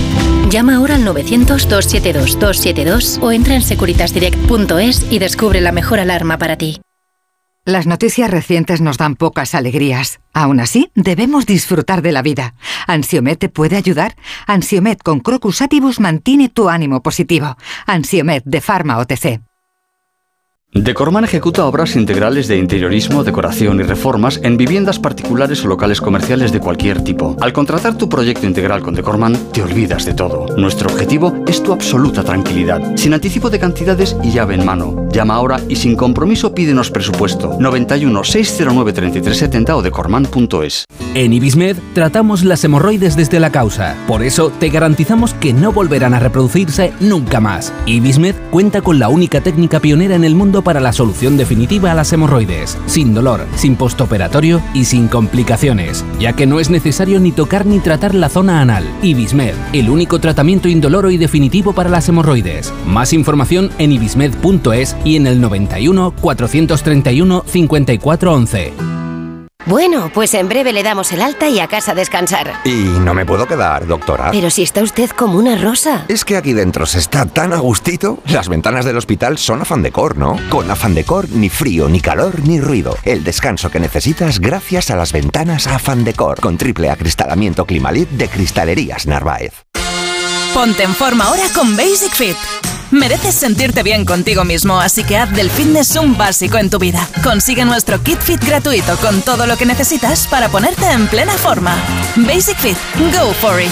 Llama ahora al 900-272-272 o entra en securitasdirect.es y descubre la mejor alarma para ti. Las noticias recientes nos dan pocas alegrías. Aún así, debemos disfrutar de la vida. ¿Ansiomet te puede ayudar? Ansiomet con Crocus Atibus mantiene tu ánimo positivo. Ansiomet de Pharma OTC. Decorman ejecuta obras integrales de interiorismo, decoración y reformas en viviendas particulares o locales comerciales de cualquier tipo. Al contratar tu proyecto integral con Decorman, te olvidas de todo. Nuestro objetivo es tu absoluta tranquilidad, sin anticipo de cantidades y llave en mano. Llama ahora y sin compromiso pídenos presupuesto. 91 609 3370 o decorman.es. En Ibismed tratamos las hemorroides desde la causa. Por eso te garantizamos que no volverán a reproducirse nunca más. Ibismed cuenta con la única técnica pionera en el mundo para la solución definitiva a las hemorroides, sin dolor, sin postoperatorio y sin complicaciones, ya que no es necesario ni tocar ni tratar la zona anal. Ibismed, el único tratamiento indoloro y definitivo para las hemorroides. Más información en ibismed.es y en el 91 431 5411. Bueno, pues en breve le damos el alta y a casa a descansar. Y no me puedo quedar, doctora. Pero si está usted como una rosa. Es que aquí dentro se está tan a gustito. Las ventanas del hospital son afán decor, ¿no? Con afán decor, ni frío, ni calor, ni ruido. El descanso que necesitas gracias a las ventanas afán decor. Con triple acristalamiento Climalit de Cristalerías Narváez. Ponte en forma ahora con Basic Fit. Mereces sentirte bien contigo mismo, así que haz del fitness un básico en tu vida. Consigue nuestro kit fit gratuito con todo lo que necesitas para ponerte en plena forma. Basic Fit, go for it.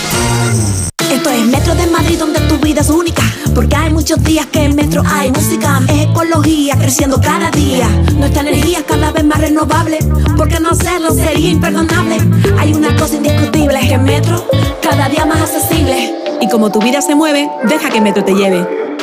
Esto es Metro de Madrid donde tu vida es única Porque hay muchos días que en Metro hay música Es ecología creciendo cada día Nuestra energía cada vez más renovable Porque no hacerlo sería imperdonable Hay una cosa indiscutible que Metro cada día más accesible Y como tu vida se mueve, deja que Metro te lleve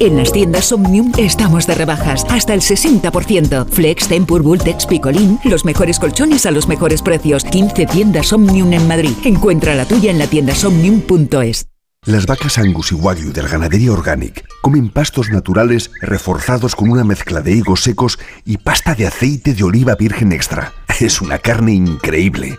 En las tiendas Omnium estamos de rebajas hasta el 60%. Flex, Tempur, Bultex, Picolín, los mejores colchones a los mejores precios. 15 tiendas Omnium en Madrid. Encuentra la tuya en la tienda somnium.es. Las vacas Angus y Wagyu del Ganadería Organic comen pastos naturales reforzados con una mezcla de higos secos y pasta de aceite de oliva virgen extra. Es una carne increíble.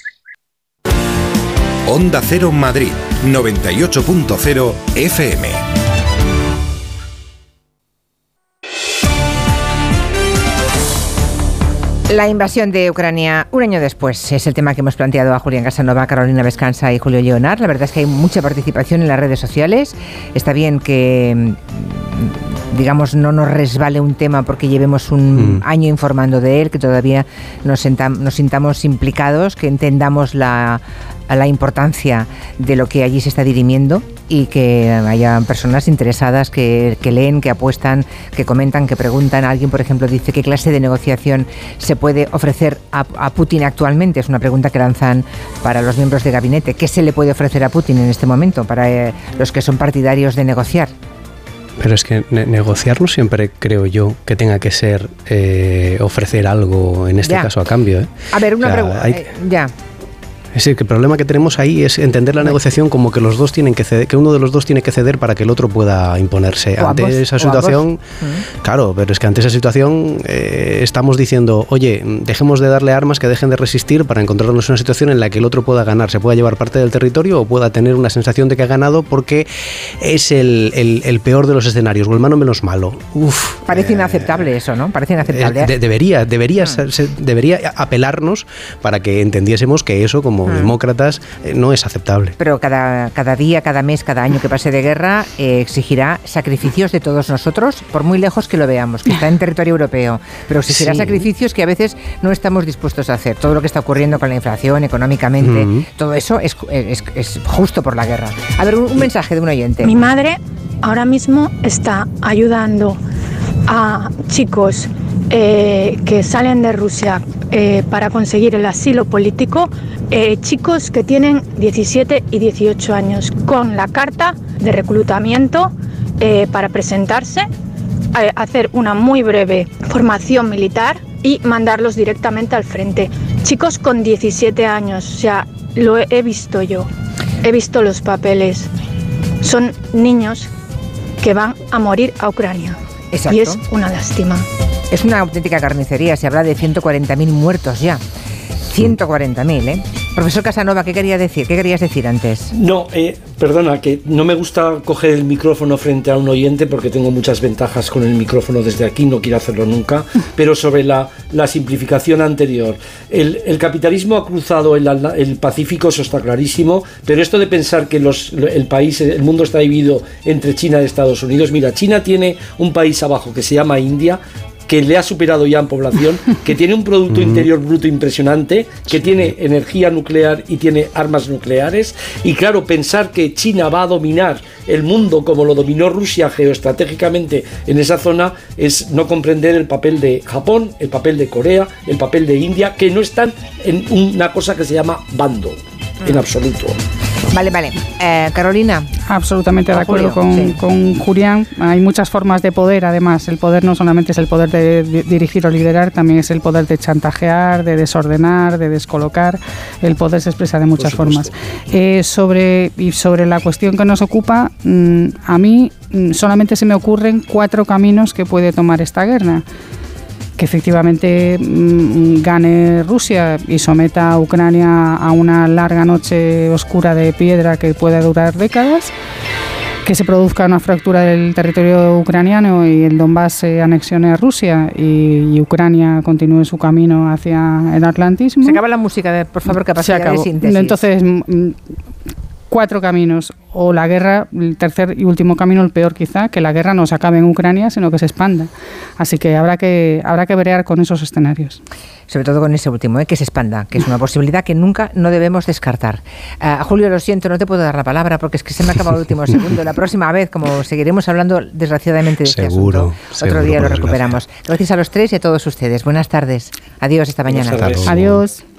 Onda Cero Madrid 98.0 FM. La invasión de Ucrania un año después es el tema que hemos planteado a Julián Casanova, Carolina Vescanza y Julio Leonard. La verdad es que hay mucha participación en las redes sociales. Está bien que mm, digamos, no nos resbale un tema porque llevemos un mm. año informando de él, que todavía nos, nos sintamos implicados, que entendamos la, la importancia de lo que allí se está dirimiendo y que haya personas interesadas que, leen, que apuestan, que comentan, que preguntan. Alguien, por ejemplo, dice qué clase de negociación se puede ofrecer a, Putin actualmente. Es una pregunta que lanzan para los miembros de gabinete. ¿Qué se le puede ofrecer a Putin en este momento para eh, los que son partidarios de negociar? Pero es que negociar no siempre creo yo que tenga que ser eh, ofrecer algo, en este caso a cambio. ¿eh? A ver, una pregunta. ya. Es decir, que el problema que tenemos ahí es entender la negociación como que los dos tienen que ceder, que uno de los dos tiene que ceder para que el otro pueda imponerse. ante esa situación, claro, pero es que ante esa situación eh, estamos diciendo, oye, dejemos de darle armas que dejen de resistir para encontrarnos en una situación en la que el otro pueda ganar, se pueda llevar parte del territorio o pueda tener una sensación de que ha ganado porque es el, el, peor de los escenarios o el mano menos malo. Uf, Parece inaceptable eso, ¿no? Parece inaceptable. debería, debería, mm. debería apelarnos para que entendiésemos que eso como como demócratas, eh, no es aceptable. Pero cada, cada día, cada mes, cada año que pase de guerra eh, exigirá sacrificios de todos nosotros, por muy lejos que lo veamos, que está en territorio europeo. Pero exigirá Sí. sacrificios que a veces no estamos dispuestos a hacer. Todo lo que está ocurriendo con la inflación, económicamente, todo eso es, es- es justo por la guerra. A ver, un, un mensaje de un oyente. Mi madre ahora mismo está ayudando a chicos eh, que salen de Rusia eh, para conseguir el asilo político, eh, chicos que tienen 17 y 18 años, con la carta de reclutamiento para presentarse, hacer una muy breve formación militar y mandarlos directamente al frente. Chicos con 17 años, o sea, lo he visto yo, he visto los papeles son niños que van a morir a Ucrania. Exacto. Y es una lástima. Es una auténtica carnicería, se habla de 140.000 muertos ya. 140.000, ¿eh? Profesor Casanova, ¿qué quería decir? ¿Qué querías decir antes? No, eh, perdona, que no me gusta coger el micrófono frente a un oyente porque tengo muchas ventajas con el micrófono desde aquí, no quiero hacerlo nunca, pero sobre la, la simplificación anterior. El, el capitalismo ha cruzado el, Pacífico, eso está clarísimo, pero esto de pensar que los, el país, el mundo está dividido entre China y Estados Unidos, mira, China tiene un país abajo que se llama India, que le ha superado ya en población, que tiene un Producto Interior Bruto impresionante, que tiene energía nuclear y tiene armas nucleares. Y claro, pensar que China va a dominar el mundo como lo dominó Rusia geoestratégicamente en esa zona es no comprender el papel de Japón, el papel de Corea, el papel de India, que no están en una cosa que se llama bando, en absoluto. Vale, vale. Eh, Carolina. Absolutamente de O acuerdo Julio, con, sí. con Julián. Hay muchas formas de poder, además. El poder no solamente es el poder de di- dirigir o liderar, también es el poder de chantajear, de desordenar, de descolocar. El poder se expresa de muchas formas. Eh, sobre, y sobre la cuestión que nos ocupa, mm, a mí mm, solamente se me ocurren cuatro caminos que puede tomar esta guerra que efectivamente mm, gane Rusia y someta a Ucrania a una larga noche oscura de piedra que pueda durar décadas, que se produzca una fractura del territorio ucraniano y el Donbass se anexione a Rusia y, y Ucrania continúe su camino hacia el atlantismo. Se acaba la música, de, por favor, capacidad de síntesis. Entonces, mm, cuatro caminos. O la guerra, el tercer y último camino, el peor quizá, que la guerra no se acabe en Ucrania, sino que se expanda. Así que habrá que, habrá que brear con esos escenarios. Sobre todo con ese último, ¿eh? que se expanda, que es una posibilidad que nunca no debemos descartar. Ah, Julio, lo siento, no te puedo dar la palabra porque es que se me ha acabado el último segundo. La próxima vez, como seguiremos hablando desgraciadamente de este Seguro, asunto, otro seguro, día lo recuperamos. Gracias a los tres y a todos ustedes. Buenas tardes. Adiós esta mañana. Adiós.